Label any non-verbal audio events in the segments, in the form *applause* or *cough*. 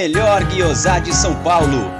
Melhor guiosá de São Paulo.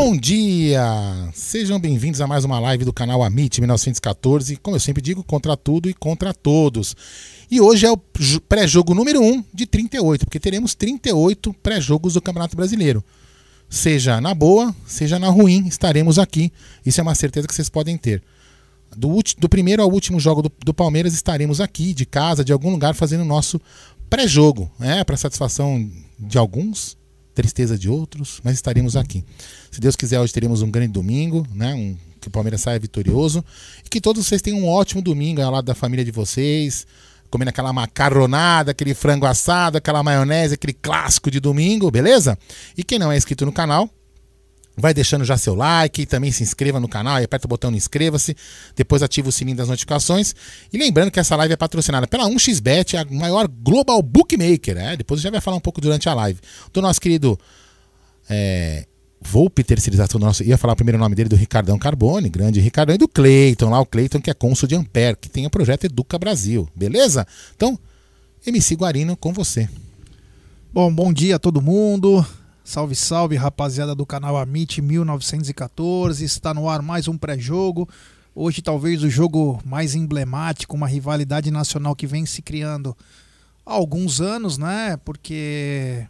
Bom dia! Sejam bem-vindos a mais uma live do canal Amit 1914. Como eu sempre digo, contra tudo e contra todos. E hoje é o pré-jogo número 1 de 38, porque teremos 38 pré-jogos do Campeonato Brasileiro. Seja na boa, seja na ruim, estaremos aqui. Isso é uma certeza que vocês podem ter. Do, do primeiro ao último jogo do, do Palmeiras, estaremos aqui, de casa, de algum lugar, fazendo o nosso pré-jogo. É, para satisfação de alguns, tristeza de outros, mas estaremos aqui. Se Deus quiser, hoje teremos um grande domingo, né? Um, que o Palmeiras saia vitorioso. E que todos vocês tenham um ótimo domingo ao lado da família de vocês, comendo aquela macarronada, aquele frango assado, aquela maionese, aquele clássico de domingo, beleza? E quem não é inscrito no canal, vai deixando já seu like, também se inscreva no canal, e aperta o botão inscreva-se, depois ativa o sininho das notificações. E lembrando que essa live é patrocinada pela 1xBet, a maior global bookmaker, né? Depois gente vai falar um pouco durante a live. Do nosso querido é, Volpe Terceirização, do nosso, ia falar o primeiro nome dele, do Ricardão Carbone, grande Ricardão, e do Cleiton, lá o Cleiton que é cônsul de Ampere, que tem o projeto Educa Brasil, beleza? Então, MC Guarino com você. Bom, bom dia a todo mundo. Salve, salve, rapaziada do canal Amit 1914. Está no ar mais um pré-jogo. Hoje, talvez o jogo mais emblemático, uma rivalidade nacional que vem se criando há alguns anos, né? Porque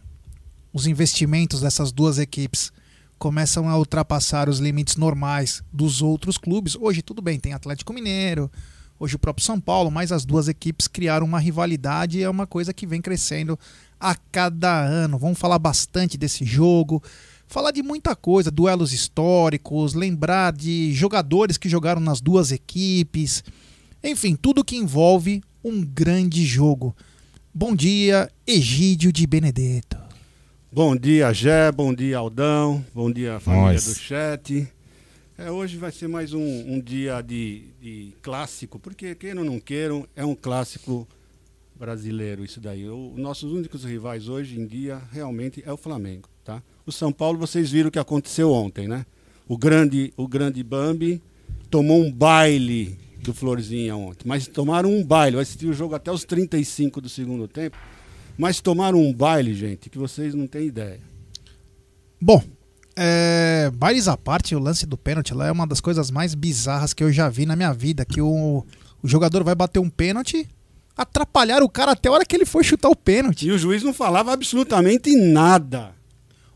os investimentos dessas duas equipes começam a ultrapassar os limites normais dos outros clubes. Hoje, tudo bem, tem Atlético Mineiro, hoje o próprio São Paulo, mas as duas equipes criaram uma rivalidade e é uma coisa que vem crescendo a cada ano. Vamos falar bastante desse jogo, falar de muita coisa, duelos históricos, lembrar de jogadores que jogaram nas duas equipes, enfim, tudo que envolve um grande jogo. Bom dia, Egídio de Benedetto. Bom dia, Gé, bom dia, Aldão, bom dia, família Nós. do chat. É, hoje vai ser mais um, um dia de, de clássico, porque queiram ou não queiram, é um clássico brasileiro isso daí. O, nossos únicos rivais hoje em dia realmente é o Flamengo, tá? O São Paulo, vocês viram o que aconteceu ontem, né? O grande, o grande Bambi tomou um baile do Florzinha ontem, mas tomaram um baile, eu assisti o jogo até os 35 do segundo tempo, mas tomaram um baile, gente, que vocês não têm ideia. Bom, é, bailes à parte, o lance do pênalti lá é uma das coisas mais bizarras que eu já vi na minha vida. Que o, o jogador vai bater um pênalti, atrapalhar o cara até a hora que ele foi chutar o pênalti. E o juiz não falava absolutamente nada.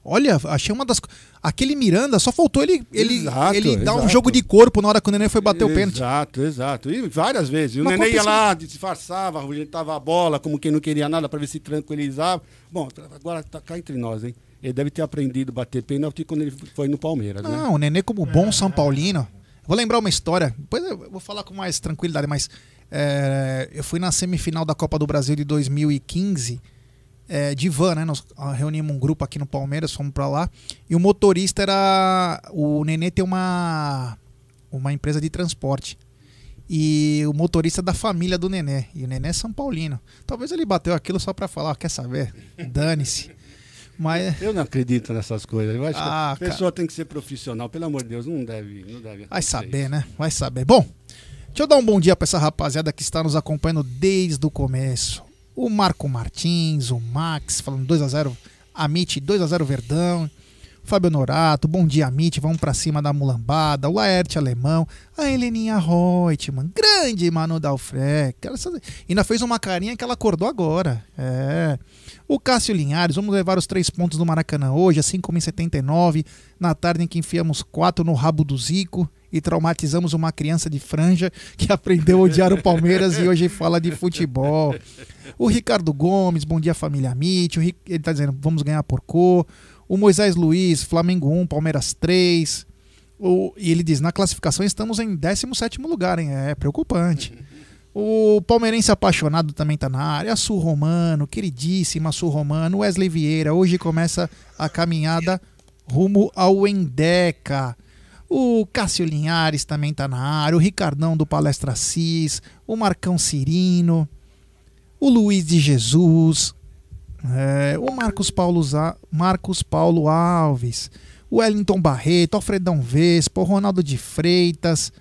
Olha, achei uma das. Aquele Miranda, só faltou ele, ele, Exato, ele dar um exato. jogo de corpo na hora que o Nenê foi bater o pênalti. Exato, exato. E várias vezes. E o Mas Nenê ia lá, disfarçava, arrebentava a bola, como quem não queria nada, para ver se tranquilizava. Bom, agora tá cá entre nós, hein? Ele deve ter aprendido a bater pênalti quando ele foi no Palmeiras, né? Não, o Nenê, como bom São Paulino. Vou lembrar uma história, depois eu vou falar com mais tranquilidade, mas é, eu fui na semifinal da Copa do Brasil de 2015, é, de van, né? Nós ah, reunimos um grupo aqui no Palmeiras, fomos pra lá, e o motorista era. O Nenê tem uma, uma empresa de transporte. E o motorista da família do Nenê. E o Nenê é São Paulino. Talvez ele bateu aquilo só pra falar, quer saber? Dane-se. Mas. Eu não acredito nessas coisas. Eu acho Ah, que a pessoa tem que ser profissional. Pelo amor de Deus, não deve. Não deve Vai saber, isso. né? Vai saber. Bom, deixa eu dar um bom dia pra essa rapaziada que está nos acompanhando desde o começo. O Marco Martins, o Max, falando 2x0, Amit 2x0 Verdão. Fábio Norato, bom dia, Amit, vamos pra cima da mulambada. O Laerte Alemão, a Heleninha Reutemann, grande Manu Dalfré. Ainda fez uma carinha que ela acordou agora. É. O Cássio Linhares, vamos levar os três pontos do Maracanã hoje, assim como em 79, na tarde em que enfiamos quatro no rabo do Zico e traumatizamos uma criança de franja que *laughs* aprendeu a odiar o Palmeiras e hoje fala de futebol. O Ricardo Gomes, bom dia família Amit, ele tá dizendo, vamos ganhar por cor. O Moisés Luiz, Flamengo 1, Palmeiras 3. O, e ele diz, na classificação estamos em 17º lugar, hein? É preocupante. O palmeirense apaixonado também tá na área. A Sul Romano, queridíssima Sul Romano. Wesley Vieira, hoje começa a caminhada rumo ao Endeca. O Cássio Linhares também tá na área. O Ricardão do Palestra Cis. O Marcão Cirino. O Luiz de Jesus. é, o Marcos Paulo, Marcos Paulo Alves. O Wellington Barreto. Alfredão Vespa. O Ronaldo de Freitas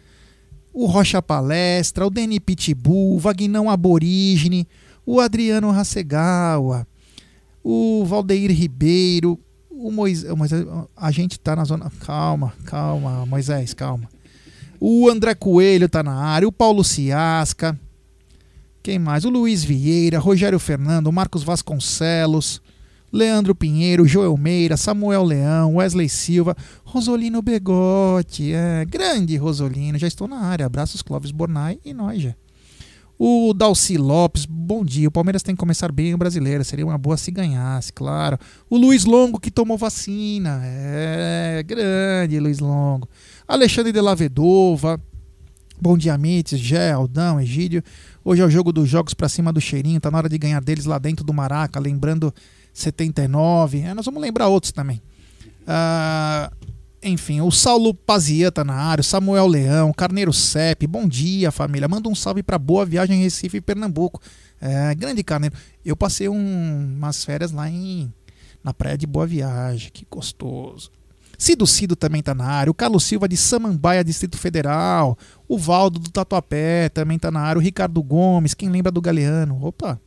o Rocha Palestra, o Deni Pitbull, o Vagnão Aborígene, o Adriano Hasegawa, o Valdeir Ribeiro, o Moisés, Moisés. A gente tá na zona. Calma, calma, Moisés, calma. O André Coelho tá na área, o Paulo Ciasca. Quem mais? O Luiz Vieira, Rogério Fernando, o Marcos Vasconcelos, Leandro Pinheiro, Joel Meira, Samuel Leão, Wesley Silva, Rosolino Begotti, é, grande Rosolino, já estou na área. Abraços Clóvis Bornai e nós já. O Dalci Lopes, bom dia. O Palmeiras tem que começar bem o brasileiro. Seria uma boa se ganhasse, claro. O Luiz Longo que tomou vacina. É, grande Luiz Longo. Alexandre de la Vedova. Bom dia, Mites, Gé, Aldão, Egídio. Hoje é o jogo dos jogos pra cima do cheirinho. Tá na hora de ganhar deles lá dentro do Maraca, lembrando 79. É, nós vamos lembrar outros também. Ah, enfim, o Saulo Pazia tá na área, Samuel Leão, Carneiro Cep, bom dia família, manda um salve pra Boa Viagem em Recife e Pernambuco. É, grande Carneiro, eu passei um- umas férias lá em na praia de Boa Viagem, que gostoso. Cido Cido também tá na área, o Carlos Silva de Samambaia, Distrito Federal, o Valdo do Tatuapé também tá na área, o Ricardo Gomes, quem lembra do Galeano? Opa,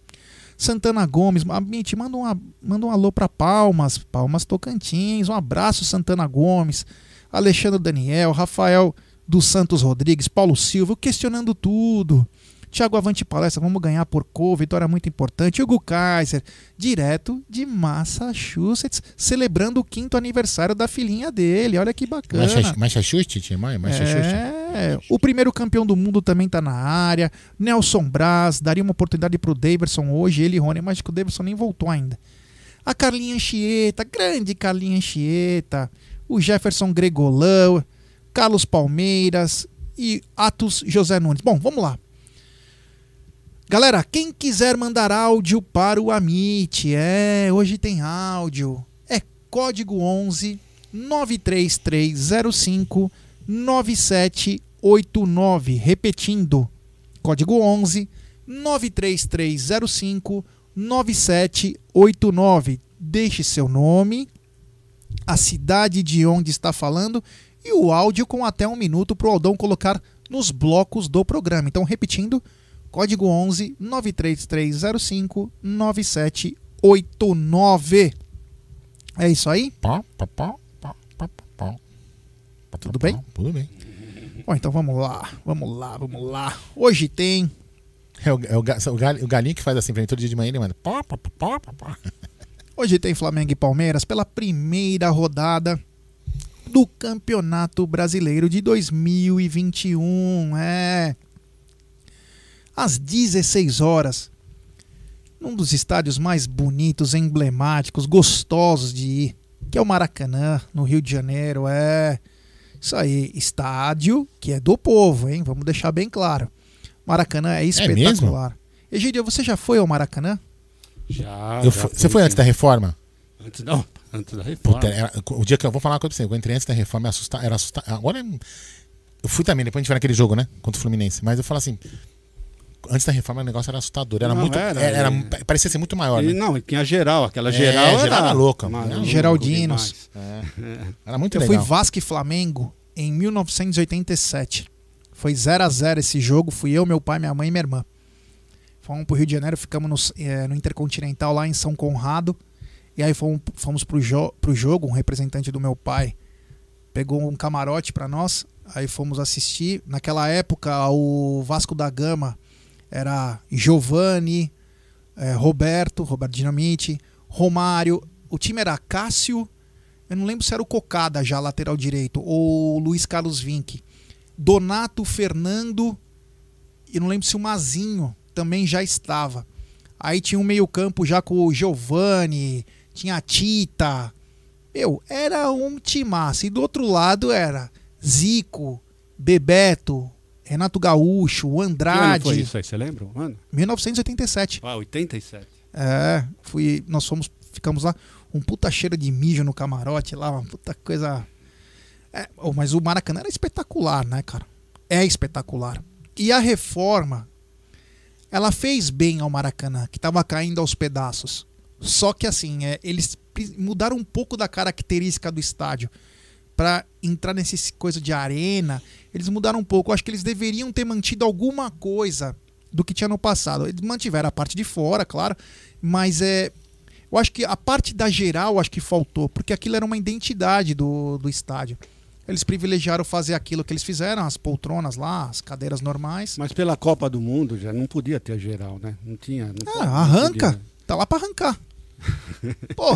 Santana Gomes, Amit, manda, uma, manda um alô pra Palmas, Palmas Tocantins, um abraço Santana Gomes, Alexandre Daniel, Rafael dos Santos Rodrigues, Paulo Silva, questionando tudo. Thiago Avante Palestra, vamos ganhar por cor, vitória muito importante. Hugo Kaiser, direto de Massachusetts, celebrando o quinto aniversário da filhinha dele. Olha que bacana. Massachusetts, Maia? Massachusetts. É, o primeiro campeão do mundo também tá na área. Nelson Braz, daria uma oportunidade pro Daverson hoje, ele e Rony, mas que o Daverson nem voltou ainda. A Carlinha Anchieta, grande Carlinha Anchieta. O Jefferson Gregolão, Carlos Palmeiras e Atos José Nunes. Bom, vamos lá. Galera, quem quiser mandar áudio para o Amit, é, hoje tem áudio. É código 11 93305 9789. Repetindo, código 11 93305 9789. Deixe seu nome, a cidade de onde está falando e o áudio com até um minuto para o Aldão colocar nos blocos do programa. Então, repetindo, código 11 93305 9789. É isso aí? Pá, pá, pá, pá. Tudo bem? Tudo bem. Bom, então vamos lá, vamos lá, vamos lá. Hoje tem É o, é o, o gal- o galinho que faz assim pra mim todo dia de manhã, ele manda pá, pá, pá, pá, pá. Hoje tem Flamengo e Palmeiras pela primeira rodada do Campeonato Brasileiro de 2021. É. Às 16 horas, num dos estádios mais bonitos, emblemáticos, gostosos de ir, que é o Maracanã, no Rio de Janeiro. É. Isso aí, estádio que é do povo, hein? Vamos deixar bem claro. Maracanã é espetacular. Egídio, você já foi ao Maracanã? Já. Eu já fu- você fui, foi antes da reforma? Antes não, antes da reforma. Puta, era- o dia que eu vou falar uma coisa pra você, eu entrei antes da reforma, assusta, era assustador. Agora eu fui também, depois a gente vai naquele jogo, né? Contra o Fluminense. Mas eu falo assim, antes da reforma o negócio era assustador. Era Não, muito. era, Era, era- é. parecia ser muito maior, E, né? não, tinha geral, aquela É, geral era, geral era louca. maluco Geraldinos. demais. Era muito Eu legal. fui Vasco e Flamengo em 1987. Foi 0 a 0 esse jogo. Fui eu, meu pai, minha mãe e minha irmã. Fomos pro Rio de Janeiro, ficamos no, eh, no Intercontinental lá em São Conrado. E aí fomos, fomos pro, jo pro jogo. Um representante do meu pai pegou um camarote pra nós. Aí fomos assistir. Naquela época, o Vasco da Gama era Giovanni, eh, Roberto, Roberto Dinamite, Romário. O time era Cássio, eu não lembro se era o Cocada já, lateral direito, ou Luiz Carlos Vinck. Donato, Fernando, e não lembro se o Mazinho também já estava. Aí tinha um meio-campo já com o Giovanni, tinha a Tita. Meu, era um timaço. E do outro lado era Zico, Bebeto, Renato Gaúcho, o Que ano Andrade. foi isso aí, você lembra? Mano, 1987. ah, 87. É, fui, nós fomos, ficamos lá, um puta cheiro de mijo no camarote lá, uma puta coisa. É, mas o Maracanã era espetacular, né, cara? É espetacular. E a reforma, ela fez bem ao Maracanã, que tava caindo aos pedaços. Só que assim, é, eles mudaram um pouco da característica do estádio Pra entrar nesse coisa de arena. Eles mudaram um pouco. Eu acho que eles deveriam ter mantido alguma coisa do que tinha no passado. Eles mantiveram a parte de fora, claro, mas é eu acho que a parte da geral acho que faltou, porque aquilo era uma identidade do, do estádio. Eles privilegiaram fazer aquilo que eles fizeram, as poltronas lá, as cadeiras normais. Mas pela Copa do Mundo já não podia ter geral, né? Não tinha. Não Ah, arranca. podia. Tá lá pra arrancar. *laughs* Pô.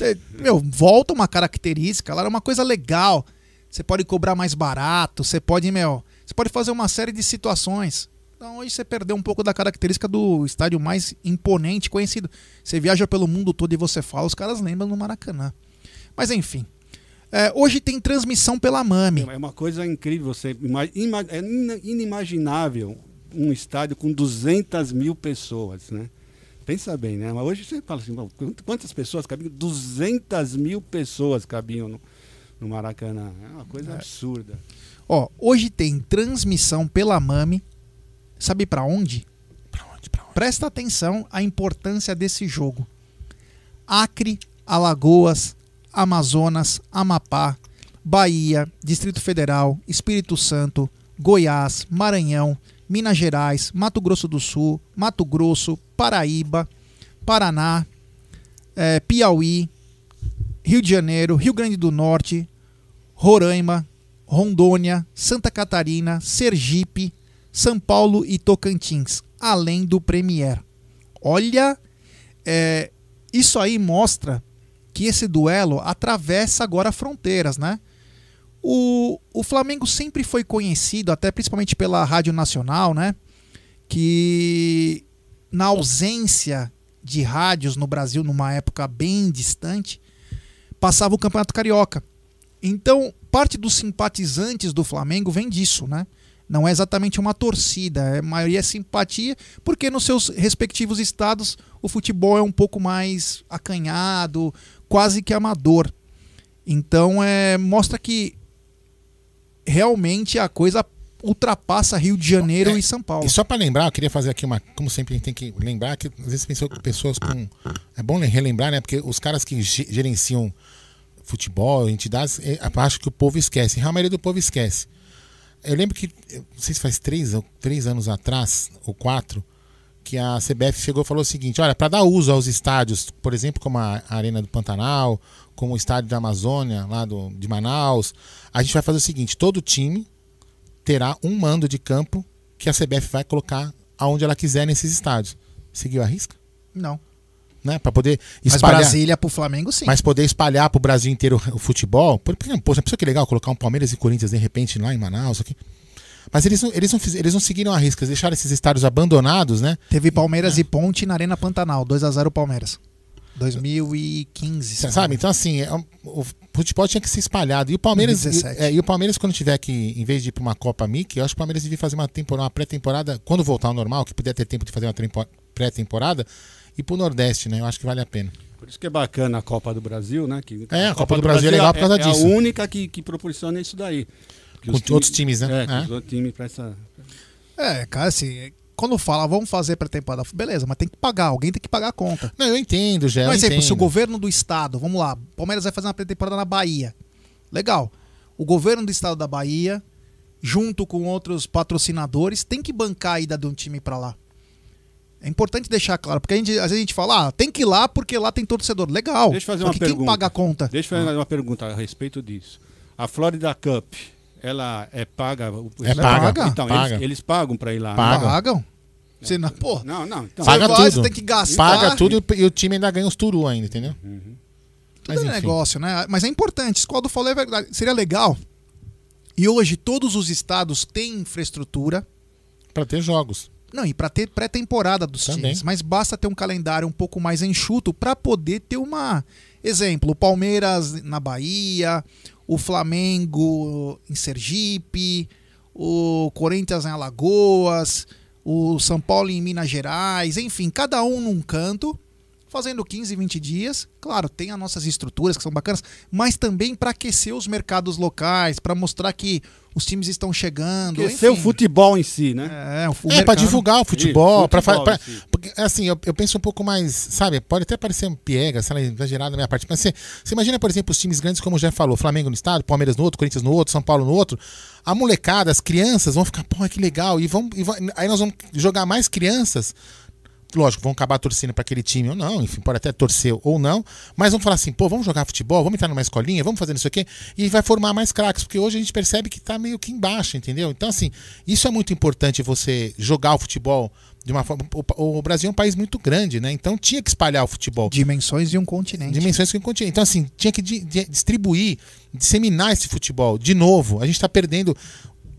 É, meu, volta uma característica, ela era uma coisa legal. Você pode cobrar mais barato, você pode, meu, você pode fazer uma série de situações. Então hoje você perdeu um pouco da característica do estádio mais imponente, conhecido. Você viaja pelo mundo todo e você fala, os caras lembram do Maracanã. Mas enfim. É, hoje tem transmissão pela Mami. É uma coisa incrível. Você é inimaginável um estádio com 200 mil pessoas, né? Pensa bem, né? Mas hoje você fala assim, "Bom, quant- quantas pessoas cabiam? 200 mil pessoas cabiam no, no Maracanã. É uma coisa absurda. Ó, hoje tem transmissão pela Mami. Sabe pra onde? Pra onde, pra onde? Presta atenção à importância desse jogo. Acre, Alagoas, Amazonas, Amapá, Bahia, Distrito Federal, Espírito Santo, Goiás, Maranhão, Minas Gerais, Mato Grosso do Sul, Mato Grosso, Paraíba, Paraná, eh, Piauí, Rio de Janeiro, Rio Grande do Norte, Roraima, Rondônia, Santa Catarina, Sergipe, São Paulo e Tocantins, além do Premier. Olha, é, isso aí mostra que esse duelo atravessa agora fronteiras, né? O, o Flamengo sempre foi conhecido, até principalmente pela Rádio Nacional, né? Que na ausência de rádios no Brasil numa época bem distante, passava o Campeonato Carioca. Então, parte dos simpatizantes do Flamengo vem disso, né? Não é exatamente uma torcida, a maioria é simpatia, porque nos seus respectivos estados o futebol é um pouco mais acanhado, quase que amador. Então é, mostra que realmente a coisa ultrapassa Rio de Janeiro É, e São Paulo. E só para lembrar, eu queria fazer aqui uma. Como sempre, a gente tem que lembrar que às vezes pensou- pessoas com. É bom relembrar, né? Porque os caras que ge- gerenciam futebol, entidades, é, acho que o povo esquece. A maioria do povo esquece. Eu lembro que, não sei se faz três, três anos atrás, ou quatro, que a CBF chegou e falou o seguinte: olha, para dar uso aos estádios, por exemplo, como a Arena do Pantanal, como o estádio da Amazônia, lá do, de Manaus, a gente vai fazer o seguinte: todo time terá um mando de campo que a CBF vai colocar aonde ela quiser nesses estádios. Seguiu a risca? Não. Né? Para poder Mas espalhar. Brasília pro Flamengo, sim. Mas poder espalhar pro Brasil inteiro o futebol. Por exemplo, poxa, pensou que legal colocar um Palmeiras e Corinthians de repente lá em Manaus aqui. Mas eles não, eles não, fiz- eles não seguiram a risca, eles deixaram esses estádios abandonados, né? Teve Palmeiras e Ponte na Arena Pantanal, 2 a 0 Palmeiras. 2015. se não me Sabe? Então, assim, é o futebol tinha que ser espalhado. E o Palmeiras, 2017. e, é, e o Palmeiras quando tiver que, em vez de ir para uma Copa Mickey, eu acho que o Palmeiras devia fazer uma temporada, uma pré-temporada, quando voltar ao normal, que puder ter tempo de fazer uma tempo- pré-temporada, e pro Nordeste, né? Eu acho que vale a pena. Por isso que é bacana a Copa do Brasil, né? Que É, a Copa do Brasil é legal por causa é, disso. É a única que, que proporciona isso daí. Com os outros times, né? É, É. os outros times pra essa... É, cara, assim, quando fala, vamos fazer pré-temporada, beleza, mas tem que pagar, alguém tem que pagar a conta. Não, eu entendo, já. Por exemplo, se o entendo. governo do estado, vamos lá, Palmeiras vai fazer uma pré-temporada na Bahia. Legal. O governo do estado da Bahia, junto com outros patrocinadores, tem que bancar a ida de um time pra lá. É importante deixar claro, porque a gente, às vezes a gente fala, ah, tem que ir lá porque lá tem torcedor. Legal. Deixa eu fazer Só uma que pergunta. quem paga a conta? Deixa eu fazer uma pergunta a respeito disso. A Florida Cup, ela é paga? É paga, Então, paga. Eles, eles pagam pra ir lá. né? Paga. Pagam. Você não, pô, Não, não. Então, Paga Você vai, tudo. você tem que gastar. Paga tudo e o time ainda ganha os turu ainda, entendeu? Uhum. Tudo Mas é enfim. negócio, né? Mas é importante. Isso que o Aldo falou é verdade. Seria legal. E hoje todos os estados têm infraestrutura. Pra ter jogos. Não, e para ter pré-temporada dos Também. times. Mas basta ter um calendário um pouco mais enxuto para poder ter uma. Exemplo, o Palmeiras na Bahia, o Flamengo em Sergipe, o Corinthians em Alagoas, o São Paulo em Minas Gerais, enfim, cada um num canto, fazendo 15, 20 dias. Claro, tem as nossas estruturas que são bacanas, mas também para aquecer os mercados locais, para mostrar que os times estão chegando. Porque ser o futebol em si, né? É, o, o é, mercado- divulgar o futebol, Isso, pra, assim, eu, eu penso um pouco mais, sabe, pode até parecer um piega, lá, exagerado da minha parte, mas você, você imagina, por exemplo, os times grandes, como já falou, Flamengo no estado, Palmeiras no outro, Corinthians no outro, São Paulo no outro, a molecada, as crianças vão ficar, pô, que legal, e vão, e vão- aí nós vamos jogar mais crianças, lógico, vão acabar torcendo para aquele time ou não, enfim, pode até torcer ou não, mas vamos falar assim, pô, vamos jogar futebol, vamos entrar numa escolinha, vamos fazer isso aqui, e vai formar mais craques, porque hoje a gente percebe que tá meio que embaixo, entendeu? Então, assim, isso é muito importante você jogar o futebol de uma forma. O, Brasil é um país muito grande, né? Então tinha que espalhar o futebol. Dimensões de um continente. Dimensões que continente. Então, assim, tinha que di- distribuir, disseminar esse futebol. De novo, a gente está perdendo.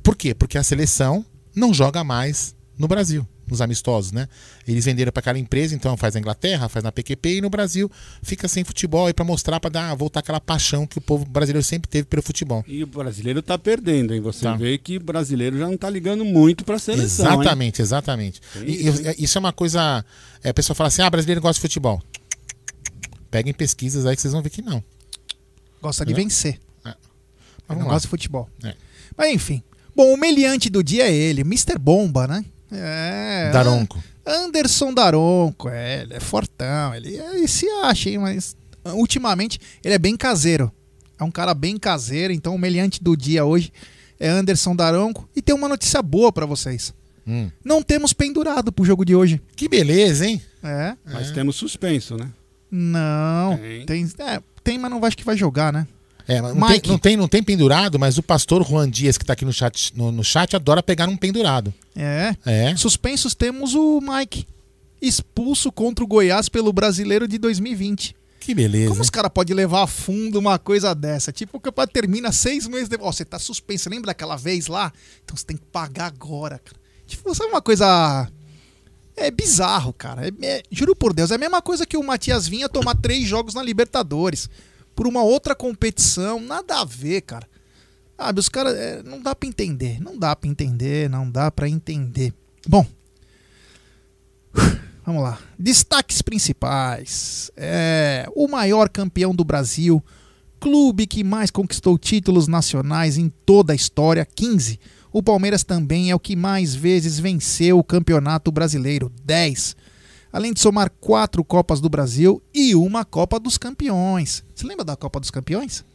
Por quê? Porque a seleção não joga mais no Brasil, nos amistosos, né? Eles venderam para aquela empresa, então faz na Inglaterra, faz na PQP e no Brasil fica sem futebol aí para mostrar, para dar voltar aquela paixão que o povo brasileiro sempre teve pelo futebol. E o brasileiro tá perdendo, hein? Você Tá. vê que o brasileiro já não tá ligando muito pra seleção. hein? Exatamente, exatamente. Tem E- isso, e- isso é uma coisa. É, a pessoa fala assim: ah, brasileiro gosta de futebol. Peguem pesquisas aí que vocês vão ver que não. Gosta de Não? vencer. Mas Não gosta de futebol. É. Mas enfim. Bom, o meliante do dia é ele, Mr. Bomba, né? É. Daronco. Anderson Daronco, é, ele é fortão, ele, ele se acha, hein, mas ultimamente ele é bem caseiro. É um cara bem caseiro, então o meliante do dia hoje é Anderson Daronco. E tem uma notícia boa pra vocês. Hum. Não temos pendurado pro jogo de hoje. Que beleza, hein? É? Mas temos suspenso, né? Não. Tem. Tem, é, tem mas não acho que vai jogar, né? É, mas não, tem, Mike. não, tem, não tem pendurado, mas o pastor Juan Dias, que tá aqui no chat, no, no chat, adora pegar um pendurado. É. É. Suspensos temos o Mike, expulso contra o Goiás pelo Brasileiro de 2020. Que beleza. Como os caras podem levar a fundo uma coisa dessa? Tipo, o campeonato termina seis meses depois. Ó, você tá suspenso. Você lembra daquela vez lá? Então você tem que pagar agora, cara. Tipo, sabe uma coisa. É bizarro, cara. É- é- juro por Deus, é a mesma coisa que o Matias Vinha tomar três jogos na Libertadores. Por uma outra competição. Nada a ver, cara. Sabe, os caras. é, não dá pra entender. Não dá pra entender, não dá pra entender. Bom. *sighs* Vamos lá. Destaques principais. É, o maior campeão do Brasil, clube que mais conquistou títulos nacionais em toda a história, 15. O Palmeiras também é o que mais vezes venceu o Campeonato Brasileiro, 10. Além de somar quatro Copas do Brasil e uma Copa dos Campeões. Você lembra da Copa dos Campeões?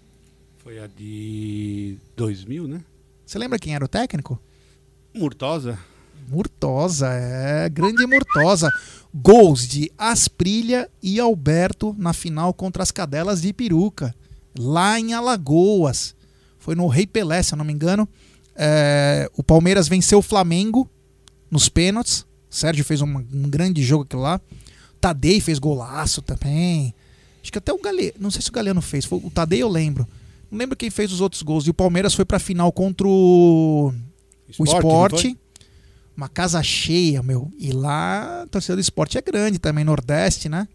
Foi a de 2000, né? Você lembra quem era o técnico? Murtosa. Murtosa, é, grande Murtosa. Gols de Asprilha e Alberto na final contra as Cadelas de Peruca, lá em Alagoas. Foi no Rei Pelé, se eu não me engano. É, o Palmeiras venceu o Flamengo nos pênaltis. Sérgio fez uma- um grande jogo aquilo lá. Tadei fez golaço também. Acho que até o Galeano, não sei se o Galeano fez, foi o Tadei eu lembro. Não lembro quem fez os outros gols. E o Palmeiras foi pra final contra o o não foi? esporte, uma casa cheia, meu. E lá a torcida do esporte é grande também, Nordeste, né?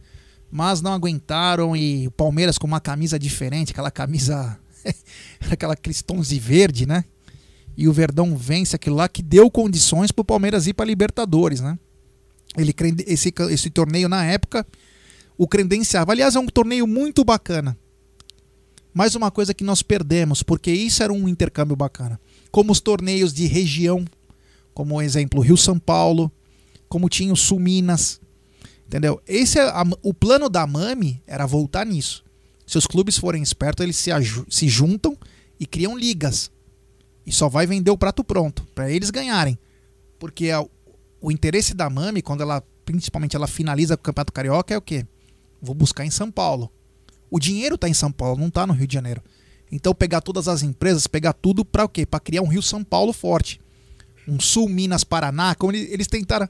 Mas não aguentaram e o Palmeiras com uma camisa diferente, aquela camisa. *laughs* aquela de verde, né? E o Verdão vence aquilo lá que deu condições pro Palmeiras ir pra Libertadores, né? Ele, esse, esse torneio na época o credenciava. Aliás, é um torneio muito bacana. Mais uma coisa que nós perdemos, porque isso era um intercâmbio bacana como os torneios de região, como exemplo Rio São Paulo, como tinha o Sul Minas, entendeu? Esse é a- o plano da Mami era voltar nisso. Se os clubes forem espertos, eles se, se juntam e criam ligas. E só vai vender o prato pronto para eles ganharem, porque a- o interesse da Mami quando ela principalmente ela finaliza o Campeonato Carioca é o quê? Vou buscar em São Paulo. O dinheiro tá em São Paulo, não tá no Rio de Janeiro. Então pegar todas as empresas, pegar tudo para o quê? Para criar um Rio São Paulo forte. Um Sul Minas Paraná, como ele- eles tentaram,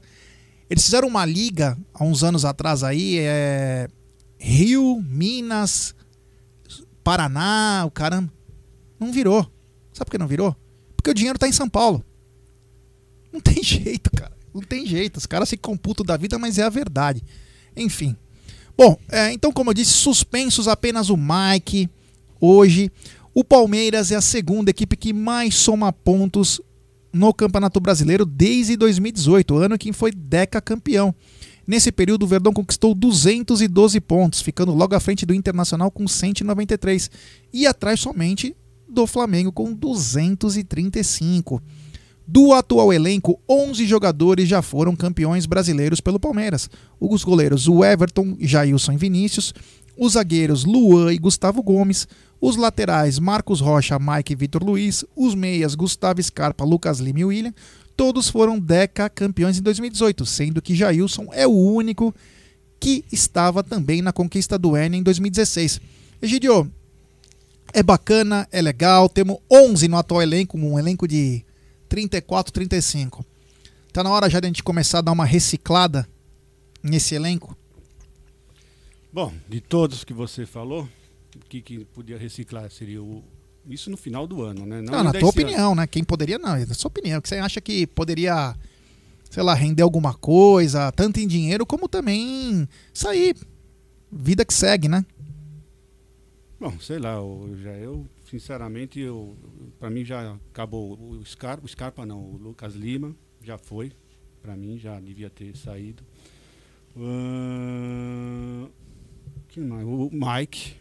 eles fizeram uma liga há uns anos atrás aí, é Rio, Minas, Paraná, o caramba. Não virou. Sabe por que não virou? Porque o dinheiro tá em São Paulo. Não tem *laughs* jeito, cara. Não tem jeito. Os caras se computam da vida, mas é a verdade. Enfim. Bom, é, então, como eu disse, suspensos apenas o Mike hoje. O Palmeiras é a segunda equipe que mais soma pontos no Campeonato Brasileiro desde 2018, ano que foi Deca campeão. Nesse período, o Verdão conquistou 212 pontos, ficando logo à frente do Internacional com 193 e atrás somente do Flamengo com 235. Do atual elenco, 11 jogadores já foram campeões brasileiros pelo Palmeiras. Os goleiros, o Everton, Jailson e Vinícius, os zagueiros Luan e Gustavo Gomes, os laterais Marcos Rocha, Mike e Vitor Luiz, os meias Gustavo Scarpa, Lucas Lima e William, todos foram Deca campeões em 2018, sendo que Jailson é o único que estava também na conquista do N em 2016. Egidio, é bacana, é legal, temos 11 no atual elenco, um elenco de 34, 35. Tá na hora já de a gente começar a dar uma reciclada nesse elenco? Bom, de todos que você falou, o que, que podia reciclar seria o. Isso no final do ano, né? Não, na ainda tua opinião, né? Quem poderia, não, é na sua opinião. Que você acha que poderia, sei lá, render alguma coisa, tanto em dinheiro como também sair. Vida que segue, né? Bom, sei lá, eu, já eu, sinceramente, eu, para mim já acabou o Scarpa, o Scarpa não, o Lucas Lima já foi, para mim já devia ter saído. Ahn, quem mais? O Mike,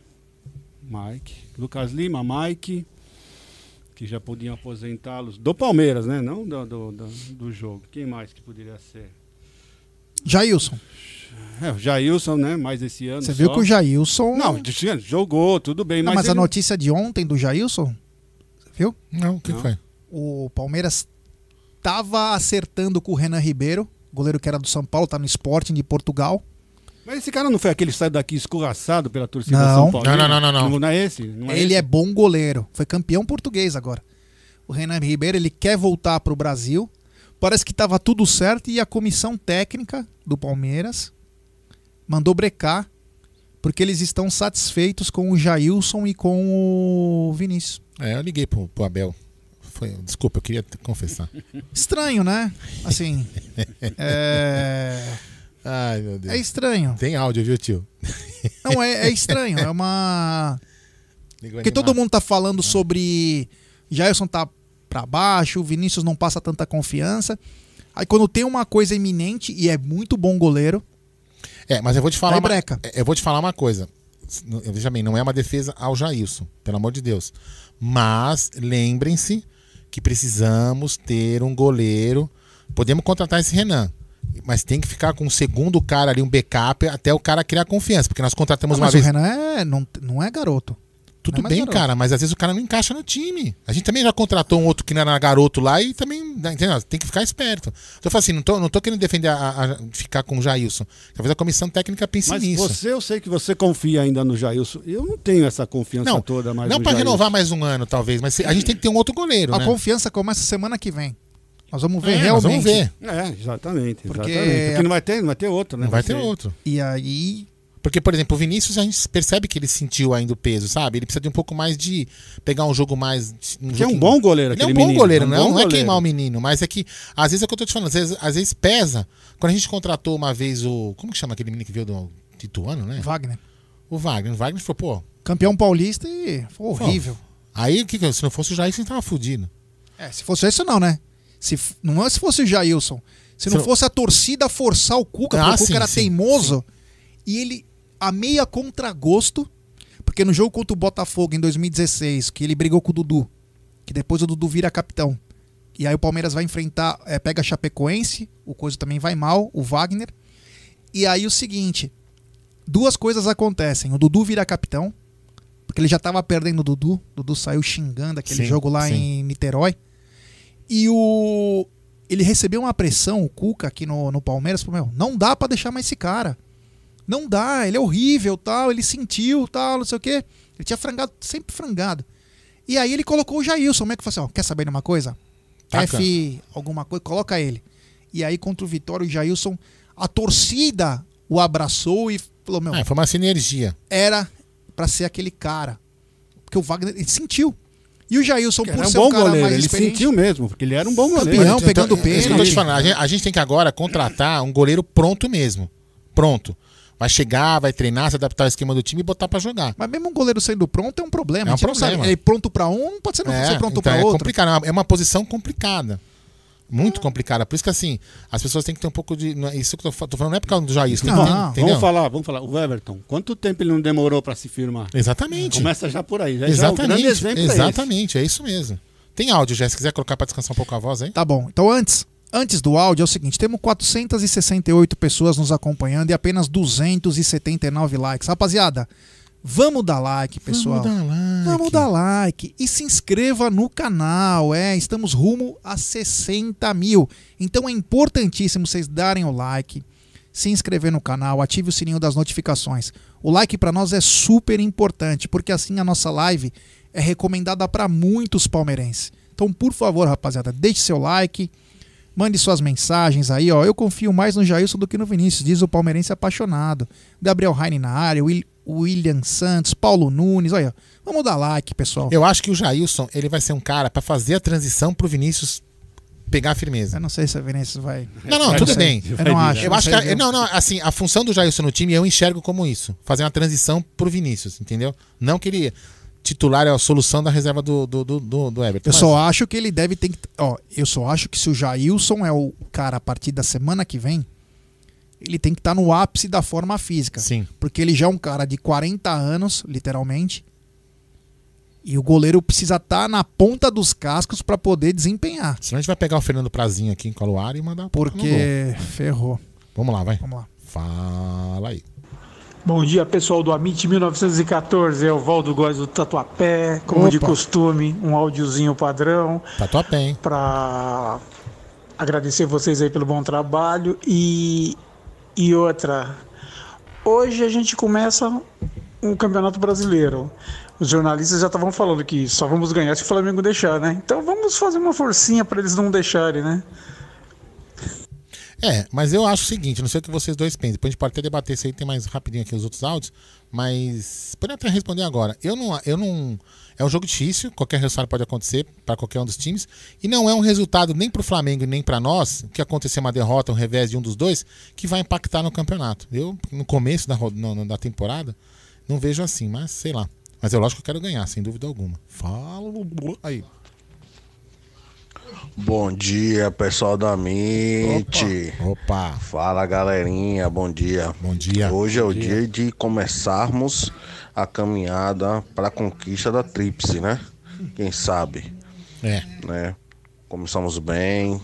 Mike, Lucas Lima, Mike, que já podiam aposentá-los do Palmeiras, né? Não do, do, do, do jogo. Quem mais que poderia ser? Jailson. É, o Jailson, né? Mais esse ano. Você viu só. que o Jailson. Não, jogou, tudo bem, Não, mas, mas a ele- notícia de ontem do Jailson, você viu? Não, o que foi? O Palmeiras tava acertando com o Renan Ribeiro, goleiro que era do São Paulo, tá no Sporting de Portugal. Mas esse cara não foi aquele que saiu daqui escorraçado pela torcida Não. São Paulo? Não, não, não, não, não. Não é esse? Não ele esse? é bom goleiro, foi campeão português agora. O Renan Ribeiro, ele quer voltar pro Brasil. Parece que tava tudo certo e a comissão técnica do Palmeiras mandou brecar porque eles estão satisfeitos com o Jailson e com o Vinícius. É, eu liguei pro, pro Abel. Foi, desculpa, eu queria confessar. Estranho, né? Assim, *laughs* é, Ai, meu Deus. é estranho. Tem áudio, viu, tio? Não, é, é estranho. É uma. Porque todo mundo tá falando sobre Jailson tá pra baixo, o Vinícius não passa tanta confiança. Aí quando tem uma coisa iminente e é muito bom goleiro, É, mas eu vou te falar Aí uma, breca. eu vou te falar uma coisa. Veja bem, não é uma defesa ao Jailson, pelo amor de Deus. Mas lembrem-se que precisamos ter um goleiro. Podemos contratar esse Renan. Mas tem que ficar com um segundo cara ali, um backup, até o cara criar confiança. Porque nós contratamos Ah, uma mas vez. o Renan é, não, não é garoto. Tudo é bem, garoto. cara, mas às vezes o cara não encaixa no time. A gente também já contratou um outro que não era garoto lá e também, entendeu? Tem que ficar esperto. Então eu falo assim, não tô, não tô querendo defender a, a- ficar com o Jailson. Talvez a comissão técnica pense Mas nisso. você, eu sei que você confia ainda no Jailson. Eu não tenho essa confiança Não, toda mais não para renovar mais um ano, talvez, mas a gente tem que ter um outro goleiro, A né? confiança começa semana que vem. Nós vamos ver É, nós realmente. vamos ver. É, exatamente. Porque- Porque, Porque não vai ter, não vai ter outro, né? Não vai ter ser- outro. E aí, Porque, por exemplo, o Vinícius, a gente percebe que ele sentiu ainda o peso, sabe? Ele precisa de um pouco mais de pegar um jogo mais. Um Que é um bom goleiro, Ele é um aquele bom menino, goleiro, é um não, bom não é goleiro. queimar o menino, mas é que, às vezes é o que eu tô te falando, às vezes, às vezes pesa. Quando a gente contratou uma vez o. Como que chama aquele menino que veio do Tituano, né? Wagner. O Wagner. O Wagner falou, pô. Campeão paulista e foi horrível. Aí, o que se não fosse o Jair, você tava fudido. É, se fosse isso não, né? Se, não é se fosse o Jailson. Se não Se fosse a torcida forçar o Cuca, Ah, porque o sim, Cuca era sim, teimoso. E ele, a meia contragosto, porque no jogo contra o Botafogo em 2016, que ele brigou com o Dudu, que depois o Dudu vira capitão. E aí o Palmeiras vai enfrentar, é, pega a Chapecoense, o Coisa também vai mal, o Wagner. E aí o seguinte, duas coisas acontecem. O Dudu vira capitão, porque ele já tava perdendo o Dudu. O Dudu saiu xingando aquele Sim, jogo lá sim. em Niterói. E o. Ele recebeu uma pressão, o Cuca, aqui no, no Palmeiras, falou, meu, não dá pra deixar mais esse cara. Não dá, ele é horrível, tal, ele sentiu, tal, não sei o quê. Ele tinha frangado, sempre frangado. E aí ele colocou o Jailson, como é que falou assim, ó, quer saber de uma coisa? Taca. F alguma coisa, coloca ele. E aí contra o Vitória, o Jailson, a torcida o abraçou e falou, meu, É, foi uma sinergia. era pra ser aquele cara. Porque o Wagner, ele sentiu. E o Jailson, por era um ser bom um cara goleiro, mais ele sentiu mesmo, porque ele era um bom goleiro. Campeão, Então, pegando é isso que eu tô pênalti. te falando. A gente, a gente tem que agora contratar um goleiro pronto mesmo. Pronto. Vai chegar, vai treinar, se adaptar ao esquema do time e botar pra jogar. Mas mesmo um goleiro sendo pronto é um problema. É um problema. sabe, é pronto pra um, não pode ser, não ser pronto então pra é outro. complicado. é uma- É uma posição complicada. Muito complicada. Por isso que assim, as pessoas têm que ter um pouco de. é- Isso que eu tô tô falando não é por causa do Jair. que Não, não. entendeu? Vamos falar, vamos falar. O Everton, quanto tempo ele não demorou pra se firmar? Exatamente. Começa já por aí. Já, já é um grande Exatamente. é. Exatamente, é isso mesmo. Tem áudio, já. Se quiser colocar pra descansar um pouco a voz aí. Tá bom. Então antes, antes do áudio é o seguinte, temos 468 pessoas nos acompanhando e apenas 279 likes. Rapaziada, vamos dar like, pessoal. Vamos dar like. Vamos dar like e se inscreva no canal. É, estamos rumo a 60 mil. Então é importantíssimo vocês darem o like, se inscrever no canal, ative o sininho das notificações. O like para nós é super importante, porque assim a nossa live é recomendada para muitos palmeirenses. Então, por favor, rapaziada, deixe seu like, mande suas mensagens aí, ó. Eu confio mais no Jailson do que no Vinícius, diz o palmeirense apaixonado. Gabriel Heine na área, Will- William Santos, Paulo Nunes, olha. Vamos dar like, pessoal. Eu acho que o Jailson, ele vai ser um cara pra fazer a transição pro Vinícius pegar a firmeza. Eu não sei se a Vinícius vai. Não, não, vai tudo bem. Eu não acho. Eu não acho que. Não, não, assim, a função do Jailson no time eu enxergo como isso. Fazer uma transição pro Vinícius, entendeu? Não que ele titular é a solução da reserva do, do, do, do- Everton. Eu mas- só acho que ele deve ter que. Ó, eu só acho que se o Jailson é o cara a partir da semana que vem, ele tem que estar no ápice da forma física. Sim. Porque ele já é um cara de 40 anos, literalmente. E o goleiro precisa estar na ponta dos cascos para poder desempenhar. Senão a gente vai pegar o Fernando Prazinho aqui em Coloara e mandar. Porque ferrou. Vamos lá, vai. Vamos lá. Fala aí. Bom dia, pessoal do Amit 1914. É o Valdo Góes do Tatuapé. Como Opa. de costume, um áudiozinho padrão Tatuapé, hein? para agradecer vocês aí pelo bom trabalho. E, e outra, hoje a gente começa um campeonato brasileiro. Os jornalistas já estavam falando que só vamos ganhar se o Flamengo deixar, né? Então vamos fazer uma forcinha para eles não deixarem, né? É, mas eu acho o seguinte, não sei o que vocês dois pensam. Depois a gente pode até debater isso aí, tem mais rapidinho aqui os outros áudios. Mas pode até responder agora. Eu não, eu não. É um jogo difícil, qualquer resultado pode acontecer para qualquer um dos times. E não é um resultado nem pro Flamengo e nem para nós, que acontecer uma derrota, um revés de um dos dois, que vai impactar no campeonato. Eu, no começo da, no- da temporada, não vejo assim, mas sei lá. Mas é lógico que eu quero ganhar, sem dúvida alguma. Fala aí. Bom dia, pessoal da MIT. Opa. Fala, galerinha. Bom dia. Bom dia. Hoje é o Bom dia de começarmos a caminhada para a conquista da tríplice, né? Quem sabe, É. né? Começamos bem,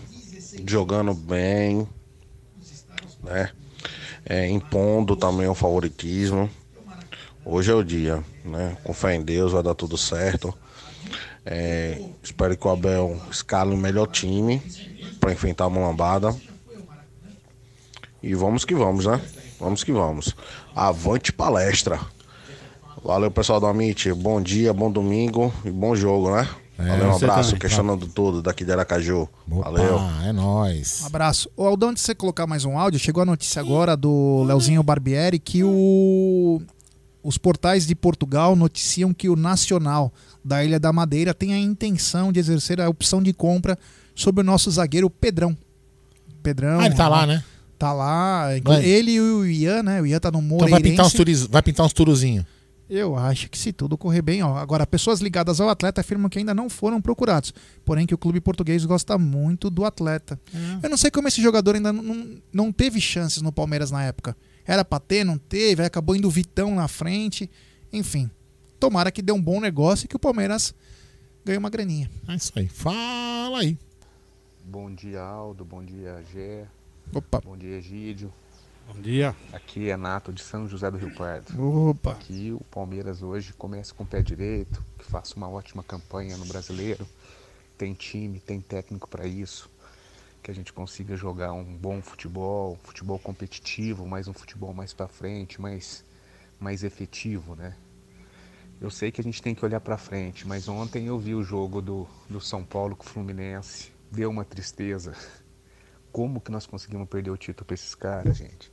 jogando bem, né? É, impondo também o favoritismo. Hoje é o dia, né? Com fé em Deus vai dar tudo certo. É, espero que o Abel escale o melhor time para enfrentar a mulambada. E vamos que vamos, né? Vamos que vamos. Avante palestra. Valeu, pessoal do Amit. Bom dia, bom domingo e bom jogo, né? Valeu, um você abraço. também. Questionando tudo daqui de Aracaju. Valeu. Ah, é nóis. Um abraço. Ô, Aldão, antes de você colocar mais um áudio, chegou a notícia agora do Leozinho Barbieri que o... os portais de Portugal noticiam que o Nacional da Ilha da Madeira tem a intenção de exercer a opção de compra sobre o nosso zagueiro Pedrão. Pedrão. Ah, ele tá lá, né? Tá lá. Vai. Ele e o Ian, né? O Ian tá no Então Moreirense. vai pintar uns, turiz... vai pintar uns turuzinhos. Eu acho que se tudo correr bem, ó. Agora, pessoas ligadas ao atleta afirmam que ainda não foram procurados. Porém, que o clube português gosta muito do atleta. Eu não sei como esse jogador ainda não, não, teve chances no Palmeiras na época. Era pra ter, não teve, acabou indo o Vitão na frente. Enfim. Tomara que dê um bom negócio e que o Palmeiras ganhe uma graninha. É isso aí. Fala aí. Bom dia, Aldo. Bom dia, Gé. Opa. Bom dia, Egídio. Bom dia. Aqui é Nato de São José do Rio Pardo. Opa. Que o Palmeiras hoje comece com o pé direito, que faça uma ótima campanha no brasileiro. Tem time, tem técnico para isso. Que a gente consiga jogar um bom futebol, futebol competitivo, mas um futebol mais para frente, mais, mais efetivo, né? Eu sei que a gente tem que olhar para frente, mas ontem eu vi o jogo do, do São Paulo com o Fluminense. Deu uma tristeza. Como que nós conseguimos perder o título para esses caras, gente?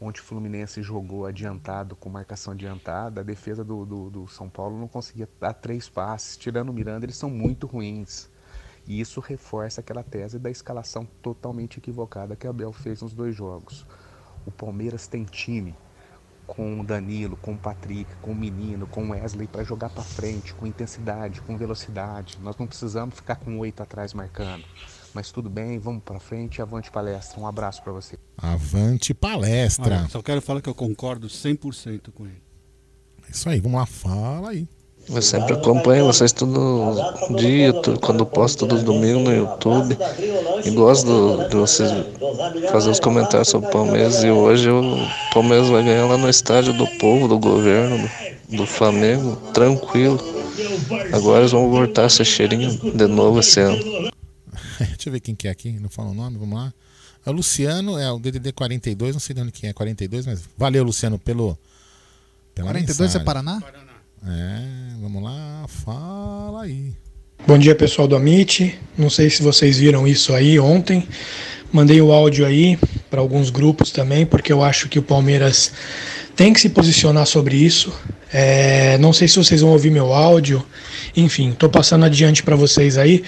Ontem o Fluminense jogou adiantado, com marcação adiantada, a defesa do, do, do São Paulo não conseguia dar três passes. Tirando o Miranda, eles são muito ruins. E isso reforça aquela tese da escalação totalmente equivocada que a Abel fez nos dois jogos. O Palmeiras tem time com o Danilo, com o Patrick, com o Menino, com o Wesley para jogar para frente, com intensidade, com velocidade. Nós não precisamos ficar com oito atrás marcando. Mas tudo bem, vamos para frente e avante palestra. Um abraço para você. Avante palestra. Olha, só quero falar que eu concordo 100% com ele. É Isso aí, vamos lá, fala aí. Eu sempre acompanho vocês todo dia, quando posto todos os domingos no YouTube. E gosto de vocês fazer os comentários sobre o Palmeiras. E hoje o Palmeiras vai ganhar lá no estádio do povo, do governo, do, do Flamengo, tranquilo. Agora eles vão voltar a ser cheirinho de novo esse ano. *laughs* Deixa eu ver quem que é aqui, não fala o nome, vamos lá. É o Luciano, é o DDD 42, não sei de onde que é 42, mas valeu, Luciano, pelo. Pela 42 é mensagem. Paraná? É, vamos lá, fala aí. Bom dia pessoal do Amit. Não sei se vocês viram isso aí ontem. Mandei o áudio aí para alguns grupos também, porque eu acho que o Palmeiras tem que se posicionar sobre isso. É, não sei se vocês vão ouvir meu áudio. Enfim, estou passando adiante para vocês aí,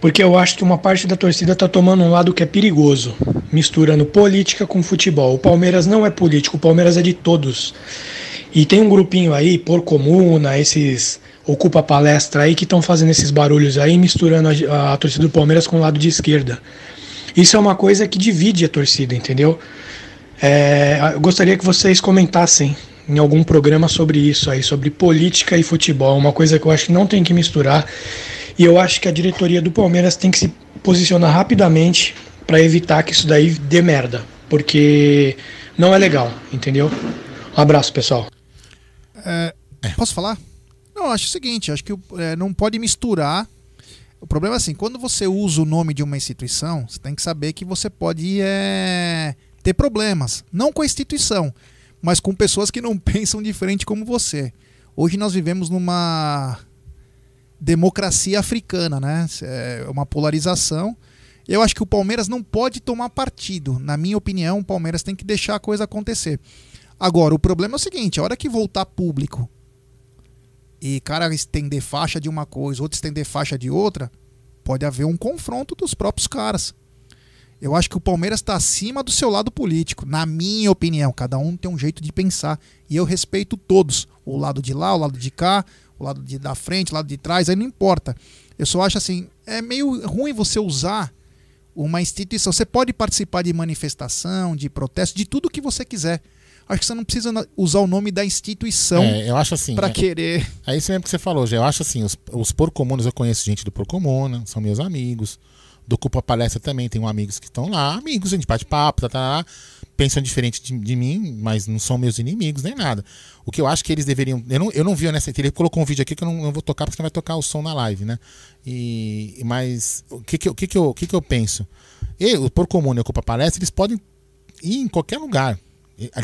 porque eu acho que uma parte da torcida está tomando um lado que é perigoso, misturando política com futebol. O Palmeiras não é político, o Palmeiras é de todos. E tem um grupinho aí, por comuna, esses ocupa palestra aí que estão fazendo esses barulhos aí, misturando a, a torcida do Palmeiras com o lado de esquerda. Isso é uma coisa que divide a torcida, entendeu? É, eu gostaria que vocês comentassem em algum programa sobre isso aí, sobre política e futebol, uma coisa que eu acho que não tem que misturar. E eu acho que a diretoria do Palmeiras tem que se posicionar rapidamente para evitar que isso daí dê merda, porque não é legal, entendeu? Um abraço, pessoal. É, posso falar? Não, acho o seguinte, acho que é, não pode misturar. O problema é assim, quando você usa o nome de uma instituição, você tem que saber que você pode é, ter problemas. Não com a instituição, mas com pessoas que não *laughs* pensam diferente como você. Hoje nós vivemos numa democracia africana, né? É uma polarização. Eu acho que o Palmeiras não pode tomar partido. Na minha opinião, o Palmeiras tem que deixar a coisa acontecer. Agora, o problema é o seguinte: a hora que voltar público e cara estender faixa de uma coisa, outro estender faixa de outra, pode haver um confronto dos próprios caras. Eu acho que o Palmeiras está acima do seu lado político, na minha opinião. Cada um tem um jeito de pensar e eu respeito todos, o lado de lá, o lado de cá, o lado de, da frente, lado de trás, aí não importa. Eu só acho assim, é meio ruim você usar uma instituição. Você pode participar de manifestação, de protesto, de tudo que você quiser. Acho que você não precisa usar o nome da instituição É, eu acho assim. para é- querer. É isso mesmo que você falou, já. Eu acho assim, os, os porcomunas, eu conheço gente do Porcomuna, são meus amigos. Do Culpa Palestra também, tenho amigos que estão lá, amigos, a gente bate papo, tá, tá, tá, pensam diferente de, de mim, mas não são meus inimigos nem nada. O que eu acho que eles deveriam. Eu não, eu não vi nessa. Ele colocou um vídeo aqui que eu não, não vou tocar porque você vai tocar o som na live, né? E, mas o que, que, eu- o que, que, eu, o que, que eu penso? E, o Porcomuna e o Culpa Palestra, eles podem ir em qualquer lugar.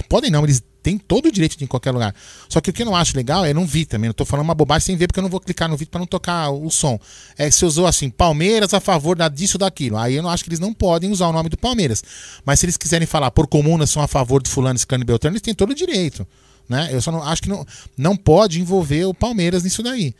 Podem não, eles têm todo o direito de ir em qualquer lugar. Só que o que eu não acho legal é não vi também. Eu tô falando uma bobagem sem ver, porque eu não vou clicar no vídeo para não tocar o som. É você usou assim, Palmeiras a favor da, disso daquilo. Aí eu não acho que eles não podem usar o nome do Palmeiras. Mas se eles quiserem falar por comunas são a favor do fulano, ciclano e beltrano, eles têm todo o direito. Né? Eu só não acho que não, não pode envolver o Palmeiras nisso daí.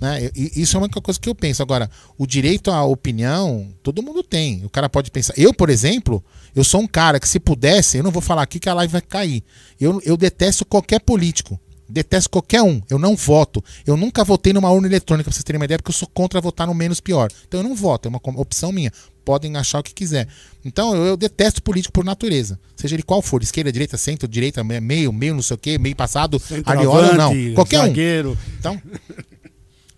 Né? E- Isso é uma coisa que eu penso. Agora, o direito à opinião, todo mundo tem. O cara pode pensar. Eu, por exemplo, eu sou um cara que, se pudesse, eu não vou falar aqui que a live vai cair. Eu, eu detesto qualquer político. Detesto qualquer um. Eu não voto. Eu nunca votei numa urna eletrônica, pra vocês terem uma ideia, porque eu sou contra votar no menos pior. Então eu não voto, é uma opção minha. Podem achar o que quiser. Então eu, eu detesto político por natureza. Seja ele qual for, esquerda, direita, centro, direita, me- meio, meio, não sei o quê, meio passado, aliola ou não. Qualquer um. zagueiro. Então,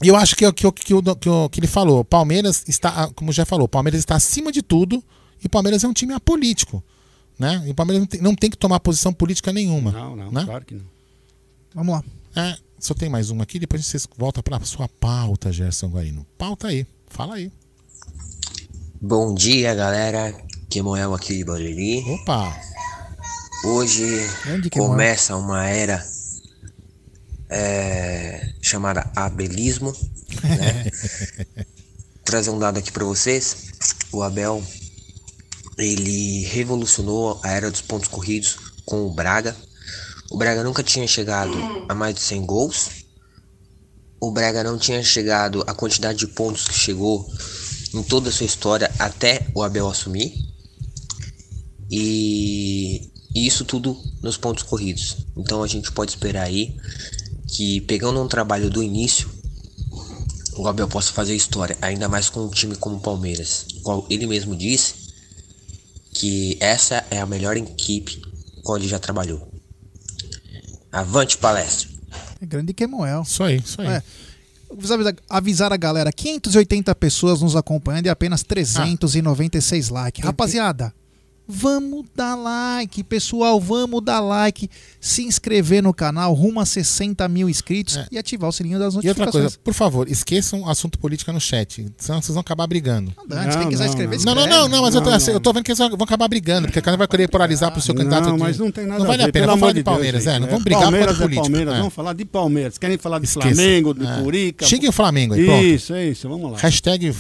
e eu acho que, é o que, o- que, que, que ele falou, Palmeiras está, como já falou, Palmeiras está acima de tudo e Palmeiras é um time apolítico. Né? E o Palmeiras não tem, não tem que tomar posição política nenhuma. Não, não, né? claro que não. Vamos lá. É, só tem mais uma aqui, depois vocês voltam para sua pauta, Gerson Guarino. Pauta aí, fala aí. Bom dia, galera. Kemoel aqui de Barueri. Opa! Hoje começa uma era é, chamada abelismo. Né? *laughs* Trazer um dado aqui para vocês. O Abel ele revolucionou a era dos pontos corridos com o Braga. O Braga nunca tinha chegado a mais de 100 gols. O Braga não tinha chegado à quantidade de pontos que chegou em toda a sua história até o Abel assumir. E, e isso tudo nos pontos corridos. Então a gente pode esperar aí que pegando um trabalho do início, o Abel possa fazer história, ainda mais com um time como o Palmeiras, qual ele mesmo disse que essa é a melhor equipe qual ele já trabalhou. Avante palestra. É grande Kemuel. Isso aí, isso aí. É. Avisar, avisar a galera: 580 pessoas nos acompanhando e apenas 396 likes. Rapaziada, vamos dar like, pessoal. Vamos dar like, se inscrever no canal, rumo a 60 mil inscritos e ativar o sininho das É. E outra notificações. coisa, por favor, esqueçam assunto política no chat, senão vocês vão acabar brigando. Antes, quem quiser escrever, Não, não, escreve. não, não, mas eu, tô, Não, eu tô vendo que eles vão acabar brigando, porque cada um vai querer polarizar pro seu Não, candidato. de- mas não tem nada Não vale a a, ver. pena, vamos falar de Deus, Palmeiras, gente. é, não É, vamos brigar Palmeiras contra é político. Palmeiras, é. vamos falar de Palmeiras. Querem falar de Esqueça. Flamengo, de É. Curica. Xinguem o Flamengo aí, pronto. Isso, é isso, vamos lá. Hashtag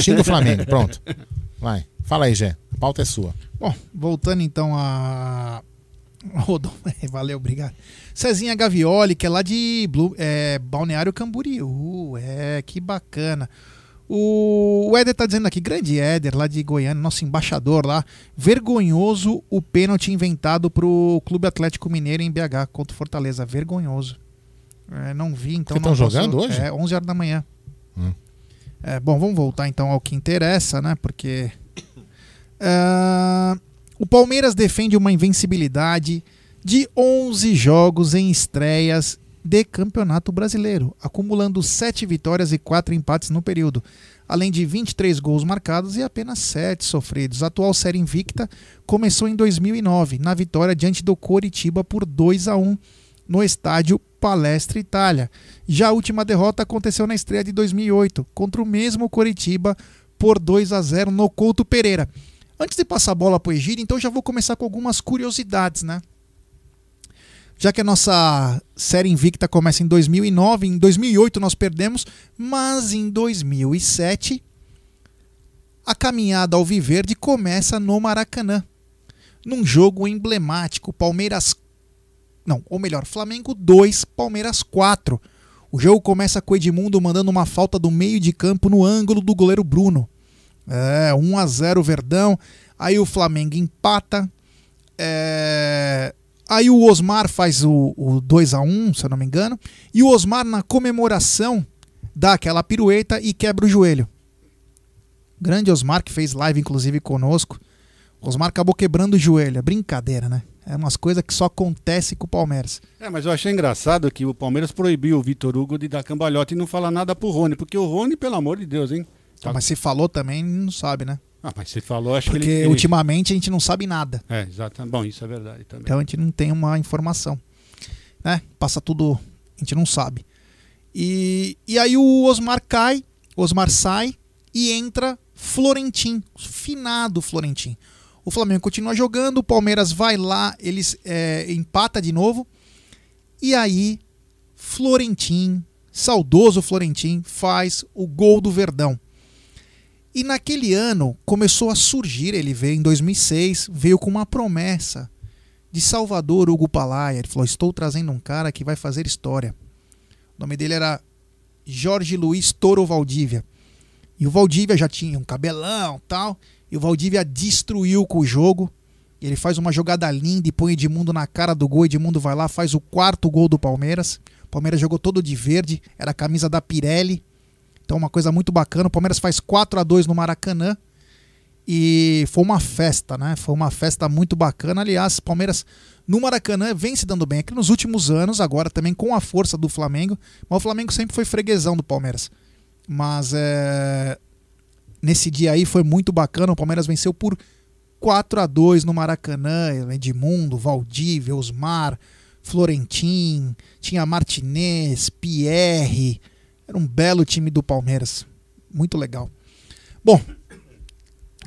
xinga o Flamengo, pronto. *laughs* Vai, fala aí, Gé, a pauta é sua. Bom, voltando então a. Rodon, *laughs* valeu, obrigado. Cezinha Gavioli, que é lá de Blue, é, Balneário Camboriú. É, que bacana. O, o Éder tá dizendo aqui, grande Éder, lá de Goiânia, nosso embaixador lá. Vergonhoso o pênalti inventado pro Clube Atlético Mineiro em BH contra o Fortaleza. Vergonhoso. É, não vi, então. Porque não tão posso- jogando hoje? É, 11 horas da manhã. Hum. É, bom, vamos voltar então ao que interessa, né? Porque. *coughs* Ah, o Palmeiras defende uma invencibilidade de 11 jogos em estreias de Campeonato Brasileiro, acumulando 7 vitórias e 4 empates no período, além de 23 gols marcados e apenas 7 sofridos. A atual série invicta começou em 2009, na vitória diante do Coritiba por 2 a 1 no estádio Palestra Itália. Já a última derrota aconteceu na estreia de 2008, contra o mesmo Coritiba por 2 a 0 no Couto Pereira. Antes de passar a bola para o Egídio, então já vou começar com algumas curiosidades, né? Já que a nossa série invicta começa em 2009, em 2008 nós perdemos, mas em 2007 a caminhada ao Viverde começa no Maracanã, num jogo emblemático, Palmeiras não, ou melhor, Flamengo 2, Palmeiras 4. O jogo começa com Edmundo mandando uma falta do meio de campo no ângulo do goleiro Bruno. É, 1 a 0 Verdão. Aí o Flamengo empata. É, Aí o Osmar faz o, o 2 a 1 se eu não me engano. E o Osmar, na comemoração, dá aquela pirueta e quebra o joelho. Grande Osmar, que fez live inclusive conosco. Osmar acabou quebrando o joelho. É brincadeira, né? É umas coisas que só acontece com o Palmeiras. É, mas eu achei engraçado que o Palmeiras proibiu o Vitor Hugo de dar cambalhota e não falar nada pro Rony. Porque o Rony, pelo amor de Deus, hein? Tá... Mas se falou também, não sabe, né? Ah, mas você falou, acho Porque que ele. Porque ultimamente a gente não sabe nada. É, exato. Bom, isso é verdade também. Então a gente não tem uma informação. Né? Passa tudo. A gente não sabe. E, e aí o Osmar cai, Osmar sai e entra Florentim, finado Florentim. O Flamengo continua jogando, o Palmeiras vai lá, eles é, empata de novo. E aí, Florentim, saudoso Florentim, faz o gol do Verdão. E naquele ano começou a surgir, ele veio em 2006, veio com uma promessa de Salvador Hugo Palaia. Ele falou: Estou trazendo um cara que vai fazer história. O nome dele era Jorge Luiz Toro Valdívia. E o Valdívia já tinha um cabelão tal. E o Valdívia destruiu com o jogo. Ele faz uma jogada linda e põe Edmundo na cara do gol. Edmundo vai lá, faz o quarto gol do Palmeiras. O Palmeiras jogou todo de verde, era a camisa da Pirelli. Então, uma coisa muito bacana. O Palmeiras faz 4 a 2 no Maracanã. E foi uma festa, né? Foi uma festa muito bacana. Aliás, Palmeiras no Maracanã vem se dando bem aqui nos últimos anos, agora também com a força do Flamengo. Mas o Flamengo sempre foi freguesão do Palmeiras. Mas é, nesse dia aí foi muito bacana. O Palmeiras venceu por 4 a 2 no Maracanã. Edmundo, Valdívia, Osmar, Florentin, tinha Martinez, Pierre. Era um belo time do Palmeiras. Muito legal. Bom,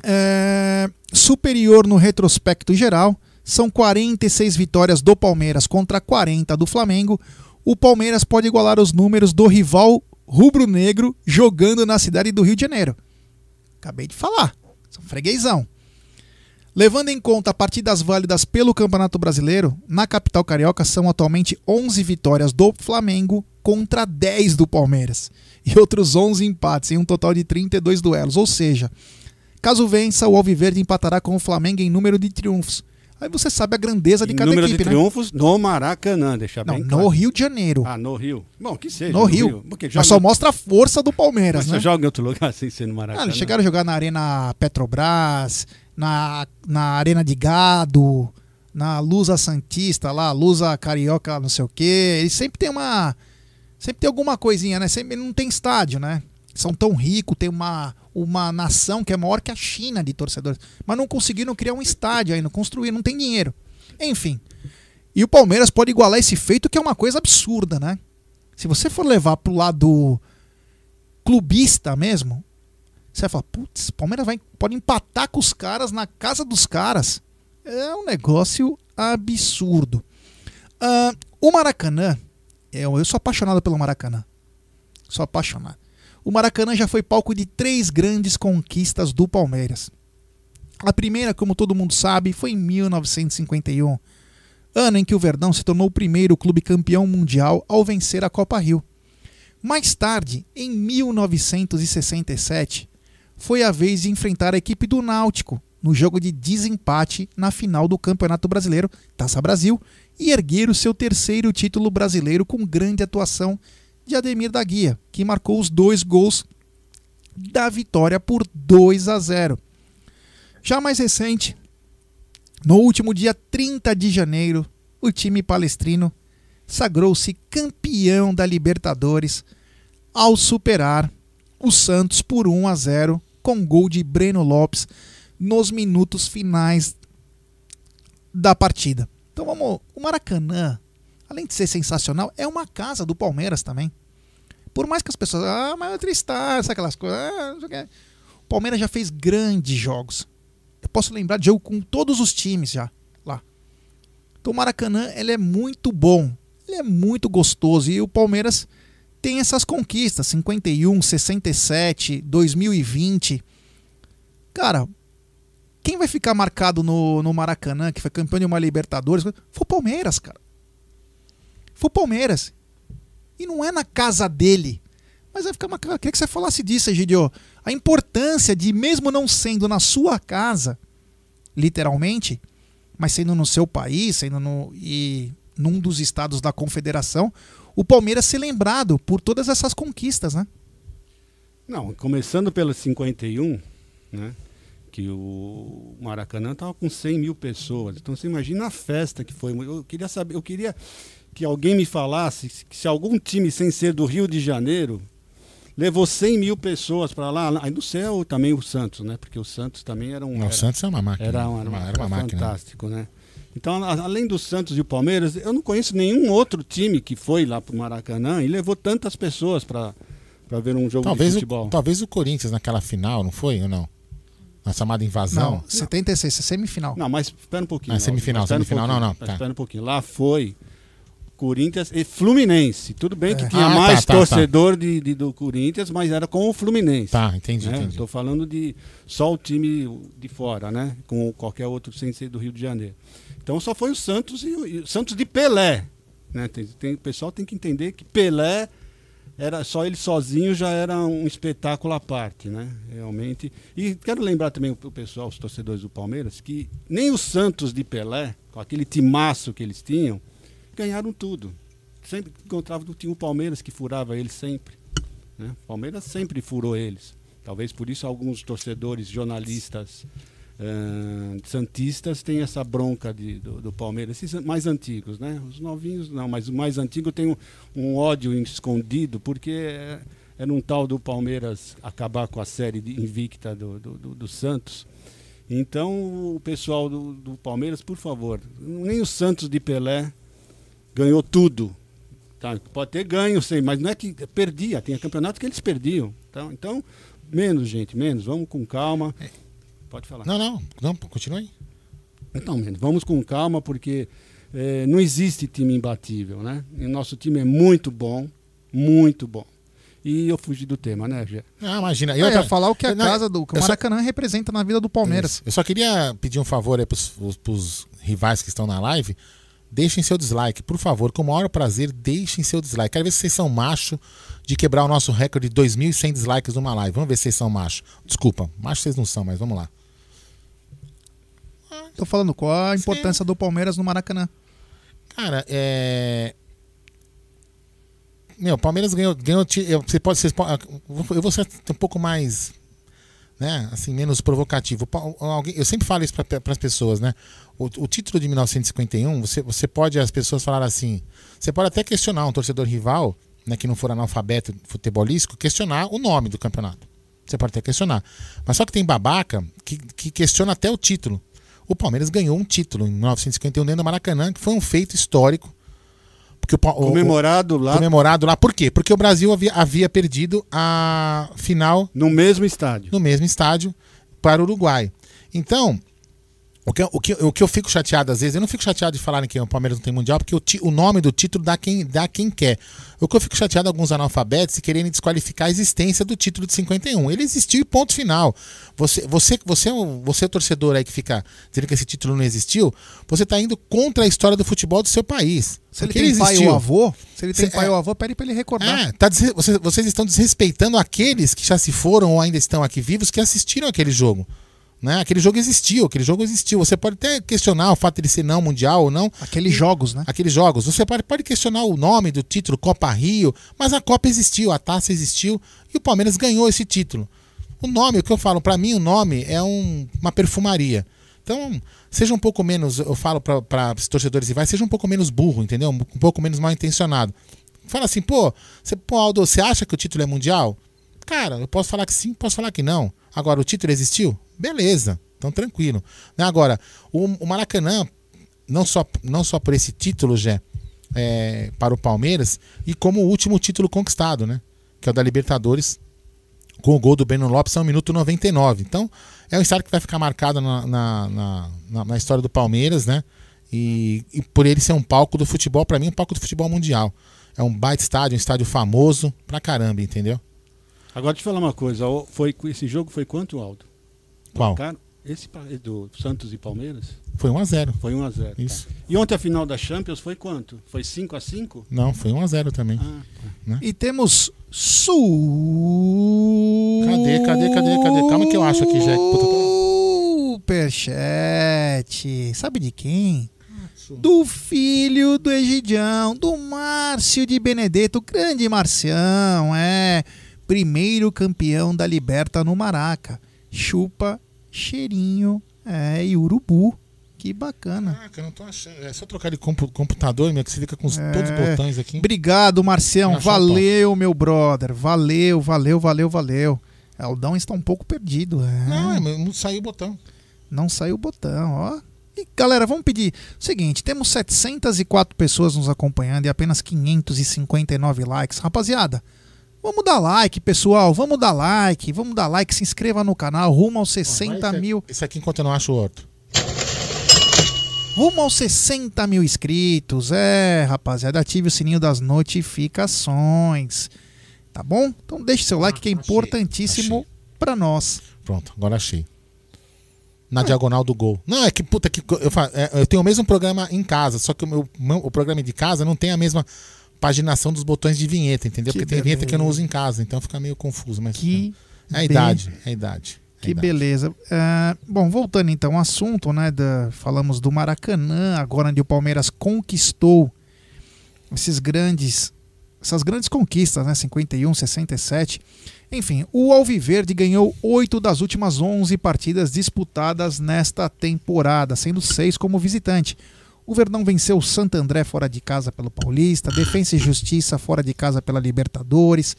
é, superior no retrospecto geral, são 46 vitórias do Palmeiras contra 40 do Flamengo. O Palmeiras pode igualar os números do rival rubro-negro jogando na cidade do Rio de Janeiro. Acabei de falar, são freguesão. Levando em conta partidas válidas pelo Campeonato Brasileiro, na capital carioca são atualmente 11 vitórias do Flamengo contra 10 do Palmeiras e outros 11 empates em um total de 32 duelos, ou seja, caso vença, o Alviverde empatará com o Flamengo em número de triunfos. Aí você sabe a grandeza de cada número equipe, de né? triunfos no Maracanã, deixa Não, bem no claro. Rio de Janeiro. Ah, no Rio. Bom, que seja. no Rio. Porque Mas só mostra a força do Palmeiras, Mas né? você joga em outro lugar *laughs* sem ser no Ah, Maracanã. eles chegaram a jogar na Arena Petrobras, na, na Arena de Gado, na Lusa Santista lá, Lusa Carioca, não sei o quê. Eles sempre tem uma. Sempre tem alguma coisinha, né? Sempre não tem estádio, né? São tão ricos, tem uma, uma nação que é maior que a China de torcedores. Mas não conseguiram criar um estádio ainda, construir, não tem dinheiro. Enfim. E o Palmeiras pode igualar esse feito, que é uma coisa absurda, né? Se você for levar pro lado clubista mesmo, você vai falar, putz, o Palmeiras vai, pode empatar com os caras na casa dos caras. É um negócio absurdo. Ah, o Maracanã, eu, eu sou apaixonado pelo Maracanã. Sou apaixonado. O Maracanã já foi palco de três grandes conquistas do Palmeiras. A primeira, como todo mundo sabe, foi em 1951, ano em que o Verdão se tornou o primeiro clube campeão mundial ao vencer a Copa Rio. Mais tarde, em 1967, foi a vez de enfrentar a equipe do Náutico no jogo de desempate na final do Campeonato Brasileiro Taça Brasil e erguer o seu terceiro título brasileiro com grande atuação de Ademir da Guia, que marcou os dois gols da vitória por 2 a 0. Já mais recente, no último dia 30 de janeiro, o time palestrino sagrou-se campeão da Libertadores ao superar o Santos por 1 a 0 com gol de Breno Lopes nos minutos finais da partida. Então vamos, o Maracanã, além de ser sensacional, é uma casa do Palmeiras também. Por mais que as pessoas, ah, mas é sabe aquelas coisas, ah, o Palmeiras já fez grandes jogos. Eu posso lembrar de jogo com todos os times já lá. Então o Maracanã, ele é muito bom, ele é muito gostoso e o Palmeiras tem essas conquistas, 51, 67, 2020. Cara, quem vai ficar marcado no, no Maracanã, que foi campeão de uma Libertadores, foi o Palmeiras, cara. Foi o Palmeiras. E não é na casa dele. Mas vai ficar uma. Eu queria que você falasse disso, Egidio. A importância de, mesmo não sendo na sua casa, literalmente, mas sendo no seu país, sendo no e num dos estados da confederação, o Palmeiras ser lembrado por todas essas conquistas, né? Não, começando pelo 51, né? Que o Maracanã estava com 100 mil pessoas. Então você imagina a festa que foi. Eu queria saber, eu queria que alguém me falasse que se algum time sem ser do Rio de Janeiro levou 100 mil pessoas para lá, aí no céu também o Santos, né? Porque o Santos também era um. Não, era, o Santos é uma máquina. Era, uma, era, uma, era uma máquina. fantástico, né? Então, além do Santos e o Palmeiras, eu não conheço nenhum outro time que foi lá para o Maracanã e levou tantas pessoas para ver um jogo talvez de futebol. O, talvez o Corinthians naquela final, não foi ou não? Na chamada invasão? Não, 76, é semifinal. Não, mas espera um pouquinho. Ah, semifinal, espera semifinal, um não, não. Espera Tá. um pouquinho. Lá foi Corinthians e Fluminense. Tudo bem que tinha Ah, tá, mais tá, tá. torcedor De, de- do Corinthians, mas era com o Fluminense. Tá, entendi, né? entendi. Estou falando de só o time de fora, né? Com qualquer outro sem ser do Rio de Janeiro. Então só foi o Santos e o, e o Santos de Pelé. Né? Tem, tem- o pessoal tem que entender que Pelé era só ele sozinho já era um espetáculo à parte, né? Realmente. E quero lembrar também o, o pessoal, os torcedores do Palmeiras, que nem o Santos de Pelé, com aquele timaço que eles tinham, ganharam tudo. Sempre que encontrava tinha o Palmeiras que furava eles sempre. Né? Palmeiras sempre furou eles. Talvez por isso alguns torcedores, jornalistas, ah, santistas têm essa bronca de, do, do Palmeiras. Esses mais antigos, né? Os novinhos não, mas o mais antigo tem um, um ódio escondido, porque é- era um tal do Palmeiras acabar com a série invicta do, do, do- do Santos. Então, o pessoal do, do Palmeiras, por favor, nem o Santos de Pelé ganhou tudo. Tá? Pode ter ganho, sei, mas não é que perdia, tem campeonato que eles perdiam. Então, então menos, gente, menos. Vamos com calma. Pode falar. Não, não, não, continue aí. Então, menos, vamos com calma, porque eh, não existe time imbatível, né? E o nosso time é muito bom, muito bom. E eu fugi do tema, né, Gê? Ah, imagina. Eu ia falar o que a Não, casa do eu só- Maracanã representa na vida do Palmeiras. Isso. Eu só queria pedir um favor aí pros, pros- pros rivais que estão na live. Deixem seu dislike, por favor, com o maior prazer, deixem seu dislike. Quero ver se vocês são macho de quebrar o nosso recorde de 2.100 dislikes numa live. Vamos ver se vocês são macho. Desculpa, macho vocês não são, mas vamos lá. Tô falando qual a importância do Palmeiras no Maracanã. Cara, é. Meu, o Palmeiras ganhou. ganhou eu, você pode, vocês po- eu vou ser um pouco mais. Né, assim, menos provocativo. Eu sempre falo isso para as pessoas, né? O, o título de 1951, você, você pode, as pessoas falaram assim. Você pode até questionar um torcedor rival, né, que não for analfabeto futebolístico, questionar o nome do campeonato. Você pode até questionar. Mas só que tem babaca que, que questiona até o título. O Palmeiras ganhou um título em 1951 dentro do Maracanã, que foi um feito histórico. Porque o, Pa- o- Comemorado lá. Comemorado lá. Por quê? Porque o Brasil havia, havia perdido a final. No mesmo estádio. No mesmo estádio para o Uruguai. Então, o que, eu- o, que, o que eu fico chateado às vezes, eu não fico chateado de falarem que o Palmeiras não tem mundial, porque o, ti- o nome do título dá quem, dá quem quer. O que eu fico chateado é alguns analfabetos e quererem desqualificar a existência do título de 51. Ele existiu e ponto final. Você, você, você, é você é torcedor aí que fica dizendo que esse título não existiu, você está indo contra a história do futebol do seu país. Se ele Porque tem pai existiu. ou avô, se ele tem Cê- pai é. ou avô, pede pra ele recordar. É, tá vocês, vocês estão desrespeitando aqueles que já se foram ou ainda estão aqui vivos que assistiram aquele jogo. Né? Aquele jogo existiu, aquele jogo existiu. Você pode até questionar o fato de ser não mundial ou não. Aqueles jogos, né? Aqueles jogos. Você pode, pode questionar o nome do título, Copa Rio, mas a Copa existiu, a taça existiu e o Palmeiras ganhou esse título. O nome, o que eu falo, pra mim o nome é um- uma perfumaria. Então, seja um pouco menos, eu falo para os torcedores rivais, seja um pouco menos burro, entendeu? Um pouco menos mal intencionado. Fala assim, pô, você, pô, Aldo, você acha que o título é mundial? Cara, eu posso falar que sim, posso falar que não. Agora, o título existiu? Beleza, então tranquilo. Né, Agora, o, o Maracanã, não só, não só por esse título, Jé, é, para o Palmeiras, e como o último título conquistado, né? Que é o da Libertadores, com o gol do Breno Lopes ao minuto 99. Então, é um estádio que vai ficar marcado na, na, na, na- história do Palmeiras, né? E, e por ele ser um palco do futebol, para mim, um palco do futebol mundial. É um baita estádio, um estádio famoso pra caramba, entendeu? Agora, deixa eu falar uma coisa. Foi, esse jogo foi quanto, Aldo? Qual? Esse do Santos e Palmeiras? Foi 1x0. Foi 1x0. Isso. E ontem a final da Champions foi quanto? Foi 5x5? Não, foi 1x0 também. Ah, né? E temos Sul. Cadê, cadê, cadê, cadê? Calma que eu acho aqui, Jack. Puta, tô- superchat. Sabe de quem? Do filho do Egidião, do Márcio de Benedetto, grande Marcião, é. Primeiro campeão da Liberta no Maraca. Chupa, cheirinho, é, e urubu. Que bacana. Caraca, eu não tô achando. É só trocar de compu- computador, meu, que você fica com os- todos os É. botões aqui. Obrigado, Marcião. Valeu, meu brother. Valeu, valeu, valeu, valeu. Aldão está um pouco perdido. é. Não, é, não saiu o botão. Não saiu o botão, ó. E galera, vamos pedir o seguinte: temos 704 pessoas nos acompanhando e apenas 559 likes. Rapaziada, vamos dar like, pessoal. Vamos dar like, vamos dar like, se inscreva no canal, rumo aos 60 Esse- mil. Esse aqui enquanto eu não acho o outro. Rumo aos 60 mil inscritos. É, rapaziada, ative o sininho das notificações. Tá bom? Então deixe seu like que é importantíssimo pra nós. Pronto, agora achei. Na diagonal do gol. Não, é que puta que. Eu, é, eu tenho o mesmo programa em casa, só que o, meu- o programa de casa não tem a mesma paginação dos botões de vinheta, entendeu? Que Porque tem vinheta que eu não uso em casa, então fica meio confuso. Mas Que é a idade, é a idade. Que beleza. É, bom, voltando então ao assunto, né? da- falamos do Maracanã, agora onde o Palmeiras conquistou esses grandes, essas grandes conquistas, né? 51, 67. Enfim, o Alviverde ganhou oito das últimas 11 partidas disputadas nesta temporada, sendo seis como visitante. O Verdão venceu o Santo André fora de casa pelo Paulista, Defensa e Justiça fora de casa pela Libertadores,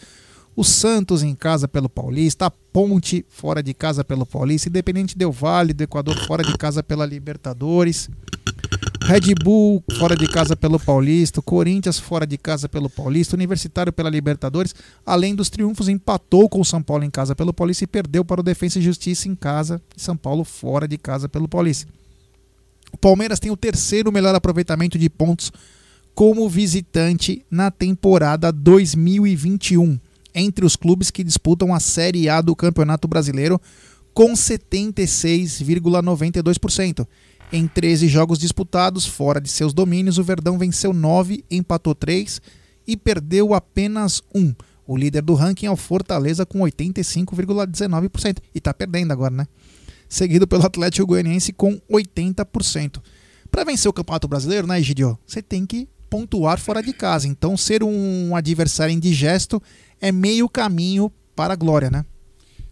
o Santos em casa pelo Paulista, a Ponte fora de casa pelo Paulista, Independente Del Vale do Equador fora de casa pela Libertadores, Red Bull fora de casa pelo Paulista, Corinthians fora de casa pelo Paulista, Universitário pela Libertadores, além dos triunfos, empatou com o São Paulo em casa pelo Paulista e perdeu para o Defensa e Justiça em casa, e São Paulo fora de casa pelo Paulista. O Palmeiras tem o terceiro melhor aproveitamento de pontos como visitante na temporada 2021, entre os clubes que disputam a Série A do Campeonato Brasileiro, com 76,92%. Em 13 jogos disputados fora de seus domínios, o Verdão venceu 9, empatou 3 e perdeu apenas 1. O líder do ranking é o Fortaleza com 85,19%. E está perdendo agora, né? Seguido pelo Atlético Goianiense com 80%. Para vencer o Campeonato Brasileiro, né, Egidio? Você tem que pontuar fora de casa. Então, ser um adversário indigesto é meio caminho para a glória, né?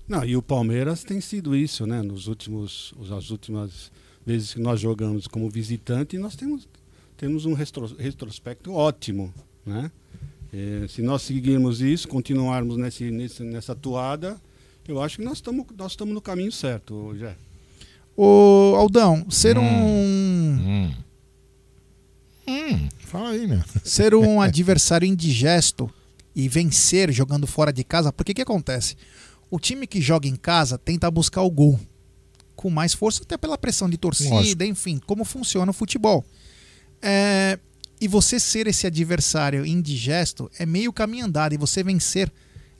Não, e o Palmeiras tem sido isso, né? Nos últimos, as últimas vezes que nós jogamos como visitante, nós temos, temos um retro- retrospecto ótimo, né? Eh, se nós seguirmos isso, continuarmos nesse, nesse, nessa toada, eu acho que nós estamos nós estamos no caminho certo, Jé. Ô, Aldão, ser um. Hum. Hum, fala aí, meu. *laughs* ser um *laughs* adversário indigesto e vencer jogando fora de casa, porque que acontece? O time que joga em casa tenta buscar o gol com mais força, até pela pressão de torcida, Lógico. enfim, como funciona o futebol. É, e você ser esse adversário indigesto é meio caminho andado, e você vencer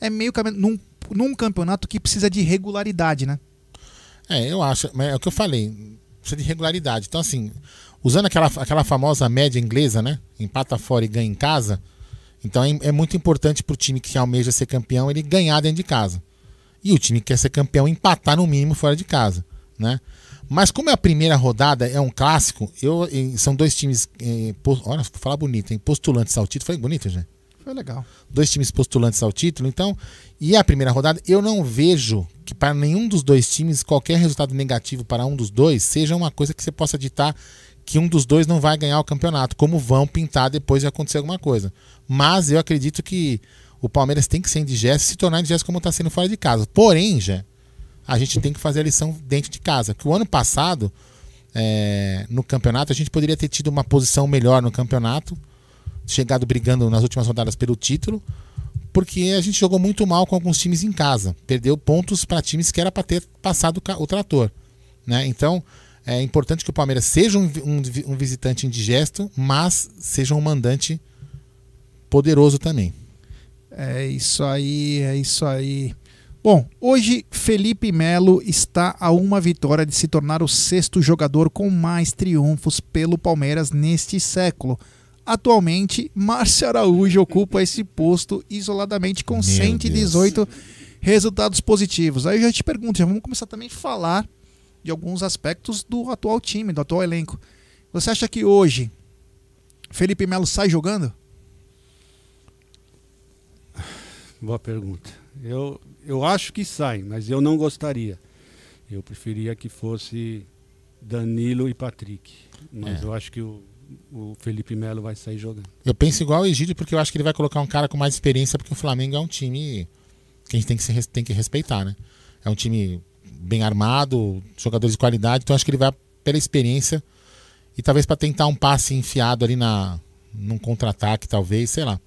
é meio caminho. Num, num campeonato que precisa de regularidade, né? É, eu acho. É o que eu falei. Precisa de regularidade. Então, assim, usando aquela, aquela famosa média inglesa, né? Empata fora e ganha em casa. Então é, é muito importante pro time que almeja ser campeão ele ganhar dentro de casa. E o time que quer ser campeão empatar no mínimo fora de casa, né? Mas como é a primeira rodada, é um clássico, eu, são dois times. Eh, pos- olha, vou falar bonito, hein? Postulantes ao título. Foi bonito, gente? Foi legal. dois times postulantes ao título, então, e a primeira rodada, eu não vejo que para nenhum dos dois times qualquer resultado negativo para um dos dois seja uma coisa que você possa ditar que um dos dois não vai ganhar o campeonato, como vão pintar depois de acontecer alguma coisa. Mas eu acredito que o Palmeiras tem que ser indigesto se tornar indigesto como está sendo fora de casa. Porém, já a gente tem que fazer a lição dentro de casa. Que o ano passado, é, no campeonato, a gente poderia ter tido uma posição melhor no campeonato, chegado brigando nas últimas rodadas pelo título, porque a gente jogou muito mal com alguns times em casa. Perdeu pontos para times que era para ter passado o trator. Né? Então, é importante que o Palmeiras seja um, um um visitante indigesto, mas seja um mandante poderoso também. É isso aí, é isso aí. Bom, hoje Felipe Melo está a uma vitória de se tornar o sexto jogador com mais triunfos pelo Palmeiras neste século. Atualmente, Márcio Araújo ocupa esse posto isoladamente com Meu 118 resultados positivos. Aí eu já te pergunto, já vamos começar também a falar de alguns aspectos do atual time, do atual elenco. Você acha que hoje Felipe Melo sai jogando? Boa pergunta. Eu, eu acho que sai, mas eu não gostaria. Eu preferia que fosse Danilo e Patrick. Mas É. eu acho que o, o Felipe Melo vai sair jogando. Eu penso igual o Egídio, porque eu acho que ele vai colocar um cara com mais experiência, porque o Flamengo é um time que a gente tem que, se tem que respeitar, né? É um time bem armado, jogadores de qualidade, então eu acho que ele vai pela experiência e talvez para tentar um passe enfiado ali na num contra-ataque, talvez, sei lá.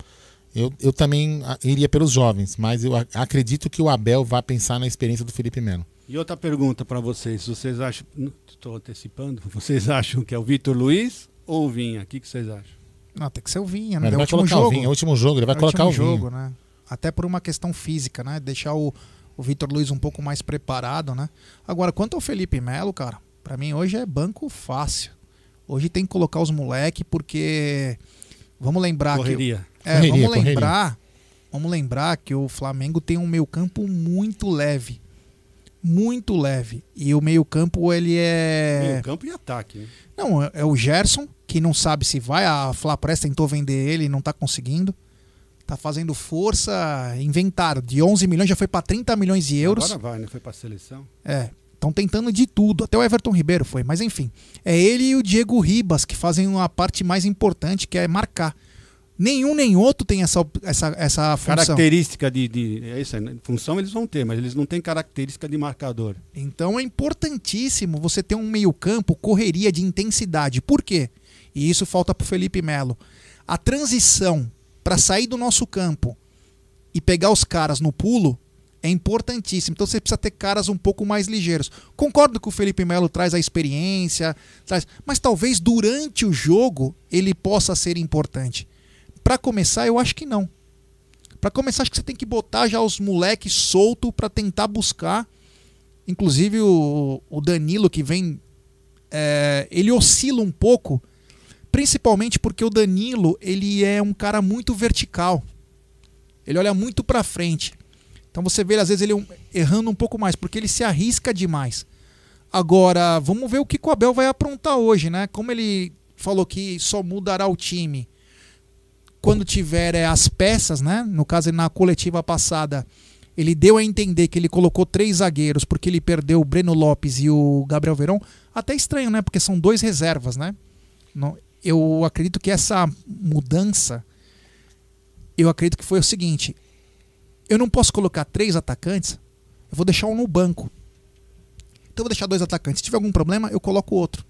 Eu, eu também ah, iria pelos jovens, mas eu acredito que o Abel vai pensar na experiência do Felipe Melo. E outra pergunta para vocês. Vocês acham. Estou antecipando. *laughs* Vocês acham que é o Vitor Luiz ou o Vinha? O que, que vocês acham? Não, tem que ser o Vinha, né? ele É o vai último colocar o jogo. Vinha, é o último jogo, ele vai É colocar último o Vinha. jogo, né? Até por uma questão física, né? Deixar o, o Vitor Luiz um pouco mais preparado, né? Agora, quanto ao Felipe Melo, cara, pra mim hoje é banco fácil. Hoje tem que colocar os moleque porque vamos lembrar Correria. que é, Correria, vamos correria. lembrar, vamos lembrar que o Flamengo tem um meio-campo muito leve. Muito leve. E o meio-campo ele é Meio campo e ataque. Né? não, é- é o Gerson, que não sabe se vai. A Fla Press tentou vender ele e não tá conseguindo. Tá fazendo força. Inventaram. De 11 milhões já foi para 30 milhões de euros. Agora vai, né? Foi para a seleção. É. Estão tentando de tudo. Até o Everton Ribeiro foi. Mas enfim. É ele e o Diego Ribas que fazem uma parte mais importante, que é marcar. Nenhum nem outro tem essa, essa, essa função. Característica de, de. É isso aí, né? Função eles vão ter, mas eles não têm característica de marcador. Então é importantíssimo você ter um meio-campo, correria de intensidade. Por quê? E isso falta para Felipe Melo. A transição para sair do nosso campo e pegar os caras no pulo é importantíssimo. Então você precisa ter caras um pouco mais ligeiros. Concordo que o Felipe Melo traz a experiência, traz, mas talvez durante o jogo ele possa ser importante. Para começar, eu acho que não. Para começar, acho que você tem que botar já os moleques solto para tentar buscar Inclusive o, o Danilo que vem. é, ele oscila um pouco, principalmente porque o Danilo ele é um cara muito vertical. Ele olha muito pra frente. Então você vê às vezes ele um- errando um pouco mais, porque ele se arrisca demais. Agora, vamos ver o que o Abel vai aprontar hoje, né? Como ele falou que só mudará o time quando tiver é, as peças, né? No caso, na coletiva passada, ele deu a entender que ele colocou três zagueiros porque ele perdeu o Breno Lopes e o Gabriel Verón. Até estranho, né? Porque são dois reservas, né? Eu acredito que essa mudança, eu acredito que foi o seguinte: eu não posso colocar três atacantes, eu vou deixar um no banco. Então eu vou deixar dois atacantes. Se tiver algum problema, eu coloco outro.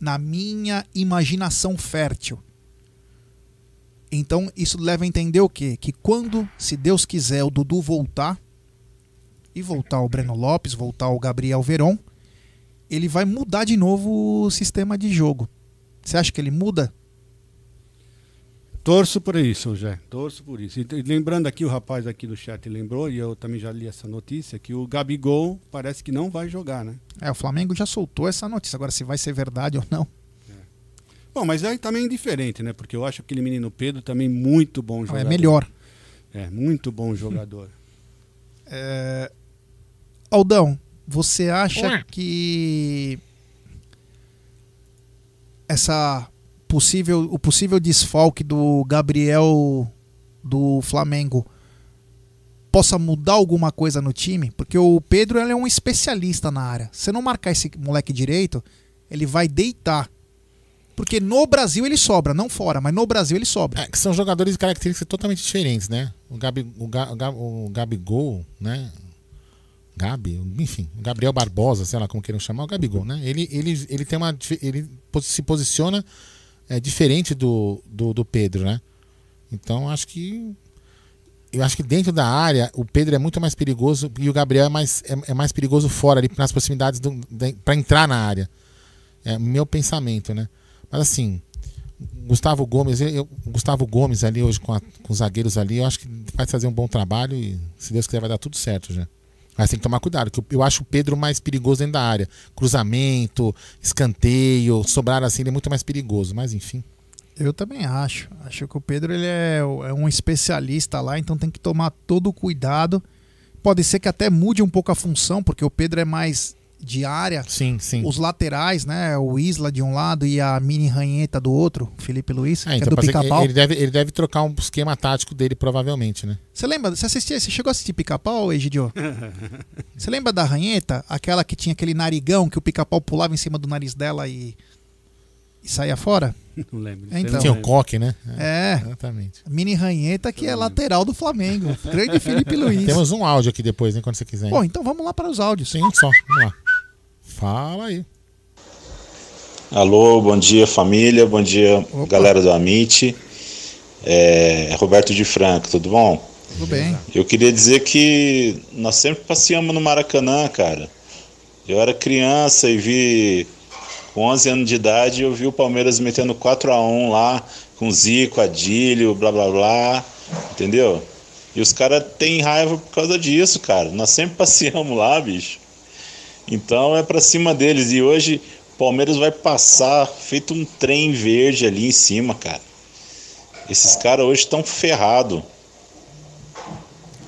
Na minha imaginação fértil. Então isso leva a entender o quê? Que quando, se Deus quiser, o Dudu voltar e voltar o Breno Lopes, voltar o Gabriel Veron, ele vai mudar de novo o sistema de jogo. Você acha que ele muda? Torço por isso, Jé. Torço por isso. E e lembrando aqui, o rapaz aqui do chat lembrou, e eu também já li essa notícia, que o Gabigol parece que não vai jogar, né? É, o Flamengo já soltou essa notícia. Agora, se vai ser verdade ou não. Bom, mas aí também é indiferente, né? Porque eu acho aquele menino Pedro também muito bom Não, jogador. é melhor. É, muito bom jogador. *laughs* É... Aldão, você acha Ué. que essa possível, o possível desfalque do Gabriel do Flamengo possa mudar alguma coisa no time? Porque o Pedro ele é um especialista na área. Se não marcar esse moleque direito, ele vai deitar. Porque no Brasil ele sobra, não fora, mas no Brasil ele sobra. É, que são jogadores de características totalmente diferentes, né? O, Gabi, o, Ga, o, Ga- o Gabigol, né? Gabi, enfim, Gabriel Barbosa, sei lá como queiram chamar, o Gabigol, né? Ele, ele, ele tem uma. Ele se posiciona é, diferente do, do, do Pedro, né? Então acho que. Eu acho que dentro da área o Pedro é muito mais perigoso e o Gabriel é mais, é, é mais perigoso fora, ali, nas proximidades para entrar na área. É meu pensamento, né? Mas assim, Gustavo Gomes, eu, Gustavo Gomes ali hoje com, a- com os zagueiros ali, eu acho que vai fazer um bom trabalho e se Deus quiser vai dar tudo certo já. Mas tem que tomar cuidado, que eu, eu acho o Pedro mais perigoso dentro da área. Cruzamento, escanteio, sobrar assim, ele é muito mais perigoso, mas enfim. Eu também acho. Acho que o Pedro ele é, é um especialista lá, então tem que tomar todo o cuidado. Pode ser que até mude um pouco a função, porque o Pedro é mais de área. Sim, sim. Os laterais, né? O Isla de um lado e a mini ranheta do outro, Felipe Luiz, É, que então é do pica-pau. ele, deve, ele deve trocar um esquema tático dele, provavelmente, né? Você lembra? Você assistia? Você chegou a assistir pica-pau, Egidio? *laughs* Você lembra da ranheta? Aquela que tinha aquele narigão que o pica-pau pulava em cima do nariz dela e, e saía fora? Não lembro. É, então. Tinha o coque, né? É. Exatamente. Mini ranheta que é lateral do Flamengo. Grande Felipe Luiz. *laughs* Temos um áudio aqui depois, hein, quando você quiser. hein? Bom, então vamos lá para os áudios. Sim, só. Vamos lá. Fala aí. Alô, bom dia família, bom dia galera do Amit. É, Roberto de Franco, tudo bom? Tudo bem. Eu queria dizer que nós sempre passeamos no Maracanã, cara. Eu era criança e vi, com 11 anos de idade, eu vi o Palmeiras metendo 4 a 1 lá, com Zico, Adílio, blá blá blá, entendeu? E os caras têm raiva por causa disso, cara. Nós sempre *laughs* passeamos lá, bicho. Então é pra cima deles. E hoje o Palmeiras vai passar feito um trem verde ali em cima, cara. Esses caras hoje estão ferrados.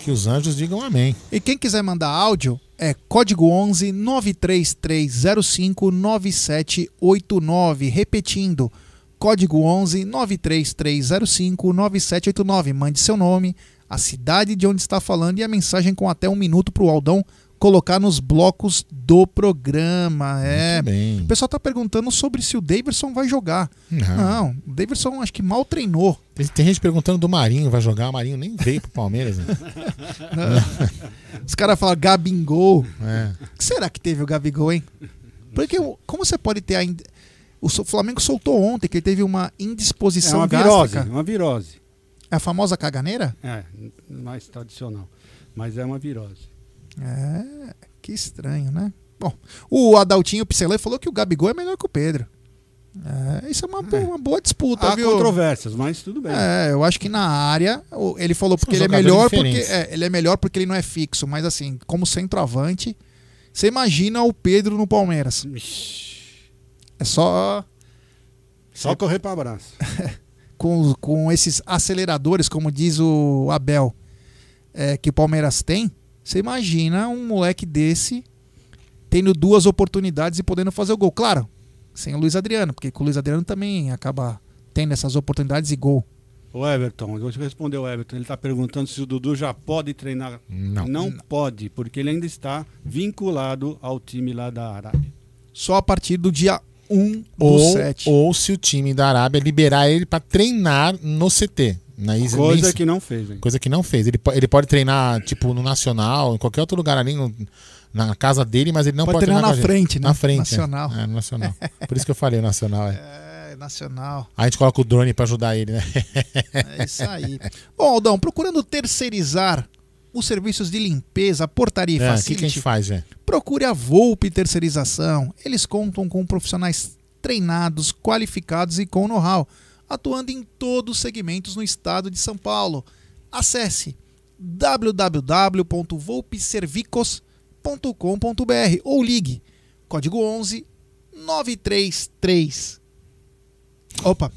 Que os anjos digam amém. E quem quiser mandar áudio é código 11 93305 9789. Repetindo, código 11 93305 9789. Mande seu nome, a cidade de onde está falando e a mensagem com até um minuto para o Aldão colocar nos blocos do programa. É. bem. O pessoal tá perguntando sobre se o Davidson vai jogar. Não. Não, o Davidson acho que mal treinou. Tem, tem gente perguntando do Marinho, vai jogar? O Marinho nem veio pro Palmeiras. Né? *laughs* Os caras falam Gabingol. É. O que será que teve o Gabigol, hein? Porque como você pode ter a. ind- O Flamengo soltou ontem que ele teve uma É indisposição uma virose, gástrica. uma virose. É a famosa caganeira? É, mais tradicional. Mas é uma virose. É, que estranho, né? Bom, o Adaltinho Picelé falou que o Gabigol é melhor que o Pedro. É, isso é uma, bo- uma boa disputa, Há viu? controvérsias, mas tudo bem. É, eu acho que na área, ele falou porque ele é melhor porque é, ele é melhor porque ele não é fixo, mas assim, como centroavante, você imagina o Pedro no Palmeiras. É só Só correr para abraço. *laughs* com, com esses aceleradores, como diz o Abel, é, que o Palmeiras tem, você imagina um moleque desse tendo duas oportunidades e podendo fazer o gol. Claro, sem o Luiz Adriano, porque com o Luiz Adriano também acaba tendo essas oportunidades e gol. O Everton, eu responder o Everton. Ele está perguntando se o Dudu já pode treinar. Não. pode, porque ele ainda está vinculado ao time lá da Arábia. Só a partir do dia 1 do Ou, 7. ou se o time da Arábia liberar ele pra treinar no CT. Na Isa- Coisa nem- que não fez, hein? Coisa que não fez. Ele, ele pode treinar, tipo, no Nacional, em qualquer outro lugar ali, no- na casa dele, mas ele não Pode pode, treinar a na frente, né? Na frente. é. Nacional. É, no Nacional. Por isso que eu falei o Nacional, é. É, nacional. Aí a gente coloca o drone pra ajudar ele, né? É isso aí. Bom, Aldão, procurando terceirizar os serviços de limpeza, portaria e É, o que, a gente faz, velho? procure a Volpe Terceirização. Eles contam com profissionais treinados, qualificados e com know-how, atuando em todos os segmentos no estado de São Paulo. Acesse www.volpeservicos.com.br ou ligue código 11 933 Opa.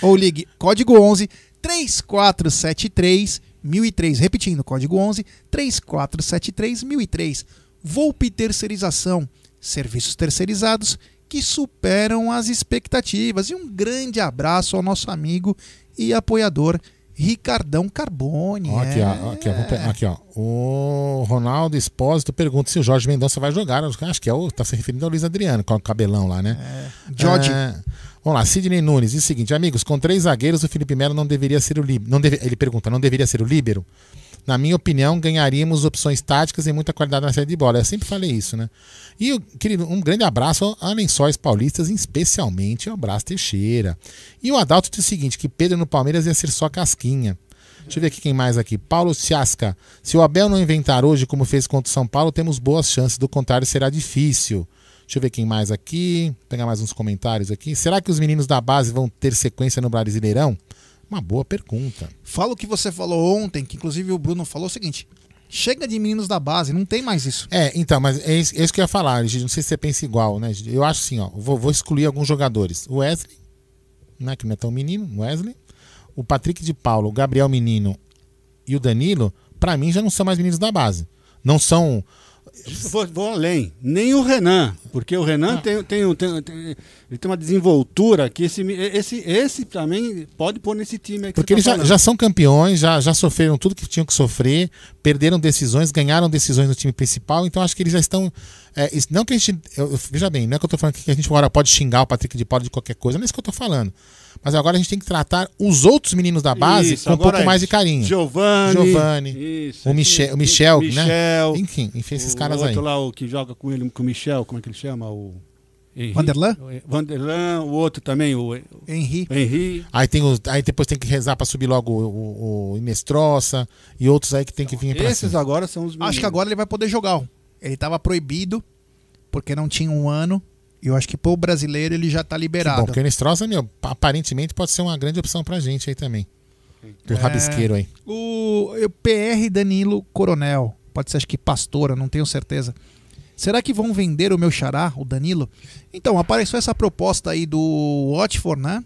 Ou ligue código 11 3473 1003. Repetindo, código 11 3473 1003. Volpe Terceirização. Serviços terceirizados que superam as expectativas. E um grande abraço ao nosso amigo e apoiador Ricardão Carbone. Ó, aqui, É. ó, aqui, ó, aqui, ó. O Ronaldo Espósito pergunta se o Jorge Mendonça vai jogar. Acho que é o. Tá se referindo ao Luiz Adriano, com o cabelão lá, né? Jorge. É, vamos lá, Sidney Nunes. Diz o seguinte, amigos, com três zagueiros, o Felipe Melo não deveria ser o líbero. Deve, ele pergunta, não deveria ser o líbero? Na minha opinião, ganharíamos opções táticas e muita qualidade na série de bola. Eu sempre falei isso, né? E, querido, um grande abraço a Lençóis Paulistas, especialmente ao Brás Teixeira. E o Adalto diz o seguinte, que Pedro no Palmeiras ia ser só casquinha. Deixa eu ver aqui quem mais aqui. Paulo Ciasca. Se o Abel não inventar hoje como fez contra o São Paulo, temos boas chances. Do contrário, será difícil. Deixa eu ver quem mais aqui. Vou pegar mais uns comentários aqui. Será que os meninos da base vão ter sequência no Brasileirão? Uma boa pergunta. Fala o que você falou ontem, que inclusive o Bruno falou o seguinte: chega de meninos da base, não tem mais isso. É, então, mas é isso, é que eu ia falar, Gigi. Não sei se você pensa igual, né? Eu acho assim, ó. Vou, vou excluir alguns jogadores. O Wesley, né? Que não é tão menino, Wesley. O Patrick de Paulo, o Gabriel Menino e o Danilo, pra mim já não são mais meninos da base. Não são. Vou, vou além. Nem o Renan. Porque o Renan tem, tem, tem, tem- ele tem uma desenvoltura que esse, esse, esse também pode pôr nesse time Porque você eles tá já, já são campeões, já, já sofreram tudo que tinham que sofrer, perderam decisões, ganharam decisões no time principal, então acho que eles já estão. é, não que a gente. eu- veja bem, não é que eu tô falando que a gente agora pode xingar o Patrick de Paula de qualquer coisa, não é isso que eu tô falando. Mas agora a gente tem que tratar os outros meninos da base Isso, com um pouco é mais de carinho. Giovani. Giovani. Isso, o, Michel, isso, o Michel, o né? Michel, Enfim, enfim, esses o caras outro aí. lá, o que joga com ele, com o Michel, como é que ele chama? O Henri- Vanderlan? Vanderlan, o outro também, o Henri. Henri. Aí, tem os, aí depois tem que rezar pra subir logo o, o, o Inestrosa e outros aí que tem que vir pra Esses cima. agora são os Acho que agora ele vai poder jogar. Ele tava proibido porque não tinha um ano. Eu acho que pro brasileiro ele já tá Que liberado. bom, porque o Inestrosa, meu, aparentemente pode ser uma grande opção pra gente aí também. Do É. rabisqueiro aí. O, o PR Danilo Coronel. Pode ser, acho que Pastora, não tenho certeza. Será que vão vender o meu xará, o Danilo? Então, apareceu essa proposta aí do Watford, né?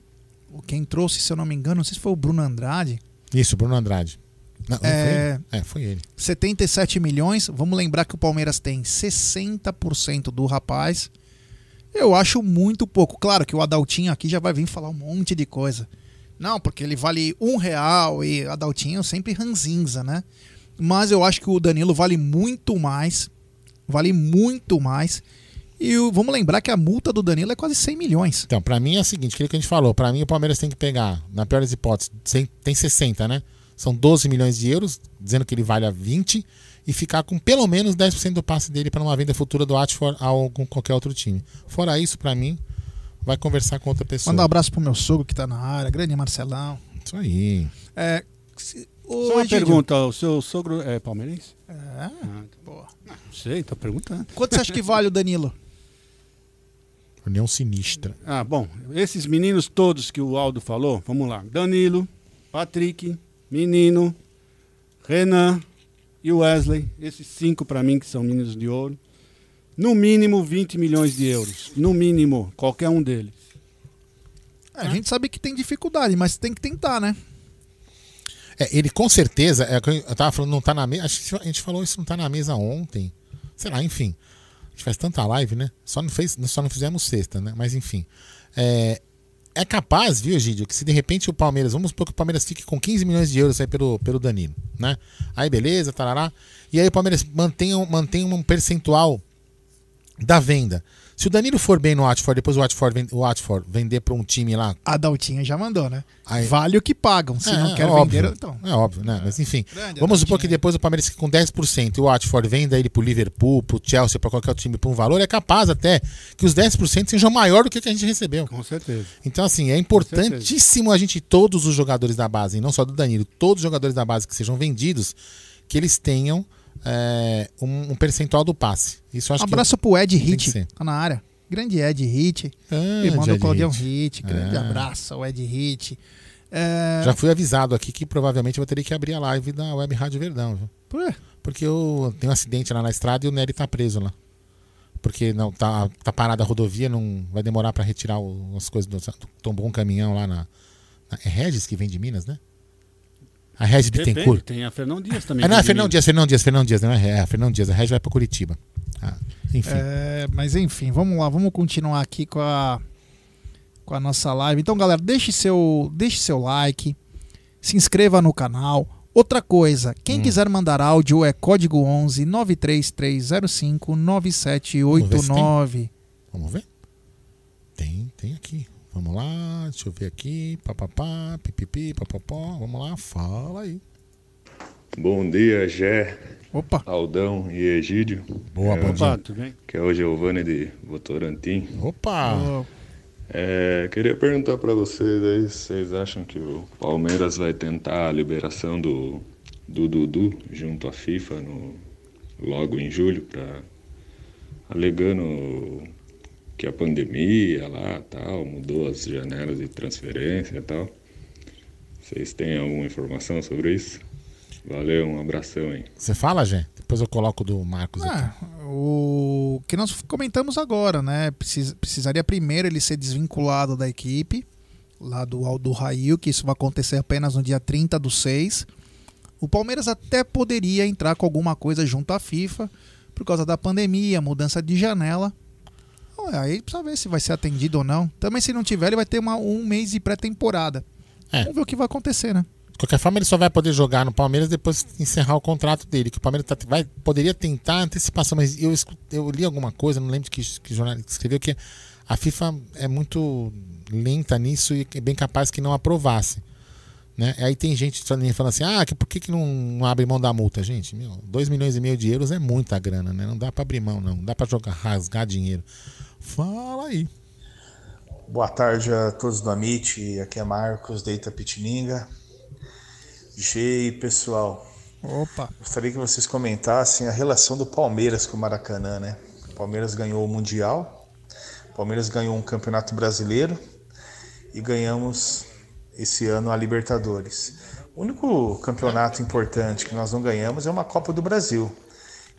O Quem trouxe, se eu não me engano, não sei se foi o Bruno Andrade. Isso, Bruno Andrade. Não, É. foi ele? É, foi ele. 77 milhões. Vamos lembrar que o Palmeiras tem 60% do rapaz. Eu acho muito pouco. Claro que o Adaltinho aqui já vai vir falar um monte de coisa. Não, porque ele vale um real e Adaltinho sempre ranzinza, né? Mas eu acho que o Danilo vale muito mais. Vale muito mais. E o- vamos lembrar que a multa do Danilo é quase 100 milhões. Então, pra mim é o seguinte, aquilo que a gente falou, pra mim o Palmeiras tem que pegar, na pior das hipóteses, tem 60, né? São 12 milhões de euros, dizendo que ele vale a 20, e ficar com pelo menos 10% do passe dele para uma venda futura do Watford a algum, qualquer outro time. Fora isso, pra mim, vai conversar com outra pessoa. Manda um abraço pro meu sogro que tá na área, grande Marcelão. Isso aí. É, se- Só uma Egídio, pergunta, o seu sogro é palmeirense? É. Ah, boa. Não sei, tô perguntando. Quanto você acha que vale o Danilo? *laughs* União sinistra. Ah, bom, esses meninos todos que o Aldo falou, vamos lá. Danilo, Patrick, Menino, Renan e Wesley. Esses cinco para mim que são meninos de ouro. No mínimo 20 milhões de euros. No mínimo, qualquer um deles. É, a gente sabe que tem dificuldade, mas tem que tentar, né? É, ele com certeza, é, eu tava falando, não tá na mesa. A gente falou isso não tá na mesa ontem. Sei lá, enfim. A gente faz tanta live, né? Só não, fez, só não fizemos sexta, né? Mas enfim. É, é capaz, viu, Egídio, que se de repente o Palmeiras, vamos supor que o Palmeiras fique com 15 milhões de euros aí pelo, pelo Danilo, né? Aí beleza, tarará. E aí o Palmeiras mantenha, mantenha um percentual da venda. Se o Danilo for bem no Watford, depois o Watford, ven- o Watford vender para um time lá. A Daltinha já mandou, né? Aí- Vale o que pagam. Se É, não é quer óbvio, vender, então. É óbvio, né? Mas enfim. Grande vamos supor que depois o Palmeiras fique com 10% e o Watford venda ele pro Liverpool, pro Chelsea, pra qualquer outro time por um valor, é capaz até que os 10% sejam maior do que o que a gente recebeu. Com certeza. Então, assim, é importantíssimo a gente, todos os jogadores da base, e não só do Danilo, todos os jogadores da base que sejam vendidos, que eles tenham é, um, um percentual do passe. Isso acho Um abraço pro Ed que Hit, tá na área. Grande Ed Hit. Ah, irmão do Claudião Hit. Hit. Grande Ah. abraço ao Ed Hit. É, Já fui avisado aqui que provavelmente eu vou ter que abrir a live da Web Rádio Verdão, viu? Por quê? Porque eu tenho um acidente lá na estrada e o Nery tá preso lá. Porque não tá, tá parada a rodovia, não vai demorar pra retirar o- as coisas do. Tombou um caminhão lá na, na- É Regis que vem de Minas, né? A Regis Depende, Bittencourt. tem a Fernão Dias também. Ah, não, é Fernão. Dias, Fernão Dias, Fernão Dias, não é? É, Fernão Dias. A Regis vai pra Curitiba. Ah, enfim. É, mas enfim, vamos lá, vamos continuar aqui com a com a nossa live. Então, galera, deixe seu, deixe seu like, se inscreva no canal. Outra coisa, quem Hum. quiser mandar áudio é código 11 93305 9789. Vamos ver? Tem, tem aqui. Vamos lá, deixa eu ver aqui. Papapá, pipipi, papapó. Vamos lá, fala aí. Bom dia, Gé. Opa. Aldão e Egídio. Boa, bom Opa, dia. tudo bem? Que é o Giovanni de Votorantim. Opa! É, queria perguntar para vocês aí, vocês acham que o Palmeiras vai tentar a liberação do, do Dudu junto à FIFA no, logo em julho, pra, alegando que a pandemia lá tal, mudou as janelas de transferência e tal. Vocês têm alguma informação sobre isso? Valeu, um abração aí. Você fala, Gê? Depois eu coloco do Marcos aqui. Ah, o que nós comentamos agora, né? Precis- precisaria primeiro ele ser desvinculado da equipe, lá do, do Rail, que isso vai acontecer apenas no dia 30 do 6. O Palmeiras até poderia entrar com alguma coisa junto à FIFA por causa da pandemia, mudança de janela. Então, Aí precisa ver se vai ser atendido ou não. Também se não tiver, ele vai ter uma, um mês de pré-temporada. É. Vamos ver o que vai acontecer, né? De qualquer forma, ele só vai poder jogar no Palmeiras depois que encerrar o contrato dele. Que o Palmeiras tá- vai, poderia tentar antecipação, mas eu, eu li alguma coisa, não lembro que, que jornal escreveu, que a FIFA é muito lenta nisso e é bem capaz que não aprovasse. Né? Aí tem gente falando assim, ah, que por que, que não, não abre mão da multa? Gente, meu, 2 milhões e meio de euros é muita grana, né? Não dá pra abrir mão, não. Não dá pra jogar, rasgar dinheiro. Fala aí. Boa tarde a todos do Amit, aqui é Marcos da Itapetininga. G, pessoal. Opa. Gostaria que vocês comentassem a relação do Palmeiras com o Maracanã, né? O Palmeiras ganhou o Mundial, o Palmeiras ganhou um Campeonato Brasileiro e ganhamos esse ano a Libertadores. O único campeonato importante que nós não ganhamos é uma Copa do Brasil.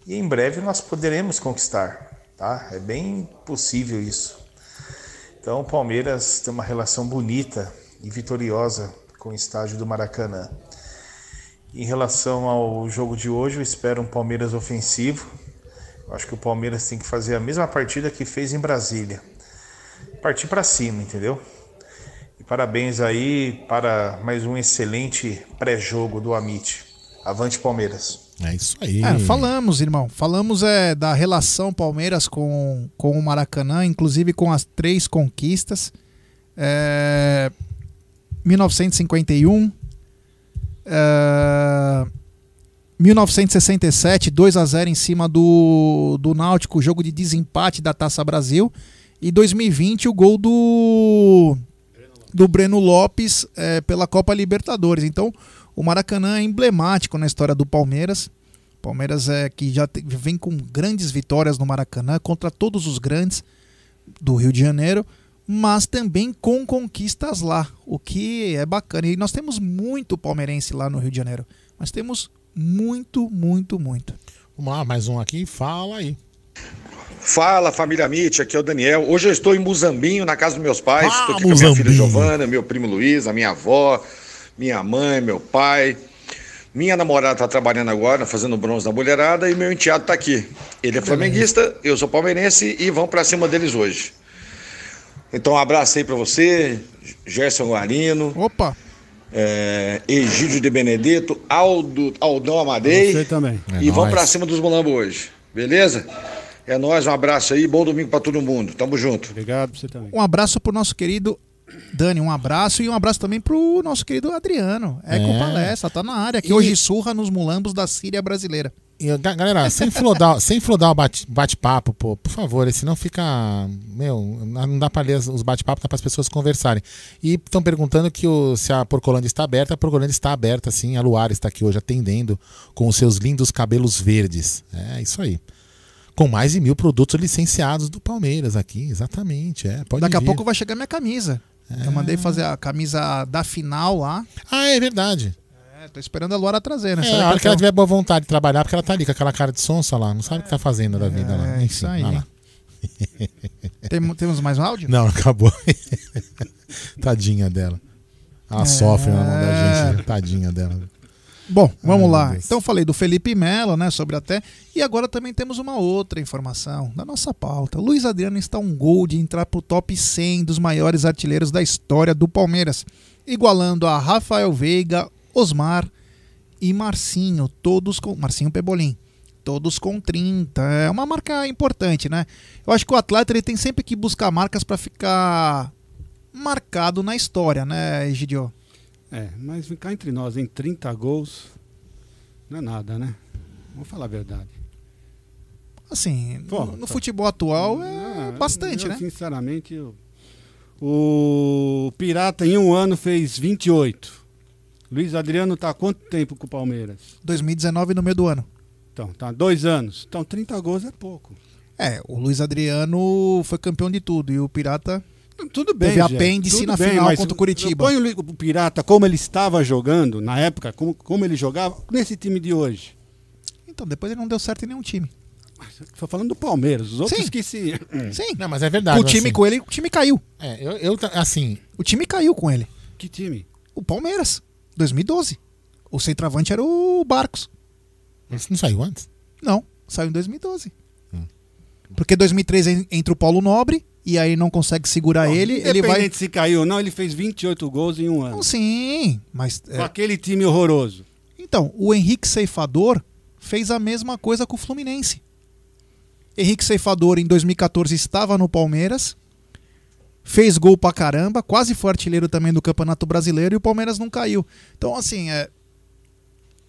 E em breve nós poderemos conquistar, tá? É bem possível isso. Então o Palmeiras tem uma relação bonita e vitoriosa com o estádio do Maracanã. Em relação ao jogo de hoje, eu espero um Palmeiras ofensivo. Eu acho que o Palmeiras tem que fazer a mesma partida que fez em Brasília. Partir para cima, entendeu? E parabéns aí para mais um excelente pré-jogo do Amit. Avante Palmeiras. É isso aí. É, falamos, irmão. Falamos é, da relação Palmeiras com, com o Maracanã, inclusive com as três conquistas. É, 1951, é, 1967, 2 a 0 em cima do, do Náutico, jogo de desempate da Taça Brasil. E 2020, o gol do, do Breno Lopes é, pela Copa Libertadores. Então, o Maracanã é emblemático na história do Palmeiras. Palmeiras é que já te- vem com grandes vitórias no Maracanã contra todos os grandes do Rio de Janeiro, mas também com conquistas lá, o que é bacana. E nós temos muito palmeirense lá no Rio de Janeiro, mas temos muito, muito, muito. Vamos lá, mais um aqui, fala aí. Fala família Mitch, aqui é o Daniel. Hoje eu estou em Muzambinho, na casa dos meus pais. Ah, estou aqui com a minha filha Muzambinho. Giovana, meu primo Luiz, a minha avó, minha mãe, meu pai. Minha namorada está trabalhando agora, fazendo bronze da mulherada, e meu enteado está aqui. Ele é flamenguista, eu sou palmeirense e vão para cima deles hoje. Então um abraço aí para você, Gerson Guarino. Opa! É, Egídio de Benedetto, Aldo, Aldão Amadei. Você também. e É vão nóis. pra cima dos mulambos hoje. Beleza? É nóis, um abraço aí, bom domingo pra todo mundo. Tamo junto. Obrigado pra você também. Um abraço pro nosso querido Dani, um abraço e um abraço também pro nosso querido Adriano. É, com É. palestra, tá na área, que E- hoje surra nos mulambos da Síria brasileira. E, ga- galera, sem flodar, *laughs* sem flodar o bate- bate-papo, pô, por favor, senão fica. Meu, não dá pra ler os bate-papos, dá para as pessoas conversarem. E estão perguntando que o, se a Porcolândia está aberta. A Porcolândia está aberta, sim. A Luar está aqui hoje atendendo com os seus lindos cabelos verdes. É isso aí. Com mais de mil produtos licenciados do Palmeiras aqui, exatamente. É, pode Daqui a vir. pouco vai chegar minha camisa. Eu mandei fazer a camisa da final lá. Ah, é verdade. É, tô esperando a Luara trazer, né? É, a hora que que ela tiver boa vontade de trabalhar, porque ela tá ali com aquela cara de sonsa lá, não sabe o que tá fazendo da vida lá. É, isso aí. lá. *laughs* Tem- temos mais um áudio? Não, acabou. *laughs* Tadinha dela. Ela É. sofre na mão da gente, *laughs* tadinha dela. Bom, vamos Ai, lá. Deus. Então falei do Felipe Melo, né, sobre até. E agora também temos uma outra informação da nossa pauta. Luiz Adriano está um gol de entrar pro top 100 dos maiores artilheiros da história do Palmeiras, igualando a Rafael Veiga, Osmar e Marcinho, todos com Marcinho Pebolim. Todos com 30. É uma marca importante, né? Eu acho que o atleta ele tem sempre que buscar marcas para ficar marcado na história, né, Egidio? É, mas ficar entre nós em 30 gols não é nada, né? Vamos falar a verdade. Assim, Pô, no, no tá- futebol atual é Ah, bastante, eu, né? Sinceramente, eu- o Pirata em um ano fez 28. Luiz Adriano tá há quanto tempo com o Palmeiras? 2019 no meio do ano. Então, tá dois anos. Então 30 gols é pouco. É, o Luiz Adriano foi campeão de tudo e o Pirata Tudo bem, teve apêndice tudo na bem, final contra o Curitiba. Põe o Pirata como ele estava jogando na época, como, como ele jogava nesse time de hoje. Então, depois ele não deu certo em nenhum time. Tô falando do Palmeiras, os outros Sim. que se. *clears throat* Sim. Não, mas é verdade. o time assim. com ele, o time caiu. É, eu, eu assim. O time caiu com ele. Que time? O Palmeiras, 2012. O centroavante era o Barcos. Isso não saiu antes? Não. Saiu em 2012. Hum. Porque 2013 en- entra o Paulo Nobre e aí não consegue segurar ele, ele vai. Independente se caiu ou não, ele fez 28 gols em um ano. Não, sim, mas. Com aquele time horroroso. Então, o Henrique Ceifador fez a mesma coisa com o Fluminense. Henrique Ceifador, em 2014, estava no Palmeiras, fez gol pra caramba, quase foi artilheiro também do Campeonato Brasileiro e o Palmeiras não caiu. Então, assim, é.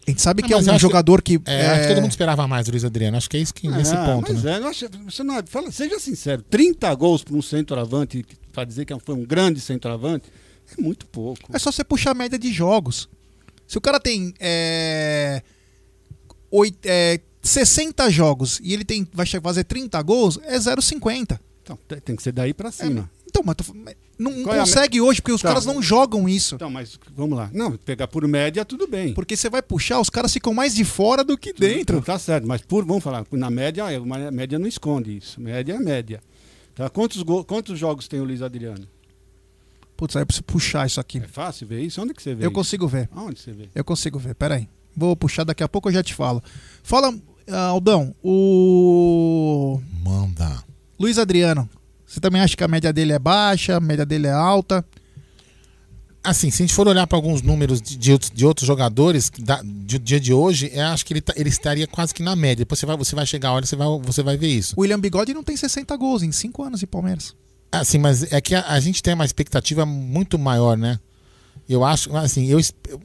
A gente sabe Não, que é um acho que- jogador que. É, acho que todo mundo esperava mais do Luiz Adriano. Acho que é isso que nesse Ah, ponto. Mas né? é, acho- você não, fala, seja sincero, 30 gols para um centroavante, para dizer que foi um grande centroavante, é muito pouco. É só você puxar a média de jogos. Se o cara tem é, oit- é, 60 jogos e ele tem, vai fazer 30 gols, é 0,50. Então, te- tem que ser daí para cima. Então, mas, tô mas não Qual é a consegue hoje, porque os Tá. caras não jogam isso. Então, mas vamos lá. Não, pegar por média, tudo bem. Porque você vai puxar, os caras ficam mais de fora do que dentro. Tá certo, mas por, vamos falar, na média, é, uma média não esconde isso. Média é média. Tá? Quantos, quantos jogos tem o Luiz Adriano? Putz, aí eu preciso puxar isso aqui. É fácil ver isso? Onde que você vê Eu isso? consigo ver. Aonde você vê? Eu consigo ver, peraí. Vou puxar daqui a pouco, eu já te falo. Fala, ah, Aldão, o. Manda. Luiz Adriano. Você também acha que a média dele é baixa, a média dele é alta? Assim, se a gente for olhar para alguns números de, de outros, de outros jogadores da, de- do dia de hoje, eu acho que ele, tá- ele estaria quase que na média. Depois você vai, você vai chegar a hora, você vai, você vai ver isso. O William Bigode não tem 60 gols em 5 anos de Palmeiras. Assim, mas é que a, a gente tem uma expectativa muito maior, né? Eu acho, assim, eu, eu,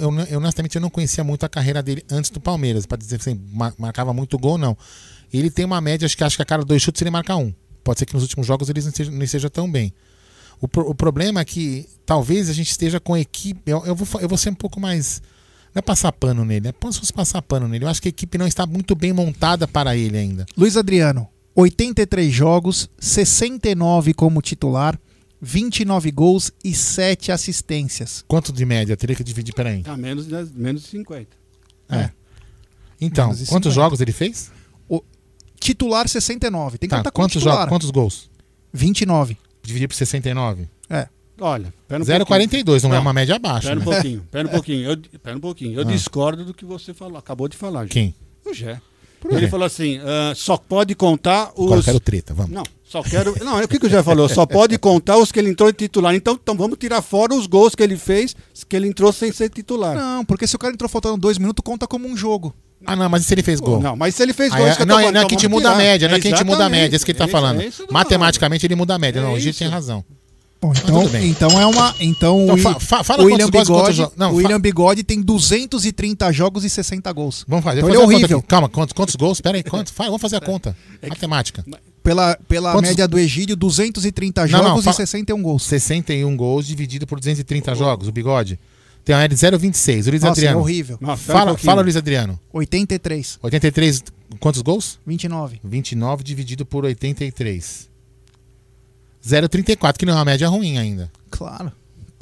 eu, eu, honestamente eu não conhecia muito a carreira dele antes do Palmeiras, para dizer assim, mar- marcava muito gol, não. Ele tem uma média, acho que acho que a cada dois chutes ele marca um. Pode ser que nos últimos jogos ele não esteja, não esteja tão bem. O, pro- o problema é que talvez a gente esteja com a equipe. Eu, eu, vou, eu vou ser um pouco mais. Não é passar pano nele, é como se fosse passar pano nele. Eu acho que a equipe não está muito bem montada para ele ainda. Luiz Adriano, 83 jogos, 69 como titular, 29 gols e 7 assistências. Quanto de média? Teria que dividir, peraí. Tá menos de, menos de 50. É. Então, Menos de quantos 50. jogos ele fez? Titular 69. Tem que Tá, contar quantos, titular. jogos, quantos gols? 29. Dividir por 69? É. Olha, pera um 0,42, não é Não, uma média baixa. Pera um né? pouquinho, pera um *laughs* pouquinho. Eu, pera um pouquinho. Eu Ah. discordo do que você falou, acabou de falar. Quem? O Gé. Ele falou assim: ah, só pode contar os. Agora eu quero treta, vamos. Não, só quero. Não, é o que, que o Gé falou? Só pode contar os que ele entrou de titular. Então, então vamos tirar fora os gols que ele fez, que ele entrou sem ser titular. Não, porque se o cara entrou faltando dois minutos, conta como um jogo. Ah, não, mas e se ele fez gol? não, mas se ele fez gol, é- isso que não, falando, não é então que a gente vamos muda a média, não é que a gente muda a média, é isso que ele tá é falando. é que Matematicamente ele muda a média. É não, o isso. tem razão. Bom, então, então é uma. Então, Então o, fa- fa- fala o William gols, Bigode, jo- não, o William Bigode tem 230 jogos e 60 gols. Vamos fazer. Então é fazer conta horrível. Calma, quantos, quantos gols? Pera aí, quantos? Fala, vamos fazer a conta. Matemática. Pela, pela Quantos- média do Egídio, 230 Não, não, jogos fala- e 61 gols. 61 gols dividido por 230 jogos, o bigode. Tem uma média de 0,26. O Luiz Nossa, Adriano. é horrível. Não, espera um Fala, fala, Luiz Adriano. 83, 83, quantos gols? 29. 29 dividido por 83. 0,34, que não é uma média ruim ainda. Claro.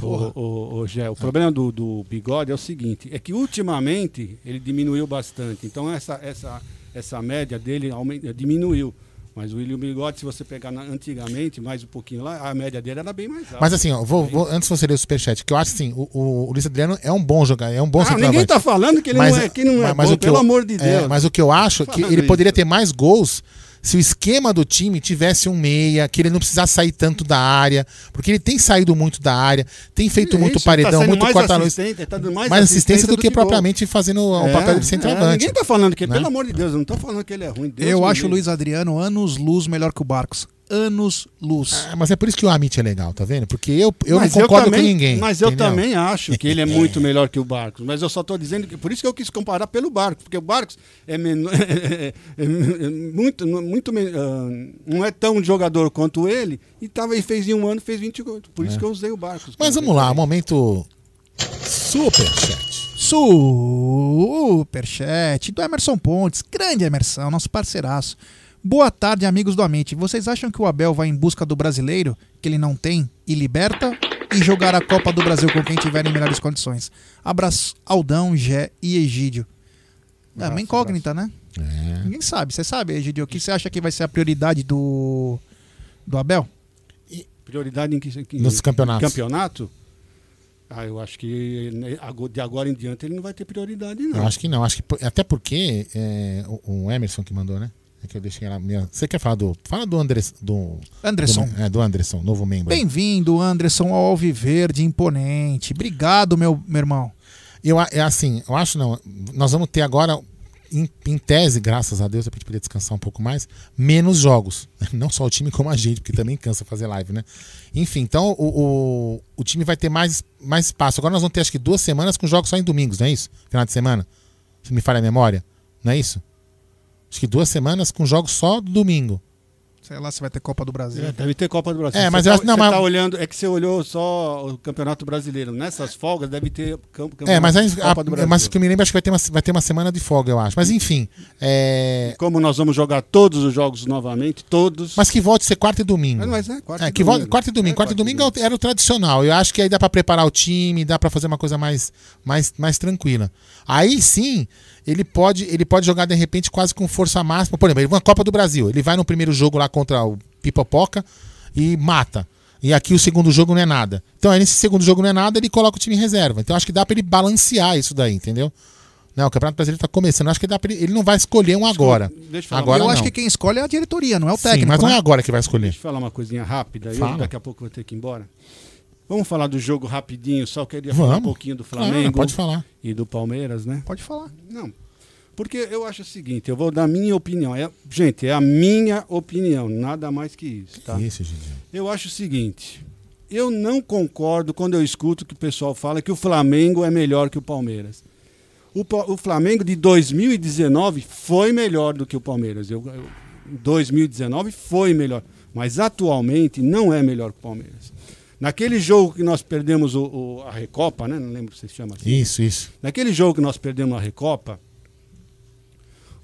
O, o, o, Gé, o problema do, do bigode é o seguinte: é que ultimamente ele diminuiu bastante. Então essa, essa, essa média dele aumen- diminuiu. Mas o William Bigode, se você pegar na- antigamente, mais um pouquinho lá, a média dele era bem mais alta. Mas assim, ó, vou, vou- antes de você ler o superchat, que eu acho assim, o, o, o Luiz Adriano é um bom jogador, é um bom Ah, ninguém tá falando que ele não é- que não é bom, o que pelo eu- amor de é, Deus. mas o que eu acho é que ele poderia isso. ter mais gols se o esquema do time tivesse um meia, que ele não precisasse sair tanto da área, porque ele tem saído muito da área, tem feito muito Isso, paredão, tá muito corta-luz. tá mais mais assistência do que, gol. propriamente fazendo o É, papel de é, centroavante. ninguém tá falando que, né? pelo amor de Deus, eu não tô falando que ele é ruim. Deus eu acho o. Luiz Adriano anos luz melhor que o Barcos. Anos luz. É, mas é por isso que o Amit é legal, tá vendo? Porque eu, eu Mas não concordo também- com ninguém. Mas eu entendeu? também acho que ele é *laughs* muito melhor que o Barcos. Mas eu só estou dizendo que. Por isso que eu quis comparar pelo Barcos. Porque o Barcos é, menor, *laughs* é, é muito. muito men- ah, não é tão jogador quanto ele. E, tava, e fez em um ano, fez 20 gols. Por isso É. que eu usei o Barcos. Mas vamos lá, momento superchat. Superchat do Emerson Pontes. Grande Emerson, nosso parceiraço. Boa tarde, amigos do Amit. Vocês acham que o Abel vai em busca do brasileiro, que ele não tem, e liberta? E jogar a Copa do Brasil com quem tiver em melhores condições? Abraço, Aldão, Gé e Egídio. É uma incógnita, né? É. Ninguém sabe. Você sabe, Egídio, o que você acha que vai ser a prioridade do, do Abel? Prioridade em que, que Nos campeonatos. campeonato? Ah, eu acho que né, de agora em diante ele não vai ter prioridade, não. Eu acho que não. Acho que, até porque é, o Emerson que mandou, né? É que eu deixei ela minha. Você quer falar do. Fala do do Anderson. Do, é, do Anderson, novo membro. Bem-vindo, Anderson, ao Alviverde Imponente. Obrigado, meu, meu irmão. Eu, a- é assim, eu acho não. Nós vamos ter agora, em, em tese, graças a Deus, pra gente poder descansar um pouco mais, menos jogos. *laughs* Não só o time como a gente, porque também cansa fazer live, né? Enfim, então o, o, o time vai ter mais, mais espaço. Agora nós vamos ter acho que duas semanas com jogos só em domingos, não é isso? Final de semana. Se me falha a memória. Não é isso? Acho que duas semanas com jogos só domingo. Sei lá se vai ter Copa do Brasil. É, deve ter Copa do Brasil. É, Você mas tá, eu acho- não, você mas- tá olhando, é que você olhou só o Campeonato Brasileiro. Nessas folgas deve ter cam- Campeonato É, mas, aí, Copa do a, Brasil. mas o que eu me lembro, acho que vai ter, uma, vai ter uma semana de folga, eu acho. Mas enfim. É... Como nós vamos jogar todos os jogos novamente, todos. Mas que volte a ser quarta e domingo. Mas é quarta É, e que volte, domingo. quarta e domingo. quarta e domingo era o tradicional. Eu acho que aí dá pra preparar o time, dá pra fazer uma coisa mais, mais, mais tranquila. Aí sim, ele pode, ele pode jogar de repente quase com força máxima. Por exemplo, ele vai na Copa do Brasil. Ele vai no primeiro jogo lá contra o Pipopoca e mata. E aqui o segundo jogo não é nada. Então aí nesse segundo jogo não é nada, ele coloca o time em reserva. Então acho que dá pra ele balancear isso daí, entendeu? Não, o Campeonato Brasileiro tá começando. Acho que dá pra ele, ele não vai escolher um agora. deixa eu falar agora eu não. acho que quem escolhe é a diretoria, não é o Sim, técnico. mas não né? é agora que vai escolher. Deixa eu falar uma coisinha rápida, eu Fala. daqui a pouco vou ter que ir embora. Vamos falar do jogo rapidinho, só queria falar um Vamos. pouquinho do Claro, Flamengo. pode falar. E do Palmeiras, né? Pode falar. Não. Porque eu acho o seguinte, eu vou dar minha opinião. É, gente, é a minha opinião, nada mais que isso, tá? Isso, Gigi. Eu acho o seguinte, eu não concordo quando eu escuto que o pessoal fala que o Flamengo é melhor que o Palmeiras. O, o Flamengo de 2019 foi melhor do que o Palmeiras. Eu, eu, 2019 foi melhor. Mas atualmente não é melhor que o Palmeiras. Naquele jogo que nós perdemos o, o- a Recopa, né? Não lembro se chama assim. Isso, isso. Naquele jogo que nós perdemos a Recopa,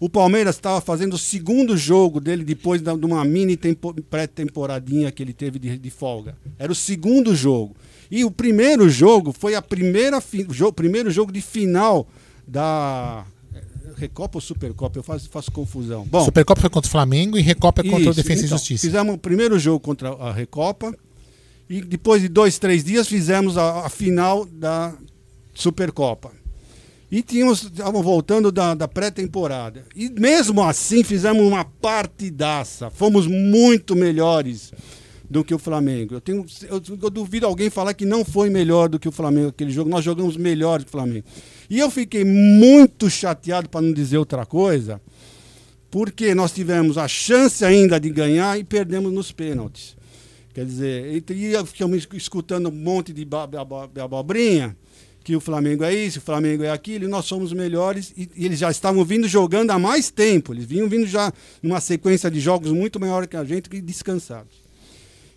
o Palmeiras estava fazendo o segundo jogo dele depois de uma mini tempo- pré-temporadinha que ele teve de, de folga. Era o segundo jogo. E o primeiro jogo foi a primeira fi, jo, primeiro jogo de final da eh, Recopa ou Supercopa? Eu faço, faço confusão. Bom, Supercopa foi contra o Flamengo e Recopa é contra o Defesa então, e Justiça. Fizemos o primeiro jogo contra a Recopa e depois de dois, três dias fizemos a, a final da Supercopa. E tínhamos, estavam voltando da, da pré-temporada. E mesmo assim fizemos uma partidaça. Fomos muito melhores do que o Flamengo. Eu, tenho, eu, eu duvido alguém falar que não foi melhor do que o Flamengo aquele jogo. Nós jogamos melhor que o Flamengo. E eu fiquei muito chateado, para não dizer outra coisa, porque nós tivemos a chance ainda de ganhar e perdemos nos pênaltis. Quer dizer, e ficamos escutando um monte de abobrinha, que o Flamengo é isso, o Flamengo é aquilo, e nós somos melhores, e, e eles já estavam vindo jogando há mais tempo, eles vinham vindo já numa sequência de jogos muito maior que a gente, que descansados.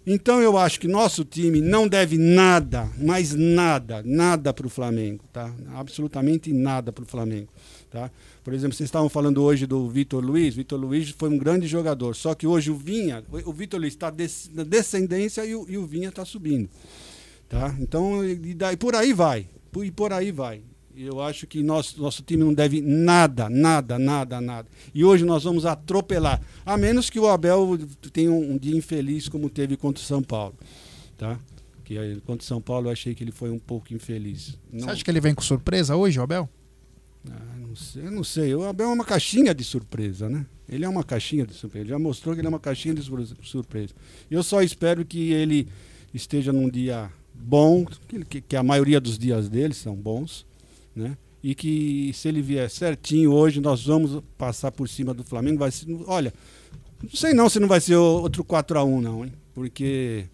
Então eu acho que nosso time não deve nada, mas nada, nada para o Flamengo, tá? Absolutamente nada para o Flamengo, tá? Por exemplo, vocês estavam falando hoje do Vitor Luiz. Vitor Luiz foi um grande jogador, só que hoje o Vinha, o Vitor Luiz está na descendência e o, e o Vinha está subindo, tá? Então e daí por aí vai, por- e por aí vai. Eu acho que nosso, nosso time não deve nada, nada, nada, nada. E hoje nós vamos atropelar. A menos que o Abel tenha um, dia infeliz como teve contra o São Paulo. Tá? Que contra o São Paulo eu achei que ele foi um pouco infeliz. Você acha que ele vem com surpresa hoje, Abel? Ah, não sei, eu não sei. O Abel é uma caixinha de surpresa, né? Ele é uma caixinha de surpresa. Ele já mostrou que ele é uma caixinha de sur- surpresa. Eu só espero que ele esteja num dia bom, que, que- a maioria dos dias dele são bons, né? E que se ele vier certinho hoje, nós vamos passar por cima do Flamengo. Vai ser, olha, não sei não se não vai ser outro 4 a 1 não, hein? Porque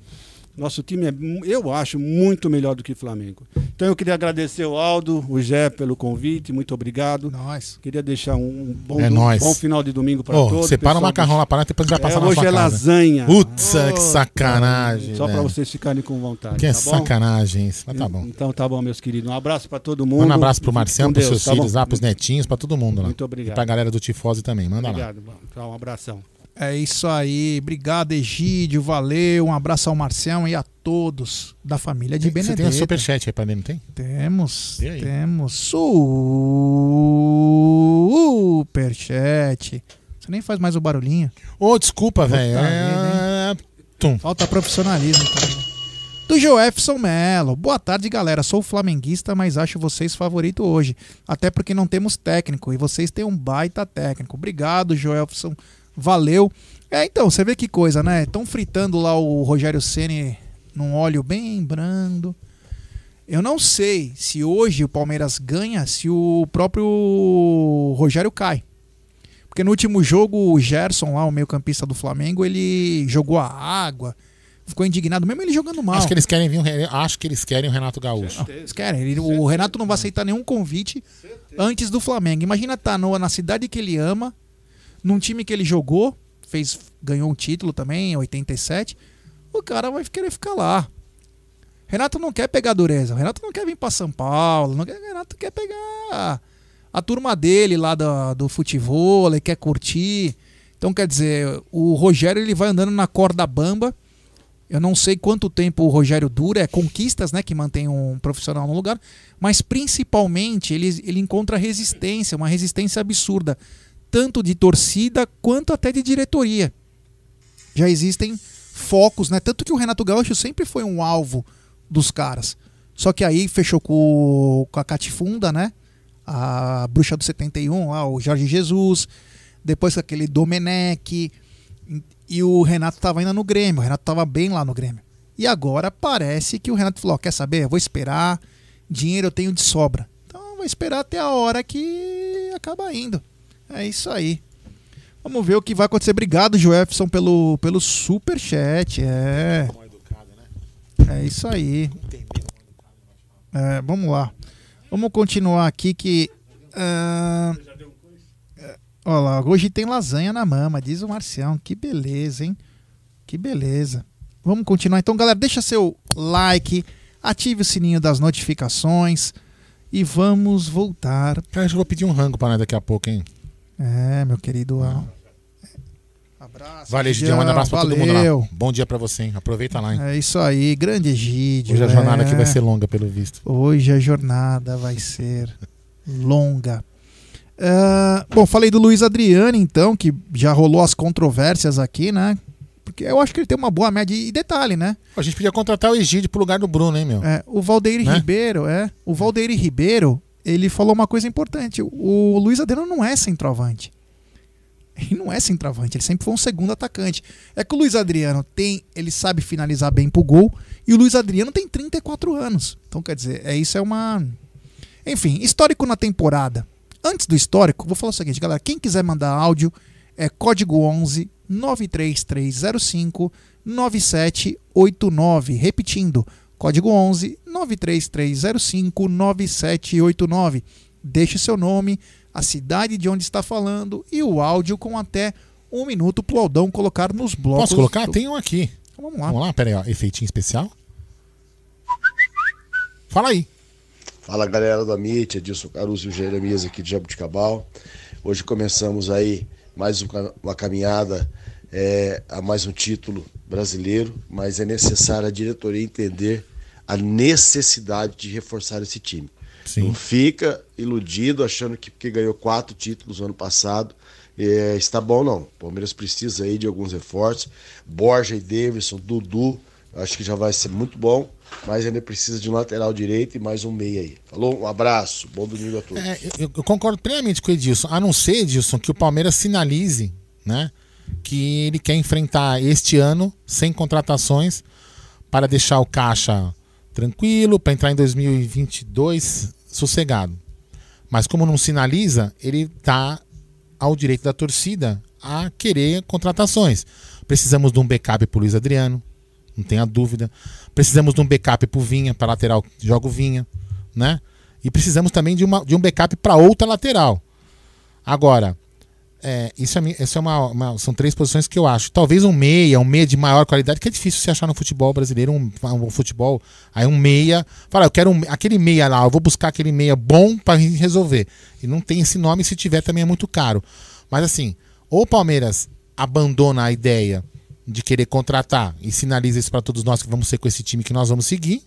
nosso time é, eu acho, muito melhor do que o Flamengo. Então eu queria agradecer o Aldo, o Jé pelo convite, muito obrigado. Nós. Queria deixar um bom, É bom final de domingo para Ô, todos. separa o macarrão do- lá para depois a gente vai passar é, na Hoje sua é casa. lasanha. Putz, Ô, que sacanagem. Só para velho. vocês ficarem com vontade. Que é tá sacanagem isso. Mas tá bom. Então tá bom, meus queridos. Um abraço para todo mundo. Um abraço pro Fique Marcelo, Deus, seus tá filhos bom? lá, pros netinhos, pra todo mundo lá. Muito obrigado. E pra galera do Tifose também. Manda lá. Obrigado. Tchau, um abração. É isso aí. Obrigado, Egídio. Valeu. Um abraço ao Marcião e a todos da família de Você Benedetto. tem um superchat aí pra mim, não tem? Temos. E aí? Temos. Superchat. Você nem faz mais o barulhinho. Ô, desculpa, Puta velho. É... Falta profissionalismo também. do Joefson Melo. Boa tarde, galera. Sou flamenguista, mas acho vocês favorito hoje. Até porque não temos técnico e vocês têm um baita técnico. Obrigado, Joefson. Valeu. É, então, você vê que coisa, né? Estão fritando lá o Rogério Ceni num óleo bem brando. Eu não sei se hoje o Palmeiras ganha se o próprio Rogério cai. Porque no último jogo, o Gerson, lá, o meio-campista do Flamengo, ele jogou a água, ficou indignado, mesmo ele jogando mal. Acho que eles querem vir, um- acho que eles querem o Renato Gaúcho. Eles querem. Ele- o Renato não vai aceitar nenhum convite antes do Flamengo. Imagina estar no- na cidade que ele ama, num time que ele jogou, fez, ganhou um título também, em 87. O cara vai querer ficar lá. Renato não quer pegar dureza. Renato não quer vir para São Paulo. Não quer, Renato quer pegar a turma dele lá do, do futebol, ele quer curtir. Então, quer dizer, o Rogério ele vai andando na corda bamba. Eu não sei quanto tempo o Rogério dura, é conquistas né, que mantém um profissional no lugar, mas principalmente ele, ele encontra resistência, uma resistência absurda, tanto de torcida quanto até de diretoria. Já existem focos, né? Tanto que o Renato Gaúcho sempre foi um alvo dos caras. Só que aí fechou com, com a Catifunda, né? A bruxa do 71, lá, o Jorge Jesus. Depois com aquele Domenech. E o Renato tava ainda no Grêmio. O Renato tava bem lá no Grêmio. E agora parece que o Renato falou: quer saber? Eu vou esperar. Dinheiro eu tenho de sobra. Então eu vou esperar até a hora que acaba indo. É isso aí. Vamos ver o que vai acontecer. Obrigado, Joefson, pelo, pelo super chat. É. É isso aí. É, vamos lá. Vamos continuar aqui que. é, Olha lá, hoje tem lasanha na mama, diz o Marcião. Que beleza, hein? Que beleza. Vamos continuar então, galera. Deixa seu like, ative o sininho das notificações e vamos voltar. Cara, eu vou pedir um rango pra nós daqui a pouco, hein? É, meu querido. Valeu, Gidião. Manda um abraço pra todo mundo Valeu. lá. Bom dia pra você, hein? Aproveita lá, hein? É isso aí, grande Egídio. Hoje a jornada aqui é. vai ser longa, pelo visto. Hoje a jornada vai ser longa. Ah, bom, falei do Luiz Adriano, então, que já rolou as controvérsias aqui, né? Porque eu acho que ele tem uma boa média. E detalhe, né? A gente podia contratar o Egídio pro lugar do Bruno, hein, meu? É, o Valdeir Né? Ribeiro, é. O Valdeir Ribeiro, ele falou uma coisa importante. O Luiz Adriano não é centroavante. Ele não é centroavante, ele sempre foi um segundo atacante. É que o Luiz Adriano tem, ele sabe finalizar bem pro gol, e o Luiz Adriano tem 34 anos. Então, quer dizer, é isso é uma Enfim, histórico na temporada. Antes do histórico, vou falar o seguinte, galera, quem quiser mandar áudio é código 11 93305 9789, repetindo, código 11 93305 9789. Deixe seu nome, a cidade de onde está falando e o áudio com até um minuto pro Aldão colocar nos blocos. Posso colocar? do- Tem um aqui. Vamos lá. Vamos lá, pera aí, ó. Efeitinho especial. Fala aí. Fala galera do Amit, Edilson Caruso e o Jeremias aqui de Jabuticabal. Hoje começamos aí mais um uma caminhada é, a mais um título brasileiro, mas é necessário a diretoria entender a necessidade de reforçar esse time. Não fica iludido achando que porque ganhou quatro títulos no ano passado é, está bom, não. O Palmeiras precisa aí de alguns reforços. Borja e Davidson, Dudu, acho que já vai ser muito bom, mas ainda precisa de um lateral direito e mais um meia aí. Falou? Um abraço, bom domingo a todos. É, eu, eu concordo plenamente com o Edilson. A não ser, Edilson, que o Palmeiras sinalize, né? Que ele quer enfrentar este ano sem contratações para deixar o caixa tranquilo, para entrar em 2022 sossegado. Mas como não sinaliza, ele tá ao direito da torcida a querer contratações. Precisamos de um backup pro Luiz Adriano, não tenha dúvida. Precisamos de um backup pro Vinha, para lateral, joga o Vinha, né? E precisamos também de, uma, de um backup para outra lateral. Agora, é, isso, é, isso é uma, uma- São três posições que eu acho. Talvez um meia, um meia de maior qualidade, que é difícil se achar no futebol brasileiro, um, um futebol. Aí um meia. Fala, eu quero um- aquele meia lá, eu vou buscar aquele meia bom para resolver. E não tem esse nome, se tiver também é muito caro. Mas assim, ou o Palmeiras abandona a ideia de querer contratar e sinaliza isso para todos nós que vamos ser com esse time que nós vamos seguir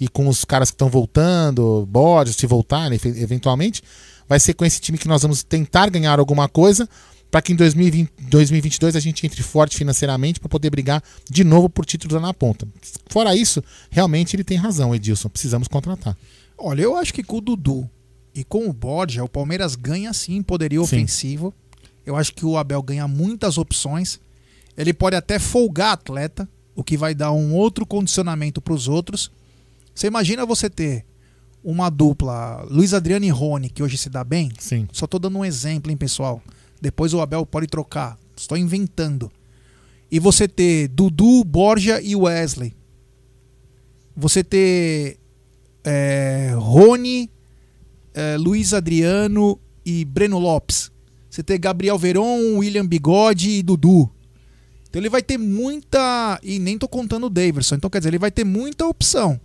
e com os caras que estão voltando, Borges, se voltarem efe- eventualmente, vai ser com esse time que nós vamos tentar ganhar alguma coisa para que em 2020, 2022 a gente entre forte financeiramente para poder brigar de novo por títulos na ponta. Fora isso, realmente ele tem razão, Edilson. Precisamos contratar. Olha, eu acho que com o Dudu e com o Borja, o Palmeiras ganha sim poderio Sim. ofensivo. Eu acho que o Abel ganha muitas opções. Ele pode até folgar atleta, o que vai dar um outro condicionamento para os outros. Você imagina você ter uma dupla, Luiz Adriano e Rony, que hoje se dá bem? Sim. Só tô dando um exemplo, hein, pessoal. Depois o Abel pode trocar. Estou inventando. E você ter Dudu, Borja e Wesley. Você ter é, Rony, é, Luiz Adriano e Breno Lopes. Você ter Gabriel Veron, William Bigode e Dudu. Então ele vai ter muita. E nem tô contando o Daverson. Então quer dizer, ele vai ter muita opção.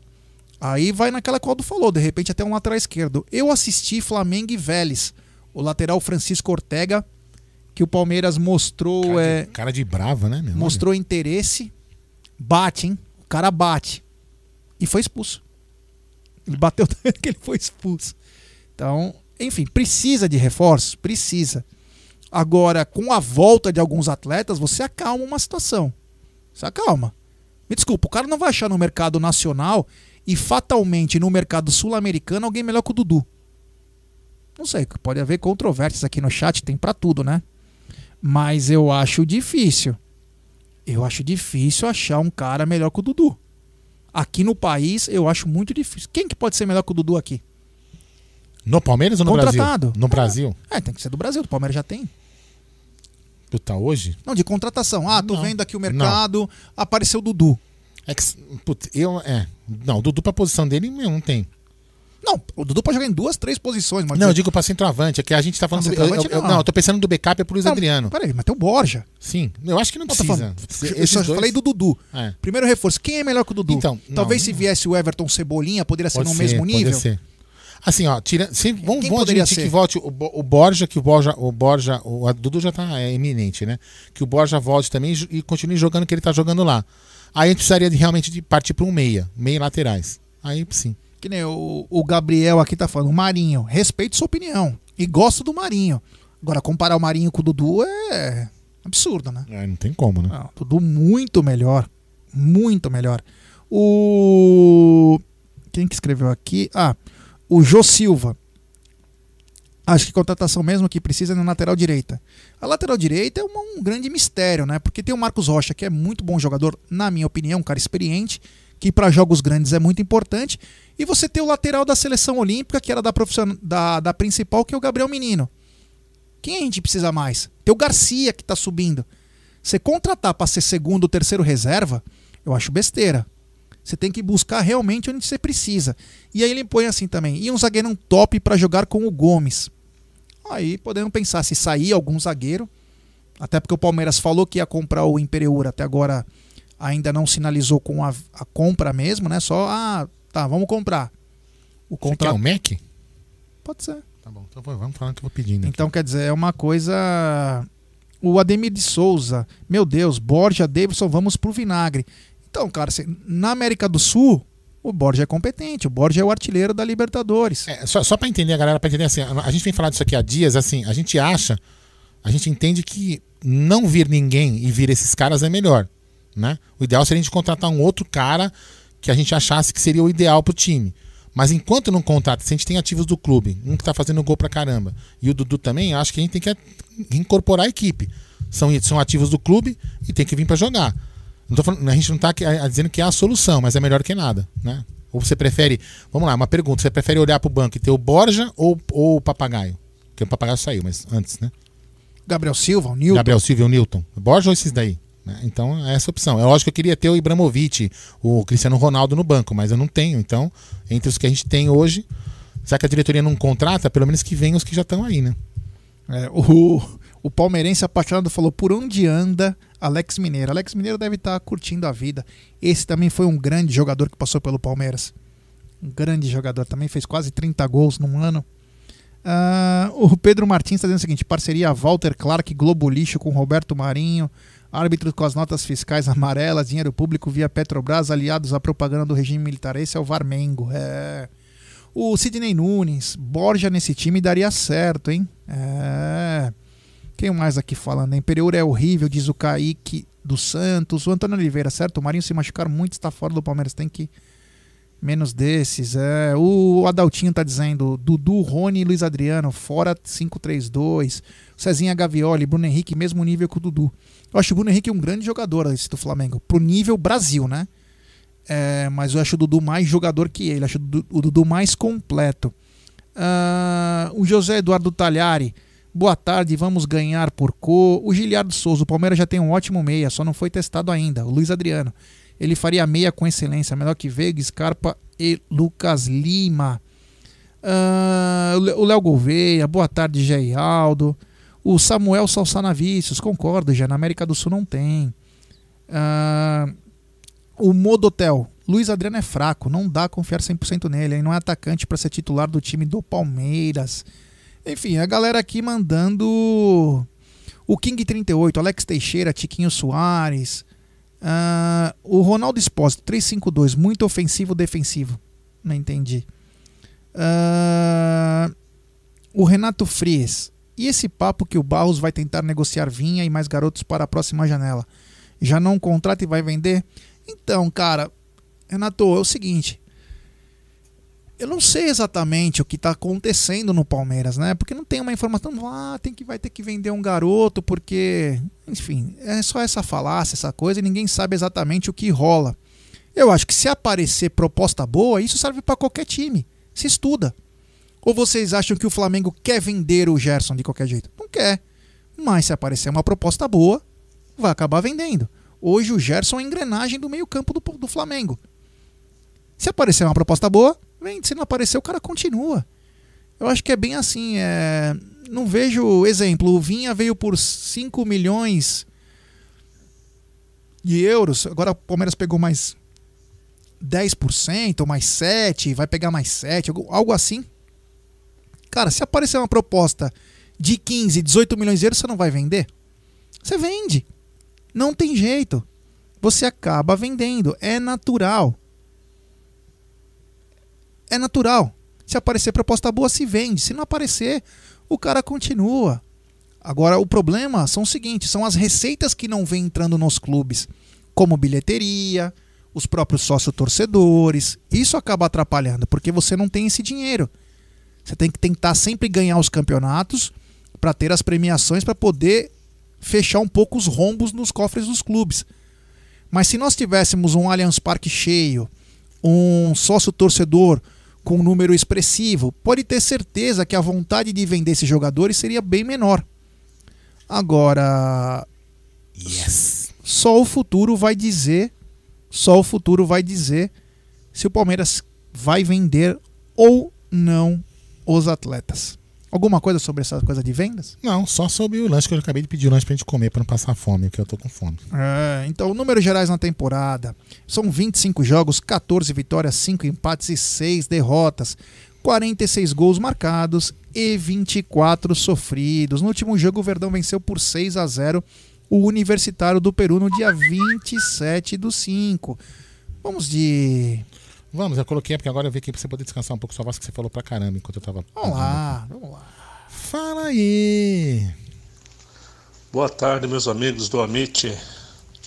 Aí vai naquela qual tu falou, de repente até um lateral esquerdo. Eu assisti Flamengo e Vélez. O lateral Francisco Ortega, que o Palmeiras mostrou. Cara é, de, cara de brava, né, meu? mostrou interesse. Bate, hein? O cara bate. E foi expulso. Ele bateu *laughs* tanto que ele foi expulso. Então, enfim, precisa de reforços? Precisa. Agora, com a volta de alguns atletas, você acalma uma situação. Você acalma. Me desculpa, o cara não vai achar no mercado nacional e fatalmente no mercado sul-americano alguém melhor que o Dudu. Não sei, pode haver controvérsias aqui no chat, tem pra tudo, né? Mas eu acho difícil. Eu acho difícil achar um cara melhor que o Dudu. Aqui no país, eu acho muito difícil. Quem que pode ser melhor que o Dudu aqui? No Palmeiras ou no Contratado. Brasil? No Brasil? É, tem que ser do Brasil, do Palmeiras já tem. Tu tá hoje? Não, de contratação. Ah, tô vendo aqui o mercado, apareceu o Dudu. É que, putz, eu, é. Não, o Dudu pra posição dele não tem. Não, o Dudu pode jogar em duas, três posições. Mas Não, eu digo pra centroavante, é que a gente tá falando. Ah, do, eu, eu- não. não, eu tô pensando do backup é pro Luiz Não, Adriano. Peraí, mas tem o Borja. Sim, eu acho que não Não, precisa. falando. Eu só dois- falei do Dudu. É. Primeiro reforço. Quem é melhor que o Dudu? Então, não, Talvez não. se viesse o Everton Cebolinha, poderia ser Pode no ser, mesmo nível. Pode ser. Assim, ó, tira, se, vamos, Quem vamos admitir ser? que volte o, o Borja, que o Borja, o Borja, o Dudu já tá é, eminente, né? Que o Borja volte também e e continue jogando o que ele tá jogando lá. Aí a gente precisaria de, realmente de partir para um meia, meia laterais. Aí sim. Que nem o, o Gabriel aqui tá falando, o Marinho. Respeito sua opinião. E gosto do Marinho. Agora, comparar o Marinho com o Dudu é absurdo, né? É, não tem como, né? Não, Dudu muito melhor. Muito melhor. O. Quem que escreveu aqui? Ah, o Jô Silva. Acho que contratação mesmo que precisa é na lateral direita. A lateral direita é um grande mistério, né? Porque tem o Marcos Rocha, que é muito bom jogador, na minha opinião, um cara experiente, que para jogos grandes é muito importante. E você tem o lateral da seleção olímpica, que era da, da, da principal, que é o Gabriel Menino. Quem a gente precisa mais? Tem o Garcia que tá subindo. Você contratar para ser segundo ou terceiro reserva, eu acho besteira. Você tem que buscar realmente onde você precisa. E aí ele põe assim também. E um zagueiro top para jogar com o Gomes. Aí podemos pensar se sair algum zagueiro. Até porque o Palmeiras falou que ia comprar o Imperiur. Até agora ainda não sinalizou com a, a compra mesmo, né? Só, ah, tá, vamos comprar. O Você quer contrato. o Mac? Pode ser. Tá bom, então vamos falar que eu vou pedindo. aqui. Então, quer dizer, é uma coisa. O Ademir de Souza, meu Deus, Borja, Davidson, vamos pro vinagre. Então, cara, na América do Sul, o Borja é competente, o Borja é o artilheiro da Libertadores. É, só, só para entender, galera, para entender assim, a a gente vem falando disso aqui há dias, assim, a gente acha, a gente entende que não vir ninguém e vir esses caras é melhor, né? O ideal seria a gente contratar um outro cara que a gente achasse que seria o ideal pro time. Mas enquanto não contrata, se a gente tem ativos do clube, um que tá fazendo gol pra caramba, e o Dudu também, acho que a gente tem que incorporar a equipe. São, são ativos do clube e tem que vir para jogar. Não tô falando- a gente não tá ah, dizendo que é a solução, mas é melhor que nada, né? Ou você prefere, vamos lá, uma pergunta, você prefere olhar pro banco e ter o Borja ou, ou o Papagaio? Porque o Papagaio saiu, mas antes, né? Gabriel Silva, o Nilton. Gabriel Silva e o Newton. Borja ou esses daí? né? Então é essa a opção. É lógico que eu queria ter o Ibrahimovic, o Cristiano Ronaldo no banco, mas eu não tenho. Então, entre os que a gente tem hoje, será que a diretoria não contrata? Pelo menos que venham os que já estão aí, né? É, o, o palmeirense apaixonado falou por onde anda Alex Mineiro. Alex Mineiro deve estar curtindo a vida. Esse também foi um grande jogador que passou pelo Palmeiras. Um grande jogador também, fez quase 30 gols num ano. Ah, o Pedro Martins está dizendo o seguinte: parceria Walter Clark, Globo Lixo com Roberto Marinho, árbitro com as notas fiscais amarelas, dinheiro público via Petrobras, aliados à propaganda do regime militar. Esse é o Varmengo. É. O Sidney Nunes, Borja nesse time daria certo, hein? É. Quem mais aqui falando? Imperiur é horrível, diz o Kaique do Santos. O Antônio Oliveira, certo? O Marinho se machucar muito, está fora do Palmeiras. Tem que. Menos desses. É. O Adaltinho tá dizendo: Dudu, Rony e Luiz Adriano, fora 5-3-2. Cezinha Gavioli, Bruno Henrique, mesmo nível que o Dudu. Eu acho o Bruno Henrique um grande jogador esse do Flamengo. Pro nível Brasil, né? É, mas eu acho o Dudu mais jogador que ele. Acho o Dudu mais completo. Uh, o José Eduardo Talhari. Boa tarde, vamos ganhar por cor. O Giliardo Souza, o Palmeiras já tem um ótimo meia, só não foi testado ainda. O Luiz Adriano, ele faria meia com excelência, melhor que Veiga, Scarpa e Lucas Lima. Uh, o Léo Gouveia, boa tarde, Aldo. O Samuel Salsanavícios, concordo, já na América do Sul não tem. Uh, o Modotel, Luiz Adriano é fraco, não dá confiar 100% nele. Ele não é atacante para ser titular do time do Palmeiras. Enfim, a galera aqui mandando o King 38, Alex Teixeira, Tiquinho Soares, uh, o Ronaldo Espósito 352, muito ofensivo defensivo. Não entendi. Uh, o Renato Fries. E esse papo que o Barros vai tentar negociar Vinha e mais garotos para a próxima janela? Já não contrata e vai vender? Então, cara, Renato, é o seguinte eu não sei exatamente o que está acontecendo no Palmeiras, né? Porque não tem uma informação, ah, tem que vai ter que vender um garoto, porque, enfim, é só essa falácia, essa coisa, e ninguém sabe exatamente o que rola. Eu acho que se aparecer proposta boa, isso serve para qualquer time. Se estuda. Ou vocês acham que o Flamengo quer vender o Gerson de qualquer jeito? Não quer. Mas se aparecer uma proposta boa, vai acabar vendendo. Hoje o Gerson é engrenagem do meio-campo do, do Flamengo. Se aparecer uma proposta boa, Vem, se não aparecer, o cara continua. Eu acho que é bem assim. É... Não vejo exemplo. O Vinha veio por 5 milhões de euros. Agora o Palmeiras pegou mais 10%, ou mais 7%, vai pegar mais 7%, algo assim. Cara, se aparecer uma proposta de 15, 18 milhões de euros, você não vai vender? Você vende. Não tem jeito. Você acaba vendendo. É natural é natural. Se aparecer proposta boa, se vende. Se não aparecer, o cara continua. Agora, o problema são os seguintes: são as receitas que não vêm entrando nos clubes, como bilheteria, os próprios sócios-torcedores. Isso acaba atrapalhando, porque você não tem esse dinheiro. Você tem que tentar sempre ganhar os campeonatos para ter as premiações para poder fechar um pouco os rombos nos cofres dos clubes. Mas se nós tivéssemos um Allianz Parque cheio, um sócio torcedor com um número expressivo, pode ter certeza que a vontade de vender esses jogadores seria bem menor. Agora, yes. só o futuro vai dizer, só o futuro vai dizer se o Palmeiras vai vender ou não os atletas. Alguma coisa sobre essa coisa de vendas? Não, só sobre o lanche que eu acabei de pedir o lanche pra gente comer pra não passar fome, que eu tô com fome. É, então, números gerais na temporada. São 25 jogos, 14 vitórias, 5 empates e 6 derrotas. 46 gols marcados e 24 sofridos. No último jogo, o Verdão venceu por 6 a 0 o Universitário do Peru no dia 27 do 5. Vamos de Vamos, eu coloquei porque agora eu vi aqui pra você poder descansar um pouco sua voz que você falou pra caramba enquanto eu tava. Vamos lá, vamos lá. Fala aí. Boa tarde, meus amigos do Amit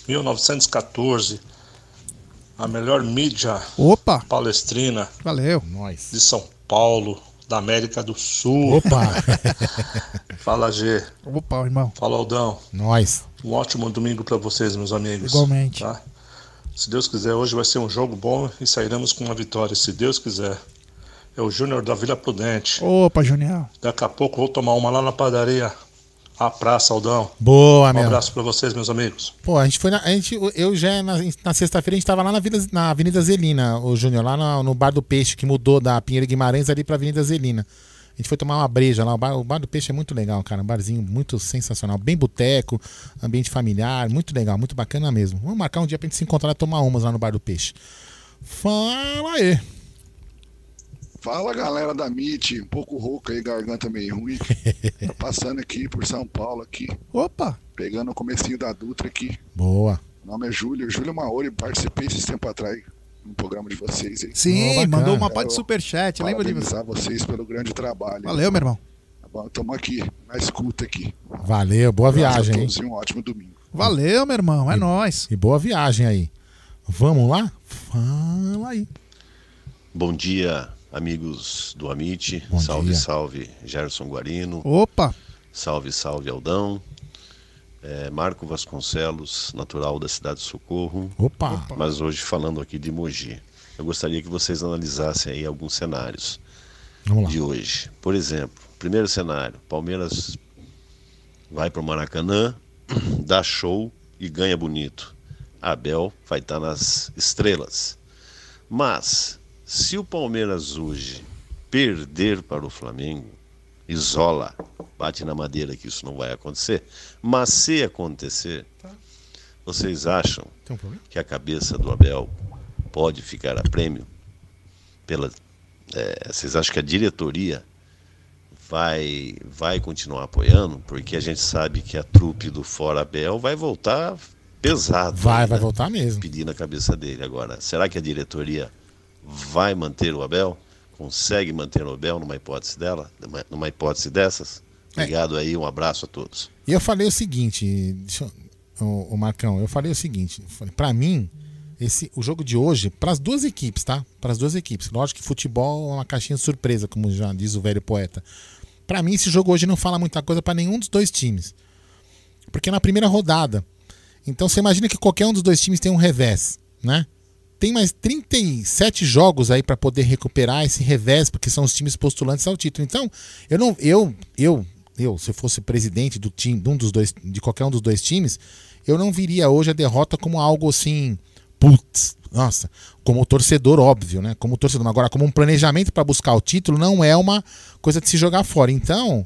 1914. A melhor mídia Opa. palestrina Valeu. Nós. de São Paulo, da América do Sul. Opa! *laughs* Fala, G. Opa, irmão. Fala, Aldão. Nós. Um ótimo domingo para vocês, meus amigos. Igualmente. Tá? Se Deus quiser, hoje vai ser um jogo bom e sairemos com uma vitória, se Deus quiser. É o Júnior da Vila Prudente. Opa, Junior. Daqui a pouco vou tomar uma lá na padaria. A Praça Aldão. Boa, Um meu. abraço para vocês, meus amigos. Pô, a gente foi na. A gente, eu já na, na sexta-feira a gente tava lá na, Vida, na Avenida Zelina, o Júnior, lá no, no Bar do Peixe, que mudou da Pinheiro Guimarães ali pra Avenida Zelina. A gente foi tomar uma breja lá. O bar, o bar do Peixe é muito legal, cara. Um barzinho muito sensacional. Bem boteco, ambiente familiar, muito legal, muito bacana mesmo. Vamos marcar um dia pra gente se encontrar e tomar umas lá no Bar do Peixe. Fala aí. Fala galera da MIT, um pouco rouco aí, garganta meio ruim. *laughs* Tô passando aqui por São Paulo aqui. Opa! Pegando o comecinho da Dutra aqui. Boa. Meu nome é Júlio, Júlio Maori, participei esse tempo atrás no programa de vocês aí. Sim, bacana. mandou uma pá de superchat, lembra de você? Vocês pelo grande trabalho. Valeu, meu irmão. Estamos aqui, na escuta aqui. Valeu, boa viagem, hein? Um ótimo domingo. Valeu, meu irmão, é nóis. E boa viagem aí. Vamos lá? Fala aí. Bom dia, amigos do Amit. Bom salve, dia. salve, Gerson Guarino. Opa! Salve, salve, Aldão. É, Marco Vasconcelos, natural da cidade de Socorro. Opa! Mas hoje falando aqui de Mogi. Eu gostaria que vocês analisassem aí alguns cenários Vamos lá. de hoje. Por exemplo, primeiro cenário, Palmeiras vai para o Maracanã, *clears throat* dá show e ganha bonito. Abel vai estar nas estrelas. Mas, se o Palmeiras hoje perder para o Flamengo, isola, bate na madeira que isso não vai acontecer, mas se acontecer, vocês acham que a cabeça do Abel pode ficar a prêmio? Pela, é, vocês acham que a diretoria vai, vai continuar apoiando? Porque a gente sabe que a trupe do Fora Abel vai voltar pesado. Vai, aí, vai né? voltar mesmo. Pedir na cabeça dele. Agora, será que a diretoria vai manter o Abel? Consegue manter o Abel numa hipótese dela? Numa, hipótese dessas? Obrigado aí, um abraço a todos. E eu falei o seguinte, eu- o, o Marcão, eu falei o seguinte, pra mim, esse, o jogo de hoje, pras duas equipes, tá? Pras duas equipes. Lógico que futebol é uma caixinha de surpresa, como já diz o velho poeta. Pra mim, esse jogo hoje não fala muita coisa pra nenhum dos dois times. Porque é na primeira rodada. Então você imagina que qualquer um dos dois times tem um revés, né? Tem mais 37 jogos aí pra poder recuperar esse revés, porque são os times postulantes ao título. Então, eu não eu eu eu, se eu fosse presidente do time, de um dos dois, de qualquer um dos dois times, eu não viria hoje a derrota como algo assim, putz, nossa, como torcedor óbvio, né? Como torcedor, agora como um planejamento para buscar o título não é uma coisa de se jogar fora. Então,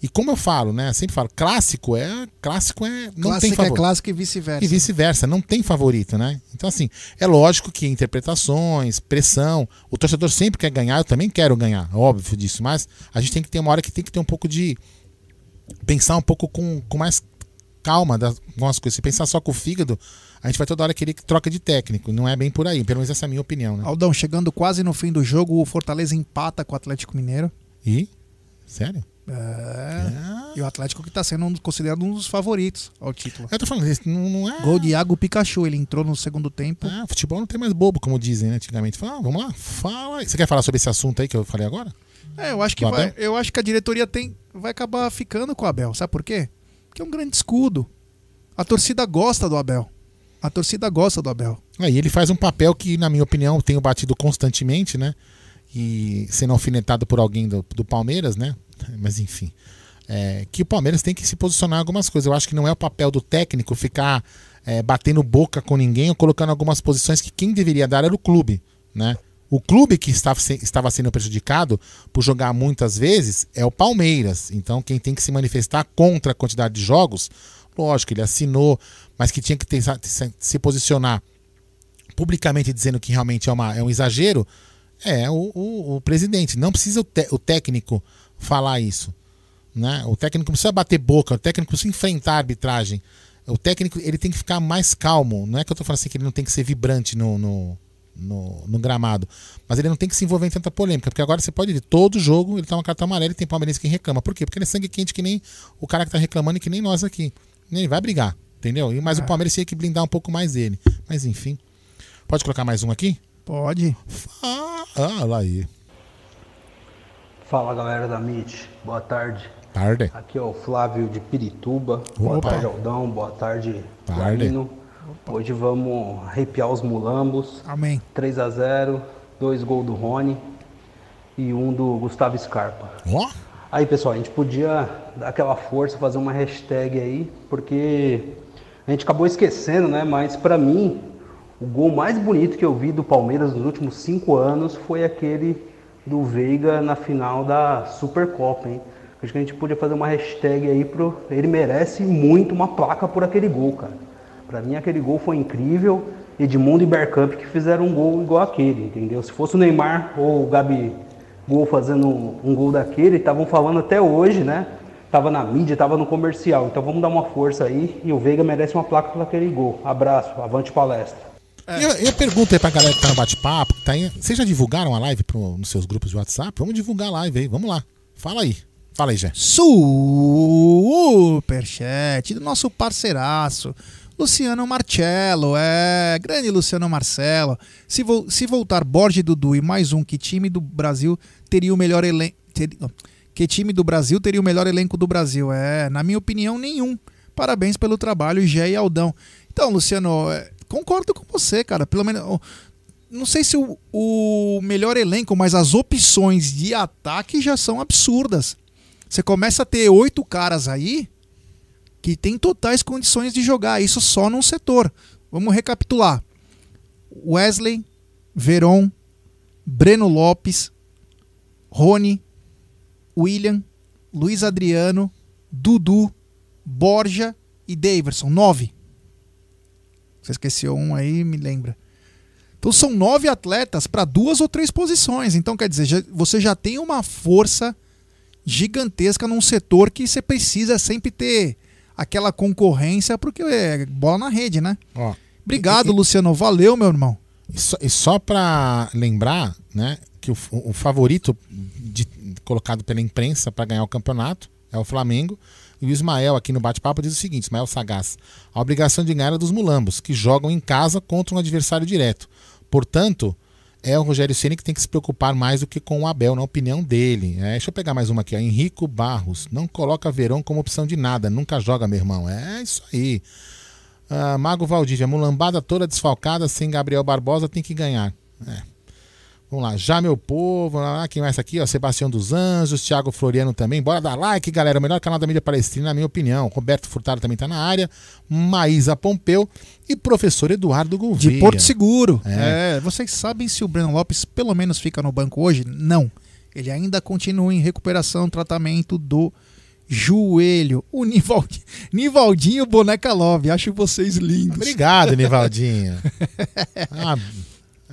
e como eu falo, né? Sempre falo, clássico é clássico é não tem clássico é favorito. clássico e vice-versa. E vice-versa, não tem favorito, né? Então, assim, é lógico que interpretações, pressão, o torcedor sempre quer ganhar, eu também quero ganhar, óbvio disso, mas a gente tem que ter uma hora que tem que ter um pouco de. pensar um pouco com, com mais calma das, com as coisas. Se pensar só com o fígado, a gente vai toda hora querer que troca de técnico. Não é bem por aí, pelo menos essa é a minha opinião, né? Aldão, chegando quase no fim do jogo, o Fortaleza empata com o Atlético Mineiro. E? Sério? É. E o Atlético que tá sendo considerado um dos favoritos ao título. Eu tô falando, isso não, não é. Gol de Iago Pikachu, ele entrou no segundo tempo. Ah, futebol não tem mais bobo, como dizem né, antigamente. Fala, ah, vamos lá, fala. Você quer falar sobre esse assunto aí que eu falei agora? É, eu acho que vai, eu acho que a diretoria tem vai acabar ficando com o Abel, sabe por quê? Porque é um grande escudo. A torcida gosta do Abel. A torcida gosta do Abel. Aí ele faz um papel que, na minha opinião, eu tenho batido constantemente, né? E sendo alfinetado por alguém do, do Palmeiras, né? Mas enfim. É, que o Palmeiras tem que se posicionar em algumas coisas. Eu acho que não é o papel do técnico ficar é, batendo boca com ninguém ou colocando algumas posições que quem deveria dar era o clube, né? O clube que estava, estava sendo prejudicado por jogar muitas vezes é o Palmeiras. Então, quem tem que se manifestar contra a quantidade de jogos, lógico, ele assinou, mas que tinha que ter- se- se posicionar publicamente dizendo que realmente é, uma, é um exagero, é o, o- o presidente. Não precisa o, te- o técnico falar isso. Né? O técnico precisa bater boca, o técnico precisa enfrentar a arbitragem. O técnico ele tem que ficar mais calmo. Não é que eu tô falando assim que ele não tem que ser vibrante no, no, no, no gramado. Mas ele não tem que se envolver em tanta polêmica. Porque agora você pode ver, todo jogo ele tá uma carta amarela e tem palmeirense que reclama. Por quê? Porque ele é sangue quente que nem o cara que tá reclamando e que nem nós aqui. Ele vai brigar, entendeu? Mas o Palmeiras tinha que blindar um pouco mais ele. Mas enfim. Pode colocar mais um aqui? Pode. Ah, lá aí. Fala galera da MIT, boa tarde. Tarde. Aqui é o Flávio de Pirituba. Boa Opa. tarde, Aldão. Boa tarde, Tarde. Hoje vamos arrepiar os mulambos. Amém. 3 a 0 dois gols do Rony e um do Gustavo Scarpa. Ó. Aí, pessoal, a gente podia dar aquela força, fazer uma hashtag aí, porque a gente acabou esquecendo, né? Mas pra mim, o gol mais bonito que eu vi do Palmeiras nos últimos cinco anos foi aquele do Veiga na final da Supercopa, hein? Acho que a gente podia fazer uma hashtag aí pro. Ele merece muito uma placa por aquele gol, cara. Pra mim aquele gol foi incrível. Edmundo e Bergkamp que fizeram um gol igual aquele, entendeu? Se fosse o Neymar ou o Gabi Gol fazendo um gol daquele, estavam falando até hoje, né? Tava na mídia, tava no comercial. Então vamos dar uma força aí e o Veiga merece uma placa por aquele gol. Abraço, avante palestra. E eu, eu pergunto aí pra galera que tá no bate-papo, tá aí. Vocês já divulgaram a live pro, nos seus grupos de WhatsApp? Vamos divulgar a live aí, vamos lá. Fala aí. Fala aí, Jé. Superchat do nosso parceiraço. Luciano Marcello, é, grande Luciano Marcelo. Se, vo se voltar Borges Dudu e mais um, que time do Brasil teria o melhor elenco. Que time do Brasil teria o melhor elenco do Brasil? É, na minha opinião, nenhum. Parabéns pelo trabalho, Gé e Aldão. Então, Luciano, é, concordo com você, cara. Pelo menos. Não sei se o, o melhor elenco, mas as opções de ataque já são absurdas. Você começa a ter oito caras aí que tem totais condições de jogar, isso só num setor. Vamos recapitular: Wesley, Veron, Breno Lopes, Rony, William, Luiz Adriano, Dudu, Borja e Daverson. Nove. Você esqueceu um aí, me lembra. Então são nove atletas para duas ou três posições. Então quer dizer, já, você já tem uma força gigantesca num setor que você precisa sempre ter aquela concorrência, porque é bola na rede, né? Ó, Obrigado, e, Luciano. Valeu, meu irmão. E só, e só para lembrar, né, que o, o favorito de, colocado pela imprensa para ganhar o campeonato é o Flamengo. E o Ismael, aqui no bate-papo, diz o seguinte: Ismael Sagaz. A obrigação de ganhar é dos mulambos, que jogam em casa contra um adversário direto. Portanto, é o Rogério Ceni que tem que se preocupar mais do que com o Abel, na opinião dele. É, deixa eu pegar mais uma aqui, ó. Henrico Barros. Não coloca Verão como opção de nada, nunca joga, meu irmão. É isso aí. Ah, Mago Valdívia, mulambada toda desfalcada, sem Gabriel Barbosa, tem que ganhar. É. Vamos lá, já meu povo, lá, quem mais aqui, ó, Sebastião dos Anjos, Thiago Floriano também. Bora dar like, galera. O melhor canal da mídia palestina, na minha opinião. Roberto Furtado também tá na área. Maísa Pompeu e professor Eduardo Gouveia. De Porto Seguro. É. é. Vocês sabem se o Breno Lopes pelo menos fica no banco hoje? Não. Ele ainda continua em recuperação, tratamento do joelho. O Nivaldinho, *laughs* Nivaldinho Boneca Love. Acho vocês lindos. Obrigado, Nivaldinho. *laughs* ah,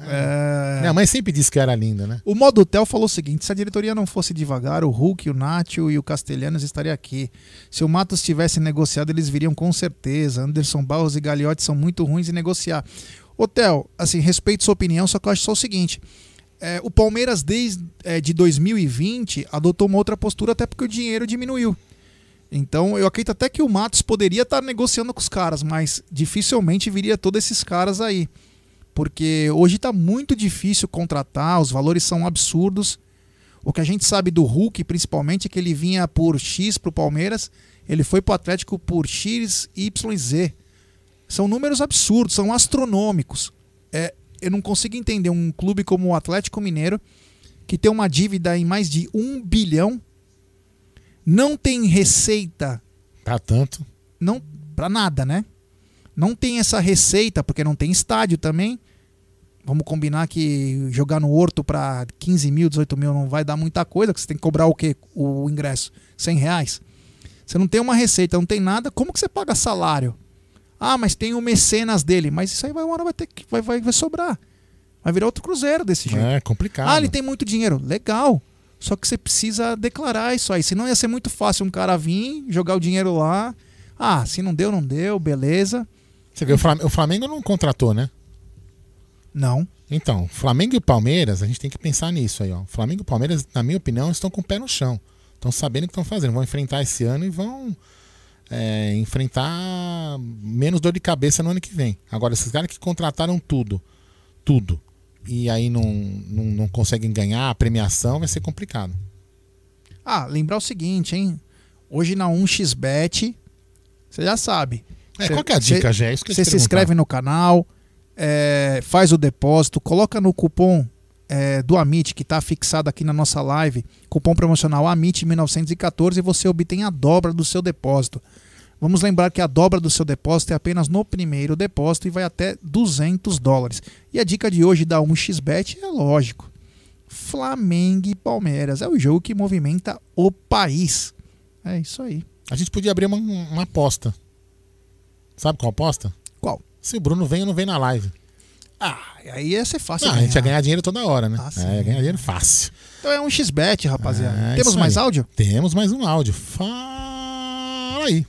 é... Minha mãe sempre disse que era linda, né? O Modo Hotel falou o seguinte: se a diretoria não fosse devagar, o Hulk, o Nacho e o Castelhanos estariam aqui. Se o Matos tivesse negociado, eles viriam com certeza. Anderson Barros e Gagliotti são muito ruins em negociar. Hotel, assim, respeito sua opinião, só que eu acho só o seguinte. É, o Palmeiras, desde é, de 2020, adotou uma outra postura, até porque o dinheiro diminuiu. Então, eu acredito até que o Matos poderia estar negociando com os caras, mas dificilmente viria todos esses caras aí porque hoje está muito difícil contratar, os valores são absurdos. O que a gente sabe do Hulk, principalmente, é que ele vinha por X para o Palmeiras, ele foi para o Atlético por X, Y e Z. São números absurdos, são astronômicos. É, eu não consigo entender um clube como o Atlético Mineiro, que tem uma dívida em mais de um bilhão, não tem receita. Para tanto. Não, para nada, né? Não tem essa receita, porque não tem estádio também. Vamos combinar que jogar no Horto para 15 mil, 18 mil não vai dar muita coisa, que você tem que cobrar o quê? O ingresso? 100 reais. Você não tem uma receita, não tem nada, como que você paga salário? Ah, mas tem o mecenas dele. Mas isso aí vai uma hora vai ter que vai, vai, vai sobrar. Vai virar outro cruzeiro desse jeito. É complicado. Ah, ele tem muito dinheiro. Legal. Só que você precisa declarar isso aí. Senão ia ser muito fácil um cara vir, jogar o dinheiro lá. Ah, se não deu, não deu, beleza. Você vê, o Flamengo não contratou, né? Não. Então, Flamengo e Palmeiras, a gente tem que pensar nisso aí, ó. Flamengo e Palmeiras, na minha opinião, estão com o pé no chão. Estão sabendo o que estão fazendo. Vão enfrentar esse ano e vão é, enfrentar menos dor de cabeça no ano que vem. Agora, esses caras que contrataram tudo, tudo, e aí não, não, não conseguem ganhar a premiação, vai ser complicado. Ah, lembrar o seguinte, hein? Hoje na 1xBet, você já sabe. É, cê, qual que é a dica, Gé? Você se inscreve no canal, é, faz o depósito, coloca no cupom é, do Amit, que está fixado aqui na nossa live, cupom promocional AMIT1914 e você obtém a dobra do seu depósito. Vamos lembrar que a dobra do seu depósito é apenas no primeiro depósito e vai até 200 dólares. E a dica de hoje da 1xBet é lógico. Flamengo e Palmeiras é o jogo que movimenta o país. É isso aí. A gente podia abrir uma, uma aposta. Sabe qual aposta? Se o Bruno vem ou não vem na live. Ah, aí ia ser fácil. Ah, a gente ia ganhar dinheiro toda hora, né? Ah, é, ganhar dinheiro fácil. Então é um XBet, rapaziada. É, Temos mais áudio? Temos mais um áudio. Fala aí.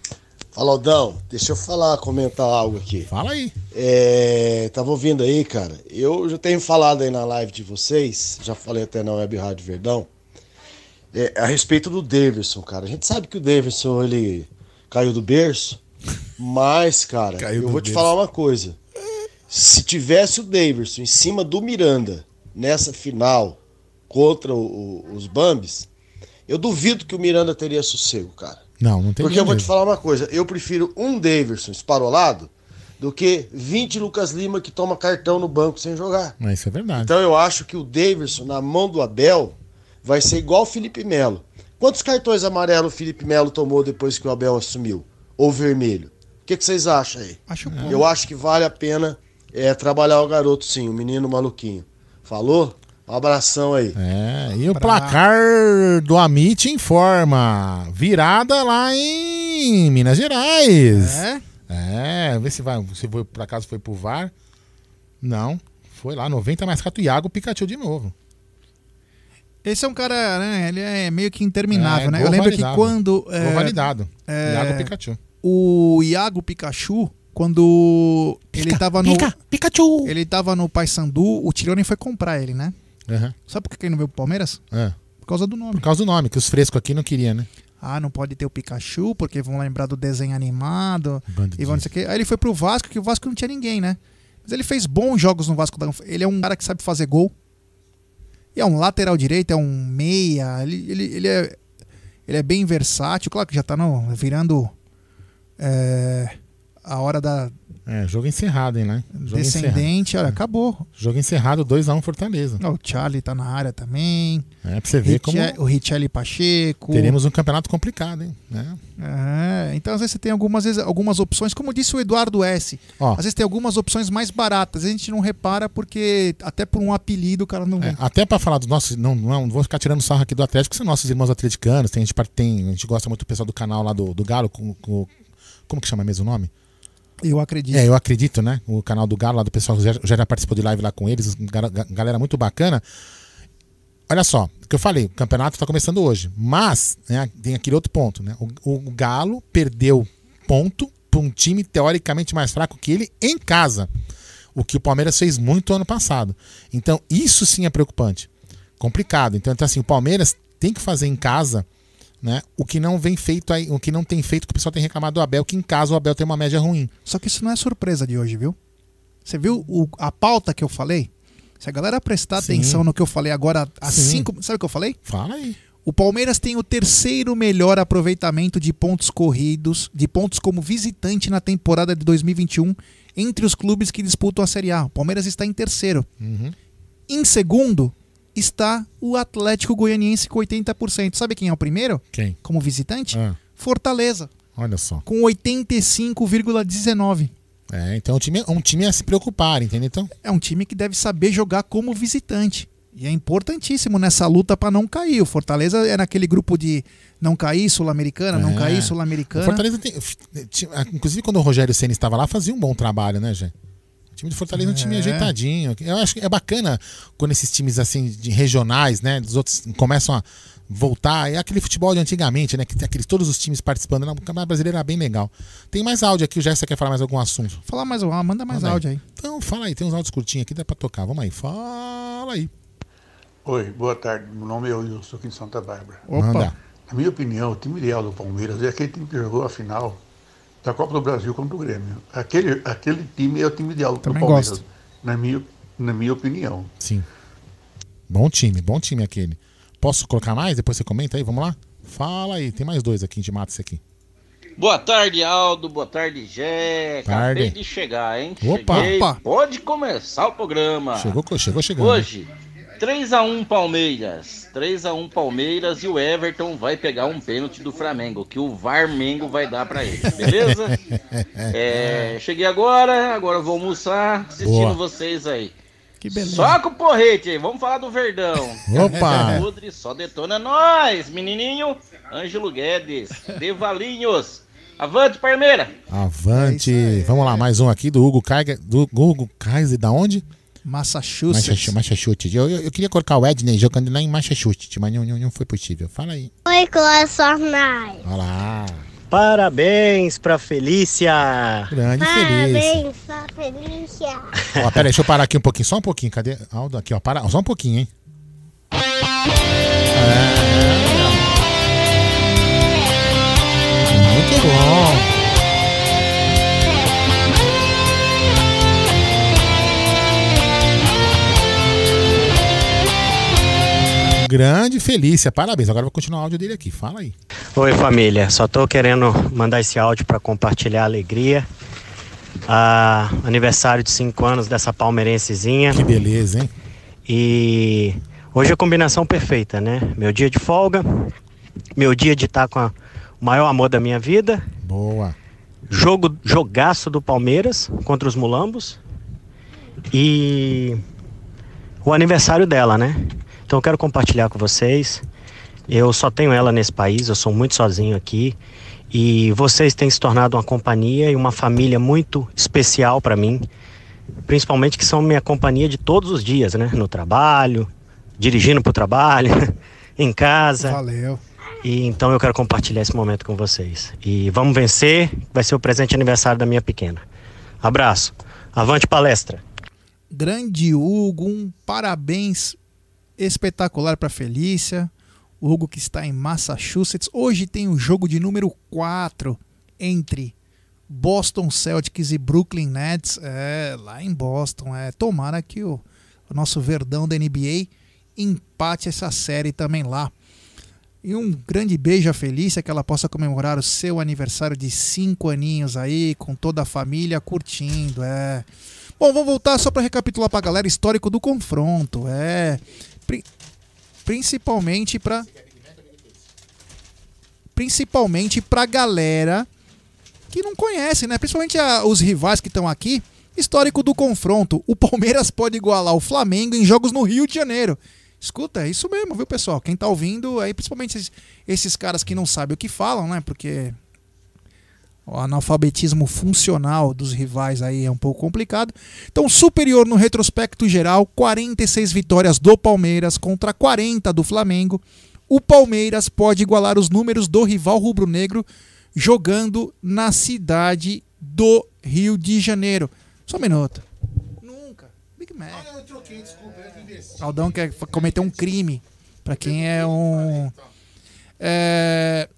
Fala, Aldão. Deixa eu falar, comentar algo aqui. Fala aí. É, tava ouvindo aí, cara. Eu já tenho falado aí na live de vocês, já falei até na Web Rádio Verdão. é, a respeito do Davidson, cara. A gente sabe que o Davidson ele caiu do berço, mas, cara, Caiu eu vou te falar uma coisa. Se tivesse o Davidson em cima do Miranda nessa final contra o- os Bambis, eu duvido que o Miranda teria sossego, cara. Não, não tem Porque eu vou te falar uma coisa, eu prefiro um Davidson esparolado do que 20 Lucas Lima que toma cartão no banco sem jogar. Mas isso é verdade. Então eu acho que o Davidson, na mão do Abel, vai ser igual o Felipe Melo. Quantos cartões amarelos o Felipe Melo tomou depois que o Abel assumiu? Ou vermelho? O que, que vocês acham aí? Acho bom. Eu acho que vale a pena é, trabalhar o garoto sim, o menino maluquinho. Falou? Um abração aí. É, e o placar do Amit informa. Virada lá em Minas Gerais. É? É, vê se vai. Se foi, por acaso foi pro VAR. Não. Foi lá, 90 mais 4 Iago Pikachu de novo. Esse é um cara, né? Ele é meio que interminável, É, né? Eu lembro validado. que quando. Gol é, validado. é, Iago Pikachu. O Iago Pikachu, quando ele tava no. pica, Pikachu! Ele tava no Paysandu, o Tirone foi comprar ele, né? Aham. Sabe por que ele não veio pro Palmeiras? É. Por causa do nome. Por causa do nome, que os frescos aqui não queriam, né? Ah, não pode ter o Pikachu, porque vão lembrar do desenho animado. E vão não sei o quê. Aí ele foi pro Vasco, que o Vasco não tinha ninguém, né? Mas ele fez bons jogos no Vasco da. Ele é um cara que sabe fazer gol. E é um lateral direito, é um meia. Ele, ele, ele, é, ele é bem versátil. Claro que já tá no, virando é, a hora da É, jogo encerrado, hein, né? Jogo encerrado. descendente. Olha, acabou. Jogo encerrado, 2x1 Fortaleza. Ó, O Charlie tá na área também. É, pra você ver como Richel- O Richelli Pacheco. teremos um campeonato complicado, hein? né? É, então às vezes você tem algumas, vezes, algumas opções, como disse o Eduardo S. Ó. Às vezes tem algumas opções mais baratas. A gente não repara porque, até por um apelido, o cara não. É, até pra falar dos nossos. Não, não, não vou ficar tirando sarro aqui do Atlético, que são nossos irmãos atleticanos. Tem, a, gente, tem, a gente gosta muito do pessoal do canal lá do, do Galo. Com, com- como que chama mesmo o nome? Eu acredito. É, eu acredito, né? O canal do Galo lá do pessoal já, já participou de live lá com eles, ga- ga- galera muito bacana. Olha só, o que eu falei, o campeonato está começando hoje, mas né, tem aquele outro ponto, né? O, o Galo perdeu ponto para um time teoricamente mais fraco que ele em casa, o que o Palmeiras fez muito ano passado. Então isso sim é preocupante, complicado. Então, então assim, o Palmeiras tem que fazer em casa, né? O que não vem feito aí, o que não tem feito que o pessoal tem reclamado do Abel, que em casa o Abel tem uma média ruim. Só que isso não é surpresa de hoje, viu? Você viu o- a pauta que eu falei? Se a galera prestar Sim. atenção no que eu falei agora, há Sim. cinco. Sabe o que eu falei? Fala aí. O Palmeiras tem o terceiro melhor aproveitamento de pontos corridos, de pontos como visitante na temporada de 2021, entre os clubes que disputam a Série A. O Palmeiras está em terceiro. Uhum. Em segundo está o Atlético Goianiense com 80%. Sabe quem é o primeiro? Quem? Como visitante? Ah, Fortaleza, olha só. com 85,19%. É, então um time, um time a se preocupar, entendeu? Então, É um time que deve saber jogar como visitante. E é importantíssimo nessa luta para não cair. O Fortaleza é naquele grupo de não cair, Sul-Americana, não É. cair, o Sul-Americana. Fortaleza tem, inclusive quando o Rogério Senna estava lá, fazia um bom trabalho, né, Jé? O time do Fortaleza é um time É. ajeitadinho. Eu acho que é bacana quando esses times assim de regionais, né, dos outros começam a voltar. É aquele futebol de antigamente, né, que tem aqueles todos os times participando. O Campeonato Brasileiro era bem legal. Tem mais áudio aqui, o Jé, você quer falar mais algum assunto? Fala mais, ah, manda mais Manda aí. áudio aí. Então, fala aí, tem uns áudios curtinhos aqui, dá pra tocar. Vamos aí, fala aí. Oi, boa tarde. Meu nome é Wilson, aqui em Santa Bárbara. Opa. Manda. Na minha opinião, o time ideal do Palmeiras é aquele time que jogou a final da Copa do Brasil contra o Grêmio. Aquele, aquele time é o time ideal Também do Palmeiras, gosto. na minha, na minha opinião. Sim. Bom time, bom time aquele. Posso colocar mais? Depois você comenta aí, vamos lá? Fala aí, tem mais dois aqui, a gente mata esse aqui. Boa tarde, Aldo. Boa tarde, Jé. Acabei Tarde. de chegar, hein? Opa. Cheguei. Opa. Pode começar o programa. Chegou, chegou chegando. Hoje, 3x1 Palmeiras. 3x1 Palmeiras e o Everton vai pegar um pênalti do Flamengo, que o Varmengo vai dar pra ele, beleza? *laughs* É, cheguei agora, agora vou almoçar, assistindo Boa. vocês aí. Que beleza. Só com o porrete, aí, vamos falar do Verdão. *laughs* Opa. *laughs* Udre só detona nós, menininho. Ângelo Guedes, Devalinhos. Avante, Parmeira. Avante. Vamos lá, mais um aqui do Hugo Kaiser. Do Hugo Kaiser, da onde? Massachusetts. Massachusetts. Eu, eu, eu, queria colocar o Edney jogando lá em Massachusetts, mas não, não, não foi possível. Fala aí. Oi, Clossonai. Olá. Parabéns pra Felícia! Grande Parabéns Felícia! Parabéns pra Felícia! *laughs* ó, peraí, deixa eu parar aqui um pouquinho, só um pouquinho, cadê? Aldo, aqui, ó, para, só um pouquinho, hein? É. Muito bom! Grande Felícia, parabéns. Agora vou continuar o áudio dele aqui. Fala aí. Oi família, só tô querendo mandar esse áudio para compartilhar a alegria. Ah, aniversário de 5 anos dessa palmeirensezinha. Que beleza, hein? E hoje é a combinação perfeita, né? Meu dia de folga, meu dia de estar com a- o maior amor da minha vida. Boa. Jogo, jogaço do Palmeiras contra os Mulambos. E o aniversário dela, né? Então eu quero compartilhar com vocês. Eu só tenho ela nesse país, eu sou muito sozinho aqui. E vocês têm se tornado uma companhia e uma família muito especial para mim. Principalmente que são minha companhia de todos os dias, né? No trabalho, dirigindo para o trabalho, *laughs* em casa. Valeu. E então eu quero compartilhar esse momento com vocês. E vamos vencer, vai ser o presente aniversário da minha pequena. Abraço. Avante palestra. Grande Hugo, um parabéns espetacular para Felícia. O Hugo que está em Massachusetts. Hoje tem o jogo de número 4 entre Boston Celtics e Brooklyn Nets. É, lá em Boston. É, tomara que o, o nosso verdão da NBA empate essa série também lá. E um grande beijo à Felícia, que ela possa comemorar o seu aniversário de 5 aninhos aí, com toda a família curtindo. É. Bom, vamos voltar só para recapitular para a galera histórico do confronto. É. Pri- principalmente para principalmente para galera que não conhece, né? Principalmente a- os rivais que estão aqui. Histórico do confronto. O Palmeiras pode igualar o Flamengo em jogos no Rio de Janeiro. Escuta, é isso mesmo, viu, pessoal? Quem tá ouvindo aí, principalmente esses, esses caras que não sabem o que falam, né? Porque o analfabetismo funcional dos rivais aí é um pouco complicado. Então, superior no retrospecto geral, 46 vitórias do Palmeiras contra 40 do Flamengo. O Palmeiras pode igualar os números do rival rubro-negro jogando na cidade do Rio de Janeiro. Só um minuto. Nunca. Big Mac. eu troquei, desculpa, eu Aldão quer cometer um crime. Pra quem é um. É,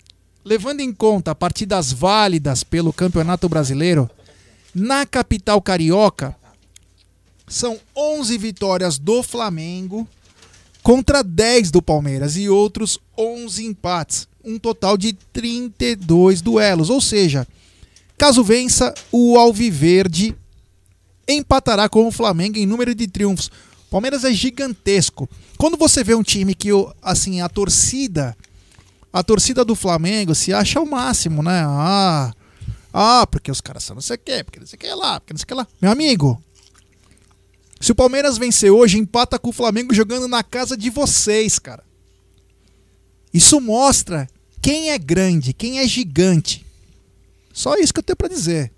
levando em conta partidas válidas pelo Campeonato Brasileiro, na capital carioca, são 11 vitórias do Flamengo contra 10 do Palmeiras e outros 11 empates. Um total de 32 duelos. Ou seja, caso vença, o Alviverde empatará com o Flamengo em número de triunfos. O Palmeiras é gigantesco. Quando você vê um time que assim a torcida, a torcida do Flamengo se acha o máximo, né? Ah, ah, porque os caras são não sei o quê, porque não sei o que lá, porque não sei o que lá. Meu amigo, se o Palmeiras vencer hoje, empata com o Flamengo jogando na casa de vocês, cara. Isso mostra quem é grande, quem é gigante. Só isso que eu tenho pra dizer.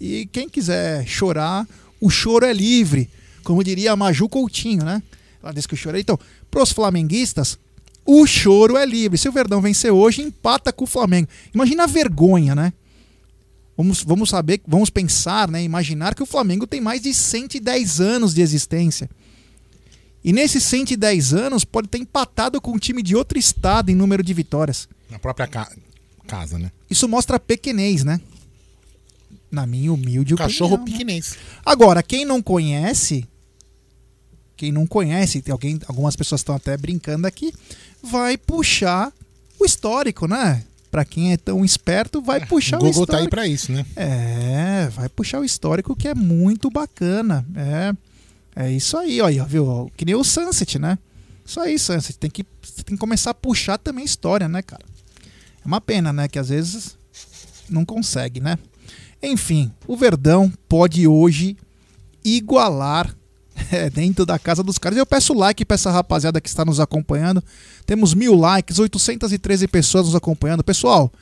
E quem quiser chorar, o choro é livre. Como diria a Maju Coutinho, né? Ela disse que o choro é. Então, pros flamenguistas, o choro é livre. Se o Verdão vencer hoje, empata com o Flamengo. Imagina a vergonha, né? Vamos, vamos saber, vamos pensar, né? Imaginar que o Flamengo tem mais de 110 anos de existência. E nesses 110 anos pode ter empatado com um time de outro estado em número de vitórias. Na própria ca- casa, né? Isso mostra pequenez, né? Na minha humilde Cachorro opinião, né? pequenês. Agora, quem não conhece, quem não conhece, tem alguém, algumas pessoas estão até brincando aqui, vai puxar o histórico, né? Pra quem é tão esperto, vai puxar o o Google histórico. tá aí pra isso, né? É, vai puxar o histórico que é muito bacana. É, é isso aí, ó, ó, viu? Que nem o Sunset, né? Isso aí, Sunset. Tem que, você tem que começar a puxar também história, né, cara? É uma pena, né? Que às vezes não consegue, né? Enfim, o Verdão pode hoje igualar *laughs* é, dentro da casa dos caras. Eu peço like pra essa rapaziada que está nos acompanhando. Temos mil likes, 813 pessoas nos acompanhando. Pessoal,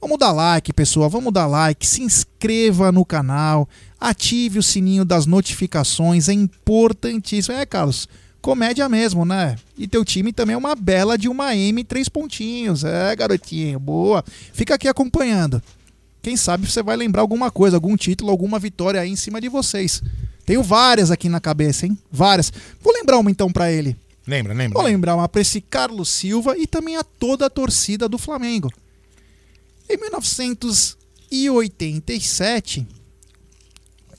vamos dar like, pessoal. Vamos dar like. Se inscreva no canal. Ative o sininho das notificações. É importantíssimo. É, Carlos, comédia mesmo, né? E teu time também é uma bela de uma M três pontinhos. É, garotinho, boa. Fica aqui acompanhando. Quem sabe você vai lembrar alguma coisa, algum título, alguma vitória aí em cima de vocês. Tenho várias aqui na cabeça, hein? Várias. Vou lembrar uma então pra ele. Lembra, lembra? Vou lembrar uma pra esse Carlos Silva e também a toda a torcida do Flamengo. Em 1987,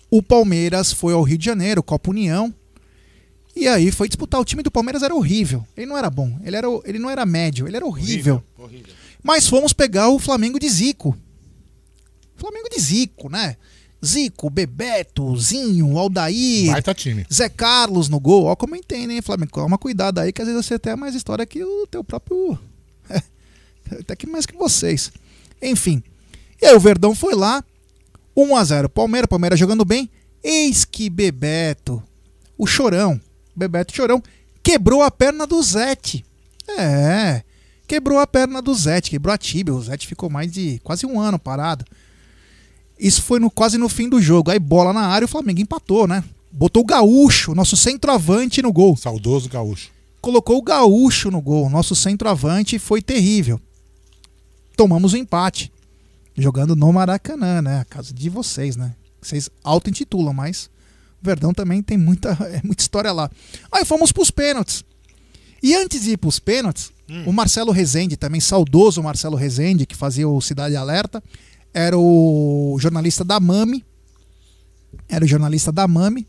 o Palmeiras foi ao Rio de Janeiro, Copa União, E aí foi disputar. O time do Palmeiras era horrível. Ele não era bom. Ele, era, ele não era médio. Ele era horrível. Horrível. Mas fomos pegar o Flamengo de Zico. Flamengo de Zico, né? Zico, Bebeto, Zinho, Aldair, Baita time. Zé Carlos no gol. Ó, como entende, hein, Flamengo? Toma cuidado aí, que às vezes você tem mais história que o teu próprio. *laughs* Até que mais que vocês. Enfim. E aí o Verdão foi lá. 1x0. Palmeiras, Palmeiras jogando bem. Eis que Bebeto, o chorão, Bebeto Chorão, quebrou a perna do Zete. É, quebrou a perna do Zete, quebrou a tíbia. O Zete ficou mais de quase um ano parado. Isso foi no, quase no fim do jogo. Aí bola na área, o Flamengo empatou, né? Botou o Gaúcho, nosso centroavante, no gol. Saudoso Gaúcho. Colocou o Gaúcho no gol. Nosso centroavante foi terrível. Tomamos o empate. Jogando no Maracanã, né? A casa de vocês, né? Vocês auto-intitulam, mas o Verdão também tem muita, *laughs* é, muita história lá. Aí fomos pros pênaltis. E antes de ir pros pênaltis, o Marcelo Rezende, também saudoso Marcelo Rezende, que fazia o Cidade Alerta, era o jornalista da Mami. Era o jornalista da Mami.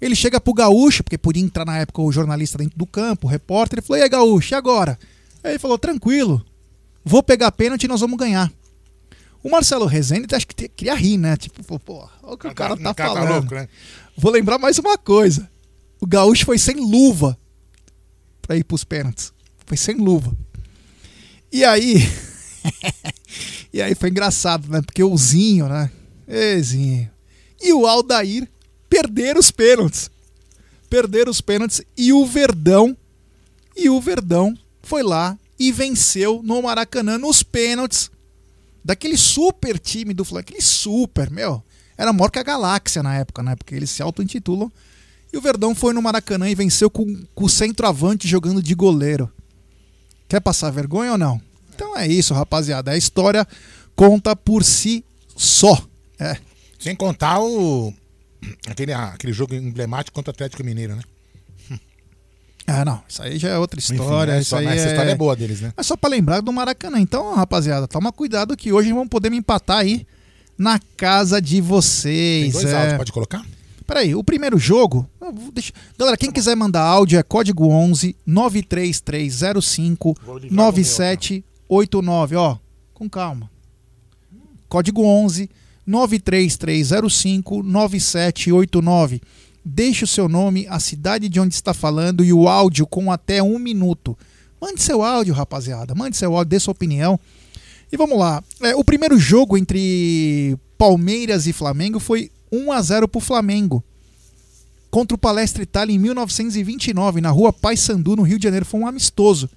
Ele chega pro Gaúcho, porque podia entrar na época o jornalista dentro do campo, o repórter, ele falou: E aí, Gaúcho, e agora? Aí ele falou: Tranquilo, vou pegar pênalti e nós vamos ganhar. O Marcelo Rezende acho que te- queria rir, né? Tipo, pô, olha o que o cara tá o cara tá falando. louco, né? Vou lembrar mais uma coisa. O Gaúcho foi sem luva pra ir pros pênaltis. Foi sem luva. E aí. *laughs* e aí foi engraçado, né? Porque o Zinho, né? E o Aldair perderam os pênaltis. Perderam os pênaltis e o Verdão. E o Verdão foi lá e venceu no Maracanã nos pênaltis daquele super time do Flamengo. Aquele super, meu. Era maior que a galáxia na época, né? Porque eles se auto-intitulam. E o Verdão foi no Maracanã e venceu com, com o centroavante jogando de goleiro. Quer passar vergonha ou não? Então é isso, rapaziada. A história conta por si só. É. Sem contar o. Aquele, aquele jogo emblemático contra o Atlético Mineiro, né? Ah, não. Isso aí já é outra Enfim, história. né, isso só- aí mas essa é... história é boa deles, né? É só pra lembrar do Maracanã. Então, rapaziada, toma cuidado que hoje vamos poder me empatar aí na casa de vocês. Tem dois é. áudios, pode colocar? Peraí, o primeiro jogo. deixar- Galera, quem quiser mandar áudio é código 11 93305 9789. Ó, com calma. Código 11 93305 9789. Deixe o seu nome, a cidade de onde está falando e o áudio com até um minuto. Mande seu áudio, rapaziada. Mande seu áudio, dê sua opinião. E vamos lá. É, o primeiro jogo entre Palmeiras e Flamengo foi 1 a 0 para o Flamengo. Contra o Palestra Itália em 1929, na rua Paissandu, no Rio de Janeiro. Foi um amistoso.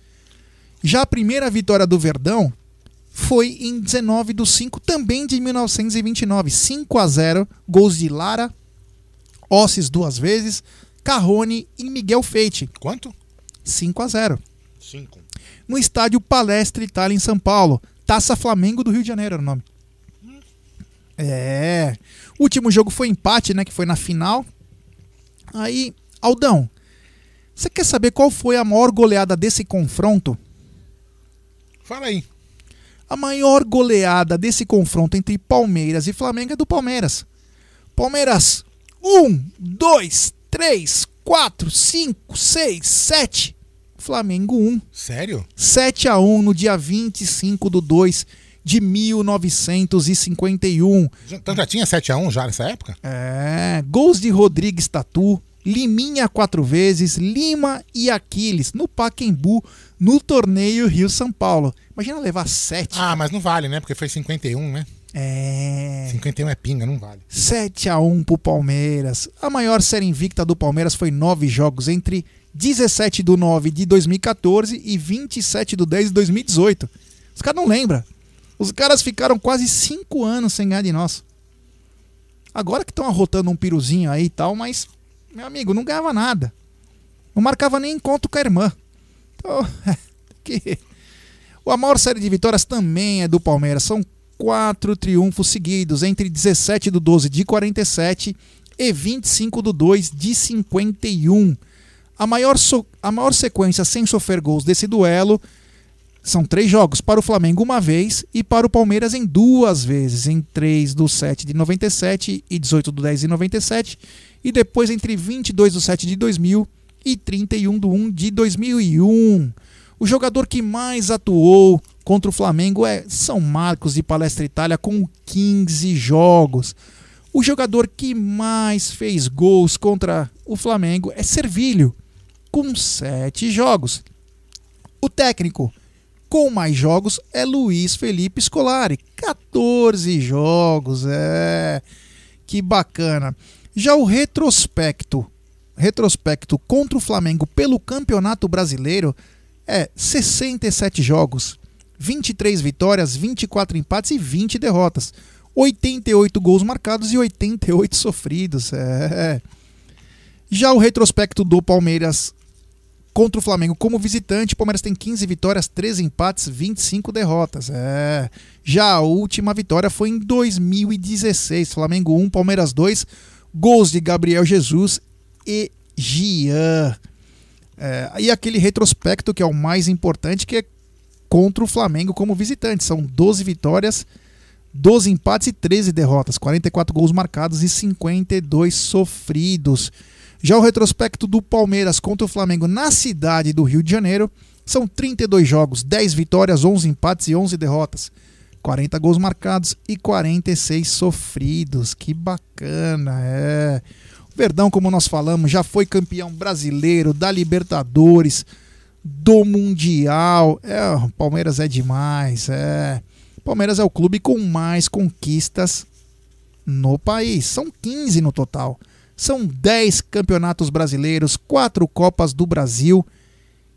Já a primeira vitória do Verdão foi em 19 do 5, também de 1929. 5 a 0 gols de Lara, Ossis duas vezes, Carrone e Miguel Feite. Quanto? 5 a 0 Cinco. no estádio Palestra Itália em São Paulo. Taça Flamengo do Rio de Janeiro era o nome. É. O último jogo foi empate, né? Que foi na final. Aí, Aldão, você quer saber qual foi a maior goleada desse confronto? Fala aí. A maior goleada desse confronto entre Palmeiras e Flamengo é do Palmeiras. Palmeiras, 1, 2, 3, 4, 5, 6, 7. Flamengo 1. Sério? 7 a 1 no dia 25 do 2 de 1951. Então já tinha 7x1 já nessa época? É, gols de Rodrigues Tatu, Liminha quatro vezes, Lima e Aquiles no Paquembu no torneio Rio-São Paulo. Imagina levar 7. Ah, mas não vale, né? Porque foi 51, né? É. 51 é pinga, não vale. 7 a 1 pro Palmeiras. A maior série invicta do Palmeiras foi nove jogos entre 17 do 9 de 2014 e 27 do 10 de 2018. Os caras não lembram. Os caras ficaram quase 5 anos sem ganhar de nós. Agora que estão arrotando um piruzinho aí e tal, mas, meu amigo, não ganhava nada. Não marcava nem encontro com a irmã. Então, *laughs* que... A maior série de vitórias também é do Palmeiras. São quatro triunfos seguidos entre 17 do 12 de 47 e 25 do 2 de 51. A maior, so- a maior sequência sem sofrer gols desse duelo são três jogos para o Flamengo uma vez e para o Palmeiras em duas vezes, em 3 do 7 de 97 e 18 do 10 de 97, e depois entre 22 do 7 de 2000 e 31 de 1 de 2001. O jogador que mais atuou contra o Flamengo é São Marcos de Palestra Itália com 15 jogos. O jogador que mais fez gols contra o Flamengo é Servilho, com 7 jogos. O técnico com mais jogos é Luiz Felipe Scolari, 14 jogos. É que bacana. Já o retrospecto, retrospecto contra o Flamengo pelo Campeonato Brasileiro é 67 jogos, 23 vitórias, 24 empates e 20 derrotas. 88 gols marcados e 88 sofridos. É. Já o retrospecto do Palmeiras contra o Flamengo como visitante, Palmeiras tem 15 vitórias, 13 empates, 25 derrotas. É. Já a última vitória foi em 2016, Flamengo 1, Palmeiras 2, gols de Gabriel Jesus e Gian. É, e aquele retrospecto que é o mais importante, que é contra o Flamengo como visitante. São 12 vitórias, 12 empates e 13 derrotas, 44 gols marcados e 52 sofridos. Já o retrospecto do Palmeiras contra o Flamengo na cidade do Rio de Janeiro são 32 jogos, 10 vitórias, 11 empates e 11 derrotas. 40 gols marcados e 46 sofridos. Que bacana, é. Verdão, como nós falamos, já foi campeão brasileiro, da Libertadores, do Mundial. É, o Palmeiras é demais. É. Palmeiras é o clube com mais conquistas no país. São 15 no total. São 10 campeonatos brasileiros, 4 Copas do Brasil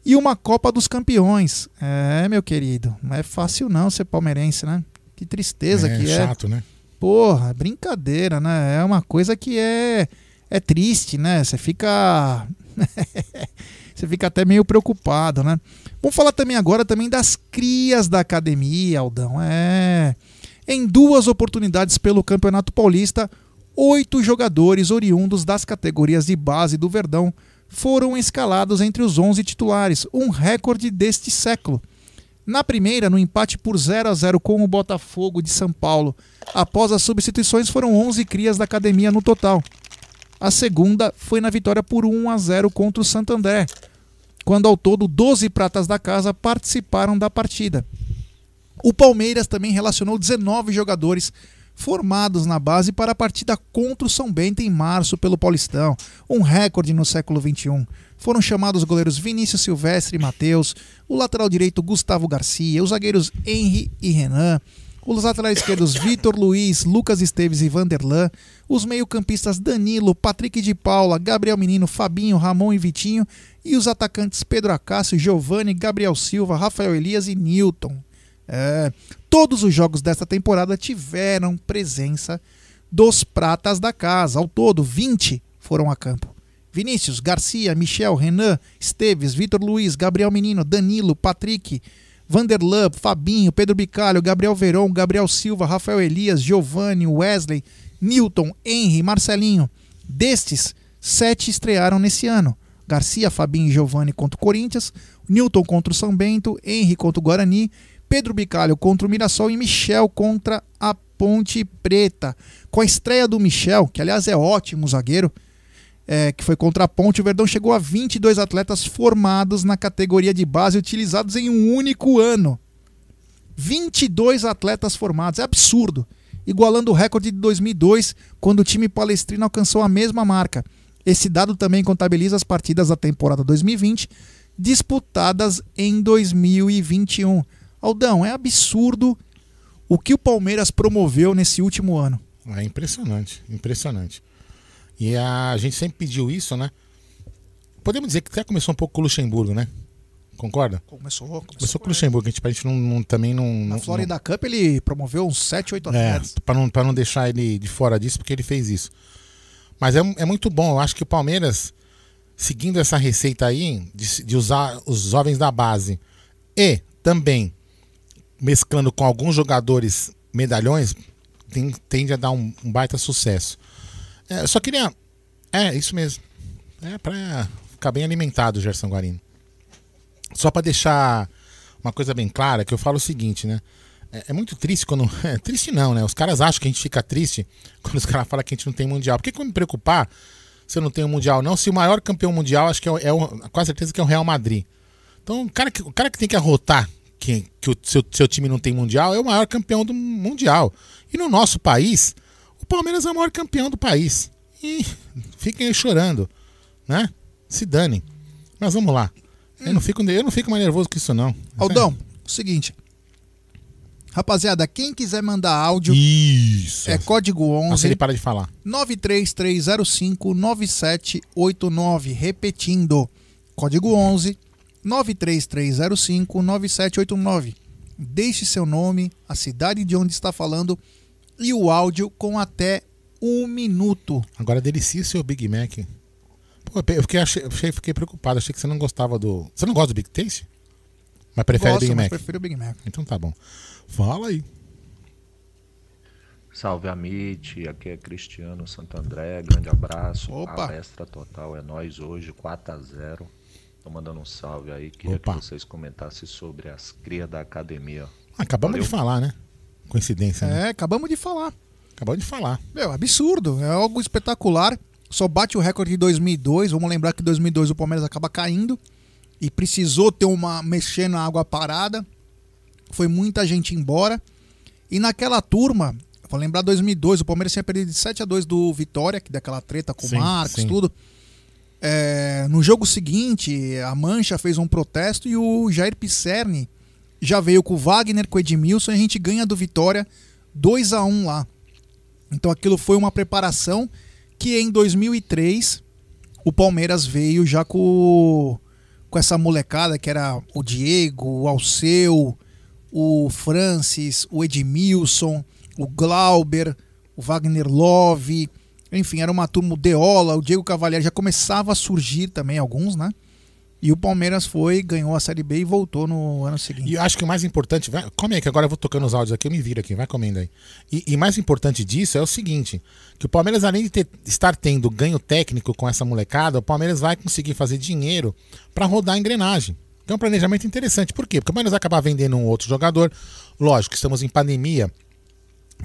e uma Copa dos Campeões. É, meu querido, não é fácil não ser palmeirense, né? Que tristeza É que é. chato, né? Porra, brincadeira, né? É uma coisa que é é triste, né? Você fica *laughs* você fica até meio preocupado, né? Vamos falar também agora também das crias da academia, Aldão. É. Em duas oportunidades pelo Campeonato Paulista, oito jogadores oriundos das categorias de base do Verdão foram escalados entre os 11 titulares, um recorde deste século. Na primeira, no empate por 0 a 0 com o Botafogo de São Paulo, após as substituições foram 11 crias da academia no total. A segunda foi na vitória por 1 a 0 contra o Santo André, quando ao todo 12 pratas da casa participaram da partida. O Palmeiras também relacionou 19 jogadores formados na base para a partida contra o São Bento em março pelo Paulistão, um recorde no século XXI. Foram chamados os goleiros Vinícius Silvestre e Matheus, o lateral direito Gustavo Garcia, os zagueiros Henry e Renan, os laterais esquerdos Vitor Luiz, Lucas Esteves e Vanderlan, os meio-campistas Danilo, Patrick de Paula, Gabriel Menino, Fabinho, Ramon e Vitinho, e os atacantes Pedro Acácio, Giovanni, Gabriel Silva, Rafael Elias e Newton. É, todos os jogos desta temporada tiveram presença dos pratas da casa. Ao todo, 20 foram a campo. Vinícius, Garcia, Michel, Renan, Esteves, Vitor Luiz, Gabriel Menino, Danilo, Patrick, Vanderlan, Fabinho, Pedro Bicalho, Gabriel Veron, Gabriel Silva, Rafael Elias, Giovanni, Wesley, Newton, Henry, Marcelinho. Destes, sete estrearam nesse ano. Garcia, Fabinho e Giovanni contra o Corinthians, Newton contra o São Bento, Henry contra o Guarani, Pedro Bicalho contra o Mirassol e Michel contra a Ponte Preta. Com a estreia do Michel, que aliás é ótimo zagueiro, é, que foi contra a Ponte, o Verdão chegou a 22 atletas formados na categoria de base, utilizados em um único ano. 22 atletas formados, é absurdo. Igualando o recorde de 2002, quando o time palestrino alcançou a mesma marca. Esse dado também contabiliza as partidas da temporada 2020 disputadas em 2021. Aldão, é absurdo o que o Palmeiras promoveu nesse último ano. É impressionante, impressionante. E a gente sempre pediu isso, né? Podemos dizer que até começou um pouco com o Luxemburgo, né? Concorda? Começou, começou, Começou com o Luxemburgo, a gente, a gente não, não- também não. Na não- Florida Cup ele promoveu uns 7, 8 É, atletas. pra não, pra não deixar ele de fora disso, porque ele fez isso. Mas é, é muito bom. Eu acho que o Palmeiras, seguindo essa receita aí, de, de usar os jovens da base e também mesclando com alguns jogadores medalhões, tem- tende a dar um, um baita sucesso. É, eu só queria. É, isso mesmo. É pra ficar bem alimentado, Gerson Guarino. Só pra deixar uma coisa bem clara, que eu falo o seguinte, né? É, é muito triste quando. *laughs* É, triste não, né? Os caras acham que a gente fica triste quando os caras falam que a gente não tem mundial. Por que, que eu me preocupar você não tem um Mundial, não. Se o maior campeão mundial, acho que é, é quase certeza que é o Real Madrid. Então, o cara que, o cara que tem que arrotar que, que o seu, seu time não tem Mundial é o maior campeão do Mundial. E no nosso país, o Palmeiras é o maior campeão do país. E fiquem aí chorando, né? Se danem. Mas vamos lá. Eu, não fico, eu não fico mais nervoso com isso, não. Aldão, seguinte. Rapaziada, quem quiser mandar áudio, Isso. é código 11 Nossa, ele para de falar. 933059789. Repetindo, código 11 933059789. Deixe seu nome, a cidade de onde está falando e o áudio com até um minuto. Agora delicia o seu Big Mac. Pô, eu fiquei, achei, fiquei preocupado. Achei que você não gostava do. Você não gosta do Big Taste? Mas prefere o Gosto, Big mas Mac? prefiro o Big Mac. Então tá bom. Fala aí. Salve Amit, aqui é Cristiano Santo André, grande abraço. Opa. Palestra total é nós hoje, 4 a 0 Tô mandando um salve aí, queria Opa. que vocês comentassem sobre as crias da academia. Acabamos de Valeu. falar, né? Coincidência, né? É, acabamos de falar. Acabamos de falar. Meu, absurdo. É algo espetacular. Só bate o recorde de 2002. Vamos lembrar que em 2002 o Palmeiras acaba caindo e precisou ter uma mexer na água parada. Foi muita gente embora. E naquela turma, vou lembrar 2002, o Palmeiras tinha perdido de 7 a 2 do Vitória, que daquela treta com Sim, o Marcos, sim. tudo. É, no jogo seguinte, a Mancha fez um protesto e o Jair Pisserni já veio com o Wagner, com o Edmilson, e a gente ganha do Vitória 2 a 1 lá. Então aquilo foi uma preparação que em 2003 o Palmeiras veio já com, com essa molecada que era o Diego, o Alceu, o Francis, o Edmilson, o Glauber, o Wagner Love, enfim, era uma turma, o Deola, o Diego Cavalieri já começava a surgir também alguns, né? E o Palmeiras foi, ganhou a Série B e voltou no ano seguinte. E eu acho que o mais importante. Vai, come aí, que agora eu vou tocando os áudios aqui, eu me viro aqui, vai comendo aí. E, e mais importante disso é o seguinte: que o Palmeiras, além de ter- estar tendo ganho técnico com essa molecada, o Palmeiras vai conseguir fazer dinheiro para rodar a engrenagem. Que é um planejamento interessante. Por quê? Porque o Palmeiras vai acabar vendendo um outro jogador. Lógico, estamos em pandemia.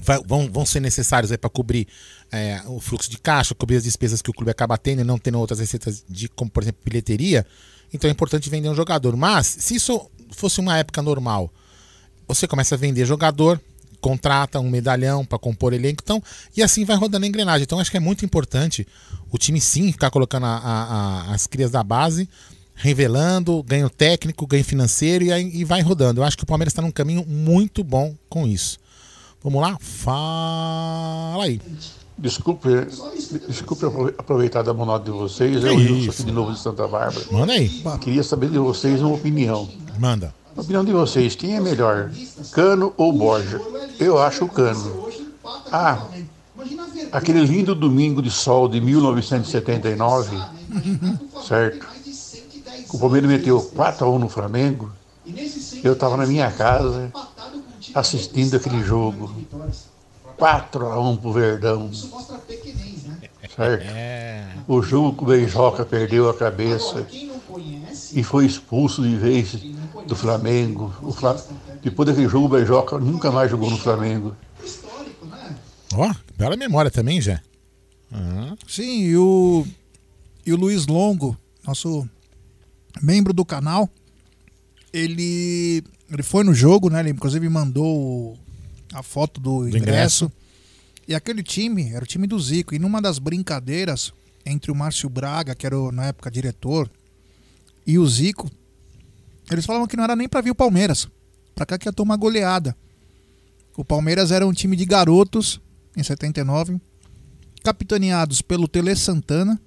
vai- vão, vão ser necessários para cobrir é, o fluxo de caixa, cobrir as despesas que o clube acaba tendo e não tendo outras receitas de, como por exemplo, bilheteria. Então é importante vender um jogador. Mas, se isso fosse uma época normal, você começa a vender jogador, contrata um medalhão para compor elenco, então, e assim vai rodando a engrenagem. Então acho que é muito importante o time sim ficar colocando a- a- a- as crias da base, revelando, ganho técnico, ganho financeiro e, aí- e vai rodando. Eu acho que o Palmeiras está num caminho muito bom com isso. Vamos lá? Fala aí. Desculpe, desculpe apro- aproveitar da monota de vocês. Que Eu Wilson isso? aqui de novo de Santa Bárbara. Manda aí. Queria saber de vocês uma opinião. Manda. A opinião de vocês, quem é melhor, Cano ou Borja? Eu acho o Cano. Ah, aquele lindo domingo de sol de 1979, certo? O Palmeiras meteu 4x1 no Flamengo. Eu estava na minha casa assistindo aquele jogo. 4x1 pro Verdão. Certo? O jogo que o Beijoca perdeu a cabeça e foi expulso de vez do Flamengo. O Fla- Depois daquele jogo, o Beijoca nunca mais jogou no Flamengo. Ó, bela memória também, já. Ah. Sim, e o, e o Luiz Longo, nosso membro do canal, ele, ele foi no jogo, né? Ele inclusive mandou o- a foto do, ingresso. ingresso. E aquele time era o time do Zico. E numa das brincadeiras entre o Márcio Braga, que era na época diretor, e o Zico, eles falavam que não era nem pra vir o Palmeiras. Pra cá que ia tomar goleada. O Palmeiras era um time de garotos em 79, capitaneados pelo Tele Santana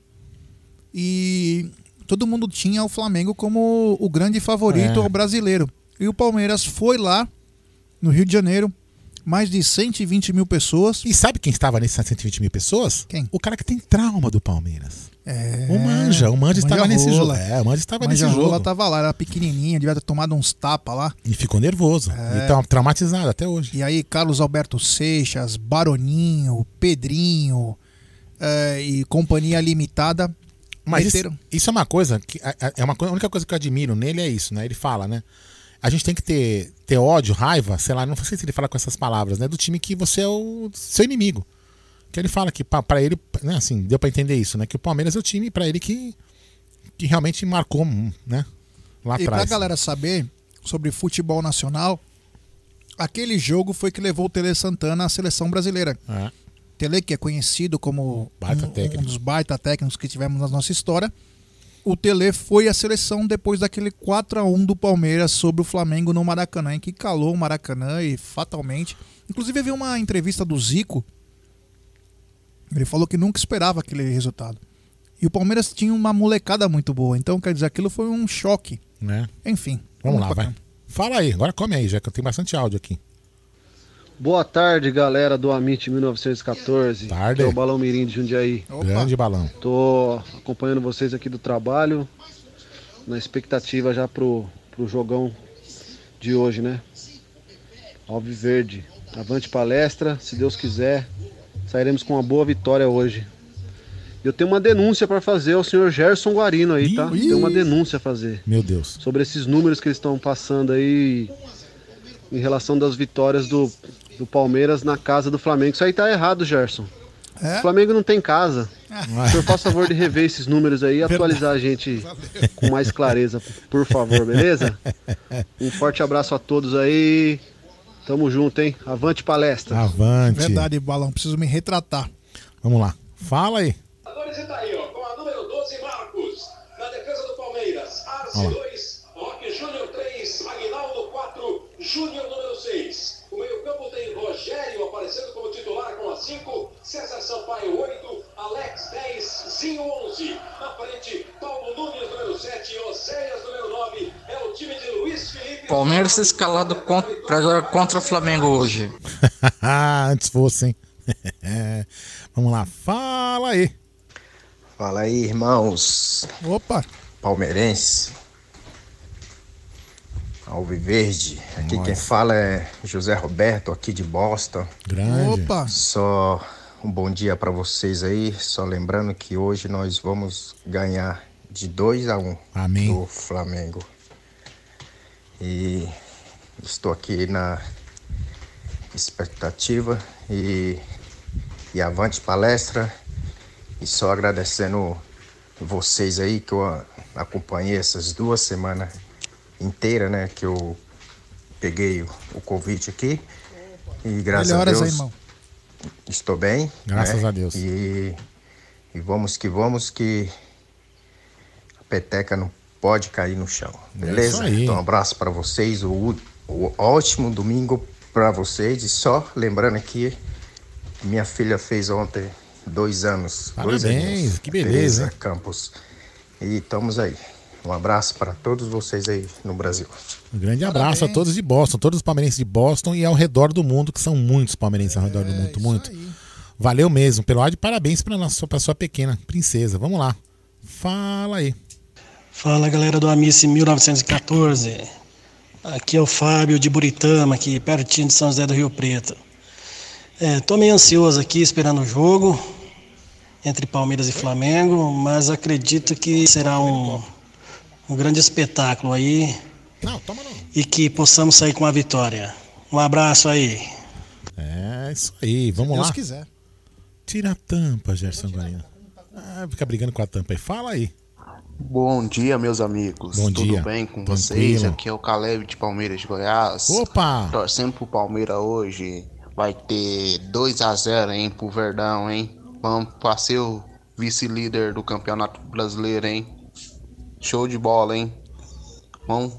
e todo mundo tinha o Flamengo como o grande favorito É. ao brasileiro. E o Palmeiras foi lá no Rio de Janeiro, mais de 120 mil pessoas. E sabe quem estava nesses 120 mil pessoas? Quem? O cara que tem trauma do Palmeiras. É, O Manja, o Manja estava nesse jogo. É, o Manja estava nesse Manja Rola jogo. tava lá, era pequenininha, devia ter tomado uns tapas lá. E ficou nervoso. É. E tá traumatizado até hoje. E aí, Carlos Alberto Seixas, Baroninho, Pedrinho eh, e Companhia Limitada. Mas isso, meteram- isso é uma coisa que é- é uma coisa, a única coisa que eu admiro nele é isso, né? Ele fala, né? A gente tem que ter, ter ódio, raiva, sei lá, não sei se ele fala com essas palavras, né? Do time que você é o seu inimigo. Que ele fala que pra, pra ele, né, assim, deu pra entender isso, né? Que o Palmeiras é o time pra ele que, que realmente marcou, né? Lá E pra atrás. galera saber sobre futebol nacional, aquele jogo foi que levou o Tele Santana à seleção brasileira. É. Tele, que é conhecido como um, um dos baita técnicos que tivemos na nossa história. O Tele foi à seleção depois daquele 4 a 1 do Palmeiras sobre o Flamengo no Maracanã, em que calou o Maracanã e fatalmente. Inclusive, eu vi uma entrevista do Zico. Ele falou que nunca esperava aquele resultado. E o Palmeiras tinha uma molecada muito boa. Então, quer dizer, aquilo foi um choque. Né? Enfim. Vamos lá, pra vai. cá. Fala aí, agora come aí, já que eu tenho bastante áudio aqui. Boa tarde, galera do Amit 1914. Tarde. Que é o Balão Mirim de Jundiaí. Grande balão. Tô acompanhando vocês aqui do trabalho, na expectativa já pro, pro jogão de hoje, né? Alviverde. Avante palestra, se Deus quiser, sairemos com uma boa vitória hoje. Eu tenho uma denúncia para fazer ao senhor Gerson Guarino aí, tá? Tem uma denúncia a fazer Meu Deus. sobre esses números que eles estão passando aí em relação das vitórias do, do Palmeiras na casa do Flamengo. Isso aí tá errado, Gerson. É? O Flamengo não tem casa. O senhor faz favor de rever esses números aí e atualizar a gente com mais clareza, por favor, beleza? Um forte abraço a todos aí. Tamo junto, hein? Avante palestra. Avante. Verdade, Balão. Preciso me retratar. Vamos lá. Fala aí. Agora você tá aí, ó, com a número 12, Marcos. Na defesa do Palmeiras. Arce Olha lá. 2, Roque Júnior 3, Aguinaldo 4, Júnior número 6. O meio-campo tem Rogério aparecendo como titular com a 5, César Sampaio 8, Alex 10, Zinho 11. Na frente, Paulo Nunes número 7, Oséias número 9. É o time de Luiz Felipe. Palmeiras escalado contra, pra jogar contra o Flamengo hoje. *laughs* Antes fosse, hein? *laughs* Vamos lá. Fala aí. Fala aí, irmãos. Opa. Palmeirense. Alviverde. Aqui Nossa. quem fala é José Roberto, aqui de Boston. Grande. Opa. Só um bom dia para vocês aí. Só lembrando que hoje nós vamos ganhar de 2 a 1 um Amém. do Flamengo. E estou aqui na expectativa e, e avante palestra. E só agradecendo vocês aí que eu acompanhei essas duas semanas inteiras, né? Que eu peguei o, convite aqui. E graças Melhoras a aí, Deus irmão. estou bem. Graças né? a Deus. E, e vamos que vamos que a peteca não pode cair no chão. É Beleza? aí. Então um abraço para vocês, o, o ótimo domingo para vocês. E só lembrando aqui, minha filha fez ontem dois anos. dois Parabéns, aninhos, que a beleza, Tereza hein? Campos. E estamos aí. Um abraço para todos vocês aí no Brasil. Um grande abraço a todos de Boston, todos os palmeirenses de Boston e ao redor do mundo, que são muitos palmeirenses ao redor do mundo, muito. Valeu mesmo, pelo ar de parabéns para nossa pra sua pequena princesa. Vamos lá. Fala aí. Fala galera do Amice 1914. Aqui é o Fábio de Buritama, aqui pertinho de São José do Rio Preto. É, tô meio ansioso aqui esperando o jogo entre Palmeiras e Flamengo, mas acredito que será um, um grande espetáculo aí e que possamos sair com a vitória. Um abraço aí. É isso aí, vamos Deus lá. quiser. Tira a tampa, Gerson Guarino. Ah, fica brigando com a tampa aí. Fala aí. Bom dia, meus amigos. Bom Tudo dia. bem com Tranquilo. vocês? Aqui é o Caleb de Palmeiras de Goiás. Opa! Torcendo pro Palmeiras hoje. Vai ter 2 a 0 hein, pro Verdão, hein? Vamos pra ser o vice-líder do Campeonato Brasileiro, hein? Show de bola, hein? Vamos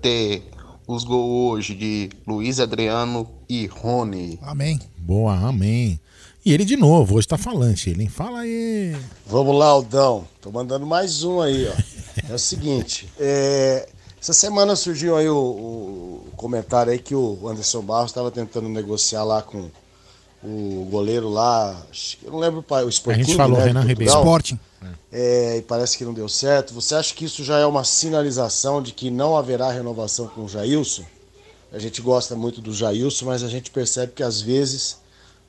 ter os gols hoje de Luiz Adriano e Rony. Amém. Boa, amém. E ele de novo, hoje tá falante. Ele, hein? Fala aí. Vamos lá, Aldão. Tô mandando mais um aí, ó. É o seguinte, é, essa semana surgiu aí o, o comentário aí que o Anderson Barros estava tentando negociar lá com o goleiro lá, acho que- eu não lembro o pai, o Sporting, A gente falou, né, Renan Ribeiro. Sporting. É, e parece que não deu certo. Você acha que isso já é uma sinalização de que não haverá renovação com o Jailson? A gente gosta muito do Jailson, mas a gente percebe que às vezes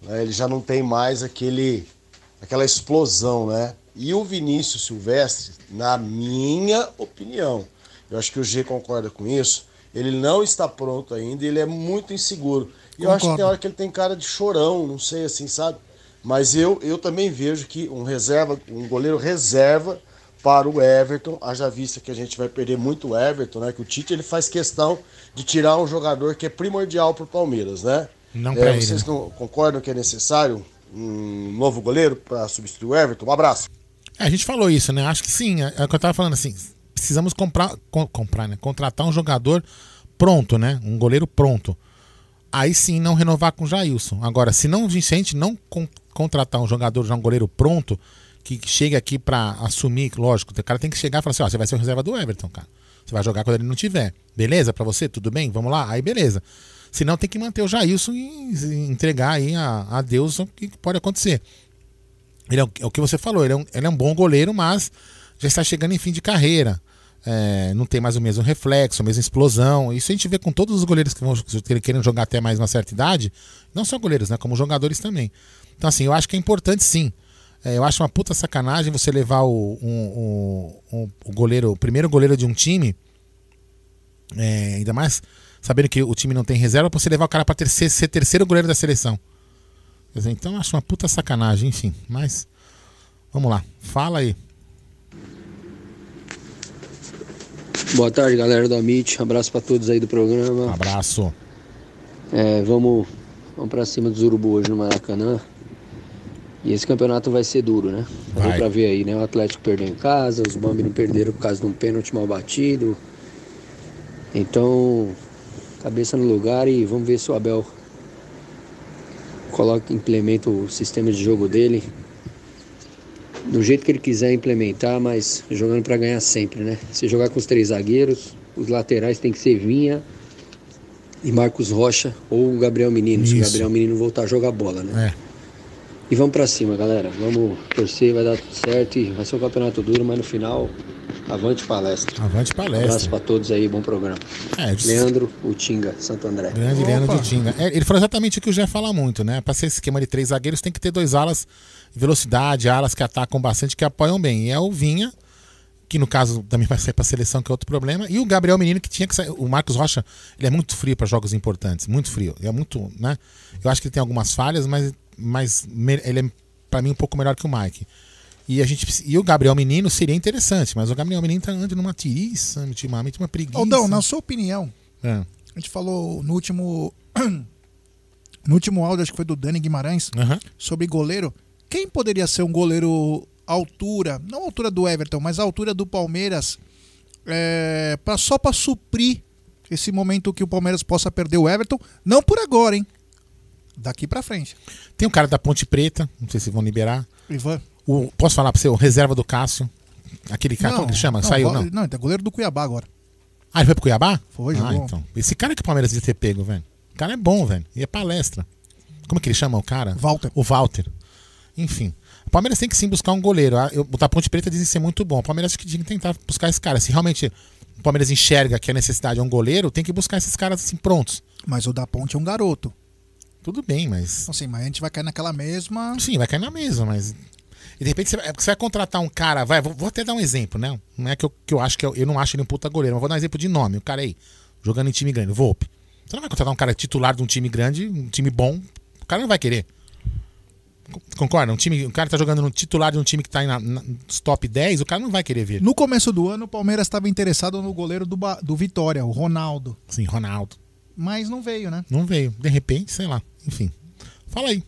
né, ele já não tem mais aquele, aquela explosão, né? E o Vinícius Silvestre, na minha opinião, eu acho que o G concorda com isso, ele não está pronto ainda, ele é muito inseguro. E eu acho que tem hora que ele tem cara de chorão, não sei assim, sabe? Mas eu, eu também vejo que um reserva, um goleiro reserva para o Everton, haja vista que a gente vai perder muito o Everton, né? Que o Tite ele faz questão de tirar um jogador que é primordial para o Palmeiras, né? Não É, ele, vocês né? não concordam que é necessário um novo goleiro para substituir o Everton? Um abraço. É, a gente falou isso, né? Acho que sim. É, é o que eu tava falando assim. Precisamos comprar, com- comprar, né? Contratar um jogador pronto, né? Um goleiro pronto. Aí sim não renovar com o Jailson. Agora, se não, se a gente não con- contratar um jogador, já um goleiro pronto, que chegue aqui pra assumir, lógico, o cara tem que chegar e falar assim, ó, você vai ser o reserva do Everton, cara. Você vai jogar quando ele não tiver. Beleza pra você? Tudo bem? Vamos lá? Aí beleza. Senão tem que manter o Jailson e entregar aí a, a Deus o que pode acontecer. Ele é o, é o que você falou, ele é, um, ele é um bom goleiro, mas já está chegando em fim de carreira. É, não tem mais o mesmo reflexo, a mesma explosão. Isso a gente vê com todos os goleiros que vão que querem jogar até mais uma certa idade. Não só goleiros, né? Como jogadores também. Então, assim, eu acho que é importante sim. É, eu acho uma puta sacanagem você levar o, um- um- um- goleiro, o primeiro goleiro de um time, é, ainda mais sabendo que o time não tem reserva, pra você levar o cara pra terceiro, ser terceiro goleiro da seleção. Dizer, Então eu acho uma puta sacanagem, enfim. Mas vamos lá, fala aí. Boa tarde, galera do Amit. Abraço pra todos aí do programa. Abraço. É, vamos, vamos pra cima dos Urubu hoje no Maracanã. E esse campeonato vai ser duro, né? Deu Vai. pra ver aí, né? O Atlético perdeu em casa, os Bambi não perderam por causa de um pênalti mal batido. Então, cabeça no lugar e vamos ver se o Abel coloca, implementa o sistema de jogo dele do jeito que ele quiser implementar, mas jogando pra ganhar sempre, né? Se jogar com os três zagueiros, os laterais tem que ser Vinha e Marcos Rocha ou o Gabriel Menino, se o Isso. Gabriel Menino voltar a jogar bola, né? É. E vamos pra cima, galera. Vamos torcer, vai dar tudo certo e vai ser um campeonato duro, mas no final, avante palestra. Avante palestra. Abraço pra todos aí, bom programa. É, Leandro, Utinga, Santo André. Grande Leandro de Tinga. É, ele falou exatamente o que o Jé fala muito, né? Pra ser esse esquema de três zagueiros, tem que ter dois alas de velocidade, alas que atacam bastante, que apoiam bem. E é o Vinha, que no caso também vai sair pra seleção, que é outro problema. E o Gabriel Menino, que tinha que sair. O Marcos Rocha, ele é muito frio para jogos importantes. Muito frio. Ele é muito, né? Eu acho que ele tem algumas falhas, mas, mas ele é, pra mim, um pouco melhor que o Mike. E, a gente, e o Gabriel Menino seria interessante, mas o Gabriel Menino tá andando numa tiriça, ultimamente, uma preguiça. Aldão, na sua opinião, É. a gente falou no último. *clears throat* No último áudio, acho que foi do Dani Guimarães, sobre goleiro. Quem poderia ser um goleiro altura, não altura do Everton, mas altura do Palmeiras, é, pra, só para suprir esse momento que o Palmeiras possa perder o Everton? Não por agora, hein? Daqui pra frente. Tem um cara da Ponte Preta, não sei se vão liberar. Ivan. O, posso falar pra você, o reserva do Cássio? Aquele cara, como que chama? Saiu, go- não? Não, ele é goleiro do Cuiabá agora. Ah, ele foi pro Cuiabá? Foi, ah, jogou. então. Esse cara que o Palmeiras devia ter pego, velho. O cara é bom, velho. E é palestra. Como é que ele chama o cara? Walter. O Walter. Enfim. O Palmeiras tem que sim buscar um goleiro. Ah, eu- O da Ponte Preta dizem ser muito bom. O Palmeiras acho que tentar buscar esse cara. Se realmente o Palmeiras enxerga que a necessidade é um goleiro, tem que buscar esses caras assim prontos. Mas o da Ponte é um garoto. Tudo bem, mas. Assim, mas a gente vai cair naquela mesma. Sim, vai cair na mesma, mas. E de repente você vai, você vai contratar um cara, vai, vou, vou até dar um exemplo, né? Não é que eu, que eu acho que eu, eu não acho ele um puta goleiro, mas vou dar um exemplo de nome. O cara aí, jogando em time grande, Volpe. Você não vai contratar um cara titular de um time grande, um time bom, o cara não vai querer. Con- Concorda? Um time, o cara tá jogando no titular de um time que tá na, na- nos top 10, o cara não vai querer ver. No começo do ano, o Palmeiras estava interessado no goleiro do, do Vitória, o Ronaldo. Sim, Ronaldo. Mas não veio, né? Não veio. De repente, sei lá. Enfim. Fala aí.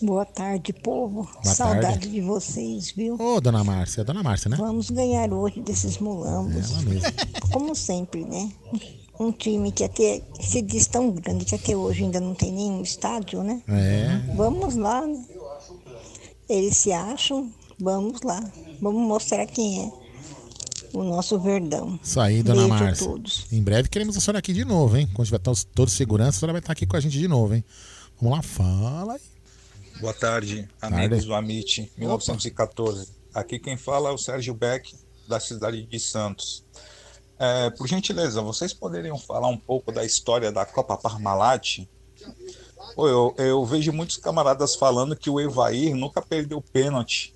Boa tarde, povo. Boa Saudade tarde. de vocês, viu? Ô, dona Márcia, dona Márcia, né? Vamos ganhar hoje desses mulambos. Ela mesma. Como sempre, né? Um time que até se diz tão grande que até hoje ainda não tem nenhum estádio, né? É. Vamos lá, né? Eles se acham, vamos lá. Vamos mostrar quem é o nosso verdão. Isso aí, dona Beijo Márcia. todos. Em breve queremos a senhora aqui de novo, hein? Quando tiver todos segurança, a senhora vai estar aqui com a gente de novo, hein? Vamos lá, fala aí. Boa tarde, amigos do Amit 1914. Aqui quem fala é o Sérgio Beck, da cidade de Santos. É, por gentileza, vocês poderiam falar um pouco da história da Copa Parmalat? Eu, eu vejo muitos camaradas falando que o Evair nunca perdeu pênalti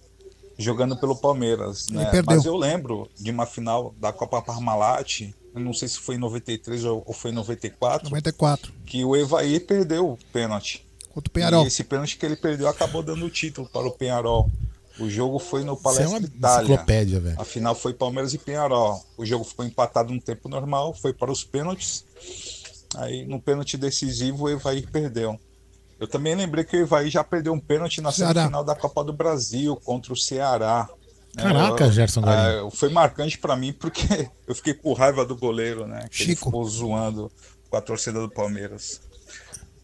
jogando pelo Palmeiras, né? Mas eu lembro de uma final da Copa Parmalat, não sei se foi em 93 ou ou foi em 94, 94. que o Evair perdeu o pênalti. Contra o Penharol. E esse pênalti que ele perdeu acabou dando o título para o Penharol. O jogo foi no Você é Palestra uma Itália. enciclopédia, velho. A final foi Palmeiras e Penharol. O jogo ficou empatado no tempo normal, foi para os pênaltis. Aí no pênalti decisivo o Evair perdeu. Eu também lembrei que o Evair já perdeu um pênalti na semifinal da Copa do Brasil contra o Ceará. Caraca, eu- Gerson Guarino. é, Foi marcante para mim porque *laughs* eu fiquei com raiva do goleiro, né? Que ele Chico. ficou zoando com a torcida do Palmeiras.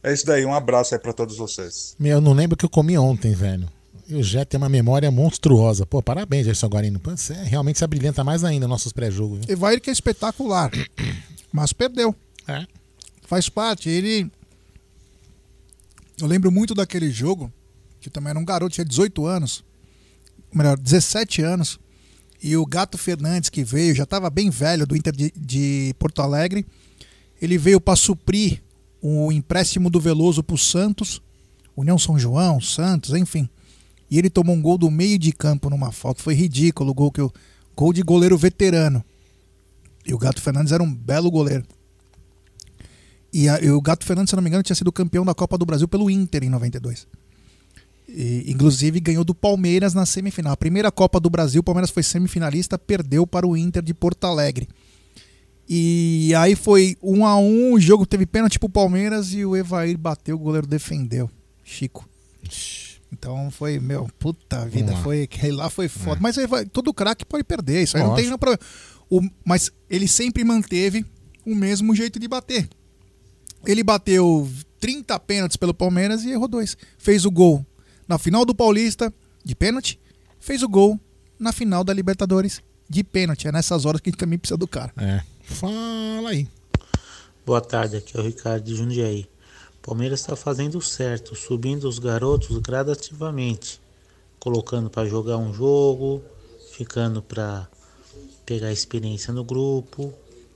É isso daí, um abraço aí para todos vocês. Meu, eu não lembro o que eu comi ontem, velho. E o Jé tem uma memória monstruosa. Pô, parabéns, Gerson Guarino. Pô, Você realmente se abrilhanta mais ainda nossos pré-jogos. viu? Evair que é espetacular, *coughs* mas perdeu. É. Faz parte. Ele. Eu lembro muito daquele jogo, que também era um garoto, tinha 18 anos, melhor, 17 anos. E o Gato Fernandes, que veio, já estava bem velho, do Inter de, de Porto Alegre. Ele veio para suprir o empréstimo do Veloso para o Santos, União São João, Santos, enfim. E ele tomou um gol do meio de campo numa falta. Foi ridículo o gol que eu, gol de goleiro veterano. E o Gato Fernandes era um belo goleiro. E, a- e o Gato Fernandes, se não me engano, tinha sido campeão da Copa do Brasil pelo Inter em 92. E, inclusive ganhou do Palmeiras na semifinal. A primeira Copa do Brasil, o Palmeiras foi semifinalista, perdeu para o Inter de Porto Alegre. E aí foi um a um, o jogo teve pênalti pro Palmeiras e o Evair bateu, o goleiro defendeu. Chico. Então foi, meu, puta vida, Vamos lá. foi, lá foi foda. Mas aí vai- todo craque pode perder, isso aí não tem nenhum problema. O- mas ele sempre manteve o mesmo jeito de bater. Ele bateu 30 pênaltis pelo Palmeiras e errou dois. Fez o gol na final do Paulista, de pênalti. Fez o gol na final da Libertadores, de pênalti. É nessas horas que a gente também precisa do cara. É. Fala aí. Boa tarde, aqui é o Ricardo de Jundiaí. Palmeiras está fazendo certo, subindo os garotos gradativamente, colocando para jogar um jogo, ficando para pegar experiência no grupo,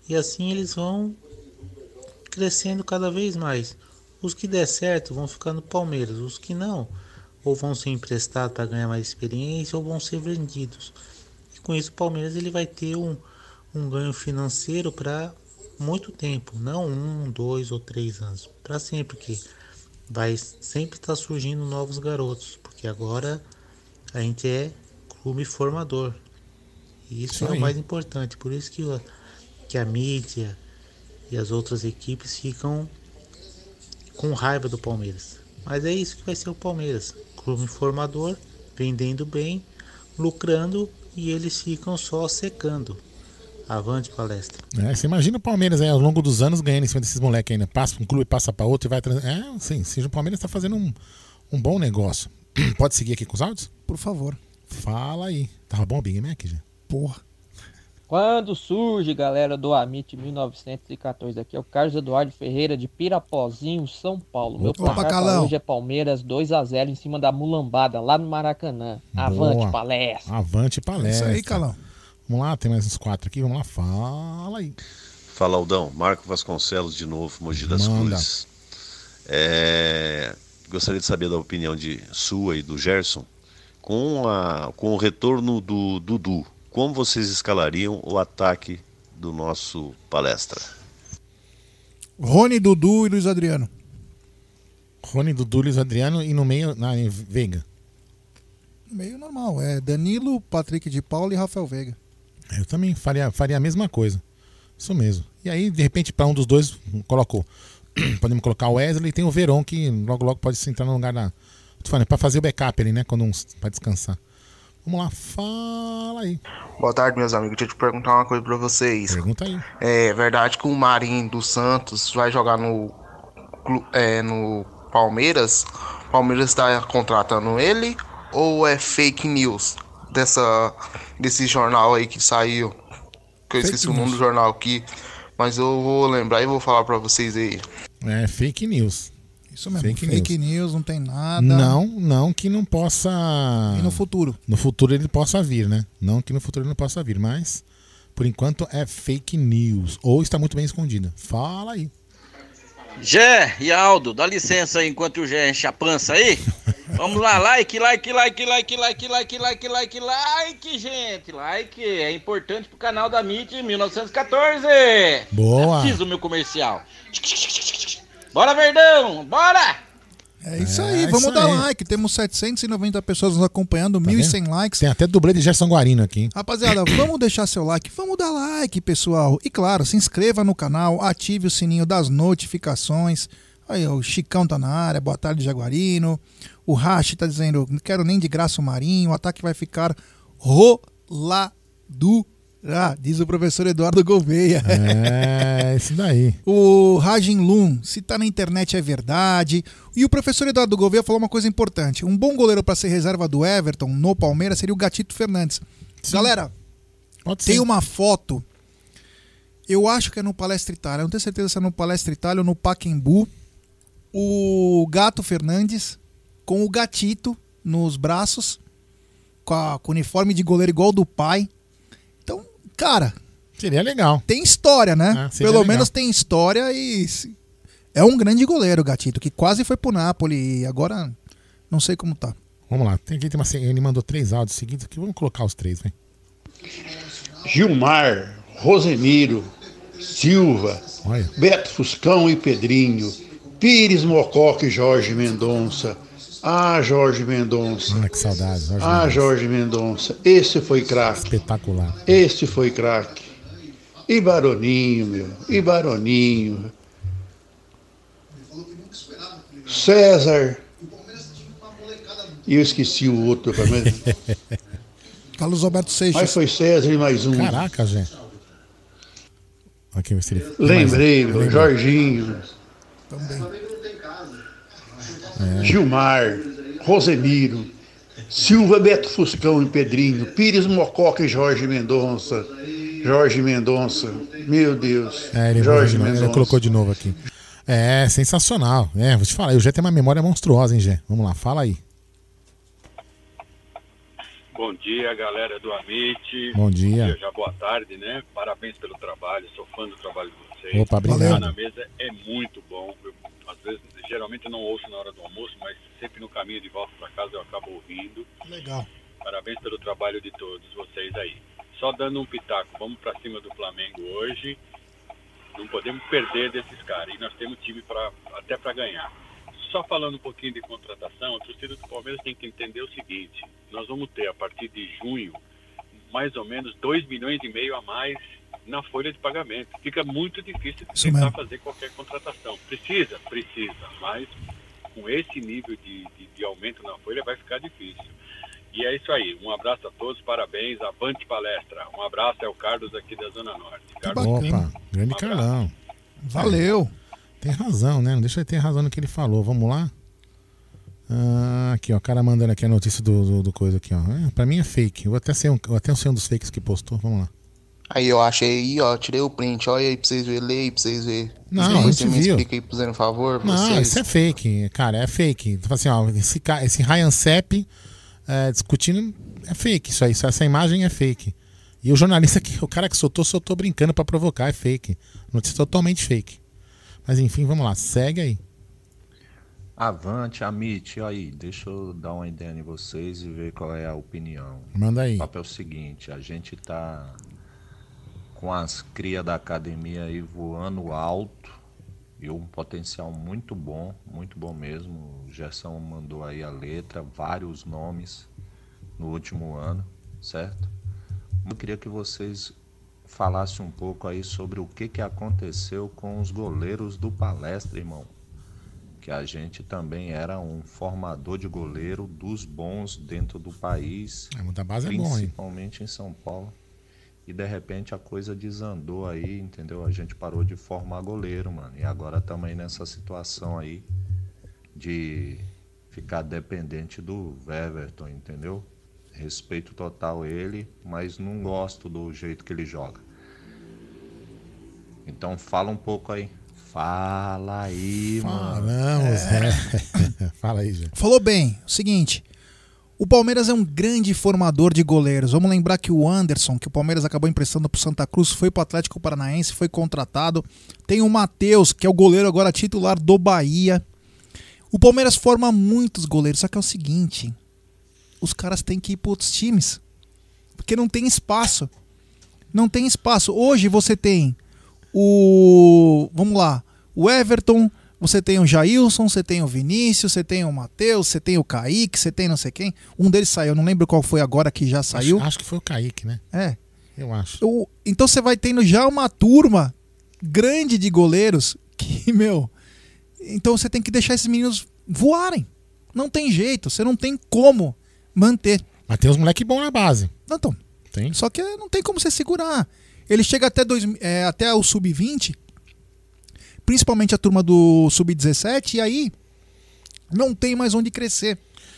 e assim eles vão crescendo cada vez mais. Os que der certo vão ficar no Palmeiras, os que não, ou vão ser emprestados para ganhar mais experiência, ou vão ser vendidos. E com isso o Palmeiras ele vai ter um, um ganho financeiro para muito tempo, não um, dois ou três anos, para sempre que vai sempre estar surgindo novos garotos, porque agora a gente é clube formador. E isso, Isso é o mais importante, por isso que, que a mídia e as outras equipes ficam com raiva do Palmeiras. Mas é isso que vai ser o Palmeiras, clube formador, vendendo bem, lucrando e eles ficam só secando. Avante palestra. É, você imagina o Palmeiras aí ao longo dos anos ganhando em cima desses moleques ainda. Passa um clube, passa pra outro e vai. trans- É, sim, sim, o Palmeiras tá fazendo um, um bom negócio. *clears throat* Pode seguir aqui com os áudios? Por favor. Fala aí. Tava bom o Big Mac, já? Porra. Quando surge, galera do Amit 1914, aqui é o Carlos Eduardo Ferreira de Pirapozinho, São Paulo. Meu Opa, placar hoje é Palmeiras 2 a 0 em cima da Mulambada, lá no Maracanã. Avante, Boa. palestra. Avante palestra. Isso aí, Calão. Vamos lá, tem mais uns quatro aqui. Vamos lá, fala aí. Fala, Aldão. Marco Vasconcelos de novo, Mogi das Manda. Cruzes. É, gostaria de saber da opinião de sua e do Gerson. Com, a, com o retorno do Dudu, como vocês escalariam o ataque do nosso palestra? Rony, Dudu e Luiz Adriano. Rony, Dudu, Luiz Adriano e no meio, na Veiga. Meio normal. É Danilo, Patrick de Paula e Rafael Veiga. Eu também faria, faria a mesma coisa. Isso mesmo. E aí, de repente, para um dos dois, colocou. *clears throat* Podemos colocar o Wesley e tem o Veron, que logo logo pode se entrar no lugar da. Falando, para fazer o backup ali, né? Quando um descansar. Vamos lá, fala aí. Boa tarde, meus amigos. Deixa eu te perguntar uma coisa pra vocês. Pergunta aí. É verdade que o Marinho do Santos vai jogar no, é, no Palmeiras? O Palmeiras está contratando ele? Ou é fake news dessa, desse jornal aí que saiu? Que eu Fake esqueci o nome news. do jornal aqui. Mas eu vou lembrar e vou falar pra vocês aí. É fake news. Isso mesmo. Fake Fake, news. não tem nada. Não, não que não possa. E no futuro? No futuro ele possa vir, né? Não que no futuro ele não possa vir, mas por enquanto é fake news. Ou está muito bem escondida. Fala aí. Gé e Aldo, dá licença aí enquanto o Gé enche a pança aí. Vamos lá, like, like, like, like, like, like, like, like, like, gente. Like é importante pro canal da MIT 1914. Boa. Fiz o meu comercial. Bora, Verdão, bora! É isso É, aí, isso vamos dar aí. like. Temos 790 pessoas nos acompanhando, Tá 1.100 vendo? likes. Tem até dublê de Gerson Guarino aqui. hein? Rapaziada, *coughs* vamos deixar seu like, vamos dar like, pessoal. E claro, se inscreva no canal, ative o sininho das notificações. Aí, o Chicão tá na área, boa tarde, Jaguarino. O Rashi tá dizendo, não quero nem de graça o Marinho, o ataque vai ficar roladura, diz o professor Eduardo Gouveia. É, isso daí. *laughs* O Rajin Lum, se tá na internet é verdade. E o professor Eduardo Gouveia falou uma coisa importante. Um bom goleiro para ser reserva do Everton no Palmeiras seria o Gatito Fernandes. Galera, tem uma foto. Eu acho que é no Palestra Itália. eu Não tenho certeza se é no Palestra Itália ou no Paquembu. O Gato Fernandes com o gatito nos braços, com, a- com o uniforme de goleiro igual do pai. Cara. Seria legal. Tem história, né? Seria Pelo legal. menos tem história e. É um grande goleiro, o gatito, que quase foi pro Napoli e agora não sei como tá. Vamos lá. Tem aqui, tem uma, ele mandou três áudios seguidos aqui. Vamos colocar os três, vem. Gilmar, Rosemiro, Silva, Beto Fuscão e Pedrinho, Pires Mococa e Jorge Mendonça. Ah, Jorge Mendonça. Ah, que saudade. Jorge Ah, Mendonça. Jorge Mendonça. Esse foi craque. Espetacular. Este foi craque. E Baroninho, meu. E Baroninho. César. E eu esqueci o outro também. *laughs* Carlos Alberto Seixas. Mas foi César e mais um. Caraca, gente. Aqui, se ele... Lembrei, mais um. É. Gilmar, Rosemiro, Silva Beto Fuscão e Pedrinho, Pires Mococa e Jorge Mendonça. Jorge Mendonça, meu Deus. É, ele, Jorge ele Mendonça. colocou de novo aqui. É, sensacional. É, vou te falar, o Gé tem uma memória monstruosa, hein, Gé? Vamos lá, fala aí. Bom dia, galera do Amit. Bom dia. Já boa tarde, né? Parabéns pelo trabalho, sou fã do trabalho de vocês. Opa, obrigado. Estar na mesa é muito bom. Geralmente eu não ouço na hora do almoço, mas sempre no caminho de volta para casa eu acabo ouvindo. Legal. Parabéns pelo trabalho de todos vocês aí. Só dando um pitaco, vamos para cima do Flamengo hoje. Não podemos perder desses caras. E nós temos time pra, até para ganhar. Só falando um pouquinho de contratação, a torcida do Palmeiras tem que entender o seguinte: nós vamos ter a partir de junho mais ou menos 2 milhões e meio a mais na folha de pagamento. Fica muito difícil de tentar mesmo. fazer qualquer contratação. Precisa, precisa, mas com esse nível de, de, de aumento na folha vai ficar difícil. E é isso aí. Um abraço a todos, parabéns. Avante palestra. Um abraço, é o Carlos aqui da Zona Norte. Carlos, Opa, grande Carlão. Valeu. Tem razão, né? Não deixa ele ter razão no que ele falou. Vamos lá? Ah, aqui, ó. O cara mandando aqui a notícia do, do, do coisa aqui, ó. É, pra mim é fake. Eu vou até ser um, eu até ser um dos fakes que postou. Vamos lá. Aí eu achei aí, ó, tirei o print, olha aí pra vocês verem, lê aí pra vocês verem. Não, você me viu. explica aí, por favor, Não, vocês. isso é fake, cara, é fake. Tipo assim, ó, esse, esse Ryan Sepp é, discutindo é fake. Isso aí, essa imagem é fake. E o jornalista que o cara que soltou, soltou brincando pra provocar, é fake. Notícia totalmente fake. Mas enfim, vamos lá, segue aí. Avante, Amit, aí, deixa eu dar uma ideia em vocês e ver qual é a opinião. Manda aí. O papel é o seguinte, a gente tá com as crias da academia aí voando alto e um potencial muito bom, muito bom mesmo. O Gerson mandou aí a letra, vários nomes no último ano, certo? Eu queria que vocês falassem um pouco aí sobre o que, que aconteceu com os goleiros do palestra, irmão que a gente também era um formador de goleiro dos bons dentro do país, É, muita base é bom, hein? principalmente em São Paulo. E de repente a coisa desandou aí, entendeu? A gente parou de formar goleiro, mano. E agora estamos aí nessa situação aí de ficar dependente do Weverton, entendeu? Respeito total ele, mas não gosto do jeito que ele joga. Então fala um pouco aí. Fala aí, mano. Falamos, *laughs* é. Fala aí, gente. Falou bem. Seguinte, o Palmeiras é um grande formador de goleiros. Vamos lembrar que o Anderson, que o Palmeiras acabou emprestando pro Santa Cruz, foi pro Atlético Paranaense, foi contratado. Tem o Matheus, que é o goleiro agora titular do Bahia. O Palmeiras forma muitos goleiros, só que é o seguinte, os caras têm que ir para outros times, porque não tem espaço. Não tem espaço. Hoje você tem o, vamos lá, o Everton, Você tem o Jailson, você tem o Vinícius, você tem o Matheus, você tem o Kaique, você tem não sei quem. Um deles saiu, não lembro qual foi agora que já saiu. Acho, acho que foi o Kaique, né? É. Eu acho. Então você vai tendo já uma turma grande de goleiros que, *laughs* meu. Então você tem que deixar esses meninos voarem. Não tem jeito, você não tem como manter. Mas tem uns moleque bom na base. Então. Tem. Só que não tem como você segurar. Ele chega até, dois, é, até o sub-20, principalmente a turma do sub-17, e aí não tem mais onde crescer.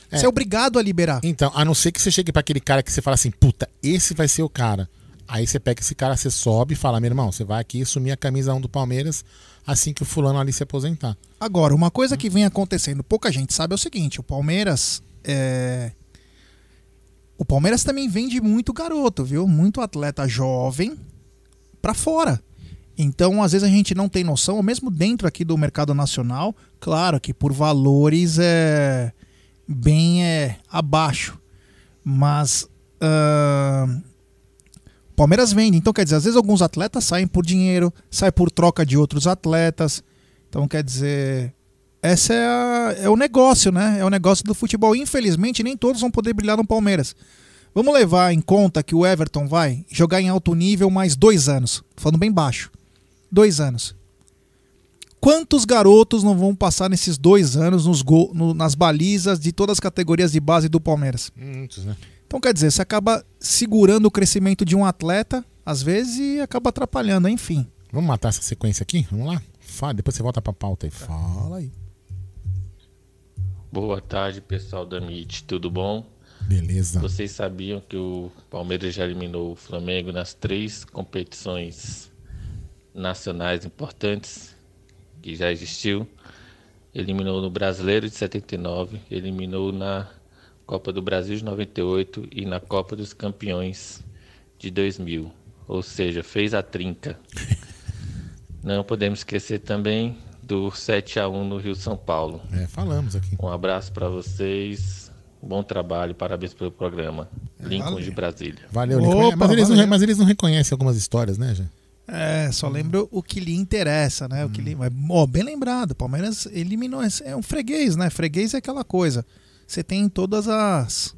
Você é obrigado a liberar. Então, a não ser que você chegue pra aquele cara que você fala assim, puta, esse vai ser o cara. Aí você pega esse cara, você sobe e fala, meu irmão, você vai aqui assumir a camisa 1 do Palmeiras assim que o fulano ali se aposentar. Agora, uma coisa que vem acontecendo, pouca gente sabe, é o seguinte: o Palmeiras. é, O Palmeiras também vende muito garoto, viu? Muito atleta jovem pra fora. Então, às vezes a gente não tem noção, ou mesmo dentro aqui do mercado nacional, claro que por valores é bem é, abaixo. Mas o Palmeiras vende. Então, quer dizer, às vezes alguns atletas saem por dinheiro, saem por troca de outros atletas. Então, quer dizer, essa é, é o negócio, né? É o negócio do futebol. Infelizmente, nem todos vão poder brilhar no Palmeiras. Vamos levar em conta que o Everton vai jogar em alto nível mais dois anos. Falando bem baixo. Dois anos. Quantos garotos não vão passar nesses dois anos nos gol, no- nas balizas de todas as categorias de base do Palmeiras? Muitos, né? Então, quer dizer, você acaba segurando o crescimento de um atleta, às vezes, e acaba atrapalhando, enfim. Vamos matar essa sequência aqui? Vamos lá? Fala, depois você volta pra pauta aí. Fala aí. Boa tarde, pessoal da MIT, tudo bom? Beleza. Vocês sabiam que o Palmeiras já eliminou o Flamengo nas três competições nacionais importantes que já existiu? Eliminou no Brasileiro de 79, eliminou na Copa do Brasil de 98 e na Copa dos Campeões de 2000. Ou seja, fez a trinca. *laughs* Não podemos esquecer também do 7 a 1 no Rio São Paulo. É, falamos aqui. Um abraço para vocês. Bom trabalho, parabéns pelo programa. Lincoln valeu. de Brasília. Valeu, Opa, Lincoln. mas, eles não, mas eles não reconhecem algumas histórias, né, já? É, só lembro o que lhe interessa, né? O que lhe... ó, bem lembrado, Palmeiras eliminou. É um freguês, né? Freguês é aquela coisa. Você tem em todas as.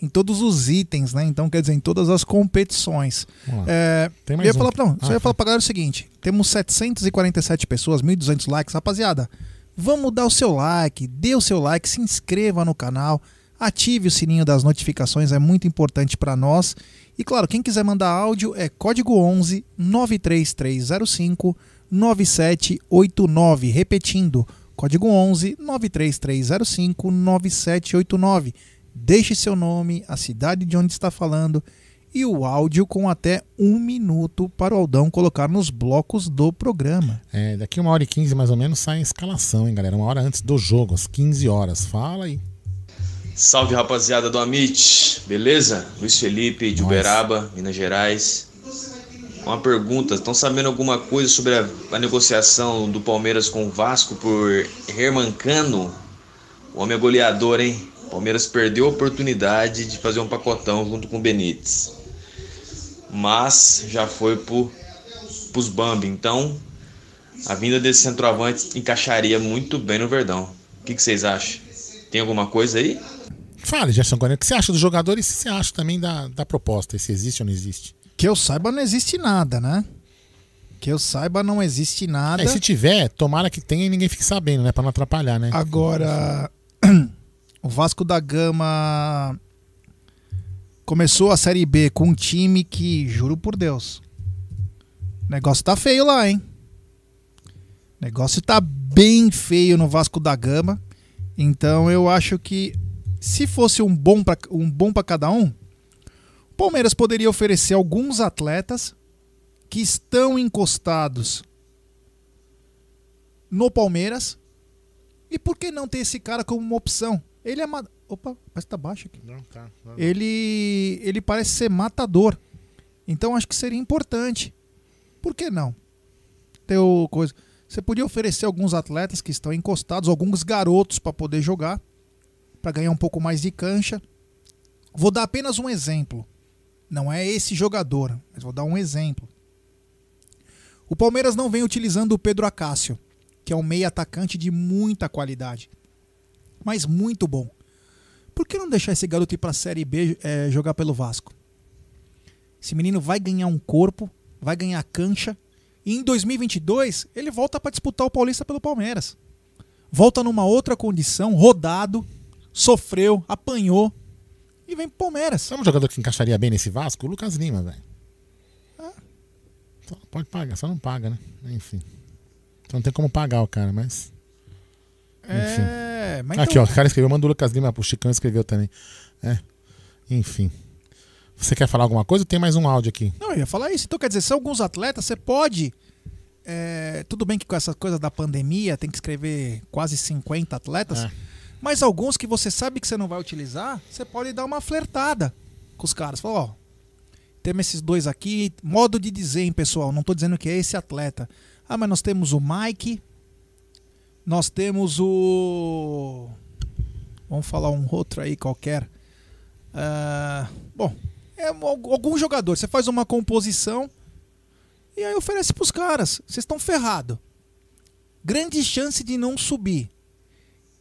Em todos os itens, né? Então, quer dizer, em todas as competições. É, Tem eu mais ia um falar, não, Ah, só ia falar pra galera o seguinte: temos 747 pessoas, 1.200 likes. Rapaziada, vamos dar o seu like, dê o seu like, se inscreva no canal, ative o sininho das notificações, é muito importante para nós. E claro, quem quiser mandar áudio é código 11 93305 9789. Repetindo, código 11 93305 9789. Deixe seu nome, a cidade de onde está falando e o áudio com até um minuto para o Aldão colocar nos blocos do programa. É, daqui uma hora e quinze mais ou menos sai a escalação, hein, galera? Uma hora antes do jogo, às 15 horas. Fala aí. Salve rapaziada do Amit, beleza? Luiz Felipe de Uberaba, Minas Gerais. Uma pergunta: estão sabendo alguma coisa sobre a, a negociação do Palmeiras com o Vasco por Herman Cano? O homem é goleador, hein? O Palmeiras perdeu a oportunidade de fazer um pacotão junto com o Benítez. Mas já foi pro, pros Bambi. Então, a vinda desse centroavante encaixaria muito bem no Verdão. O que, que vocês acham? Tem alguma coisa aí? Fala, Gerson Guarani, o que você acha dos jogadores e que você acha também da, da proposta, se existe ou não existe? Que eu saiba, não existe nada, né? Que eu saiba, não existe nada. É, se tiver, tomara que tenha e ninguém fique sabendo, né? Pra não atrapalhar, né? Agora, *clears throat* o Vasco da Gama começou a Série B com um time que, juro por Deus, o negócio tá feio lá, hein? O negócio tá bem feio no Vasco da Gama. Então eu acho que se fosse um bom para um bom para cada um, o Palmeiras poderia oferecer alguns atletas que estão encostados no Palmeiras. E por que não ter esse cara como uma opção? Ele é. ma- Opa, parece que tá baixo aqui. Não, tá. Ele, ele parece ser matador. Então acho que seria importante. Por que não? Ter o coisa. Você podia oferecer alguns atletas que estão encostados, alguns garotos para poder jogar, para ganhar um pouco mais de cancha. Vou dar apenas um exemplo. Não é esse jogador, mas vou dar um exemplo. O Palmeiras não vem utilizando o Pedro Acácio. que é um meia atacante de muita qualidade. Mas muito bom. Por que não deixar esse garoto ir para a Série B é, jogar pelo Vasco? Esse menino vai ganhar um corpo, vai ganhar cancha. E em 2022 ele volta para disputar o Paulista pelo Palmeiras. Volta numa outra condição, rodado, sofreu, apanhou e vem pro Palmeiras. Sabe um jogador que encaixaria bem nesse Vasco? O Lucas Lima, velho. Só Pode pagar, só não paga, né? Enfim. Então não tem como pagar o cara, mas. Enfim. É, mas Aqui, então- ó, o cara escreveu, manda o Lucas Lima pro Chicão escreveu também. É. Enfim. Você quer falar alguma coisa tem mais um áudio aqui? Não, eu ia falar isso. Então, quer dizer, se alguns atletas, você pode. é, tudo bem que com essa coisa da pandemia tem que escrever quase 50 atletas, É. mas alguns que você sabe que você não vai utilizar, você pode dar uma flertada com os caras. Falar, ó, temos esses dois aqui. Modo de dizer, hein, pessoal. Não tô dizendo que é esse atleta. Ah, mas nós temos o Mike. Nós temos o. Vamos falar um outro aí qualquer. Ah, bom, é al- algum jogador. Você faz uma composição e aí oferece pros caras. Vocês estão ferrados. Grande chance de não subir.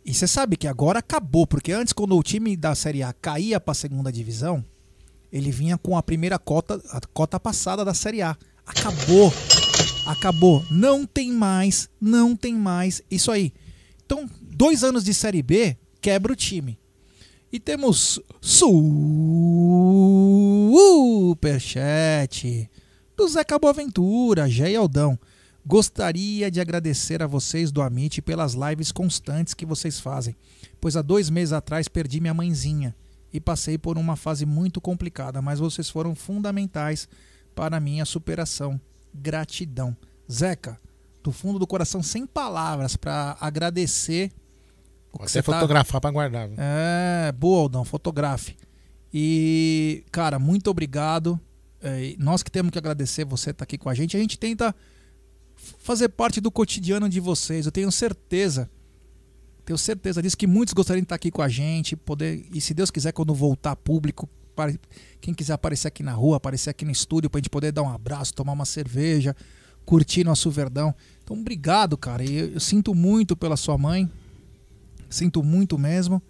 E você sabe que agora acabou, porque antes, quando o time da Série A caía para a segunda divisão, ele vinha com a primeira cota, a cota passada da Série A. Acabou. Acabou. Não tem mais, não tem mais isso aí. Então, dois anos de Série B quebra o time. E temos superchat do Zeca Boaventura, e Aldão. Gostaria de agradecer a vocês do Amit pelas lives constantes que vocês fazem, pois há dois meses atrás perdi minha mãezinha e passei por uma fase muito complicada, mas vocês foram fundamentais para a minha superação. Gratidão. Zeca, do fundo do coração, sem palavras, para agradecer. você tá- fotografar pra guardar. viu? é, boa, Aldão, fotografe. E, cara, muito obrigado. É, nós que temos que agradecer você estar aqui com a gente. A gente tenta fazer parte do cotidiano de vocês. Eu tenho certeza, tenho certeza disso, que muitos gostariam de estar aqui com a gente, poder, e se Deus quiser, quando voltar público, para quem quiser aparecer aqui na rua, aparecer aqui no estúdio, pra gente poder dar um abraço, tomar uma cerveja, curtir nosso verdão. Então, obrigado, cara. Eu, eu sinto muito pela sua mãe. Sinto muito mesmo.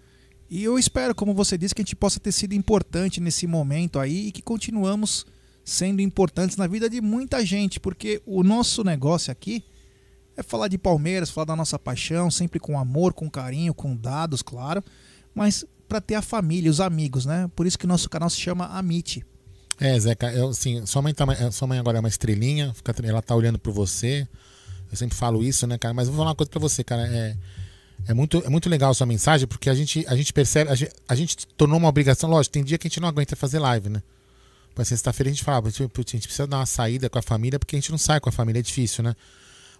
E eu espero, como você disse, que a gente possa ter sido importante nesse momento aí e que continuamos sendo importantes na vida de muita gente, porque o nosso negócio aqui é falar de Palmeiras, falar da nossa paixão, sempre com amor, com carinho, com dados, claro, mas para ter a família, os amigos, né? Por isso que nosso canal se chama Amit. É, Zeca, eu, assim, sua mãe, tá, é, sua mãe agora é uma estrelinha, fica- ela tá olhando por você. Eu sempre falo isso, né, cara? Mas vou falar uma coisa pra você, cara. É, é, muito, é muito legal a sua mensagem, porque a gente, a gente percebe, a gente, a gente tornou uma obrigação, lógico, tem dia que a gente não aguenta fazer live, né? Mas sexta-feira a gente fala, "Putz, putz, a gente precisa dar uma saída com a família, porque a gente não sai com a família, é difícil, né?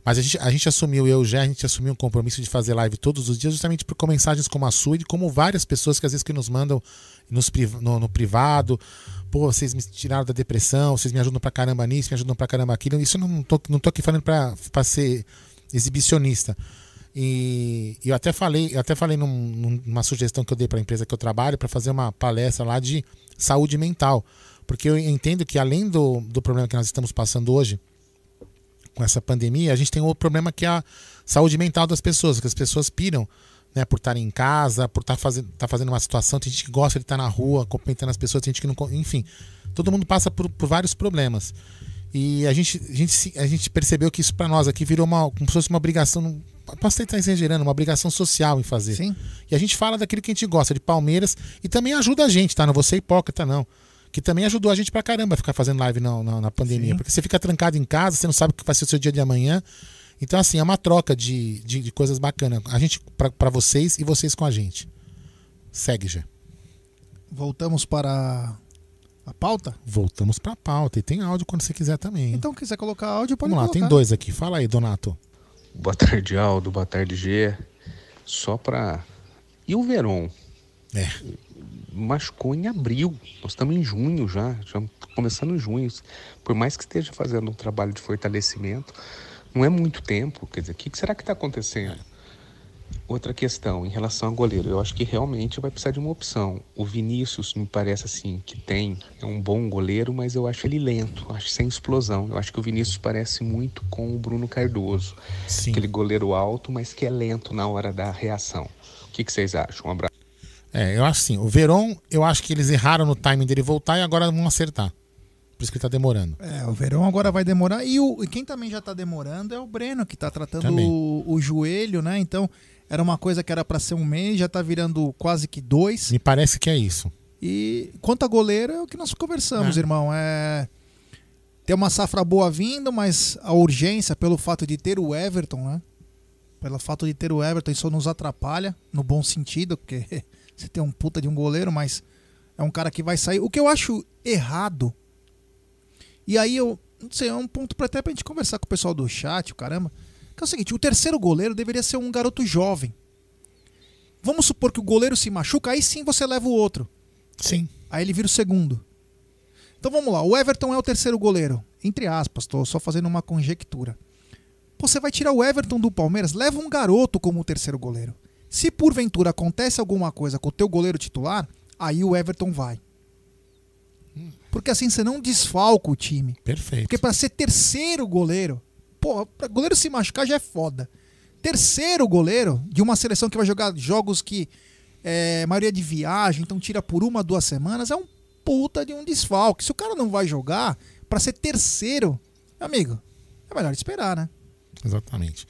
Mas a gente, a gente assumiu, eu Gé, a gente assumiu um compromisso de fazer live todos os dias, justamente por mensagens como a sua e como várias pessoas que às vezes que nos mandam nos no, no privado. Pô, vocês me tiraram da depressão, vocês me ajudam pra caramba nisso, me ajudam pra caramba aquilo. Isso eu não tô, não tô aqui falando pra, pra ser exibicionista. E, e eu até falei, eu até falei num- numa sugestão que eu dei para a empresa que eu trabalho para fazer uma palestra lá de saúde mental, porque eu entendo que além do, do problema que nós estamos passando hoje com essa pandemia, a gente tem outro problema que é a saúde mental das pessoas, que as pessoas piram, né, por estarem em casa, por estar fazendo, tá fazendo uma situação, tem gente que gosta de estar na rua, cumprimentando as pessoas, tem gente que não, enfim, todo mundo passa por, por vários problemas. E a gente, a gente, a gente percebeu que isso para nós aqui virou uma, como se fosse uma obrigação, posso estar exagerando, uma obrigação social em fazer. Sim. E a gente fala daquilo que a gente gosta, de Palmeiras, e também ajuda a gente, tá? Não vou ser hipócrita, não. Que também ajudou a gente pra caramba a ficar fazendo live na, na, na pandemia. Sim. Porque você fica trancado em casa, você não sabe o que vai ser o seu dia de amanhã. Então, assim, é uma troca de, de, de coisas bacanas. A gente pra- pra vocês e vocês com a gente. Segue, já. Voltamos para a pauta? Voltamos pra pauta. E tem áudio quando você quiser também. hein? Então, quiser colocar áudio, pode Vamos lá, colocar. tem dois aqui. Fala aí, Donato. Boa tarde, Aldo. Boa tarde, G. Só pra. E o Verón? É. Machucou em abril. Nós estamos em junho já. Já começando em junho. Por mais que esteja fazendo um trabalho de fortalecimento, não é muito tempo. Quer dizer, o que será que está acontecendo? Outra questão, em relação ao goleiro, eu acho que realmente vai precisar de uma opção. O Vinícius me parece assim que tem, é um bom goleiro, mas eu acho ele lento, acho sem explosão. Eu acho que o Vinícius parece muito com o Bruno Cardoso. Sim. Aquele goleiro alto, mas que é lento na hora da reação. O que, que vocês acham? Um abraço. É, eu acho assim, o Veron, eu acho que eles erraram no timing dele voltar e agora vão acertar. Por isso que ele tá demorando. É, o Verão agora vai demorar. E, o, e quem também já tá demorando é o Breno, que tá tratando o, o joelho, né? Então, era uma coisa que era para ser um mês, já tá virando quase que dois. Me parece que é isso. E quanto a goleiro, é o que nós conversamos, É. irmão. É. Tem uma safra boa vindo, mas a urgência, pelo fato de ter o Everton, né? Pelo fato de ter o Everton, isso nos atrapalha, no bom sentido, porque você tem um puta de um goleiro, mas é um cara que vai sair. O que eu acho errado, e aí eu, não sei, é um ponto pra até pra gente conversar com o pessoal do chat, o caramba, que é o seguinte, o terceiro goleiro deveria ser um garoto jovem. Vamos supor que o goleiro se machuca, aí sim você leva o outro. Sim. Aí ele vira o segundo. Então vamos lá, o Everton é o terceiro goleiro. Entre aspas, tô só fazendo uma conjectura. Pô, Você vai tirar o Everton do Palmeiras, leva um garoto como o terceiro goleiro. Se porventura acontece alguma coisa com o teu goleiro titular, aí o Everton vai. Porque assim você não desfalca o time. Perfeito. Porque para ser terceiro goleiro, pô, pra goleiro se machucar já é foda. Terceiro goleiro de uma seleção que vai jogar jogos que é maioria de viagem, então tira por uma, duas semanas, é um puta de um desfalque. Se o cara não vai jogar, para ser terceiro, meu amigo, é melhor esperar, né? Exatamente.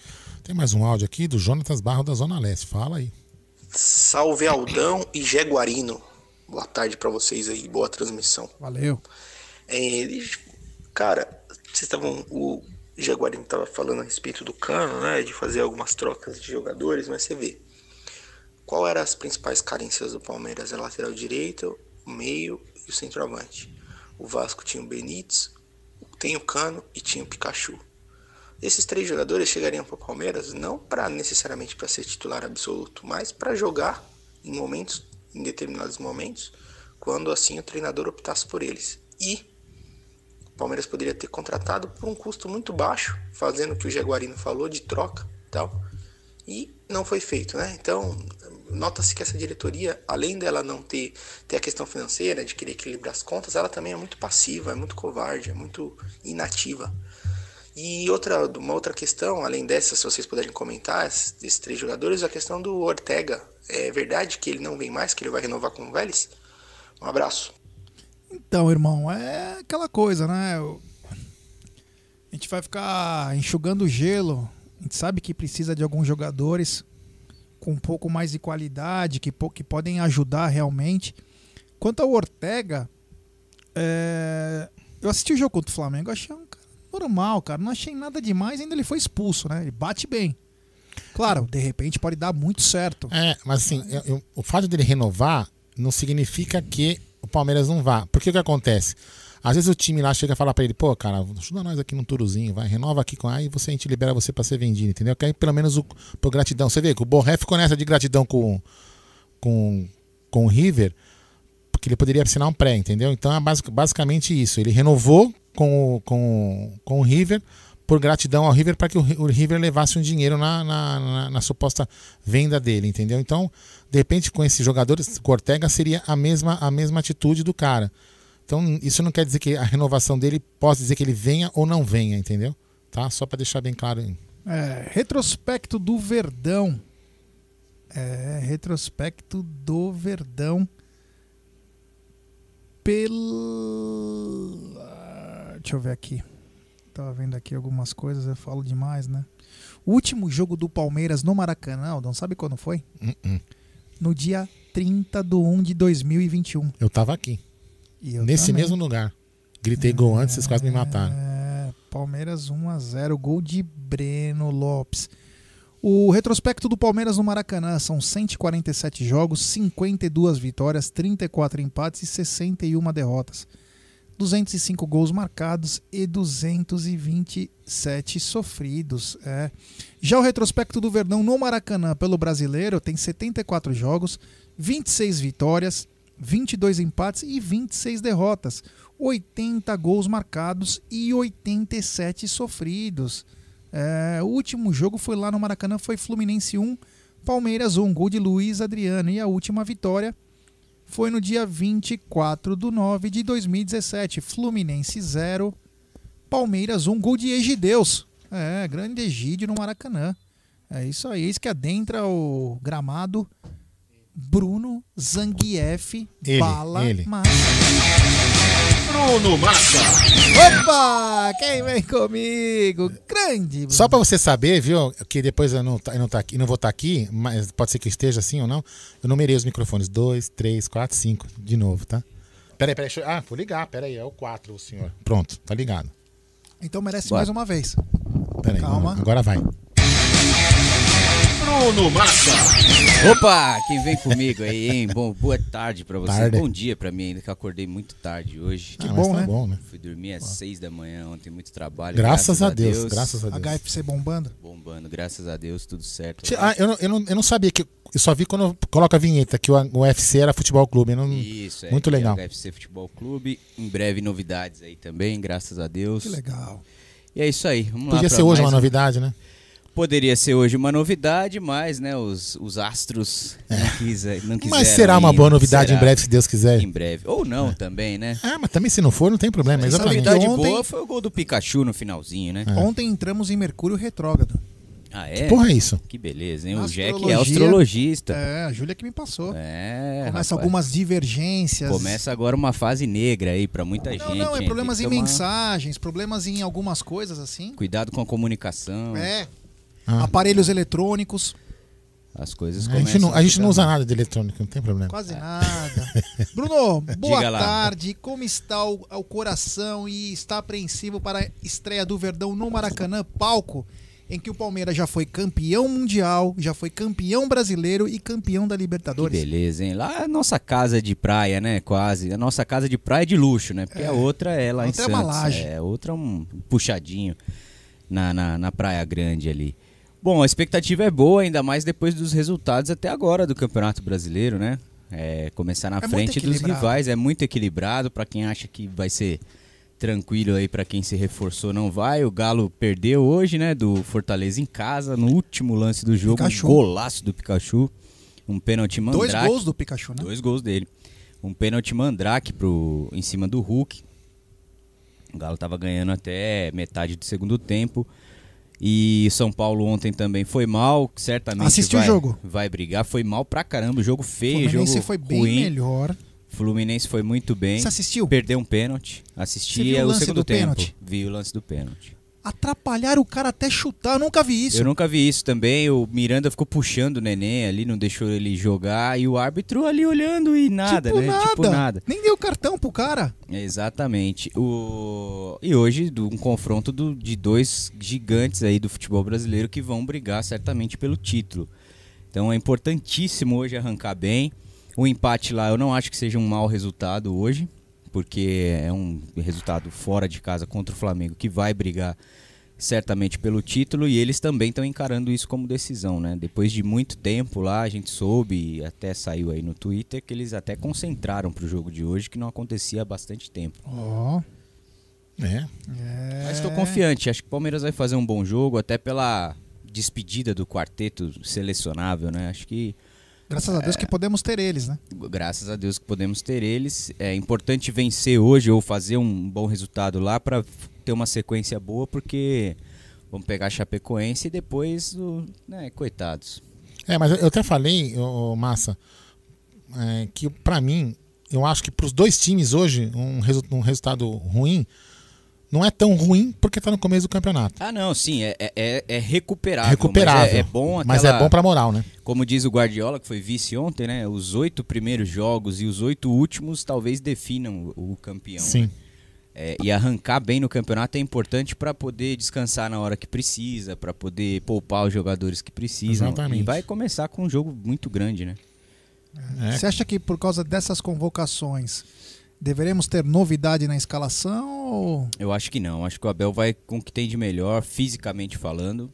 Tem mais um áudio aqui do Jonatas Barro da Zona Leste. Fala aí. Salve Aldão e Jaguarino. Boa tarde pra vocês aí, boa transmissão. Valeu. É, cara, vocês estavam. O Jaguarino tava falando a respeito do cano, né? De fazer algumas trocas de jogadores, mas você vê. Qual eram as principais carências do Palmeiras? A lateral direita, o meio e o centroavante. O Vasco tinha o Benítez, tem o Cano e tinha o Pikachu. Esses três jogadores chegariam para o Palmeiras não para necessariamente para ser titular absoluto, mas para jogar em momentos, em determinados momentos, quando assim o treinador optasse por eles. E o Palmeiras poderia ter contratado por um custo muito baixo, fazendo o que o Jaguarino falou de troca, e tal. E não foi feito, né? Então, nota-se que essa diretoria, além dela não ter, ter a questão financeira, de querer equilibrar as contas, ela também é muito passiva, é muito covarde, é muito inativa. E outra, uma outra questão, além dessa, se vocês puderem comentar, esses três jogadores, a questão do Ortega. É verdade que ele não vem mais, que ele vai renovar com o Vélez? Um abraço. Então, irmão, é aquela coisa, né? O- A gente vai ficar enxugando gelo. A gente sabe que precisa de alguns jogadores com um pouco mais de qualidade, que, que podem ajudar realmente. Quanto ao Ortega, é, eu assisti o jogo contra o Flamengo, achei um normal, cara. Não achei nada demais, ainda ele foi expulso, né? Ele bate bem. Claro, de repente pode dar muito certo. É, mas assim, eu- eu- o fato dele renovar não significa que o Palmeiras não vá. Porque o que acontece? Às vezes o time lá chega e fala pra ele, pô, cara, ajuda nós aqui num turozinho, vai, renova aqui com aí você a gente libera você pra ser vendido, entendeu? Que aí pelo menos o por gratidão. Você vê que o Borré ficou nessa de gratidão com, com, com o River, porque ele poderia assinar um pré, entendeu? Então é basic- basicamente isso. Ele renovou com, o- com, com o River por gratidão ao River para que o, o River levasse um dinheiro na, na, na- na suposta venda dele, entendeu? Então, de repente, com esses jogadores, com o Ortega seria a mesma, a mesma atitude do cara. Então, isso não quer dizer que a renovação dele possa dizer que ele venha ou não venha, entendeu? Tá? Só para deixar bem claro. É, retrospecto do Verdão. É, retrospecto do Verdão. Pela. Deixa eu ver aqui. Tava vendo aqui algumas coisas, eu falo demais, né? O último jogo do Palmeiras no Maracanã, Aldão, sabe quando foi? Uh-uh. No dia 30 de 1 de 2021. Eu tava aqui. E eu nesse também. mesmo lugar. Gritei gol antes, vocês quase me mataram. É, Palmeiras 1 a 0 gol de Breno Lopes. O retrospecto do Palmeiras no Maracanã são 147 jogos, 52 vitórias, 34 empates e 61 derrotas. 205 gols marcados e 227 sofridos. É. Já o retrospecto do Verdão no Maracanã pelo brasileiro tem 74 jogos, 26 vitórias, 22 empates e 26 derrotas. 80 gols marcados e 87 sofridos. É, o último jogo foi lá no Maracanã, foi Fluminense 1, Palmeiras 1, gol de Luiz Adriano. E a última vitória foi no dia 24 de 9 de 2017. Fluminense 0, Palmeiras 1, gol de Egideus. É, grande Egídio no Maracanã. É isso aí, isso que adentra o gramado. Bruno Zangief, Ele, bala ele. massa. Bruno Massa. Opa! Quem vem comigo? Grande! Só pra você saber, viu, que depois eu não, tá- eu não, tá aqui, não vou estar aqui, mas pode ser que eu esteja assim ou não. Eu numerei os microfones. Dois, três, quatro, cinco. De novo, tá? Peraí, peraí. deixa eu- Ah, vou ligar. Peraí, é o quatro, o senhor. Pronto, tá ligado. Então merece Bora. mais uma vez. Peraí, Calma. vamos- agora vai. Bruno Massa. Opa, quem vem comigo aí, hein? Bom, boa tarde pra você. Tarde. Bom dia pra mim ainda, que eu acordei muito tarde hoje. Que Ah, bom, tá né? bom, né? Fui dormir às seis da manhã ontem, muito trabalho. Graças a Deus, graças a Deus. HFC bombando. Bombando, graças a Deus, tudo certo. Ah, eu não, eu, não, eu não sabia que. Eu só vi quando coloca a vinheta que o, o UFC era futebol clube. Não, Isso, é. muito é legal. o HFC Futebol Clube. Em breve novidades aí também, graças a Deus. Que legal. E é isso aí. Vamos lá Podia ser hoje mais uma um- novidade, né? Poderia ser hoje uma novidade, mas né, os, os astros não, quis, não quiseram. É. Mas será uma boa novidade Será? em breve, se Deus quiser. Em breve. Ou não também, né? Ah, mas também se não for, não tem problema. A Exatamente. novidade Ontem- boa foi o gol do Pikachu no finalzinho, né? Ontem entramos em Mercúrio retrógrado. Ah, é? Que porra é isso? Que beleza, hein? O. Jack é astrologista. É, a Júlia que me passou. É, Começa rapaz. algumas divergências. Começa agora uma fase negra aí pra muita Não, gente. não, é hein? problemas em tomar mensagens, problemas em algumas coisas assim. Cuidado com a comunicação. É. Ah. Aparelhos eletrônicos. As coisas A começam gente, não, a gente não usa nada de eletrônico, não tem problema. Quase nada. *laughs* Bruno, boa Diga lá. tarde. Como está o, o coração e está apreensivo para a estreia do Verdão no Maracanã, palco em que o Palmeiras já foi campeão mundial, já foi campeão brasileiro e campeão da Que Libertadores. beleza, hein? Lá é a nossa casa de praia, né? Quase. A nossa casa de praia de luxo, né? Porque É. a outra é lá A em outra é Santos. uma laje. É, outra é um puxadinho na, na, na Praia Grande ali. Bom, a expectativa é boa, ainda mais depois dos resultados até agora do Campeonato Brasileiro, né? É, começar na É frente dos rivais é muito equilibrado para quem acha que vai ser tranquilo aí para quem se reforçou não vai. O Galo perdeu hoje, né, do Fortaleza em casa no último lance do jogo, Pikachu. um golaço do Pikachu, um pênalti Dois mandrake. gols do Pikachu, né? Dois gols dele. Um pênalti mandrake pro, em cima do Hulk. O Galo tava ganhando até metade do segundo tempo. E São Paulo ontem também foi mal, certamente Assistiu o vai, jogo? vai brigar. Foi mal pra caramba, jogo feio, Fluminense jogo foi bem ruim. melhor. Fluminense foi muito bem. Você assistiu? Perdeu um pênalti. Assisti o o segundo do tempo. pênalti? Vi o lance do pênalti. Atrapalhar o cara até chutar, eu nunca vi isso. Eu nunca vi isso também. O Miranda ficou puxando o neném ali, não deixou ele jogar. E o árbitro ali olhando e nada, tipo né? nada. Tipo nada. Nem deu cartão pro cara. Exatamente. O... E hoje, um confronto do- de dois gigantes aí do futebol brasileiro que vão brigar certamente pelo título. Então é importantíssimo hoje arrancar bem. O empate lá eu não acho que seja um mau resultado hoje, porque é um resultado fora de casa contra o Flamengo que vai brigar certamente pelo título e eles também estão encarando isso como decisão, né? Depois de muito tempo lá, a gente soube, e até saiu aí no Twitter, que eles até concentraram pro jogo de hoje, que não acontecia há bastante tempo. Ó. É. Mas estou confiante, acho que o Palmeiras vai fazer um bom jogo, até pela despedida do quarteto selecionável, né? Acho que Graças a Deus que podemos ter eles, né? graças a Deus que podemos ter eles. É importante vencer hoje ou fazer um bom resultado lá para ter uma sequência boa, porque vamos pegar a Chapecoense e depois, né, coitados. É, mas eu até falei, ô, Massa, é, que pra mim, eu acho que pros dois times hoje, um, resu- um resultado ruim não é tão ruim porque tá no começo do campeonato. Ah, não, sim, é, é- é, é recuperável. Recuperável. Mas é, é bom Mas aquela- é bom pra moral, né? Como diz o Guardiola, que foi vice ontem, né? Os oito primeiros jogos e os oito últimos talvez definam o, o campeão. Sim. né? É, e arrancar bem no campeonato é importante para poder descansar na hora que precisa, para poder poupar os jogadores que precisam. Exatamente. E vai começar com um jogo muito grande, né? É. Você acha que por causa dessas convocações deveremos ter novidade na escalação? Ou... Eu acho que não. Acho que o Abel vai com o que tem de melhor, fisicamente falando.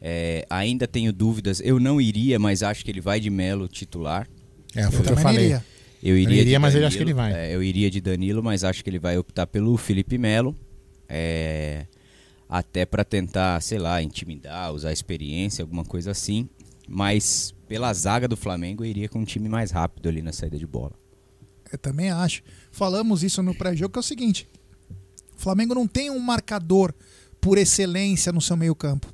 É, ainda tenho dúvidas. Eu não iria, mas acho que ele vai de Melo titular. É, foi o que eu falei. Eu Eu iria, iria, de mas eu Danilo, acho que ele vai. é, eu iria de Danilo, mas acho que ele vai optar pelo Felipe Melo. é, até para tentar, sei lá, intimidar, usar experiência, alguma coisa assim. Mas pela zaga do Flamengo, eu iria com um time mais rápido ali na saída de bola. Eu também acho. Falamos isso no pré-jogo, que é o seguinte: o Flamengo não tem um marcador por excelência no seu meio-campo.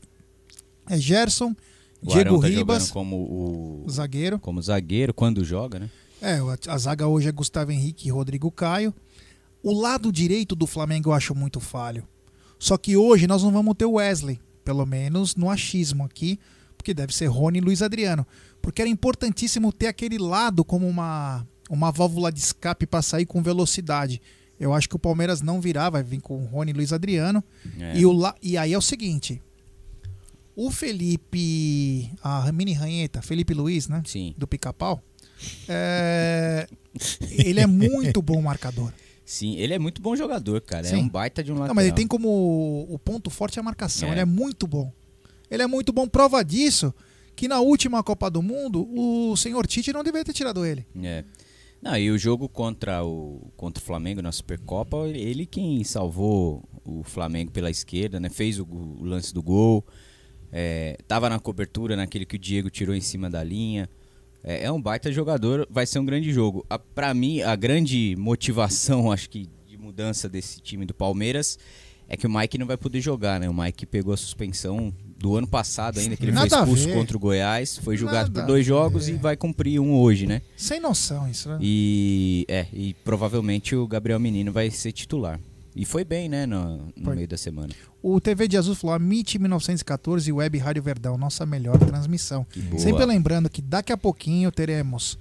É Gerson, O Diego Arão tá Ribas, como o zagueiro. como zagueiro quando joga, né? É, a, a zaga hoje é Gustavo Henrique e Rodrigo Caio. O lado direito do Flamengo eu acho muito falho. Só que hoje nós não vamos ter o Wesley, pelo menos no achismo aqui, porque deve ser Rony e Luiz Adriano. Porque era importantíssimo ter aquele lado como uma, uma válvula de escape para sair com velocidade. Eu acho que o Palmeiras não virá, vai vir com o Rony e Luiz Adriano. É. E, o, la- e aí é o seguinte: o Felipe. A mini ranheta, Felipe Luiz, né? Sim. Do pica-pau. é, *laughs* ele é muito bom marcador. Sim, ele é muito bom jogador, cara. É Sim. um baita de um lateral. Não, mas ele tem como o ponto forte a marcação. É. Ele é muito bom. Ele é muito bom. Prova disso que na última Copa do Mundo o senhor Tite não deveria ter tirado ele. É. Não, e o jogo contra o, contra o Flamengo na Supercopa, ele quem salvou o Flamengo pela esquerda, né? Fez o, o lance do gol. É, tava na cobertura naquele que o Diego tirou em cima da linha. É, é um baita jogador, vai ser um grande jogo. A, pra mim, a grande motivação, *laughs* acho que, de mudança desse time do Palmeiras é que o Mike não vai poder jogar, né? O Mike pegou a suspensão do ano passado ainda, que ele Nada foi expulso contra o Goiás, foi julgado Nada por dois jogos e vai cumprir um hoje, né? Sem noção isso, né? E é, e provavelmente o Gabriel Menino vai ser titular. E foi bem, né, no, no meio da semana. O TV de Azul falou: a MIT 1914 e Web Rádio Verdão, nossa melhor transmissão. Sempre lembrando que daqui a pouquinho teremos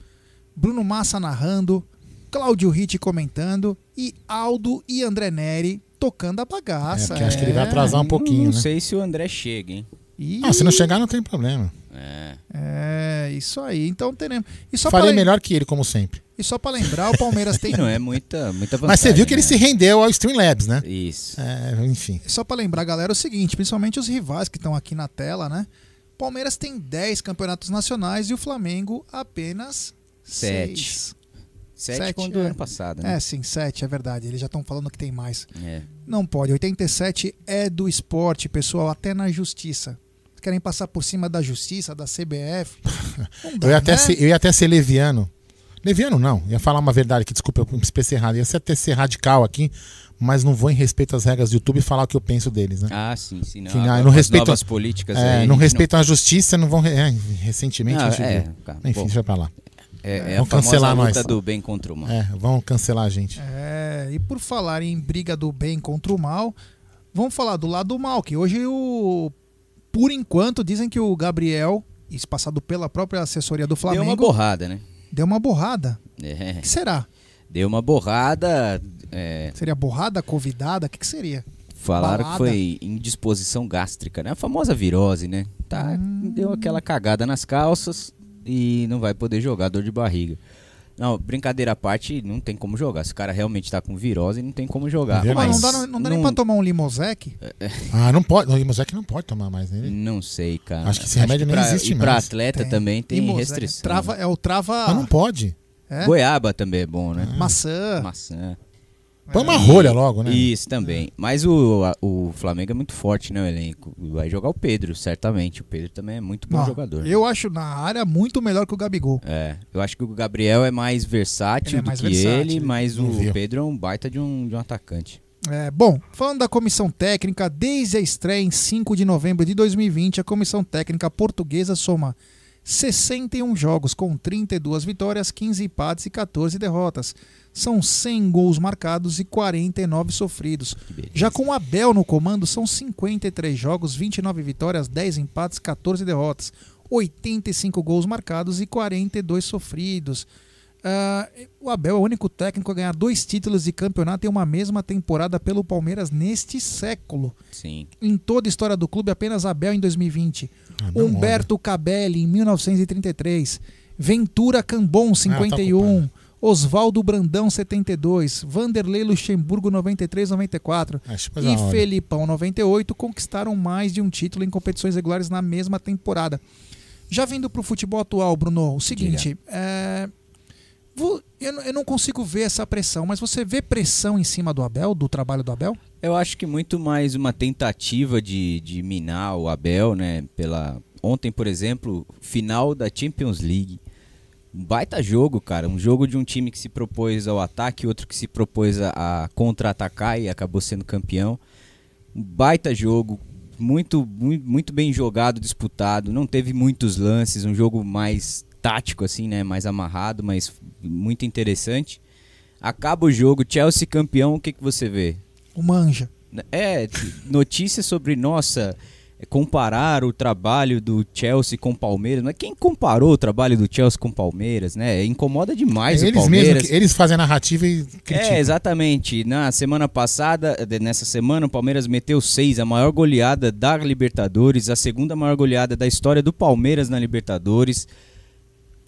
Bruno Massa narrando, Cláudio Ritt comentando e Aldo e André Neri tocando a bagaça. É, porque acho que ele vai atrasar um pouquinho, Não né? sei se o André chega, hein? Ih, Ah, se não chegar, não tem problema. É. É, isso aí. Então teremos. E só lem- melhor que ele, como sempre. E só pra lembrar, o Palmeiras *laughs* tem. Não é muita, muita vantagem. Mas você viu que ele né? se rendeu ao Streamlabs, né? Isso. É, enfim. Só pra lembrar, galera, o seguinte, principalmente os rivais que estão aqui na tela, né? Palmeiras tem 10 campeonatos nacionais e o Flamengo apenas Sete. seis. Sete como do é. ano passado, né? É, sim, 7, é verdade. Eles já estão falando que tem mais. É. Não pode. 87 é do esporte, pessoal, até na justiça. Querem passar por cima da justiça, da CBF. *laughs* Não dá, Eu ia, até né? ser, eu ia até ser leviano. Leviano não, ia falar uma verdade aqui, desculpa, eu me expressei errado. Ia ser até ser radical aqui, mas não vou em respeito às regras do YouTube e falar o que eu penso deles, né? Ah, sim, sim. Não, Que não, com as respeitam, novas políticas é, aí, não respeitam a justiça, não vão. É, recentemente Não, é, viu. cara, Enfim, bom. deixa pra lá. É, é a vão cancelar luta nós. do bem contra o mal. É, vão cancelar a gente. É, e por falar em briga do bem contra o mal, vamos falar do lado do mal, que hoje o. Por enquanto, dizem que o Gabriel, isso passado pela própria assessoria do Flamengo. Deu uma borrada, né? Deu uma borrada. É. O que será? Deu uma borrada. é, Seria borrada, convidada? O que, que seria? Falaram Balada. que foi indisposição gástrica, né? A famosa virose, né? Tá, Hum. Deu aquela cagada nas calças e não vai poder jogar, dor de barriga. Não, brincadeira à parte, não tem como jogar. Se o cara realmente tá com virose, não tem como jogar. É Mas Mas não dá, não dá nem pra tomar um limosec? Ah, não pode. O Mosaic não pode tomar mais nele. Não sei, cara. Acho que esse remédio nem pra, existe e pra mais. atleta Tem. também tem Limosec. restrição. Trava, é o trava. Mas não pode. É? Goiaba também é bom, né? Maçã. Maçã. Põe uma rolha logo, né? Isso também. Mas o, a- o Flamengo é muito forte, né, o elenco? Vai jogar o Pedro, certamente. O Pedro também é muito bom Ó, jogador. Eu acho na área muito melhor que o Gabigol. É, eu acho que o Gabriel é mais versátil Ele é do mais que versátil, ele, ele mas não o viu. Pedro é um baita de um, de um atacante. É, bom, falando da comissão técnica, desde a estreia em 5 de novembro de 2020, a comissão técnica portuguesa soma 61 jogos com 32 vitórias, 15 empates e 14 derrotas. São 100 gols marcados e 49 sofridos. Já com o Abel no comando, são 53 jogos, 29 vitórias, 10 empates, 14 derrotas. 85 gols marcados e 42 sofridos. Ah, o Abel é o único técnico a ganhar dois títulos de campeonato em uma mesma temporada pelo Palmeiras neste século. Sim. Em toda a história do clube, apenas Abel em 2020. Ah, Humberto Cabelli em 1933. Ventura Cambon, Ah, 51. Oswaldo Brandão, 72. Vanderlei Luxemburgo, 93, 94. Ah, deixa eu fazer E uma hora. Felipão, 98, conquistaram mais de um título em competições regulares na mesma temporada. Já vindo para o futebol atual, Bruno, o seguinte. é, eu, não- consigo ver essa pressão, mas você vê pressão em cima do Abel, do trabalho do Abel? Eu acho que muito mais uma tentativa de, de minar o Abel, né? Pela, ontem, por exemplo, final da Champions League. Um baita jogo, cara. Um jogo de um time que se propôs ao ataque, outro que se propôs a, a contra-atacar e acabou sendo campeão. Um baita jogo, muito, muito, muito bem jogado, disputado. Não teve muitos lances, um jogo mais tático, assim, né? Mais amarrado, mas muito interessante. Acaba o jogo, Chelsea campeão, o que, que você vê? O manja. É, notícias sobre, nossa, comparar o trabalho do Chelsea com o Palmeiras. Mas quem comparou o trabalho do Chelsea com o Palmeiras, né? Incomoda demais eles o Palmeiras. mesmos, eles fazem a narrativa e criticam. É, exatamente. Na semana passada, nessa semana, o Palmeiras meteu seis, a maior goleada da Libertadores, a segunda maior goleada da história do Palmeiras na Libertadores.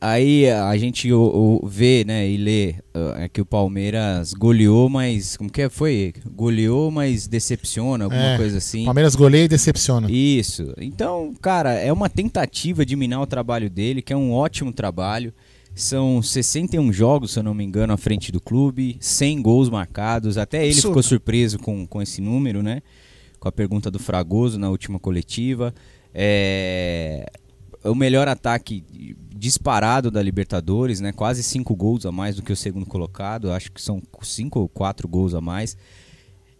Aí a gente o, o, vê, né, e lê uh, que o Palmeiras goleou, mas como que é? foi? Goleou, mas decepciona, alguma É, coisa assim. Palmeiras goleia e decepciona. Isso. Então, cara, é uma tentativa de minar o trabalho dele, que é um ótimo trabalho. São 61 jogos, se eu não me engano, à frente do clube, 100 gols marcados. Até ele ficou surpreso com, com esse número, né? Com a pergunta do Fragoso na última coletiva. É o melhor ataque disparado da Libertadores, né? Quase cinco gols a mais do que o segundo colocado. Acho que são cinco ou quatro gols a mais.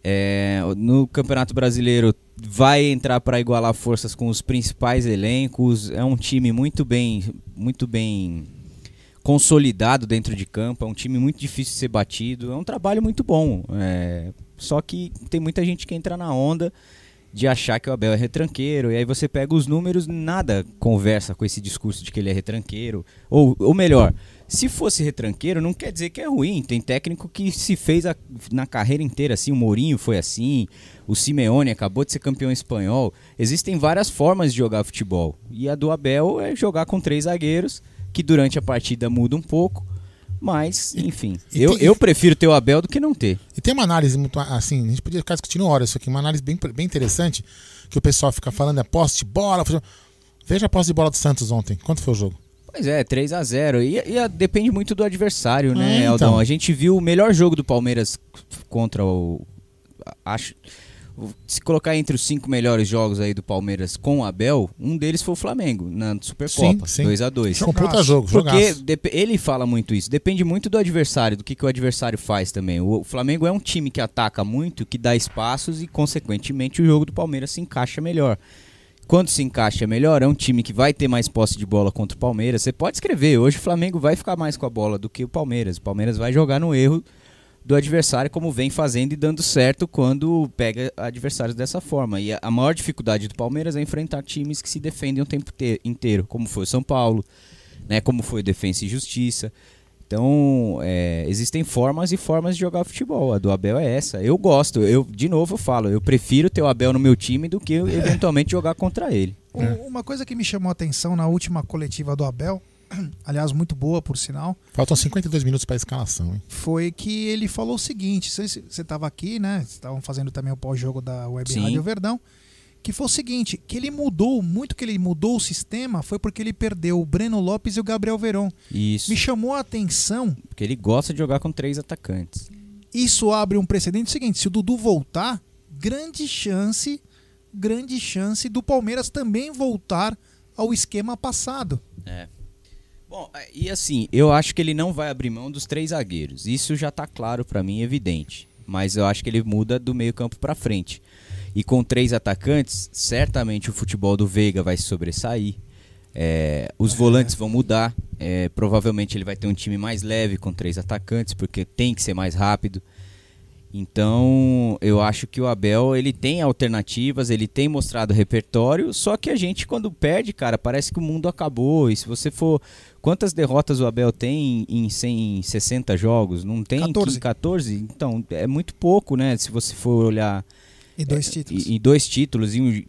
É, no Campeonato Brasileiro vai entrar para igualar forças com os principais elencos. É um time muito bem, muito bem consolidado dentro de campo. É um time muito difícil de ser batido. É um trabalho muito bom. É, só que tem muita gente que entra na onda de achar que o Abel é retranqueiro, e aí você pega os números, nada conversa com esse discurso de que ele é retranqueiro. Ou, ou melhor, se fosse retranqueiro, não quer dizer que é ruim. Tem técnico que se fez a- na carreira inteira assim, o Mourinho foi assim, o Simeone acabou de ser campeão espanhol. Existem várias formas de jogar futebol. E a do Abel é jogar com três zagueiros, que durante a partida muda um pouco. Mas, enfim, e eu, tem- eu prefiro ter o Abel do que não ter. E tem uma análise muito assim, a gente podia ficar discutindo horas isso aqui, uma análise bem, bem interessante, que o pessoal fica falando é posse de bola. Veja a posse de bola do Santos ontem. Quanto foi o jogo? Pois é, 3 a 0 E, e a- depende muito do adversário, né, É, então. Aldão? A gente viu o melhor jogo do Palmeiras contra o. Acho. Se colocar entre os cinco melhores jogos aí do Palmeiras com o Abel, um deles foi o Flamengo, na Supercopa, Sim, sim. 2 a 2 Foi um puta jogo, Porque ele fala muito isso. Depende muito do adversário, do que, que o adversário faz também. O Flamengo é um time que ataca muito, que dá espaços e, consequentemente, o jogo do Palmeiras se encaixa melhor. Quando se encaixa melhor, é um time que vai ter mais posse de bola contra o Palmeiras. Você pode escrever, hoje o Flamengo vai ficar mais com a bola do que o Palmeiras. O Palmeiras vai jogar no erro do adversário, como vem fazendo e dando certo quando pega adversários dessa forma. E a- maior dificuldade do Palmeiras é enfrentar times que se defendem o tempo te- inteiro, como foi o São Paulo, né, como foi o Defensa e Justiça. Então, é, existem formas e formas de jogar futebol. A do Abel é essa. Eu gosto. Eu, de novo, eu falo, eu prefiro ter o Abel no meu time do que eu, *laughs* eventualmente jogar contra ele. Uma coisa que me chamou a atenção na última coletiva do Abel, *clears throat* aliás, muito boa por sinal, Faltam 52 minutos para a escalação, hein? foi que ele falou o seguinte: você estava aqui, né? Vocês estavam fazendo também o pós-jogo da Web Sim. Rádio Verdão. Que foi o seguinte: que ele mudou, muito que ele mudou o sistema foi porque ele perdeu o Breno Lopes e o Gabriel Veron. Isso. Me chamou a atenção. Porque ele gosta de jogar com três atacantes. Isso abre um precedente seguinte: se o Dudu voltar, grande chance, grande chance do Palmeiras também voltar ao esquema passado. É. Bom, e assim, eu acho que ele não vai abrir mão dos três zagueiros. Isso já tá claro pra mim, evidente. Mas eu acho que ele muda do meio-campo pra frente. E com três atacantes, certamente o futebol do Veiga vai se sobressair. É, os volantes vão mudar. É, provavelmente ele vai ter um time mais leve com três atacantes, porque tem que ser mais rápido. Então, eu acho que o Abel, ele tem alternativas, ele tem mostrado repertório, só que a gente quando perde, cara, parece que o mundo acabou. E se você for, quantas derrotas o Abel tem em 160 jogos? Não tem 14. 14? Então, é muito pouco, né, se você for olhar E dois títulos. e, e dois títulos e, um-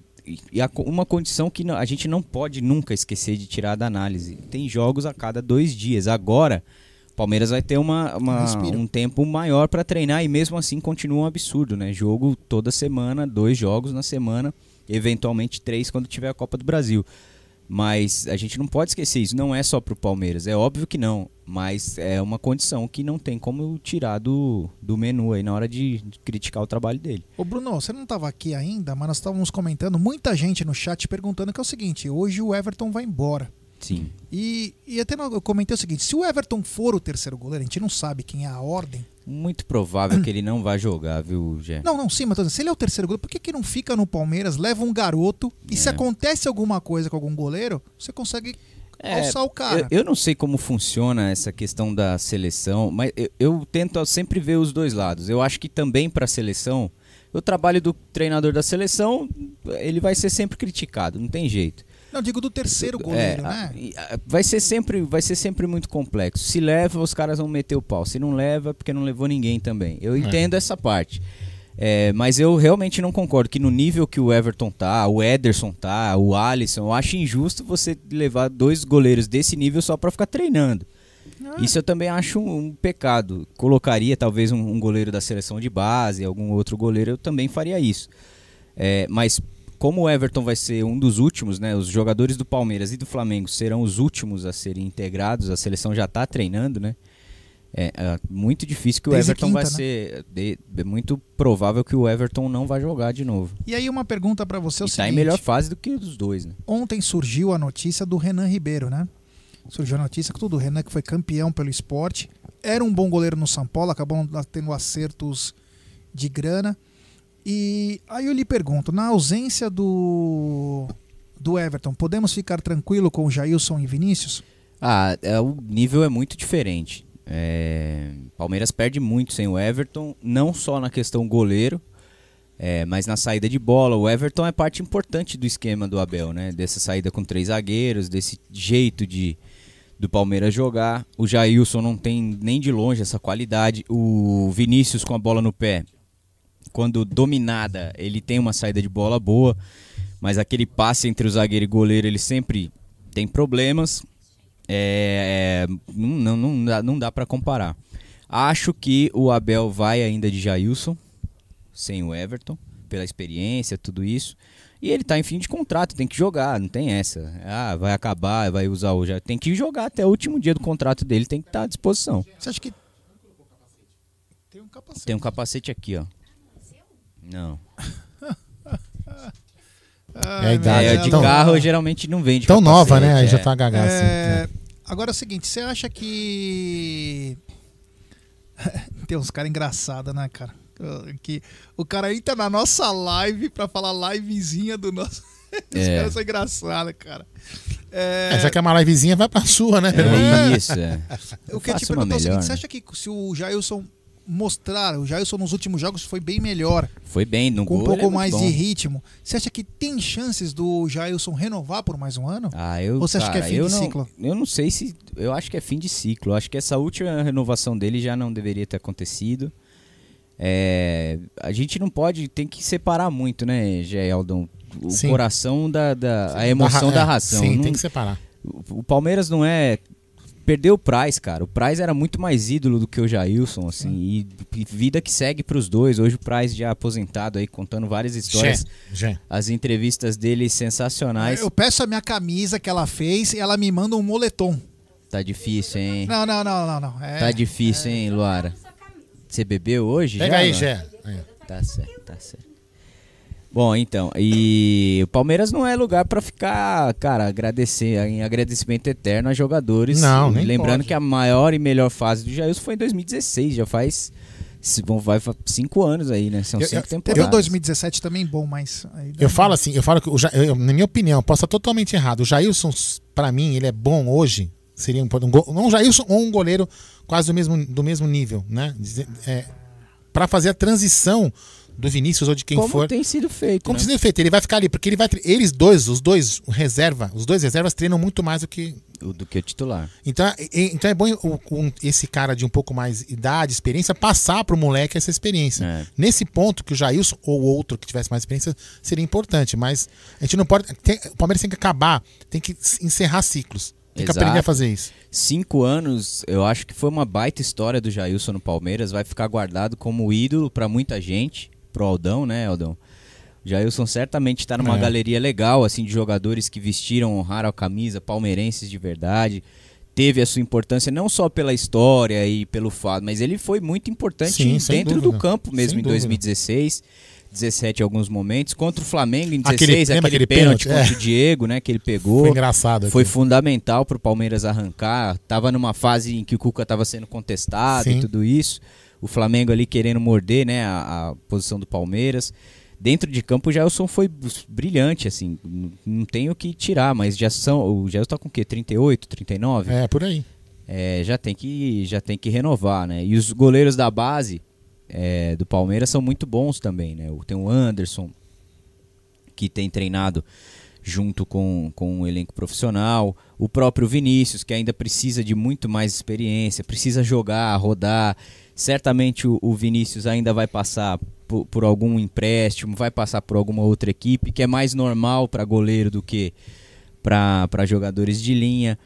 e- a uma condição que a gente não pode nunca esquecer de tirar da análise. Tem jogos a cada dois dias. Agora, o Palmeiras vai ter uma, uma- um tempo maior para treinar e mesmo assim continua um absurdo, né? Jogo toda semana, dois jogos na semana, eventualmente três quando tiver a Copa do Brasil. Mas a gente não pode esquecer isso, não é só pro Palmeiras, é óbvio que não. Mas é uma condição que não tem como tirar do, do menu aí na hora de, de criticar o trabalho dele. Ô Bruno, você não estava aqui ainda, mas nós estávamos comentando, muita gente no chat perguntando que é o seguinte, hoje o Everton vai embora. Sim. E, e até eu comentei o seguinte, se o Everton for o terceiro goleiro, a gente não sabe quem é a ordem. Muito provável que ele não vai jogar, viu, Gé? Não, não, sim, mas se ele é o terceiro goleiro, por que, que não fica no Palmeiras, leva um garoto e se É. acontece alguma coisa com algum goleiro, você consegue alçar o cara. É, Eu, eu não sei como funciona essa questão da seleção, mas eu, eu tento sempre ver os dois lados. Eu acho que também para a seleção, o trabalho do treinador da seleção, ele vai ser sempre criticado, não tem jeito. Não, digo do terceiro goleiro, É, né? a- a- vai ser sempre vai ser sempre muito complexo. Se leva, os caras vão meter o pau. Se não leva, é porque não levou ninguém também. Eu É. entendo essa parte. É, mas eu realmente não concordo que no nível que o Everton tá, o Ederson tá, o Alisson, eu acho injusto você levar dois goleiros desse nível só pra ficar treinando. Isso eu também acho um, um pecado. Colocaria talvez um, um goleiro da seleção de base, algum outro goleiro, eu também faria isso. É, mas como o Everton vai ser um dos últimos, né? Os jogadores do Palmeiras e do Flamengo serão os últimos a serem integrados, a seleção já está treinando, né? É, é muito difícil que o Desde Everton quinta, vai né? ser. de- é muito provável que o Everton não vai jogar de novo. E aí uma pergunta pra você é o e tá em melhor fase do que os dois, né? ontem surgiu a notícia do Renan Ribeiro, né? Surgiu a notícia que tudo, o Renan que foi campeão pelo esporte, era um bom goleiro no São Paulo, acabou tendo acertos de grana. E aí eu lhe pergunto, na ausência do do Everton, podemos ficar tranquilo com o Jailson e Vinícius? Ah, é, o nível é muito diferente. É, Palmeiras perde muito sem o Everton, não só na questão goleiro, é, mas na saída de bola. O Everton é parte importante do esquema do Abel, né? Dessa saída com três zagueiros, desse jeito de do Palmeiras jogar. O Jailson não tem nem de longe essa qualidade. O Vinícius com a bola no pé, quando dominada, ele tem uma saída de bola boa, mas aquele passe entre o zagueiro e goleiro, ele sempre tem problemas. É, não, não, dá, não dá para comparar. Acho que o Abel vai ainda de Jailson, sem o Everton, pela experiência, tudo isso. E ele tá em fim de contrato, tem que jogar, não tem essa. Ah, vai acabar, vai usar o já Tem que jogar até o último dia do contrato dele, tem que estar à disposição. Você acha que tem um capacete? Tem um capacete aqui, ó. Não. *laughs* É a idade. É, de Tão- carro geralmente não vem de Tão nova, né? Aí já é. tá gaga assim. É, Agora é o seguinte, você acha que. *laughs* Tem uns caras engraçados, né, cara? Que o cara entra na nossa live pra falar livezinha do nosso. *laughs* Os É. caras são engraçados, cara. É, É, já que é uma livezinha, vai pra sua, né? É isso, é. Eu queria te Faça uma perguntar o seguinte: você né? acha que se o Jailson mostrar, o Jailson nos últimos jogos foi bem melhor, Foi bem, no com um é pouco muito mais bom. de ritmo, você acha que tem chances do Jailson renovar por mais um ano? Ah, eu, Ou você acha que é cara, fim de não, ciclo? Eu não sei se. Eu acho que é fim de ciclo. Eu acho que essa última renovação dele já não deveria ter acontecido. É, a gente não pode. Tem que separar muito, né, Geldon? O Sim. coração da. da a emoção ra- da é, ração. sim, Não- tem que separar. O Palmeiras não é. Perdeu o Praz, cara. O Praz era muito mais ídolo do que o Jailson, assim. E, e vida que segue pros dois. Hoje o Praz já aposentado aí, contando várias histórias. Jé. As entrevistas dele sensacionais. Eu peço a minha camisa que ela fez e ela me manda um moletom. Tá difícil, hein? Não, não, não, não, não. É, Tá difícil, hein, Luara? Você bebeu hoje Pega já? aí? Gé. Tá certo, tá certo. Bom, então, e o Palmeiras não é lugar pra ficar, cara, agradecer, em agradecimento eterno a jogadores. Não, nem Lembrando pode. que a maior e melhor fase do Jailson foi em 2016, já faz se- vão- vai cinco anos aí, né? São Eu- cinco eu- temporadas. Teve o 2017 também bom, mas. Eu falo assim, eu falo que, o eu- na minha opinião, posso estar totalmente errado. O Jailson, pra mim, ele é bom hoje. Seria um, um, um Jailson ou um goleiro quase do mesmo, do mesmo nível, né? É, para fazer a transição do Vinícius ou de quem Como for. tem sido feito. Como né? tem sido feito? Ele vai ficar ali, porque ele vai. Eles dois, os dois, o reserva, os dois reservas treinam muito mais do que. O- Do que o titular. Então, é- é- então é bom o- um- esse cara de um pouco mais idade, experiência, passar pro moleque essa experiência. É. Nesse ponto que o Jailson ou outro que tivesse mais experiência seria importante, mas a gente não pode. tem- o Palmeiras tem que acabar, tem que encerrar ciclos. Tem que aprender a fazer isso. Cinco anos, eu acho que foi uma baita história do Jailson no Palmeiras. Vai ficar guardado como ídolo pra muita gente. Pro Aldão, né, Aldão? O Jailson certamente tá numa É. galeria legal, assim, de jogadores que vestiram, honraram a camisa, palmeirenses de verdade. teve a sua importância não só pela história e pelo fato, mas ele foi muito importante Sim, dentro dúvida. do campo mesmo Sem em dúvida. 2016. 17 em alguns momentos, contra o Flamengo em Aquele- 16, lembra aquele, aquele pênalti pênalti? contra É. o Diego, né, que ele pegou. Foi engraçado Foi aquilo. fundamental pro Palmeiras arrancar. Tava numa fase em que o Cuca estava sendo contestado Sim. e tudo isso. O Flamengo ali querendo morder, né, a, a posição do Palmeiras. Dentro de campo o Gelson foi brilhante, assim, não tenho o que tirar, mas já são, o Gelson tá com o quê? 38, 39? É, por aí. É, já tem que já tem que renovar, né? E os goleiros da base é, do Palmeiras são muito bons também, né? Tem o Anderson que tem treinado junto com, com o elenco profissional, o próprio Vinícius que ainda precisa de muito mais experiência, precisa jogar, rodar. Certamente o, o Vinícius ainda vai passar por, por algum empréstimo, vai passar por alguma outra equipe que é mais normal para goleiro do que para jogadores de linha.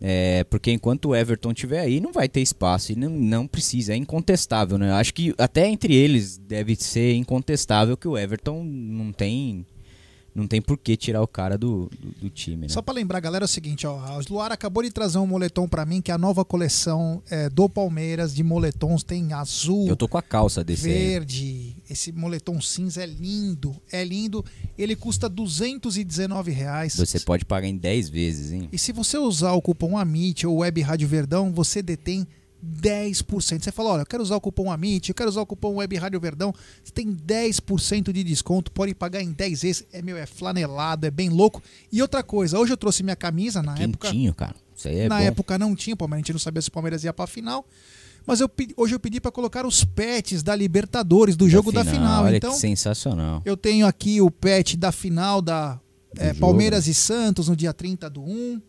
É, porque enquanto o Everton tiver aí, não vai ter espaço. E não, não precisa, é incontestável, né? Acho que até entre eles deve ser incontestável que o Everton não tem. Não tem por que tirar o cara do, do, do time, né? Só pra lembrar, galera, é o seguinte, ó, a Luara acabou de trazer um moletom pra mim, que é a nova coleção é, do Palmeiras de moletons, tem azul, Eu tô com a calça desse aí. verde, esse moletom cinza é lindo, é lindo, ele custa 219 reais. Você pode pagar em 10 vezes, hein? E se você usar o cupom AMIT ou Web Rádio Verdão, você detém 10%. Você fala, olha, eu quero usar o cupom AMIT, eu quero usar o cupom Web Rádio Verdão, você tem 10% de desconto, pode pagar em 10 vezes, é meu, é flanelado, é bem louco. E outra coisa, hoje eu trouxe minha camisa, na época... Quentinho, cara. Isso aí é na bom. época não tinha, Palmeiras, a gente não sabia se o Palmeiras ia pra final. Mas eu, hoje eu pedi pra colocar os pets da Libertadores, do jogo da final. Olha Então, que sensacional. eu tenho aqui o pet da final da é, Palmeiras e Santos no dia 30 do 1.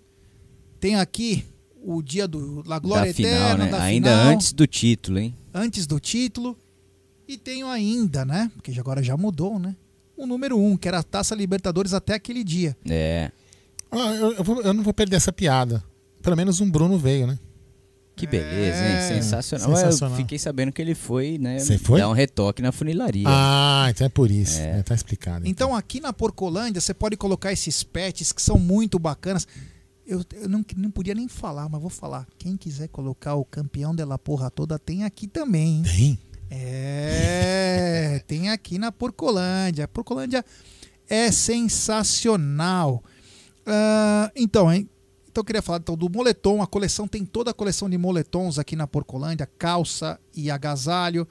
Tenho aqui o dia do La Glória da final, Eterna, né? da Ainda final, antes do título, hein? antes do título. E tenho ainda, né? Porque agora já mudou, né? O número 1, que era a Taça Libertadores até aquele dia. É. Ah, eu, eu vou- eu não vou perder essa piada. Pelo menos um Bruno veio, né? Que beleza, É, hein? Sensacional. sensacional. Eu fiquei sabendo que ele foi, né? Você foi? Dar um retoque na funilaria. Ah, então é por isso. É, tá explicado. Então aqui na Porcolândia você pode colocar esses pets que são muito bacanas. Eu, eu não, não podia nem falar, mas vou falar. Quem quiser colocar o campeão dela porra toda tem aqui também. hein? Tem? É, tem aqui na Porcolândia. A Porcolândia é sensacional. Ah, então, hein? Então eu queria falar então, do moletom. A coleção tem toda a coleção de moletons aqui na Porcolândia, calça e agasalho.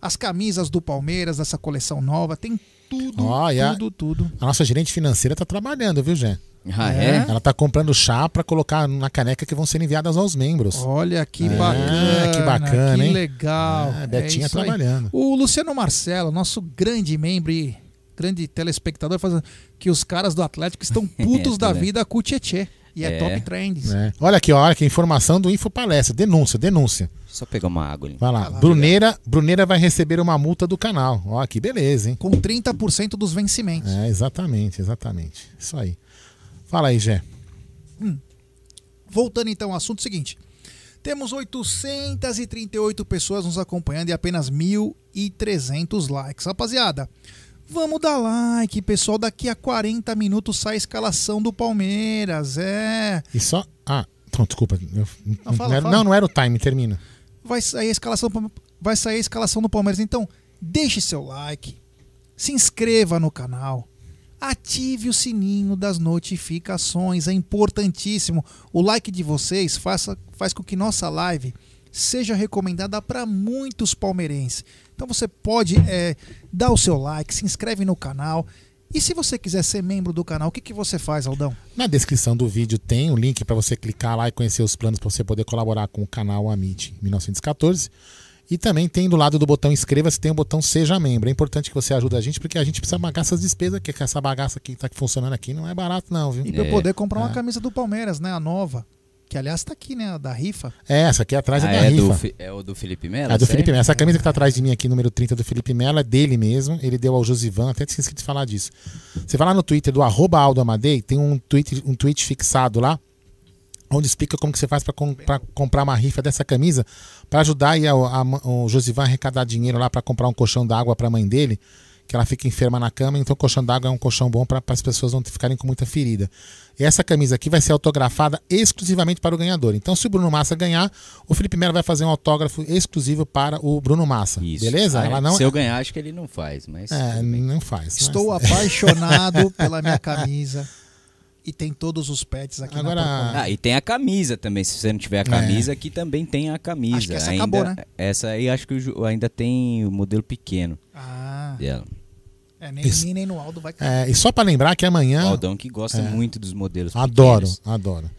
As camisas do Palmeiras, dessa coleção nova, tem tudo, Ó, e a- tudo, tudo. A nossa gerente financeira tá trabalhando, viu, Jé? Ah, é? Ela tá comprando chá pra colocar na caneca que vão ser enviadas aos membros. Olha que É, bacana, que bacana, que hein? legal. É, Betinha aí. trabalhando. O Luciano Marcelo, nosso grande membro e grande telespectador, fazendo que os caras do Atlético estão *laughs* putos da né? vida com o Tietê. E é, É. top trends. É. Olha aqui, ó, olha aqui, informação do Info Palestra. Denúncia, denúncia. Só pegar uma água ali. Vai lá. Bruneira, Bruneira vai receber uma multa do canal. Ó, que beleza, hein? Com 30% dos vencimentos. É, exatamente, exatamente. Isso aí. Fala aí, Jé. Voltando então ao assunto seguinte. Temos 838 pessoas nos acompanhando e apenas 1.300 likes. Rapaziada, vamos dar like, pessoal. Daqui a 40 minutos sai a escalação do Palmeiras. É. E só. Ah, então, desculpa. eu- não, fala, era, fala. não, não era o time, termina. vai sair a escalação vai sair a escalação do Palmeiras. Então, deixe seu like, se inscreva no canal, ative o sininho das notificações, é importantíssimo. O like de vocês faça, faz com que nossa live seja recomendada para muitos palmeirenses. Então você pode é, dar o seu like, se inscreve no canal. E se você quiser ser membro do canal, o que, que você faz, Aldão? Na descrição do vídeo tem um link para você clicar lá e conhecer os planos para você poder colaborar com o canal Amit 1914. E também tem do lado do botão inscreva-se, tem o botão seja membro. É importante que você ajude a gente, porque a gente precisa pagar essas despesas que essa bagaça que tá funcionando aqui não é barato não, viu? E para eu poder comprar uma É. camisa do Palmeiras, né? A nova. Que aliás tá aqui, né? A da rifa. É, essa aqui atrás Ah, é da é, do, rifa. Fi- é o do Felipe Melo? É do? Felipe Melo. Essa camisa que tá atrás de mim aqui, número 30 do Felipe Melo, é dele mesmo. Ele deu ao Josivan, até esqueci de falar disso. Você vai lá no Twitter do arroba Aldo Amadei, tem um tweet, um tweet fixado lá, onde explica como que você faz para comprar uma rifa dessa camisa, para ajudar aí a- a- o Josivan a arrecadar dinheiro lá para comprar um colchão d'água para a mãe dele, que ela fica enferma na cama, então o colchão d'água é um colchão bom para as pessoas não ficarem com muita ferida. E essa camisa aqui vai ser autografada exclusivamente para o ganhador. Então, se o Bruno Massa ganhar, o Felipe Melo vai fazer um autógrafo exclusivo para o Bruno Massa. Isso. Beleza? Ah, Ela não Se eu ganhar, acho que ele não faz, mas. É, não faz. Estou mas- apaixonado pela minha camisa. *laughs* E tem todos os pets aqui Agora- na. Ah, e tem a camisa também. Se você não tiver a camisa, aqui também tem a camisa. Acho que essa ainda, acabou, né? Essa aí acho que ainda tem o modelo pequeno Ah. dela. É, nem Isso. nem no Aldo vai É, e só para lembrar que amanhã. O Aldão que gosta É. muito dos modelos Adoro, pequenos. adoro.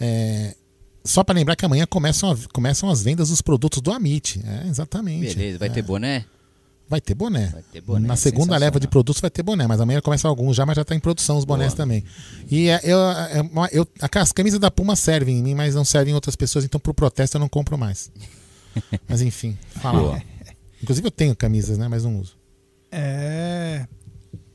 É, só para lembrar que amanhã começam, a- começam as vendas dos produtos do Amit. É, exatamente. Beleza, vai É. ter boné? Vai ter boné. Vai ter boné, Na segunda leva de produtos vai ter boné, mas amanhã começa alguns já, mas já está em produção os bonés Boa. também. E é, eu, é eu- as camisas da Puma servem em mim, mas não servem em outras pessoas, então pro protesto eu não compro mais. *laughs* mas enfim, fala. Boa. Inclusive eu tenho camisas, né, mas não uso. É.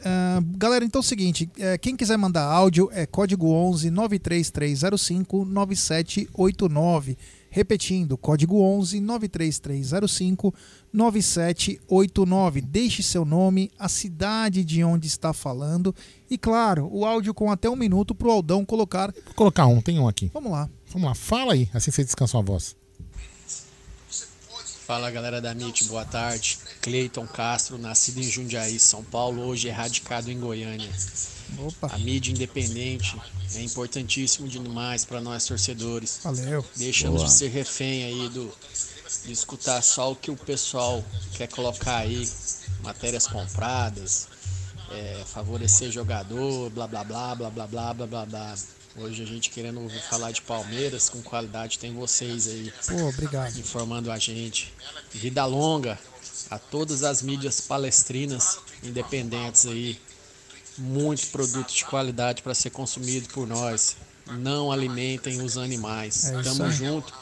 Ah, galera, então é o seguinte: é, quem quiser mandar áudio é código 11 93305 9789. Repetindo, código 11 93305 9789. Deixe seu nome, a cidade de onde está falando e, claro, o áudio com até um minuto para o Aldão colocar. Vou colocar um, tem um aqui. Vamos lá. Vamos lá, fala aí, assim você descansa a voz. Fala galera da MIT, boa tarde. Cleiton Castro, nascido em Jundiaí, São Paulo, hoje é radicado em Goiânia. Opa. A mídia independente é importantíssimo demais para nós torcedores. Valeu. Deixamos Boa. de ser refém aí do de escutar só o que o pessoal quer colocar aí, matérias compradas, é, favorecer jogador, blá blá blá blá blá blá blá blá blá. Hoje a gente querendo ouvir falar de Palmeiras com qualidade tem vocês aí. Pô, obrigado. Informando a gente. Vida longa a todas as mídias palestrinas independentes aí. Muito produto de qualidade para ser consumido por nós. Não alimentem os animais. É Tamo aí. junto.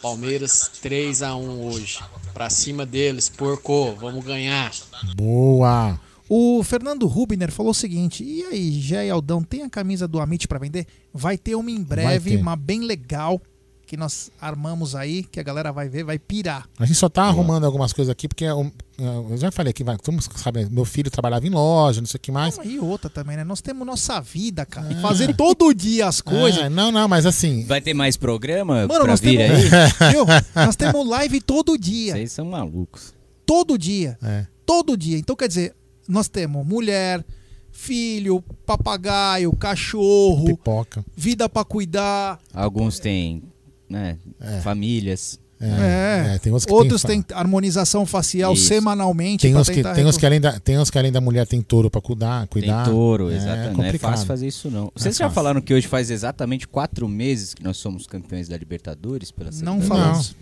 Palmeiras 3 a 1 hoje. Pra cima deles, porco, vamos ganhar. Boa! O Fernando Rubner falou o seguinte: e aí, Gé e Aldão, tem a camisa do Amit para vender? Vai ter uma em breve, uma bem legal, que nós armamos aí, que a galera vai ver, vai pirar. A gente só tá arrumando algumas coisas aqui, porque eu, eu já falei aqui, vai, todo mundo sabe, meu filho trabalhava em loja, não sei o que mais. E outra também, né? Nós temos nossa vida, cara. E fazer todo dia as coisas. É, não, não, mas assim. Vai ter mais programa Mano, pra nós vir temos, aí? *laughs* viu? *laughs* nós temos live todo dia. Vocês são malucos. Todo dia. É. Todo dia. Então, quer dizer, nós temos mulher, filho, papagaio, cachorro, Pipoca. vida pra cuidar. Alguns têm, né, famílias. É. é, tem uns que Outros tem têm harmonização facial Isso. semanalmente. Tem uns, que, tem, uns que além da, tem uns que além da mulher tem touro pra cuidar. cuidar. Tem touro, É exatamente. Não é complicado. fácil fazer isso, não. Não Vocês é já fácil. falaram que hoje faz exatamente quatro meses que nós somos campeões da Libertadores pela Não falamos. vez?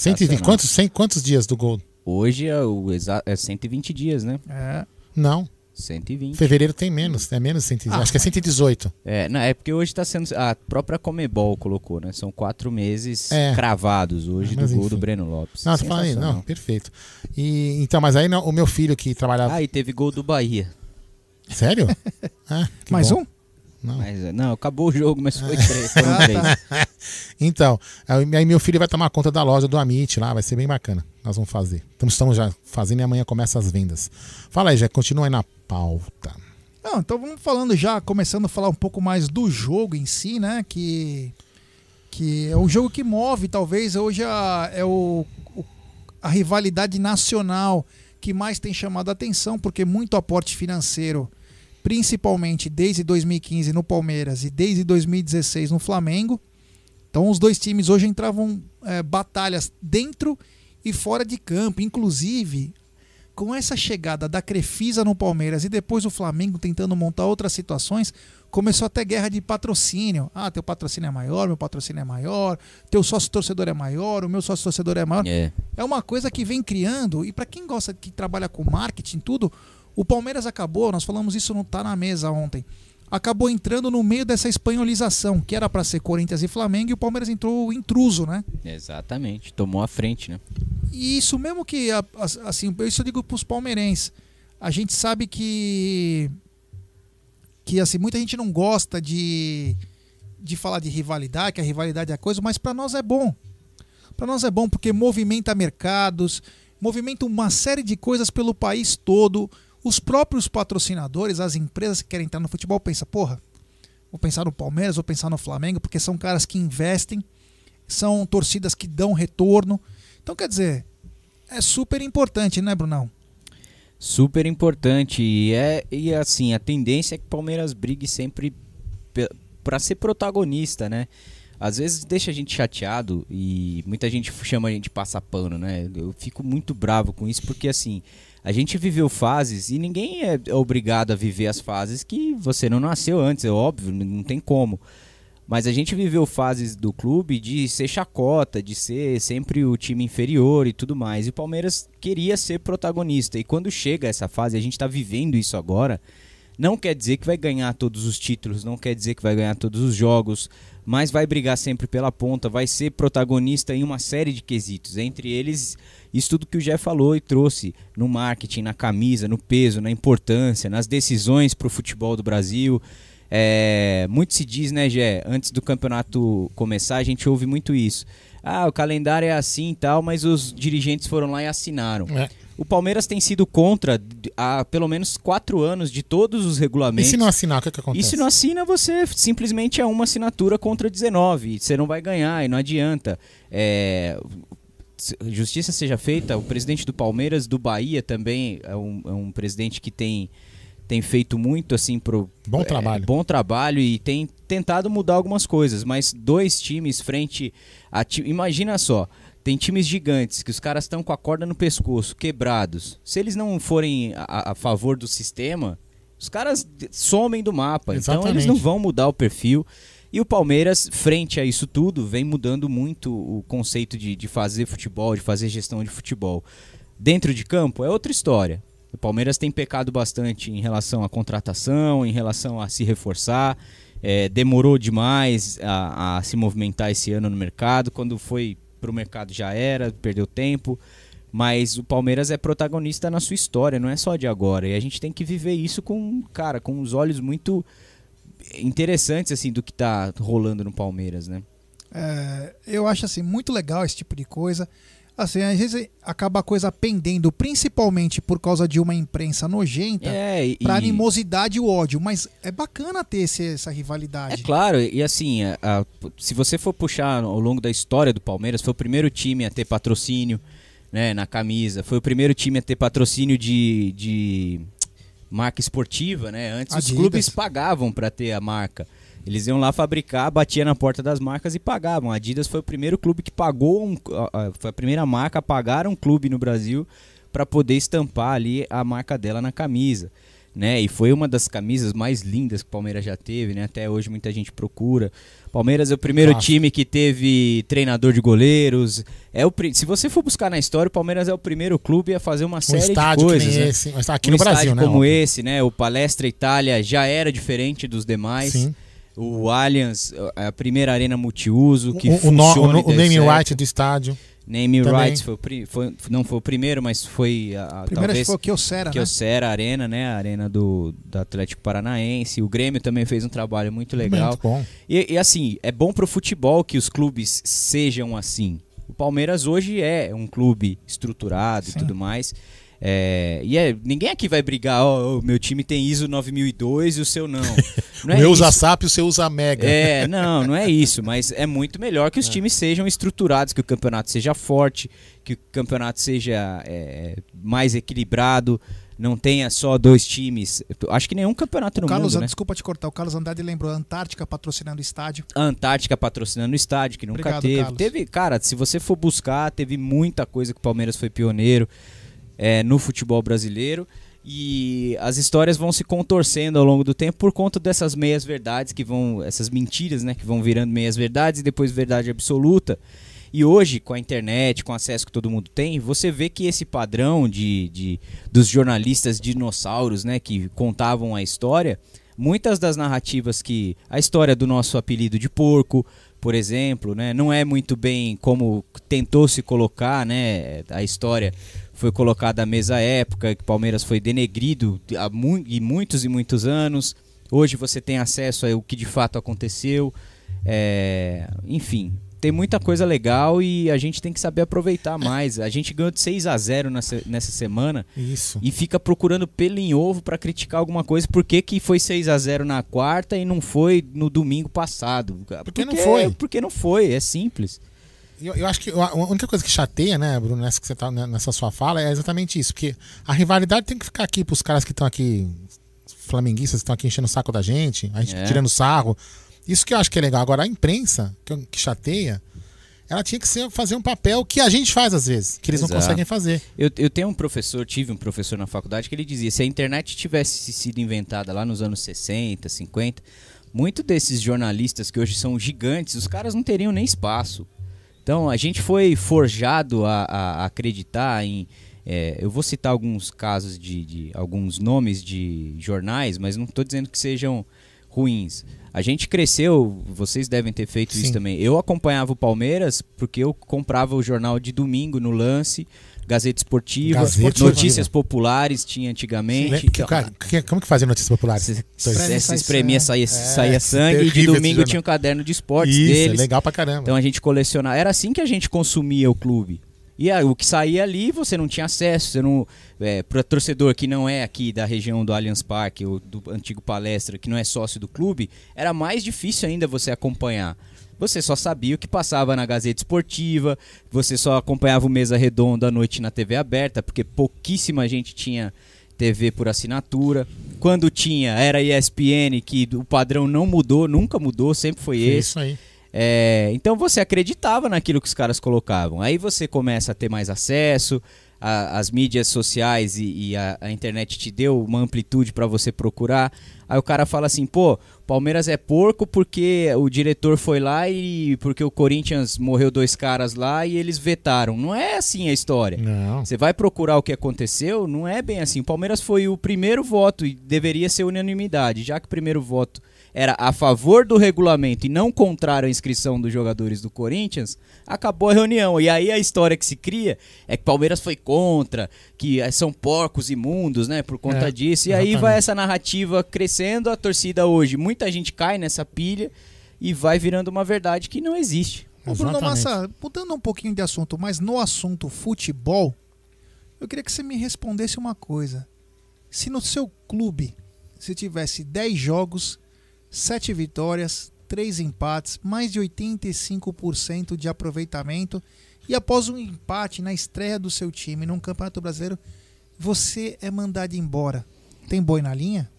120, Sensacional. quantos, 100, quantos dias do gol? Hoje é, o exa é 120 dias, né? É. Não. 120. Fevereiro tem menos, é menos 118. Ah, acho que é 118. É, não, é porque hoje tá sendo. A própria Comebol colocou, né? São quatro meses É. cravados hoje do Mas, gol enfim. do Breno Lopes. Não, tô falando aí, não, perfeito. E, então, mas aí não, o meu filho que trabalhava. Ah, e teve gol do Bahia. Sério? *laughs* Ah, que Mais bom. um? Não. Mas, não, acabou o jogo, mas foi três. Foram *laughs* três. Então, aí meu filho vai tomar conta da loja do Amit lá, vai ser bem bacana. Nós vamos fazer. Então, estamos já fazendo e amanhã começa as vendas. Fala aí, já continua aí na pauta. Não, então vamos falando já, começando a falar um pouco mais do jogo em si, né? Que, que é um jogo que move, talvez hoje a, é o, o- a rivalidade nacional que mais tem chamado a atenção, porque muito aporte financeiro, principalmente desde 2015 no Palmeiras e desde 2016 no Flamengo. Então os dois times hoje entravam é, batalhas dentro e fora de campo, inclusive com essa chegada da Crefisa no Palmeiras e depois o Flamengo tentando montar outras situações, começou a ter guerra de patrocínio. Ah, teu patrocínio é maior, meu patrocínio é maior, teu sócio torcedor é maior, o meu sócio torcedor é maior. É. É uma coisa que vem criando, e para quem gosta que trabalha com marketing, tudo, o Palmeiras acabou, nós falamos isso não tá na mesa ontem. Acabou entrando no meio dessa espanholização, que era para ser Corinthians e Flamengo, e o Palmeiras entrou intruso, né? Exatamente. Tomou a frente, né? E isso mesmo que, assim, isso eu digo pros palmeirenses. A gente sabe que que assim, muita gente não gosta de de falar de rivalidade, que a rivalidade é a coisa, mas para nós é bom. Para nós é bom porque movimenta mercados, movimenta uma série de coisas pelo país todo. Os próprios patrocinadores, as empresas que querem entrar no futebol, pensam, porra, vou pensar no Palmeiras, vou pensar no Flamengo, porque são caras que investem, são torcidas que dão retorno. Então, quer dizer, é super importante, né, Brunão? Super importante. E, é, e assim, a tendência é que o Palmeiras brigue sempre para ser protagonista, né? Às vezes deixa a gente chateado e muita gente chama a gente de passar pano, né? Eu fico muito bravo com isso porque assim, a gente viveu fases e ninguém é obrigado a viver as fases que você não nasceu antes, é óbvio, não tem como. Mas a gente viveu fases do clube de ser chacota, de ser sempre o time inferior e tudo mais. E o Palmeiras queria ser protagonista. E quando chega essa fase, a gente está vivendo isso agora. Não quer dizer que vai ganhar todos os títulos, não quer dizer que vai ganhar todos os jogos, mas vai brigar sempre pela ponta, vai ser protagonista em uma série de quesitos. Entre eles, isso tudo que o Jeff falou e trouxe no marketing, na camisa, no peso, na importância, nas decisões para o futebol do Brasil. É, muito se diz, né, Gé? Antes do campeonato começar, a gente ouve muito isso. Ah, o calendário é assim e tal, mas os dirigentes foram lá e assinaram. É. O Palmeiras tem sido contra há pelo menos quatro anos de todos os regulamentos. E se não assinar, o que, que acontece? E se não assina, você simplesmente é uma assinatura contra 19. Você não vai ganhar e não adianta. É, justiça seja feita, o presidente do Palmeiras, do Bahia também, é um, é um presidente que tem tem feito muito assim pro bom trabalho. É, bom trabalho e tem tentado mudar algumas coisas, mas dois times frente a imagina só, tem times gigantes que os caras estão com a corda no pescoço, quebrados. Se eles não forem a, a favor do sistema, os caras somem do mapa. Exatamente. Então eles não vão mudar o perfil. E o Palmeiras, frente a isso tudo, vem mudando muito o conceito de, de fazer futebol, de fazer gestão de futebol. Dentro de campo é outra história. O Palmeiras tem pecado bastante em relação à contratação, em relação a se reforçar. É, demorou demais a, a, se movimentar esse ano no mercado. Quando foi para o mercado já era, perdeu tempo. Mas o Palmeiras é protagonista na sua história, não é só de agora. E a gente tem que viver isso com, cara, com os olhos muito interessantes assim do que está rolando no Palmeiras, né? É, eu acho assim muito legal esse tipo de coisa. Assim, às vezes acaba a coisa pendendo, principalmente por causa de uma imprensa nojenta, é, e... pra animosidade e o ódio. Mas é bacana ter esse, essa rivalidade. É claro, e assim, a, a, se você for puxar ao longo da história do Palmeiras, foi o primeiro time a ter patrocínio né, na camisa, foi o primeiro time a ter patrocínio de, de marca esportiva, né? Antes Adidas. os clubes pagavam para ter a marca. Eles iam lá fabricar, batia na porta das marcas e pagavam. A Adidas foi o primeiro clube que pagou, um, foi a primeira marca a pagar um clube no Brasil para poder estampar ali a marca dela na camisa. Né? E foi uma das camisas mais lindas que o Palmeiras já teve, né? Até hoje muita gente procura. Palmeiras é o primeiro Nossa. time que teve treinador de goleiros. É o se você for buscar na história, o Palmeiras é o primeiro clube a fazer uma um série de coisas. né? esse, aqui um no Brasil, né? Como esse, né? O Palestra Itália já era diferente dos demais. Sim o Allianz, a primeira arena multiuso que o, funciona. O, o, o name right do estádio. Name rights foi, foi, não foi o primeiro, mas foi a, a primeiro foi o Kyocera, Kyocera né? Arena, né? A arena do, do Atlético Paranaense. O Grêmio também fez um trabalho muito legal. Muito bom. E, e assim, é bom pro futebol que os clubes sejam assim. O Palmeiras hoje é um clube estruturado Sim. e tudo mais. É, e é, ninguém aqui vai brigar, ó, o meu time tem ISO 9002 e o seu não. *laughs* não o meu é usa SAP e o seu usa Mega. É, não, não é isso, mas é muito melhor que os é. times sejam estruturados, que o campeonato seja forte, que o campeonato seja é, mais equilibrado, não tenha só dois times. Acho que nenhum campeonato o no Carlos, mundo, né? Desculpa te cortar, o Carlos Andrade lembrou a Antártica patrocinando o estádio. A Antártica patrocinando o estádio, que nunca Obrigado, teve. Carlos. Teve, cara, se você for buscar, teve muita coisa que o Palmeiras foi pioneiro é, no futebol brasileiro. E as histórias vão se contorcendo ao longo do tempo por conta dessas meias verdades que vão, essas mentiras, né, que vão virando meias verdades e depois verdade absoluta. E hoje, com a internet, com o acesso que todo mundo tem, você vê que esse padrão de, de dos jornalistas dinossauros, né, que contavam a história, muitas das narrativas que a história do nosso apelido de porco, por exemplo, né, não é muito bem como tentou se colocar, né, a história foi colocada à mesa à época, que o Palmeiras foi denegrido há mu e muitos e muitos anos. Hoje você tem acesso ao que de fato aconteceu. É, enfim, tem muita coisa legal e a gente tem que saber aproveitar *coughs* mais. A gente ganhou de 6 a 0 nessa, nessa semana Isso. e fica procurando pelo em ovo pra criticar alguma coisa. Por que, que foi 6 a 0 na quarta e não foi no domingo passado? Porque, não foi. Porque não foi, é simples. Eu, eu acho que a única coisa que chateia, né, Bruno, nessa, que você tá, né, nessa sua fala, é exatamente isso. Porque a rivalidade tem que ficar aqui pros caras que estão aqui, flamenguistas que estão aqui enchendo o saco da gente, a gente É. tirando sarro. Isso que eu acho que é legal. Agora, a imprensa, que, que chateia, ela tinha que ser, fazer um papel que a gente faz às vezes, que eles não Exato. conseguem fazer. Eu, eu tenho um professor, tive um professor na faculdade que ele dizia: se a internet tivesse sido inventada lá nos anos 60, 50, muito desses jornalistas que hoje são gigantes, os caras não teriam nem espaço. Então a gente foi forjado a, a- acreditar em. é, eu vou citar alguns casos de, de- alguns nomes de jornais, mas não estou dizendo que sejam ruins. A gente cresceu, vocês devem ter feito Sim. isso também. Eu acompanhava o Palmeiras porque eu comprava o jornal de domingo no lance, Gazeta Esportiva, Gazeta Notícias Esportiva. Populares tinha antigamente. Lembra que, como que fazia notícias populares? Se, espremia, saía, saía É, sangue e de domingo tinha um caderno de esportes Isso, é deles. legal pra caramba. Então a gente colecionava. Era assim que a gente consumia o clube. E aí, o que saía ali, você não tinha acesso. Você não, é, para torcedor que não é aqui da região do Allianz Parque, ou do antigo palestra, que não é sócio do clube, era mais difícil ainda você acompanhar. Você só sabia o que passava na Gazeta Esportiva, você só acompanhava o Mesa Redonda à noite na TV aberta, porque pouquíssima gente tinha TV por assinatura. Quando tinha, era ESPN, que o padrão não mudou, nunca mudou, sempre foi esse. isso aí. É, então você acreditava naquilo que os caras colocavam. Aí você começa a ter mais acesso, a- as mídias sociais e, e a, a internet te deu uma amplitude para você procurar. Aí o cara fala assim: pô, Palmeiras é porco porque o diretor foi lá e porque o Corinthians morreu dois caras lá e eles vetaram. Não é assim a história. Não. Você vai procurar o que aconteceu, não é bem assim. O Palmeiras foi o primeiro voto e deveria ser unanimidade, já que o primeiro voto era a favor do regulamento e não contrário à inscrição dos jogadores do Corinthians, acabou a reunião. E aí a história que se cria é que Palmeiras foi contra, que eh, são porcos imundos, né, por conta É, disso. E aí exatamente. vai essa narrativa crescendo, a torcida hoje, muita gente cai nessa pilha e vai virando uma verdade que não existe. Ô, Bruno Massa, mudando um pouquinho de assunto, mas no assunto futebol, eu queria que você me respondesse uma coisa. Se no seu clube se tivesse 10 jogos, 7 vitórias, 3 empates, mais de 85% de aproveitamento, e após um empate na estreia do seu time num Campeonato Brasileiro, você é mandado embora. Tem boi na linha?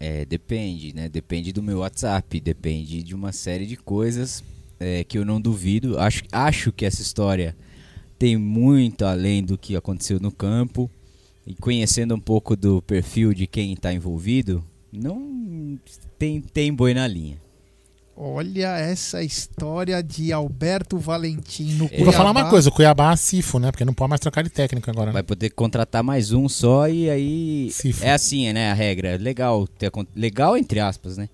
É, depende, né? Depende do meu WhatsApp, depende de uma série de coisas é, que eu não duvido. Acho, acho que essa história tem muito além do que aconteceu no campo. E conhecendo um pouco do perfil de quem está envolvido, não tem, tem boi na linha. Olha essa história de Alberto Valentim no E vou falar uma coisa, o Cuiabá é Sifo, né? Porque não pode mais trocar de técnico agora. né? Vai poder contratar mais um só e aí. Cifra. É assim, né? A regra. Legal, ter, legal entre aspas, né?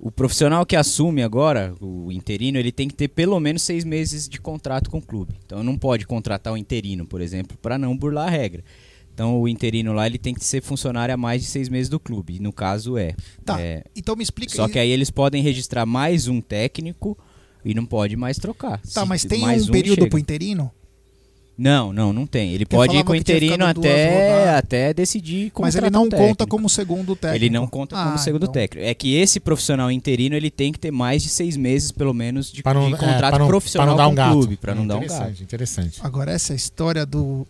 O profissional que assume agora, o interino, ele tem que ter pelo menos seis meses de contrato com o clube. Então não pode contratar o interino, por exemplo, para não burlar a regra. Então o interino lá ele tem que ser funcionário há mais de seis meses do clube. E no caso é. Tá, é, então me explica Só que aí eles podem registrar mais um técnico e não pode mais trocar. Tá, Se mas tem mais um período pro interino? Não, não, não tem. Ele Porque pode ir com o interino até, até decidir Mas ele não um conta como segundo técnico. Ele não conta como Ah, segundo então. técnico. É que esse profissional interino ele tem que ter mais de seis meses, pelo menos, de, não- de é, contrato pra não- profissional pra não dar com um gato. o clube, para não dar um Interessante, gato. Interessante. Agora essa história do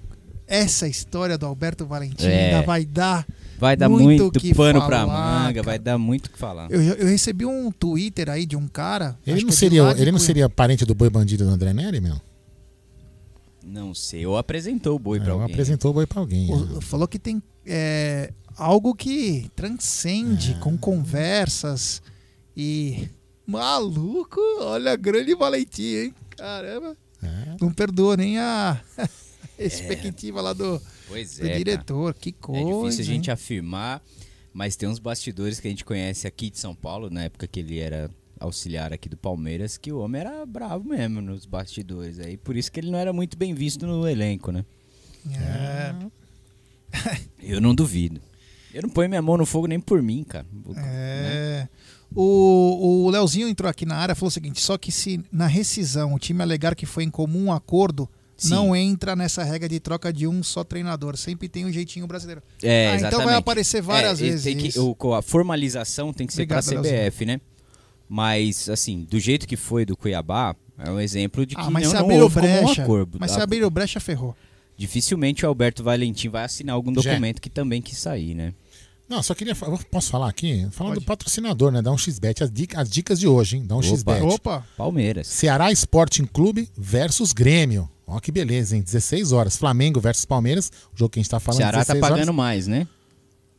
essa história do Alberto Valentim É. ainda vai dar Vai dar muito, muito, que pano falar, pra manga, cara. vai dar muito o que falar. Eu, eu recebi um Twitter aí de um cara. Ele acho não que é seria, ele não seria parente do boi bandido do André Neri, meu? Não sei, ou apresentou o boi pra É, alguém. apresentou o boi pra alguém. né? o- Falou que tem é, algo que É. transcende com conversas e. Maluco, olha, grande Valentim, hein? Caramba. É. Não perdoa nem a *laughs* *laughs* expectativa lá do, Pois do é, cara. diretor. Que coisa. É difícil a gente hein? afirmar, mas tem uns bastidores que a gente conhece aqui de São Paulo, na época que ele era auxiliar aqui do Palmeiras, que o homem era bravo mesmo nos bastidores. Aí por isso que ele não era muito bem visto no elenco, né? É. Eu não duvido. Eu não ponho minha mão no fogo nem por mim, cara. É. O, o Leozinho entrou aqui na área e falou o seguinte: só que se na rescisão o time alegar que foi em comum acordo, Sim. não entra nessa regra de troca de um só treinador. Sempre tem um jeitinho brasileiro. É, Ah, exatamente. então vai aparecer várias É, vezes. tem que- o- a formalização tem que ser para a CBF, né? Mas, assim, do jeito que foi do Cuiabá, é um exemplo de que Ah, mas não, se não houve como um brecha. acordo. Mas se A- abriram brecha, ferrou. Dificilmente o Alberto Valentim vai assinar algum Já. documento que também quis sair, né? Não, só queria. Posso falar aqui? Falando do patrocinador, né? Dá um XBet. As, dica- as dicas de hoje, hein? Dá um Opa. XBet. Opa! Palmeiras. Ceará Sporting Clube versus Grêmio. Ó, que beleza, hein? 16 horas. Flamengo versus Palmeiras. O jogo que a gente tá falando Ceará tá 16 pagando horas. mais, né?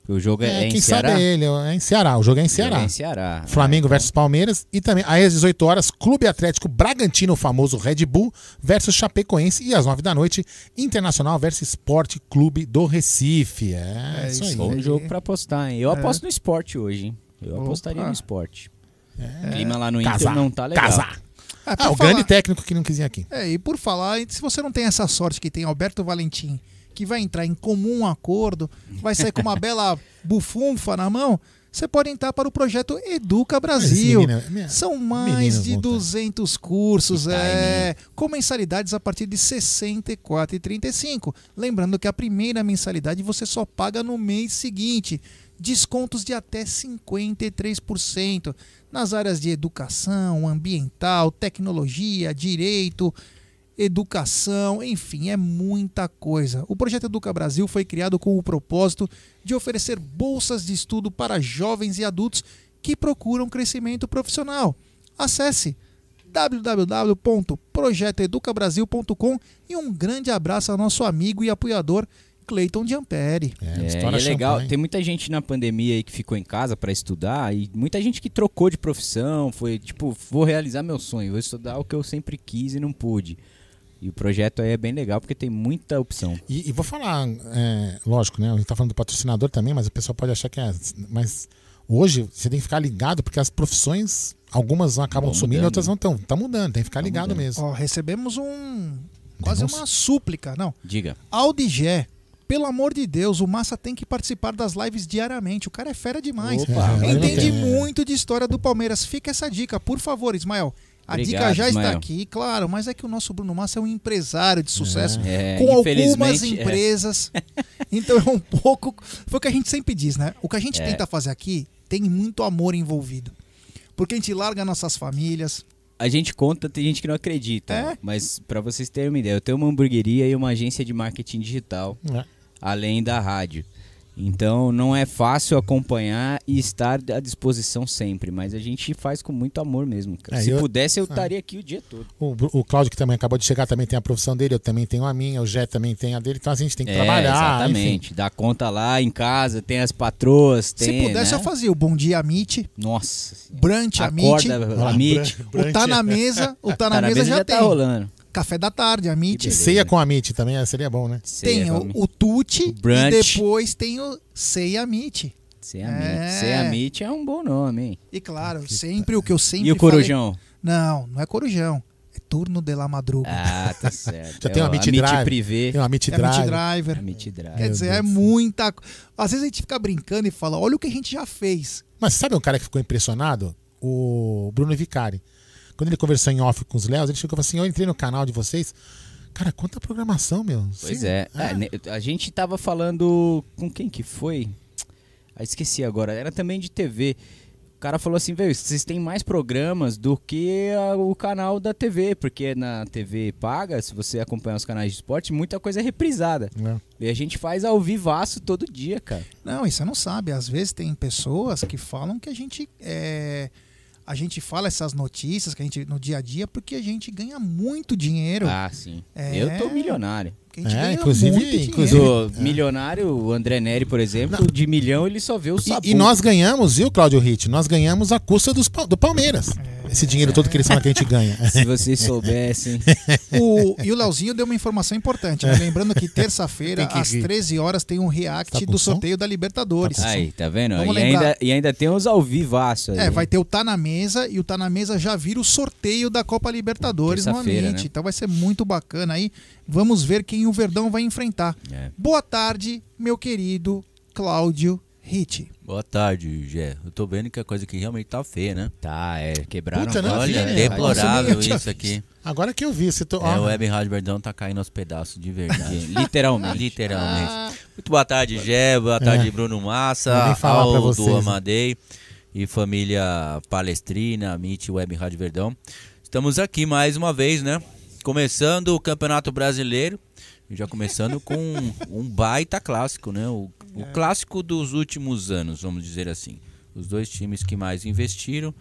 O jogo é, É, é em quem Ceará. sabe é ele, é em Ceará. O jogo é em jogo Ceará. é em Ceará. Flamengo versus Palmeiras e também às 18 horas Clube Atlético Bragantino, o famoso Red Bull versus Chapecoense e às 9 da noite Internacional versus Esporte Clube do Recife. É, É isso aí. Bom jogo pra apostar, hein? Eu É. aposto no esporte hoje, hein? Eu Opa. apostaria no esporte. O clima lá no Inter Casar, não tá legal. casar. É, por Ah, o falar- grande técnico que não quis vir aqui. É, e por falar, se você não tem essa sorte que tem Alberto Valentim, que vai entrar em comum acordo, vai sair com uma *laughs* bela bufunfa na mão, você pode entrar para o projeto Educa Brasil. Mas esse menino- minha- São mais de volta. 200 cursos, é, com mensalidades a partir de R$ 64,35. Lembrando que a primeira mensalidade você só paga no mês seguinte. Descontos de até 53% nas áreas de educação, ambiental, tecnologia, direito, educação, enfim, é muita coisa. O projeto Educa Brasil foi criado com o propósito de oferecer bolsas de estudo para jovens e adultos que procuram crescimento profissional. Acesse www.projetoeducabrasil.com e um grande abraço ao nosso amigo e apoiador Cleiton Giamperi. É, e é legal, tem muita gente na pandemia aí que ficou em casa pra estudar e muita gente que trocou de profissão, foi tipo, vou realizar meu sonho, vou estudar o que eu sempre quis e não pude. E o projeto aí é bem legal porque tem muita opção. E, e vou falar, é, lógico, né? A gente tá falando do patrocinador também, mas o pessoal pode achar que é. Mas hoje você tem que ficar ligado, porque as profissões, algumas acabam Vão sumindo e mudando, outras não estão. Tá mudando, tem que ficar ligado mesmo. Ó, recebemos um quase uma súplica, não. Diga. Aldigé, pelo amor de Deus, o Massa tem que participar das lives diariamente. O cara é fera demais. Opa, É, Entende muito de história do Palmeiras. Fica essa dica, por favor, Ismael. A Obrigado, dica já está Ismael. aqui, claro, mas é que o nosso Bruno Massa é um empresário de sucesso É, com algumas é. empresas. *laughs* Então é um pouco. Foi o que a gente sempre diz, né? O que a gente É. tenta fazer aqui tem muito amor envolvido. Porque a gente larga nossas famílias. A gente conta, tem gente que não acredita. É? Mas pra vocês terem uma ideia, eu tenho uma hamburgueria e uma agência de marketing digital, É. além da rádio. Então não é fácil acompanhar e estar à disposição sempre, mas a gente faz com muito amor mesmo. cara. É, Se eu- pudesse, eu Ah. estaria aqui o dia todo. O, o Cláudio, que também acabou de chegar, também tem a profissão dele, eu também tenho a minha, o Jé também tem a dele, então a gente tem que É, trabalhar. Exatamente. Dá conta lá em casa, tem as patroas, tem. Se pudesse, né? eu fazia o Bom Dia Amit, Nossa. Brunch Amit, Acorda, Amit. o Tá na Mesa, o Tá na, mesa, já, tem. tá rolando. Café da tarde, Amit. Ceia com a Amit também é, seria bom, né? Tem o, o Tuti e depois tem o Ceia Amit. Amit. Sem Amit é um bom nome, hein? E claro, sempre o que eu sempre E o Corujão? falei- Não, não é Corujão. É turno de la madruga. Ah, tá *laughs* certo. Já tem o Amit Amit Drive. Privé. Tem o Amit É Amit Drive. Driver. Amit Drive. Quer dizer, é muita. Às vezes a gente fica brincando e fala: olha o que a gente já fez. Mas sabe um cara que ficou impressionado? O Bruno Vicari. Quando ele conversou em off com os Léos, ele chegou e falou assim: Eu entrei no canal de vocês. Cara, quanta programação, meu. Pois Sim. é. É, ne- A gente tava falando com quem que foi? Ah, esqueci agora. Era também de TV. O cara falou assim, velho, vocês têm mais programas do que a- o canal da TV, porque na TV paga, se você acompanhar os canais de esporte, muita coisa é reprisada. É. E a gente faz ao vivaço todo dia, cara. Não, e você não sabe. Às vezes tem pessoas que falam que a gente. é, A gente fala essas notícias que a gente no dia a dia porque a gente ganha muito dinheiro. Ah, sim. É. Eu tô milionário. Que a gente É, ganha inclusive- muito dinheiro. inclusive- Do milionário, o André Neri, por exemplo, de milhão ele só vê o sabu. E, e nós ganhamos, viu, Cláudio Ritt? Nós ganhamos a custa dos, do Palmeiras. Esse dinheiro todo que eles falam que a gente ganha. *laughs* Se vocês soubessem. *laughs* O- e o Leozinho deu uma informação importante. né? Lembrando que terça-feira, às rir. 13 horas, tem um react Tá do som? sorteio da Libertadores. Aí, tá vendo? Vamos E lembrar. ainda, e ainda tem os ao vivaço aí. É, vai ter o Tá na Mesa e o Tá na Mesa já vira o sorteio da Copa Libertadores no Terça-feira, Amit. né? Então vai ser muito bacana aí. Vamos ver quem o Verdão vai enfrentar. É. Boa tarde, meu querido Cláudio Ritt. Boa tarde, Gé. Eu tô vendo que a coisa aqui realmente tá feia, né? Tá, é. Quebraram Puta, não Olha, vi, né? deplorável Nossa, eu isso aqui. Agora que eu vi, você tô. É, o Web Rádio Verdão tá caindo aos pedaços de verdade. *laughs* Literalmente. Literalmente. Ah. Muito boa tarde, Gé. Boa tarde, É. Bruno Massa, falar pra Aldo vocês, né? Amadei e família Palestrina, Amit Web Rádio Verdão. Estamos aqui mais uma vez, né? Começando o Campeonato Brasileiro. Já começando com um baita clássico, né? O, o É. clássico dos últimos anos, vamos dizer assim. Os dois times que mais investiram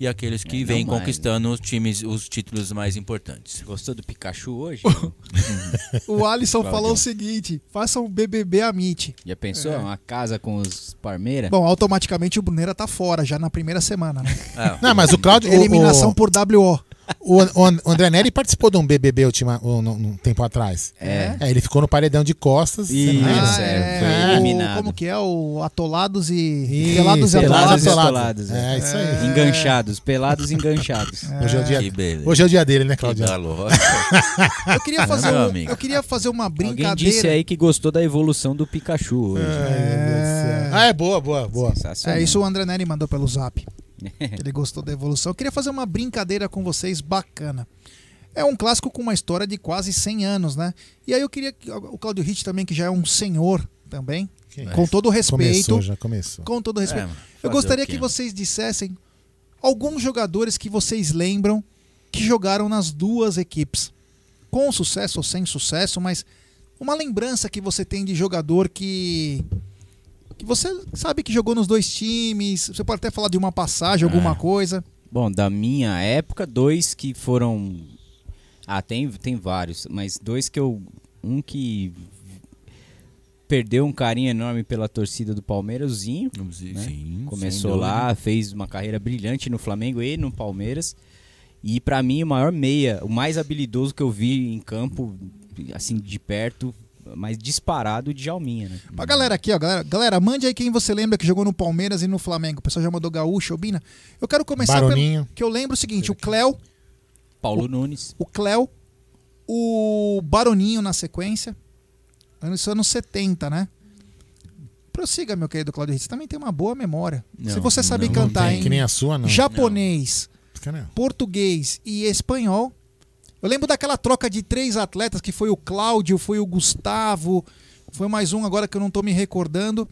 e aqueles que É, vêm mais, conquistando os times, os títulos mais importantes. Gostou do Pikachu hoje? *laughs* O Alisson falou o seguinte: faça um BBB Amit. Já pensou? É. Uma casa com os Parmeira? Bom, automaticamente o Bruneira tá fora já na primeira semana, né? *laughs* Não, mas o Cláudio. o- Eliminação o- por WO. O, o André Neri participou de um BBB ultima, um, um tempo atrás. É. ele ficou no paredão de costas. não Isso, lembra? é, foi O- eliminado. Como que é? O Atolados e. Pelados e Pelados Atolados. e Atolados, É, isso aí. Enganchados, pelados e enganchados. *laughs* Hoje é o dia, Que beleza. hoje é o dia dele, né, Claudio? Eu queria fazer, Meu um- eu queria fazer uma Alguém brincadeira. disse aí que gostou da evolução do Pikachu hoje. É, Ah, é boa, boa, boa. É isso o André Neri mandou pelo zap. *laughs* Ele gostou da evolução. Eu queria fazer uma brincadeira com vocês bacana. É um clássico com uma história de quase 100 anos, né? E aí eu queria que o Claudio Ritt também, que já é um senhor também, Que com isso. todo o respeito, Começou, já começou. com todo o respeito. É, eu gostaria que vocês dissessem alguns jogadores que vocês lembram que jogaram nas duas equipes. Com sucesso ou sem sucesso, mas uma lembrança que você tem de jogador que que você sabe que jogou nos dois times, você pode até falar de uma passagem, alguma É. coisa. Bom, da minha época, dois que foram. Ah, tem, tem vários, mas dois que eu. Um que perdeu um carinho enorme pela torcida do Palmeiras, o Zinho. Sim, né? sem Começou lá, fez uma carreira brilhante no Flamengo e no Palmeiras. E pra mim, o maior meia, o mais habilidoso que eu vi em campo, assim, de perto, mais disparado, o Djalminha, né? Pra galera aqui, ó, galera, galera, mande aí quem você lembra que jogou no Palmeiras e no Flamengo. O pessoal já mandou Gaúcho, Obina. Eu quero começar Baroninho. pelo que eu lembro o seguinte, o Cléo, Paulo Nunes. o Cléo, o Baroninho na sequência. Isso anos 70, né? Prossiga, meu querido Claudio Ritz. Você também tem uma boa memória. Se Não, você sabe não, Não cantar tem, em que nem a sua, não. japonês, Não. português e espanhol. Eu lembro daquela troca de três atletas que foi o Cláudio, foi o Gustavo, foi mais um agora que eu não tô me recordando.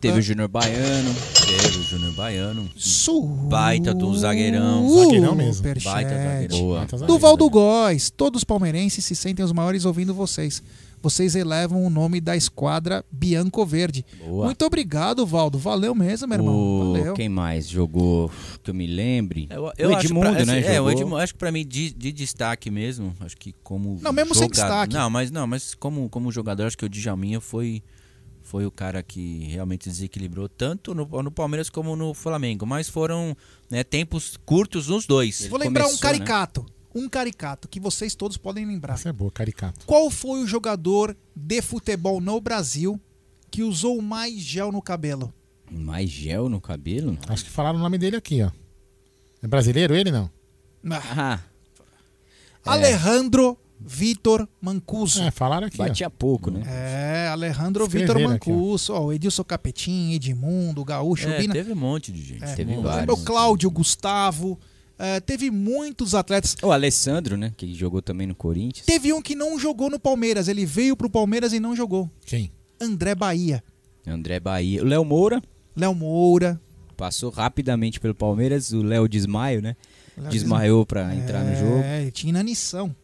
Teve Ah. o Júnior Baiano. Teve o Júnior Baiano. Su Baita do zagueirão. Zagueirão mesmo. Baita zagueirão. Boa. Baita zagueiro. Duval do Góis, todos os palmeirenses se sentem os maiores ouvindo vocês. Vocês elevam o nome da esquadra Bianco Verde. Boa. Muito obrigado, Valdo. Valeu mesmo, meu irmão. O- Valeu. Quem mais jogou que eu me lembre? Eu, o eu acho Edmundo, pra- né? É, o jogou. Edmundo, acho que pra mim de, de destaque mesmo, acho que como Não, mesmo sem destaque. Não, mas não, mas como como jogador, acho que o Djalminha foi foi o cara que realmente desequilibrou tanto no, no Palmeiras como no Flamengo, mas foram né, tempos curtos nos dois. Vou lembrar um começou, né? Um caricato que vocês todos podem lembrar. Essa é boa, caricato. Qual foi o jogador de futebol no Brasil que usou mais gel no cabelo? Mais gel no cabelo? Acho que falaram o nome dele aqui, ó. É brasileiro ele, não? Ah, Alejandro Vitor Mancuso. É, falaram aqui, ó. batia pouco, né? É, Alejandro Vitor aqui, ó. Mancuso, ó, o Edilson Capetim, Edmundo, Gaúcho, É, Bina. teve um monte de gente. É, teve vários. lembro o Cláudio, Gustavo, é, teve muitos atletas. O Alessandro, né? Que jogou também no Corinthians. Teve um que não jogou no Palmeiras, ele veio pro Palmeiras e não jogou. Quem? André Bahia. André Bahia. O Léo Moura Léo Moura. passou rapidamente pelo Palmeiras. O Léo Desmaio, né? Léo Desmaiou pra entrar no jogo. É, tinha inanição.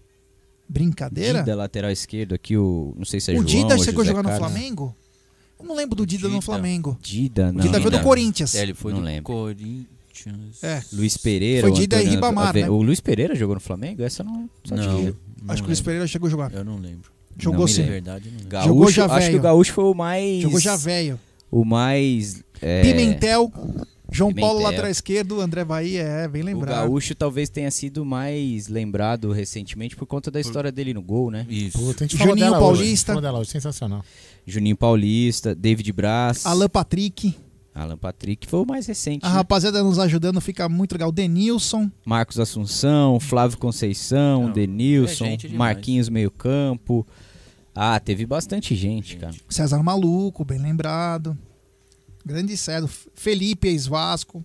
Brincadeira? Dida, lateral esquerdo aqui, o. Não sei se é o João Dida ou chegou a jogar no Carlos. Flamengo? Eu não lembro do Dida, no Dida. Flamengo. Dida, não. O Dida veio do. Corinthians. É, ele foi Não do lembro. Corinthians. É. Luiz Pereira. Foi o Dida e Antônio- Ribamar, né? O Luiz Pereira jogou no Flamengo? Essa eu não sabia. Não, Acho não que o Luiz. Pereira chegou a jogar. Eu não lembro. Jogou Não sim. Verdade, não. Gaúcho, Jogou já acho que velho. o Gaúcho foi o mais. Jogou já velho. O mais. é, Pimentel, João Paulo, Pimentel. lateral esquerdo, André Bahia, é, bem O lembrado. Gaúcho talvez tenha sido mais lembrado recentemente por conta da história dele no gol, né? Isso. Puta, a gente falou Juninho hoje. Paulista. Falou dela hoje, sensacional. Juninho Paulista, David Braz, Alan Patrick. Alan Patrick foi o mais recente. A né? rapaziada nos ajudando, fica muito legal. Denilson, Marcos Assunção, Flávio Conceição, Não, Denilson, é gente demais. Marquinhos meio campo. Ah, teve bastante gente, cara. César Maluco, bem lembrado. Grande Cedro. Felipe, ex-Vasco.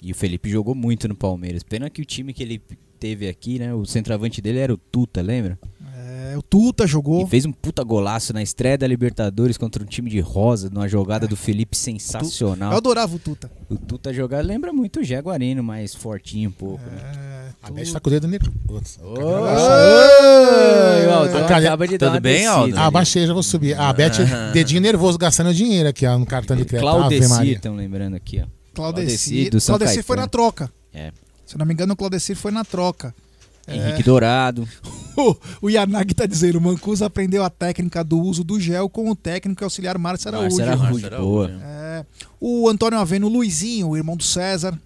E o Felipe jogou muito no Palmeiras. Pena que o time que ele teve aqui, né? O centroavante dele era o Tuta, lembra? É, o Tuta jogou. E fez um puta golaço na estreia da Libertadores contra um time de rosa, numa jogada do Felipe sensacional. Eu adorava o Tuta. O Tuta jogar lembra muito o Jaguarino, mais fortinho um pouco. É, A Beth tá com o dedo cara- acaba de dar Tudo bem, Aldo? descida Ah, ali. baixei, já vou subir. A Beth, dedinho nervoso, gastando dinheiro aqui, ó, no cartão de crédito. Claudeci, estão lembrando aqui, ó. Claudeci. São Claudeci foi na troca. É. Se eu não me engano, o Claudeci foi na troca. Henrique Dourado. *laughs* O, o Yanagi tá dizendo, o Mancuso aprendeu a técnica do uso do gel com o técnico auxiliar Márcio Araújo. Márcio Araújo, Márcio boa. Araújo. É, o Antônio Aveno Luizinho, o irmão do César.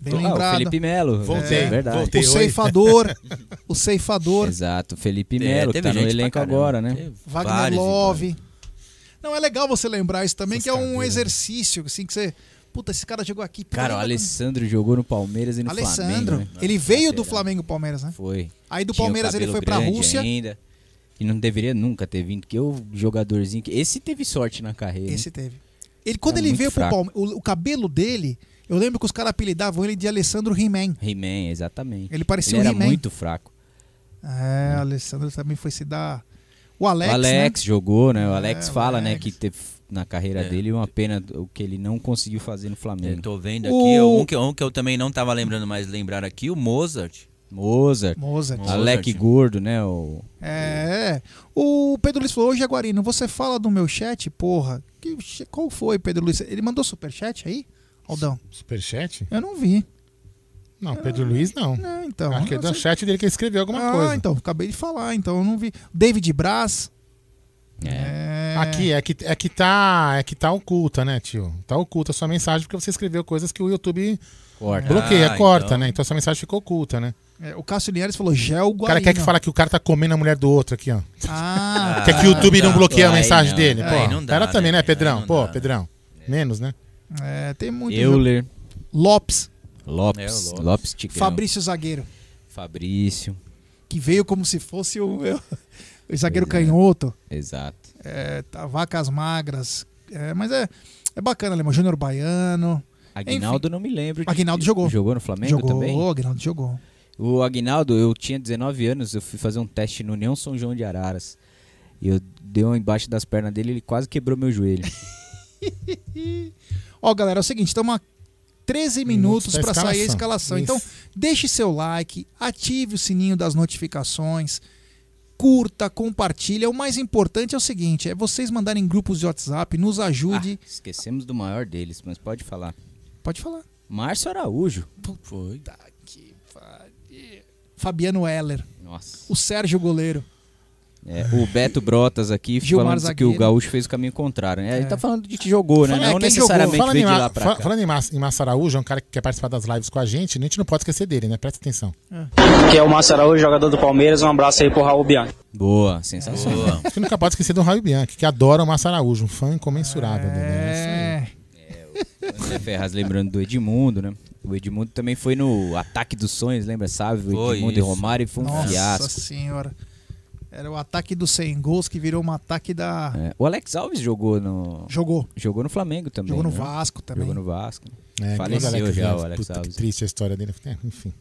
Bem Ah, o lembrado. Felipe Melo. Voltei, é verdade. voltei. O ceifador. *laughs* o ceifador. Exato, Felipe É, Melo, que teve tá no elenco agora, né? Teve Wagner e Love. Não, é legal você lembrar isso também, que é um exercício, assim, que você. Puta, esse cara jogou aqui. Puta, Cara, o Alessandro jogou no Palmeiras e no como- Alessandro. Flamengo. né? Ele veio do. Flamengo Palmeiras, né? Foi. Aí do Tinha o Palmeiras ele foi pra Rússia. Ainda. E não deveria nunca ter vindo, porque o jogadorzinho. que- Esse teve sorte na carreira. hein? Esse teve. Ele, quando É ele veio fraco. pro Palmeiras, o, o cabelo dele, eu lembro que os caras apelidavam ele de Alessandro He-Man. He-Man, exatamente. Ele parecia Ele um era muito fraco. É, Alessandro também foi se dar. O Alex. o Alex né? jogou, né? O Alex É, o fala, né, Alex. que teve na carreira É. dele uma pena o que ele não conseguiu fazer no Eu Flamengo. tô vendo aqui, O- um, que, um que eu também não tava lembrando mais lembrar aqui, o Mozart. Mozart, Mozart. Mozart. Alec Gordo, né? O... É. O Pedro Luiz falou: Ô Jaguarino, você fala do meu chat? Porra. Que, qual foi, Pedro Luiz? Ele mandou superchat aí? Aldão? Superchat? Eu não vi. Não, Pedro Luiz não. Não, então. Acho que é do chat dele que ele escreveu alguma ah, coisa. então, acabei de falar, então eu não vi. David Braz. É. Aqui, é que, é que tá. É que tá oculta, né, tio? Tá oculta a sua mensagem porque você escreveu coisas que o YouTube Corta. bloqueia, Ah, corta, então. né? Então a sua mensagem ficou oculta, né? É, o Cássio Linhares falou gel O cara quer que fala que o cara tá comendo a mulher do outro aqui, ó. Ah, quer que o YouTube não não. bloqueia a mensagem não. dele, Aí pô. não dá, Cara também, né? né, Pedrão? Pô, dá. Pedrão. Menos, né? é, tem muito. Euler, Lopes, Lopes, É, Lopes. Lopes Fabrício Zagueiro, Fabrício, que veio como se fosse o, o zagueiro Pois é. canhoto. exato. É, tá, vacas magras. É, mas é, é bacana, lembra? Júnior Baiano. Aguinaldo não me lembro. de- Aguinaldo jogou. Jogou no Flamengo jogou, também? Aguinaldo jogou. O Aguinaldo, eu tinha 19 anos, eu fui fazer um teste no União São João de Araras. E eu dei uma embaixo das pernas dele, ele quase quebrou meu joelho. *laughs* Ó, galera, é o seguinte, estamos a 13 minutos da para sair a escalação. Então, Isso. deixe seu like, ative o sininho das notificações, curta, compartilha. O mais importante é o seguinte, é vocês mandarem grupos de WhatsApp, nos ajude. Ah, esquecemos do maior deles, mas pode falar. Pode falar. Márcio Araújo. Foi. Fabiano Heller, Nossa. o Sérgio Goleiro. É, o Beto Brotas aqui Gilmar falando que o Zagueiro. Gaúcho fez o caminho contrário. Né? Ele tá falando de que jogou, né? Fala- é, não necessariamente Falando em, veio de Ma- lá pra fa- cá. falando em, Massa, em Massa Araújo, é um cara que quer participar das lives com a gente, a gente não pode esquecer dele, né? Presta atenção. Que é o Márcio Araújo, jogador do Palmeiras. Um abraço aí pro Raul Bianchi. Boa, sensacional. Acho que nunca pode esquecer do Raio Bianchi, que adora o Massa Araújo, um fã incomensurável dele. É isso aí. É, André Ferraz lembrando do Edmundo, né? O Edmundo também foi no Ataque dos Sonhos, lembra? Sabe? O Foi, Edmundo e isso. Romário e foi um nossa fiasco. senhora. Era o ataque dos 100 gols que virou um ataque da... É, O Alex Alves jogou no. Jogou. Jogou no Flamengo também. Jogou no né? Vasco também. Jogou no Vasco. É, Faleceu já Alves, o Alex puta, que Alves. triste a história dele. É, enfim.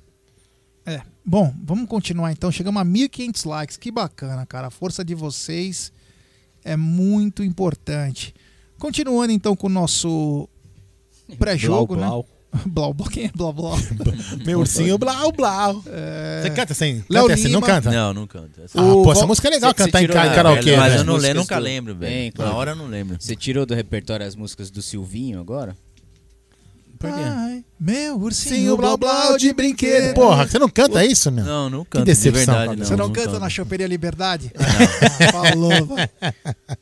É. Bom, vamos continuar então. Chegamos a 1.500 likes. Que bacana, cara. A força de vocês é muito importante. Continuando então com o nosso pré-jogo, né? Blau, *laughs* blau. Quem é Blau, Blau? *laughs* Meu ursinho, blau, blau. É... Você canta assim? Léo Canta assim, não canta? Não, não canto. Ah, O pô, essa música é legal Cê- cê cantar em tirou ca- da- karaokê, mas eu não lembro, nunca do- lembro, velho. Bem, Na hora eu não lembro. Você tirou do repertório as músicas do Silvinho agora? Por quê? Ai, meu ursinho, Ursinho, blau, blau de brinquedo. Porra, você não canta isso, meu? Não, não Que canto, decepção, de verdade, não. Você não, não canta canto. na Choperia Liberdade? *laughs* Falou, vai.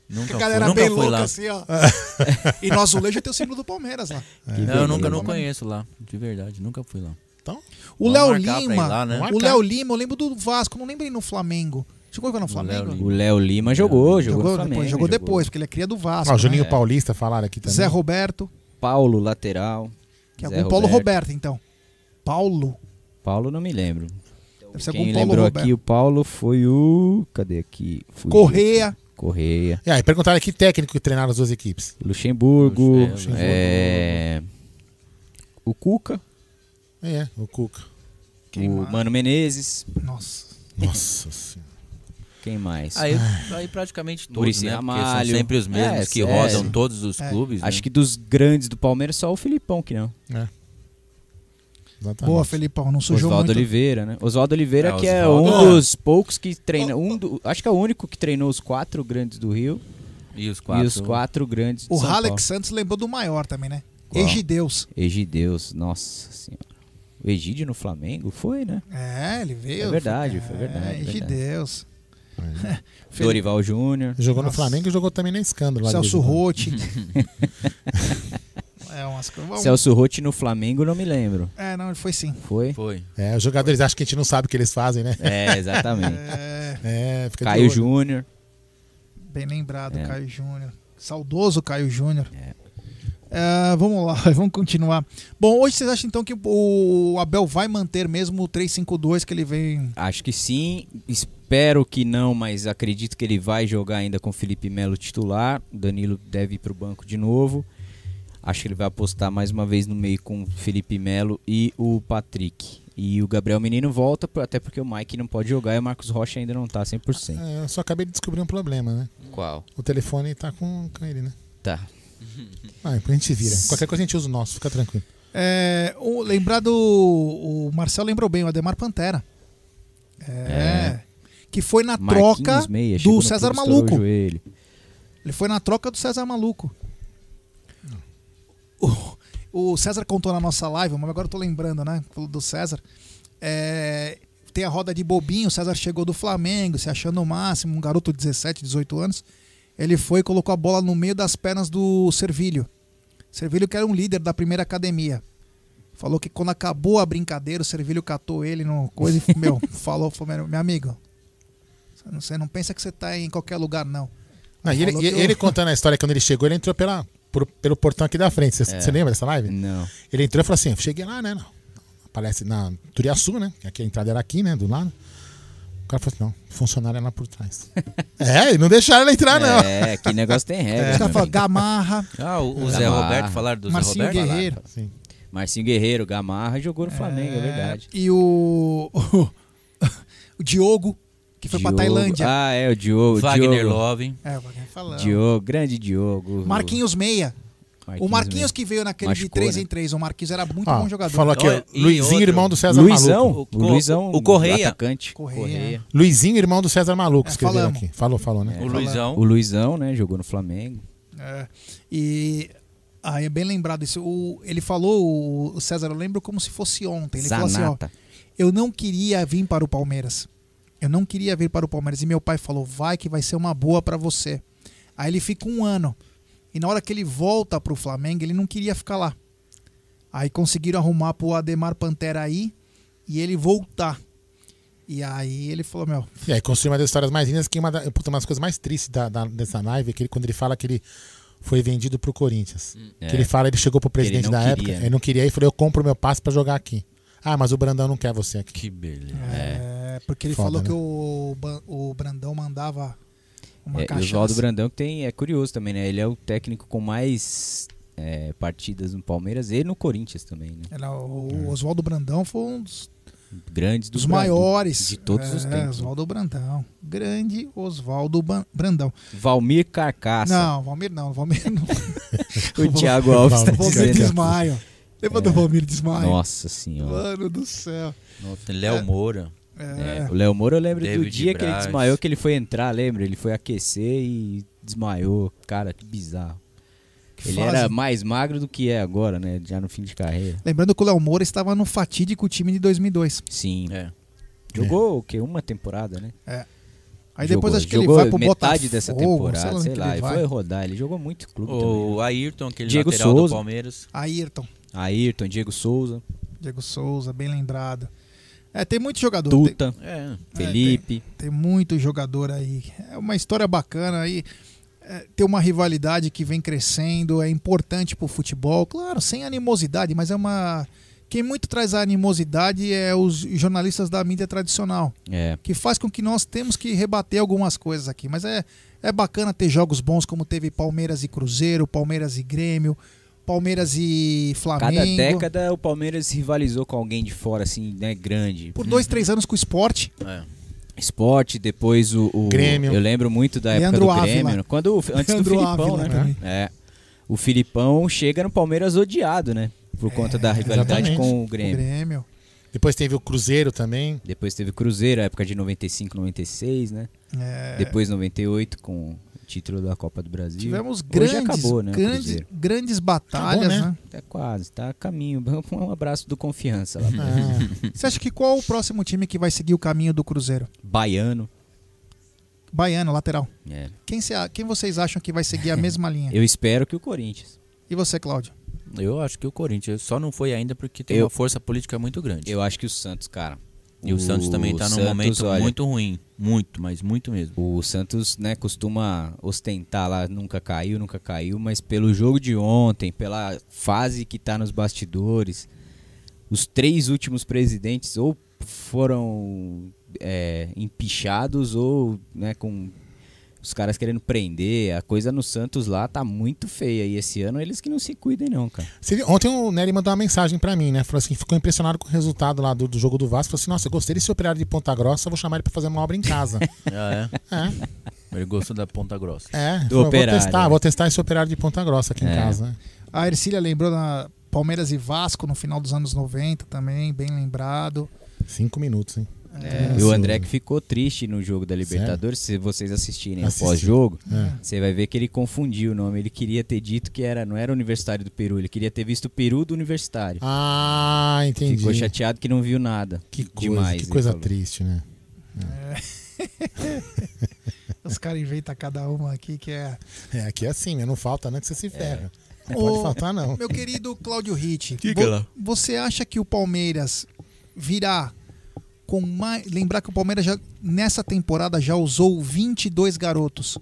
Nunca A galera fui, bem nunca louca lá. assim, ó. *laughs* e no azulejo tem o símbolo do Palmeiras lá. Não, eu nunca não conheço lá, de verdade, nunca fui lá. Então, O Vamos Léo Lima, lá, né? o. Léo Lima, eu lembro do Vasco, não lembro ele no Flamengo. Jogar no Flamengo? O Léo Lima jogou, jogou, Jogou, Flamengo. depois, jogou depois, porque ele é cria do Vasco. ó, o né? Juninho Paulista falaram aqui também. Zé Roberto, Paulo, lateral. Que é Zé algum Paulo Roberto. Roberto, então. Paulo. Paulo não me lembro. Deve ser Quem Paulo lembrou Roberto. aqui o Paulo foi o. Cadê aqui? Fugiu Correia. aqui. Correia. E aí, perguntaram aqui técnico que treinaram as duas equipes. Luxemburgo. Luxemburgo. é, O Cuca. É, o Cuca. o Mano Menezes. Nossa. Nossa senhora. Quem mais? Aí, aí praticamente todos, Muricy né? Ramalho. são sempre os mesmos É, que é. rodam todos os É. clubes. né? Acho que dos grandes do Palmeiras, só o Filipão que não. É. Boa, Felipão, não sujou Oswaldo muito. Oliveira, né? Oswaldo Oliveira, É, que é Oswaldo- um dos poucos que treina. Um do- acho que é o único que treinou os quatro grandes do Rio. E os quatro. E os quatro grandes de O Alex. Santos lembrou do maior também, né? Qual? Egideus. Egideus, nossa senhora. O Egídio no Flamengo? Foi, né? É, ele veio. É verdade, é, foi verdade, verdade. Egideus. Fel- *laughs* Dorival Júnior. Jogou no Nossa. Flamengo e jogou também na Escândalo. Celso quando. Rotti. *laughs* é, umas Celso Rotti no Flamengo, não me lembro. É, não, ele foi sim. Foi? Foi. É, os jogadores acham que a gente não sabe o que eles fazem, né? É, exatamente. É, É, Caio. Júnior. bem lembrado, É. Caio Júnior. Saudoso Caio Júnior. É, vamos lá, *laughs* vamos continuar. Bom, hoje vocês acham então que o Abel vai manter mesmo o 3-5-2 que ele vem. Acho que sim. Espero que não, mas acredito que ele vai jogar ainda com o Felipe Melo titular. O Danilo deve ir pro banco de novo. Acho que ele vai apostar mais uma vez no meio com o Felipe Melo e o Patrick. E o Gabriel Menino volta, até porque o Mike não pode jogar e o Marcos Rocha ainda não tá 100%. É, eu só acabei de descobrir um problema, né? Qual? O telefone tá com, com ele, né? Tá. Ah, a gente vira. Qualquer coisa a gente usa o nosso, fica tranquilo. É, o, lembrar do. O Marcel lembrou bem, o Ademar Pantera. É. Que foi na Marquinhos troca Meia, do César Maluco. Ele foi na troca do César Maluco. O, o César contou na nossa live, mas agora eu tô lembrando, né? falou Do César. É, tem a roda de bobinho, o César chegou do Flamengo, se achando o máximo, um garoto de 17, 18 anos. Ele foi e colocou a bola no meio das pernas do Servilho. Servilho que era um líder da primeira academia. Falou que quando acabou a brincadeira, o Servilho catou ele no coisa e, *laughs* meu, falou, falou, meu, amigo, você não- não pensa que você tá em qualquer lugar, não. E ele, eu- ele *laughs* contando a história, quando ele chegou, ele entrou pela, por- pelo portão aqui da frente. Você É. você lembra dessa live? Não. Ele entrou e falou assim: cheguei lá, né? Não. Aparece na Turiaçu, né? que Aqui a entrada era aqui, né? Do lado. O cara falou assim: não, funcionário é lá por trás. *laughs* é, e não deixaram ele entrar, não. É, que negócio tem regra. *laughs* Os caras né? falam Gamarra. Ah, o, o Zé Gamarra. Roberto, falaram do Marcinho Zé Roberto? Guerreiro. Sim. Marcinho Guerreiro, Gamarra, jogou no Flamengo, é, verdade. E *laughs* o. o Diogo, que foi pra Diogo. Tailândia. Ah, é, o Diogo. Wagner Diogo. Love. É, o Wagner falando. Diogo, grande Diogo. Marquinhos Meia. O Marquinhos que veio naquele Machucou, de 3 né? em 3. O Marquinhos era muito Ah, bom jogador. falou aqui, ó, Olha, Luizinho, outro- irmão do César Luizão, Maluco. o Luizão, o Correia. atacante. Correia. Luizinho, irmão do César Maluco, É, falamos. aqui. Falou, falou, né? O Luizão. O Luizão, né, jogou no Flamengo. É. E. Ah, é bem lembrado isso. O, ele falou, o César, eu lembro como se fosse ontem. Ele falou assim: ó, Zanata. eu não queria vir para o Palmeiras. Eu não queria vir para o Palmeiras. E meu pai falou: vai que vai ser uma boa para você. Aí ele fica um ano. E na hora que ele volta para o Flamengo, ele não queria ficar lá. Aí conseguiram arrumar pro Ademar Pantera aí e ele voltar. E aí ele falou: meu, E aí construiu uma das histórias mais lindas, que uma, da, uma das coisas mais tristes da, da- dessa live é que ele, quando ele fala que ele foi vendido pro Corinthians. É. Que ele fala, ele chegou pro presidente da queria, época, né? ele não queria e falou, eu compro meu passe pra jogar aqui. Ah, mas o Brandão não quer você aqui. Que beleza. é, porque ele Foda, falou né? que o, o Brandão mandava uma É, o cachaça. Oswaldo Brandão que tem, é curioso também, né? Ele é o técnico com mais é, partidas no Palmeiras e no Corinthians também, né? Era o Oswaldo Brandão foi um dos, Grandes do dos Bra- maiores. de todos os É, tempos. Oswaldo Brandão. Grande Oswaldo Brandão. Valmir Carcaça. Não, Valmir não. Valmir não. *laughs* O Thiago Alves tá Valmir Valmir dizendo. desmaio. Lembra do Valmir desmaio? Nossa senhora. Mano do céu. Léo Moura. É, o Léo Moura eu lembro do David dia que ele Braz. desmaiou, que ele foi entrar, lembra? Ele foi aquecer e desmaiou. Cara, que bizarro. Que ele fase. era mais magro do que é agora, né? Já no fim de carreira. Lembrando que o Léo Moura estava no fatídico time de 2002. Sim. É. Jogou o quê? Uma temporada, né? É. Aí Jogou- depois acho que ele vai pro metade Botafogo, dessa sei temporada, lá onde sei lá. ele foi rodar, ele jogou muito clube também. O né? Ayrton, aquele Diego lateral Souza. do Palmeiras. Ayrton, Ayrton, Diego Souza, Diego Souza, bem lembrado. É, tem muito jogador. Tem, Tuta, É. Felipe. tem muito jogador aí. É uma história bacana aí. É, tem uma rivalidade que vem crescendo, é importante pro futebol. Claro, sem animosidade, mas é uma Quem muito traz a animosidade é os jornalistas da mídia tradicional. É. Que faz com que nós temos que rebater algumas coisas aqui. Mas é, é bacana ter jogos bons como teve Palmeiras e Cruzeiro, Palmeiras e Grêmio, Palmeiras e Flamengo. Cada década o Palmeiras rivalizou com alguém de fora, assim, né, grande. Por dois, três anos com o esporte. É. Esporte, depois o, o- Grêmio. Eu lembro muito da Leandro época do Ávila. Grêmio. Quando, antes Leandro do Filipão, Ávila né? É. O Filipão chega no Palmeiras odiado, né? Por conta da rivalidade exatamente. com o Grêmio. Grêmio. Depois teve o Cruzeiro também. Depois teve o Cruzeiro, a época de 95, 96, né? É. Depois 98 com o título da Copa do Brasil. Tivemos Hoje grandes, acabou, né? grandes, grandes batalhas, Acabou, né? né? Tá quase, tá a caminho. *laughs* Um abraço do confiança lá. Ah. Você acha que qual o próximo time que vai seguir o caminho do Cruzeiro? Baiano. Baiano, lateral. É. Quem, cê- quem vocês acham que vai seguir a mesma linha? Eu espero que o Corinthians. E você, Cláudio? Eu acho que o Corinthians só não foi ainda porque tem Eu- uma força política muito grande. Eu acho que o Santos, cara. E o Santos também tá num Santos, momento olha, muito ruim. Muito, mas muito mesmo. O Santos, né, costuma ostentar lá, nunca caiu, nunca caiu, mas pelo jogo de ontem, pela fase que tá nos bastidores, os três últimos presidentes ou foram é, empichados ou, né, com os caras querendo prender. A coisa no Santos lá tá muito feia. E esse ano eles que não se cuidem, não, cara. Ontem o Nery mandou uma mensagem pra mim, né? Falou assim, ficou impressionado com o resultado lá do, do jogo do Vasco. Falou assim, nossa, eu gostei desse operário de Ponta Grossa, vou chamar ele pra fazer uma obra em casa. *laughs* Ah, é? É. Ele gostou da Ponta Grossa. É, Do falou, operário, vou testar, né? vou testar esse operário de Ponta Grossa aqui em É. casa. né? A Ercília lembrou da Palmeiras e Vasco no final dos anos 90 também, bem lembrado. Cinco minutos, hein? É, e o André que ficou triste no jogo da Libertadores, se vocês assistirem Assisti. o pós-jogo, É. você vai ver que ele confundiu o nome. Ele queria ter dito que era, não era Universitário do Peru, ele queria ter visto o Peru do Universitário. Ah, entendi. Ficou chateado que não viu nada. Que coisa, demais. que coisa falou. triste, né? *laughs* Os caras inventam cada uma aqui que é. É, aqui é assim, né? Não falta não que você se ferra. *laughs* Não pode faltar, não. Meu querido Cláudio Ritt, vo- você acha que o Palmeiras virá com mais. Lembrar que o Palmeiras já, nessa temporada já usou 22 garotos.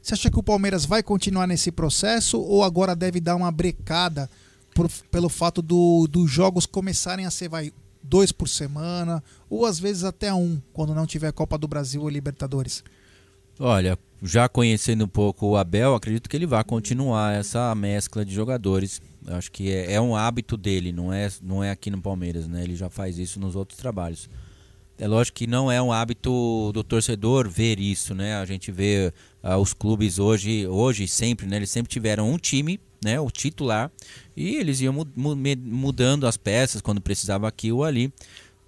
Você acha que o Palmeiras vai continuar nesse processo ou agora deve dar uma brecada por- pelo fato do- dos jogos começarem a ser vai, dois por semana ou às vezes até um quando não tiver Copa do Brasil ou Libertadores? Olha, já conhecendo um pouco o Abel, acredito que ele vai continuar essa mescla de jogadores. Acho que é, é um hábito dele, não é, não é aqui no Palmeiras, né? Ele já faz isso nos outros trabalhos. É lógico que não é um hábito do torcedor ver isso, né? A gente vê ah, os clubes hoje, hoje sempre, né? Eles sempre tiveram um time, né? O titular e eles iam mudando as peças quando precisava aqui ou ali.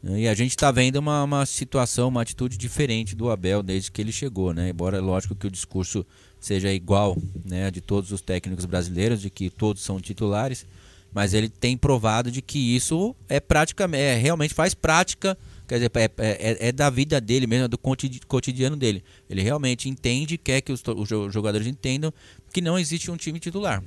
E a gente está vendo uma, uma situação, uma atitude diferente do Abel desde que ele chegou, né? Embora lógico que o discurso seja igual, né, de todos os técnicos brasileiros, de que todos são titulares, mas ele tem provado de que isso é praticamente, é, realmente faz prática, quer dizer, é, é- é da vida dele mesmo, é do cotidi- cotidiano dele. Ele realmente entende, quer que os, os jo- jogadores entendam que não existe um time titular.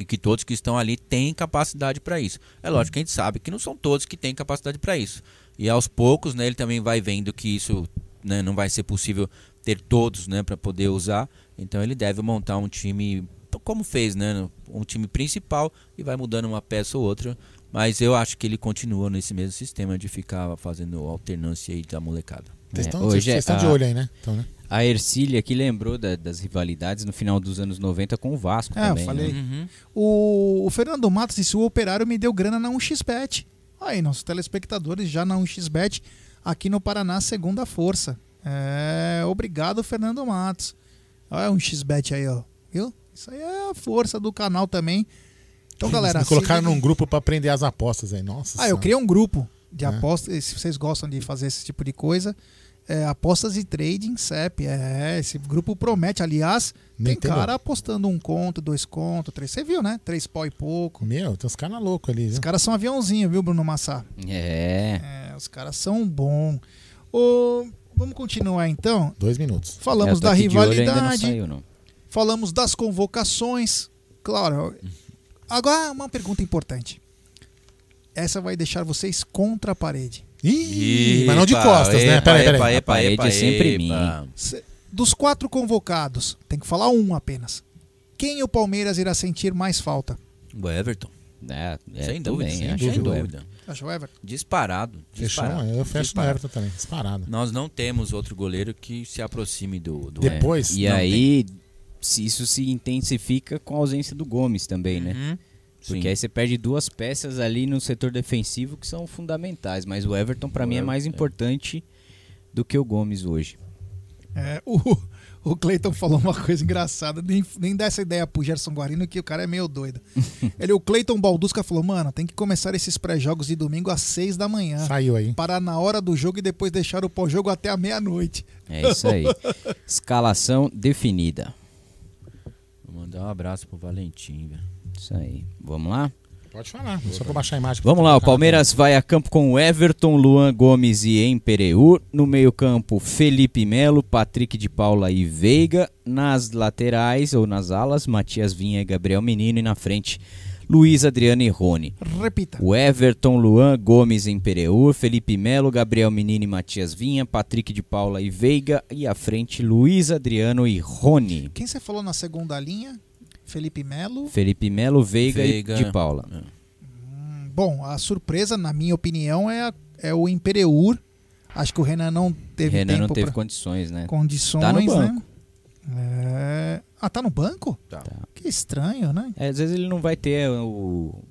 E que todos que estão ali têm capacidade para isso. É lógico que a gente sabe que não são todos que têm capacidade para isso. E aos poucos, né, ele também vai vendo que isso né, não vai ser possível ter todos né, para poder usar. Então ele deve montar um time, como fez, né, um time principal e vai mudando uma peça ou outra. Mas eu acho que ele continua nesse mesmo sistema de ficar fazendo alternância aí da molecada. Vocês É, estão hoje vocês é estão de a- olho aí, né? Então, né? A Ercília que lembrou da- das rivalidades no final dos anos 90 com o Vasco É, também. eu falei. né? O, o Fernando Matos disse: o operário me deu grana na 1xBet. Aí, nossos telespectadores já na 1xBet aqui no Paraná, segunda força. É, obrigado, Fernando Matos. Olha um xbet aí, ó. Viu? Isso aí é a força do canal também. Então, galera. Me colocaram num grupo pra aprender as apostas aí. Nossa Ah, eu criei um grupo de É. apostas. Se vocês gostam de fazer esse tipo de coisa, é, apostas e trading CEP. É, esse grupo promete. Aliás, tem Meteu cara apostando um conto, dois contos, três. Você viu, né? Três pau e pouco. Meu, tem uns caras loucos ali, Os viu? caras são aviãozinho, viu, Bruno Massá? É. É, os caras são bons. Ô, vamos continuar então. Dois minutos. Falamos É, da aqui de olho, ainda não rivalidade. saiu, não. Falamos das convocações. Claro. Agora, uma pergunta importante. Essa vai deixar vocês contra a parede. Ih, mas não de costas, né? Peraí, peraí. Epa, epa, A parede epa, é sempre epa. minha. Dos quatro convocados, tem que falar um apenas. Quem o Palmeiras irá sentir mais falta? O Everton. É, é Sem também, dúvida, sem acho dúvida. é. Acha o Everton? Disparado. Fechou? disparado, Eu fecho no disparado. Everton também. Disparado. Nós não temos outro goleiro que se aproxime do, do Depois, E não, aí, se isso se intensifica com a ausência do Gomes também, né? Uhum. Porque Sim. aí você perde duas peças ali no setor defensivo que são fundamentais. Mas o Everton, pra O mim, é mais é. importante do que o Gomes hoje. É, o, o Cleiton falou uma coisa engraçada, nem, nem dá essa ideia pro Gerson Guarino, que o cara é meio doido. *laughs* Ele, o Cleiton Baldusca falou, mano, tem que começar esses pré-jogos de domingo às seis da manhã. Saiu aí. Parar na hora do jogo e depois deixar o pós-jogo até a meia-noite. É isso aí. *laughs* Escalação definida. Mandar um abraço pro Valentim, velho. Isso aí. Vamos lá? Pode falar, só pra baixar a imagem. Vamos lá, o Palmeiras vai a campo com o Everton, Luan Gomes e Empereur. No meio-campo, Felipe Melo, Patrick de Paula e Veiga. Nas laterais ou nas alas, Matias Vinha e Gabriel Menino. E na frente, Luiz Adriano e Rony. Repita. O Everton, Luan Gomes e Empereur, Felipe Melo, Gabriel Menino e Matias Vinha, Patrick de Paula e Veiga. E à frente, Luiz Adriano e Rony. Quem você falou na segunda linha? Felipe Melo. Felipe Melo, Veiga, Veiga. e de Paula. Hum, Bom, a surpresa, na minha opinião, é, a- é o Impereur. Acho que o Renan não teve Renan tempo não teve pra- condições, né? condições, Tá no banco. né? É... Ah, tá no banco? Tá. Que estranho, né? É, às vezes ele não vai ter o,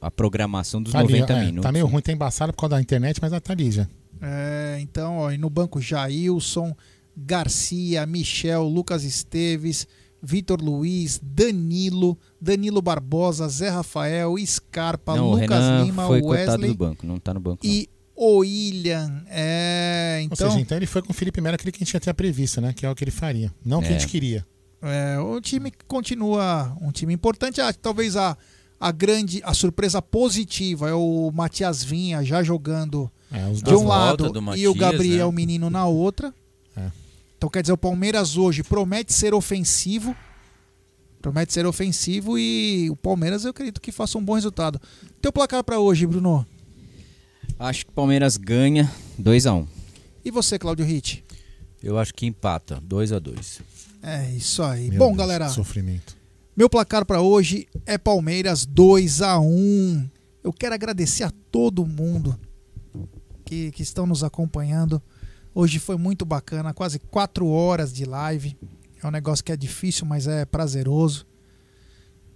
a programação dos Tá, ali, 90 é, minutos. tá meio ruim, tá embaçado por causa da internet, mas tá ali já. É, então, ó, e no banco Jailson, Garcia, Michel, Lucas Esteves, Vitor Luiz, Danilo, Danilo Barbosa, Zé Rafael, Scarpa, não, Lucas Renan Lima, foi cortado Wesley do banco, não tá no banco. não. O William. É, Ou então, seja, então ele foi com o Felipe Melo, aquele que a gente já tinha previsto, né? Que é o que ele faria. Não o que a É. gente queria. é, o time continua um time importante. Ah, talvez a, a grande, a surpresa positiva é o Matias Vinha já jogando É, os de um lado do e o Matias, Gabriel né? Menino na outra. É. Então quer dizer, o Palmeiras hoje promete ser ofensivo. Promete ser ofensivo e o Palmeiras eu acredito que faça um bom resultado. Teu placar pra hoje, Bruno? Acho que o Palmeiras ganha 2 a 1 E você, Claudio Ritt? Eu acho que empata, 2 a 2 É isso aí. Meu bom, Deus, galera, que Sofrimento. meu placar pra hoje é Palmeiras 2 a 1. Eu quero agradecer a todo mundo que, que estão nos acompanhando. Hoje foi muito bacana, quase 4 horas de live. É um negócio que é difícil, mas é prazeroso.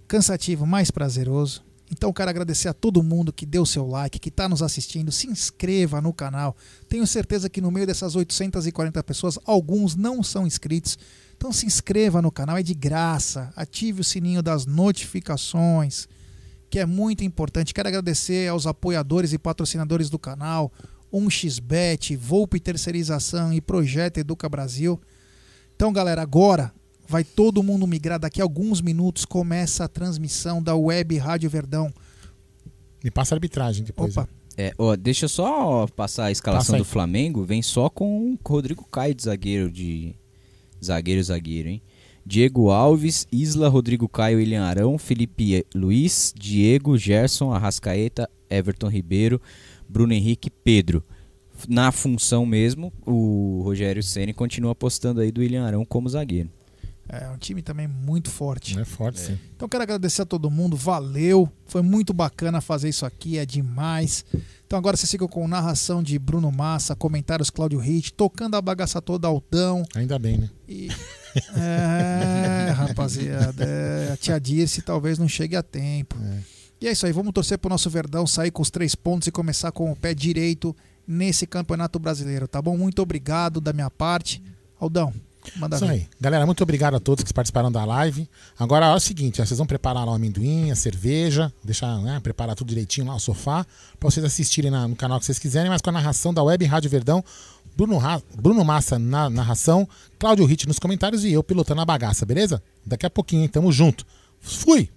Cansativo, mais prazeroso. Então quero agradecer a todo mundo que deu seu like, que está nos assistindo. Se inscreva no canal. Tenho certeza que no meio dessas 840 pessoas, alguns não são inscritos. Então se inscreva no canal, é de graça. Ative o sininho das notificações, que é muito importante. Quero agradecer aos apoiadores e patrocinadores do canal, 1xBet, Volpe Terceirização e Projeto Educa Brasil. Então, galera, agora vai todo mundo migrar. Daqui a alguns minutos começa a transmissão da Web Rádio Verdão. Me passa a arbitragem depois. Opa, É, ó, deixa eu só passar a escalação Passa do Flamengo. Vem só com o Rodrigo Caio de zagueiro, de zagueiro, zagueiro, hein? Diego Alves, Isla, Rodrigo Caio, William Arão, Felipe Luiz, Diego, Gerson, Arrascaeta, Everton Ribeiro, Bruno Henrique, Pedro. Na função mesmo, o Rogério Ceni continua apostando aí do William Arão como zagueiro. É um time também muito forte. É forte, sim. Então quero agradecer a todo mundo, valeu. Foi muito bacana fazer isso aqui, é demais. Então agora vocês ficam com narração de Bruno Massa, comentários Cláudio Ritt, tocando a bagaça toda Aldão. Ainda bem, né? E, é, rapaziada, é, a tia Dirce talvez não chegue a tempo. E é isso aí, vamos torcer pro nosso Verdão sair com os três pontos e começar com o pé direito nesse Campeonato Brasileiro, tá bom? Muito obrigado da minha parte. Aldão, manda Isso ver. aí. Galera, muito obrigado a todos que participaram da live. Agora é o seguinte, ó, vocês vão preparar lá o amendoim, a cerveja, deixar, né, preparar tudo direitinho lá, o sofá, pra vocês assistirem na- no canal que vocês quiserem, mas com a narração da Web Rádio Verdão, Bruno, Ra- Bruno Massa na narração, Cláudio Ritt nos comentários e eu pilotando a bagaça, beleza? Daqui a pouquinho, hein? Tamo junto. Fui!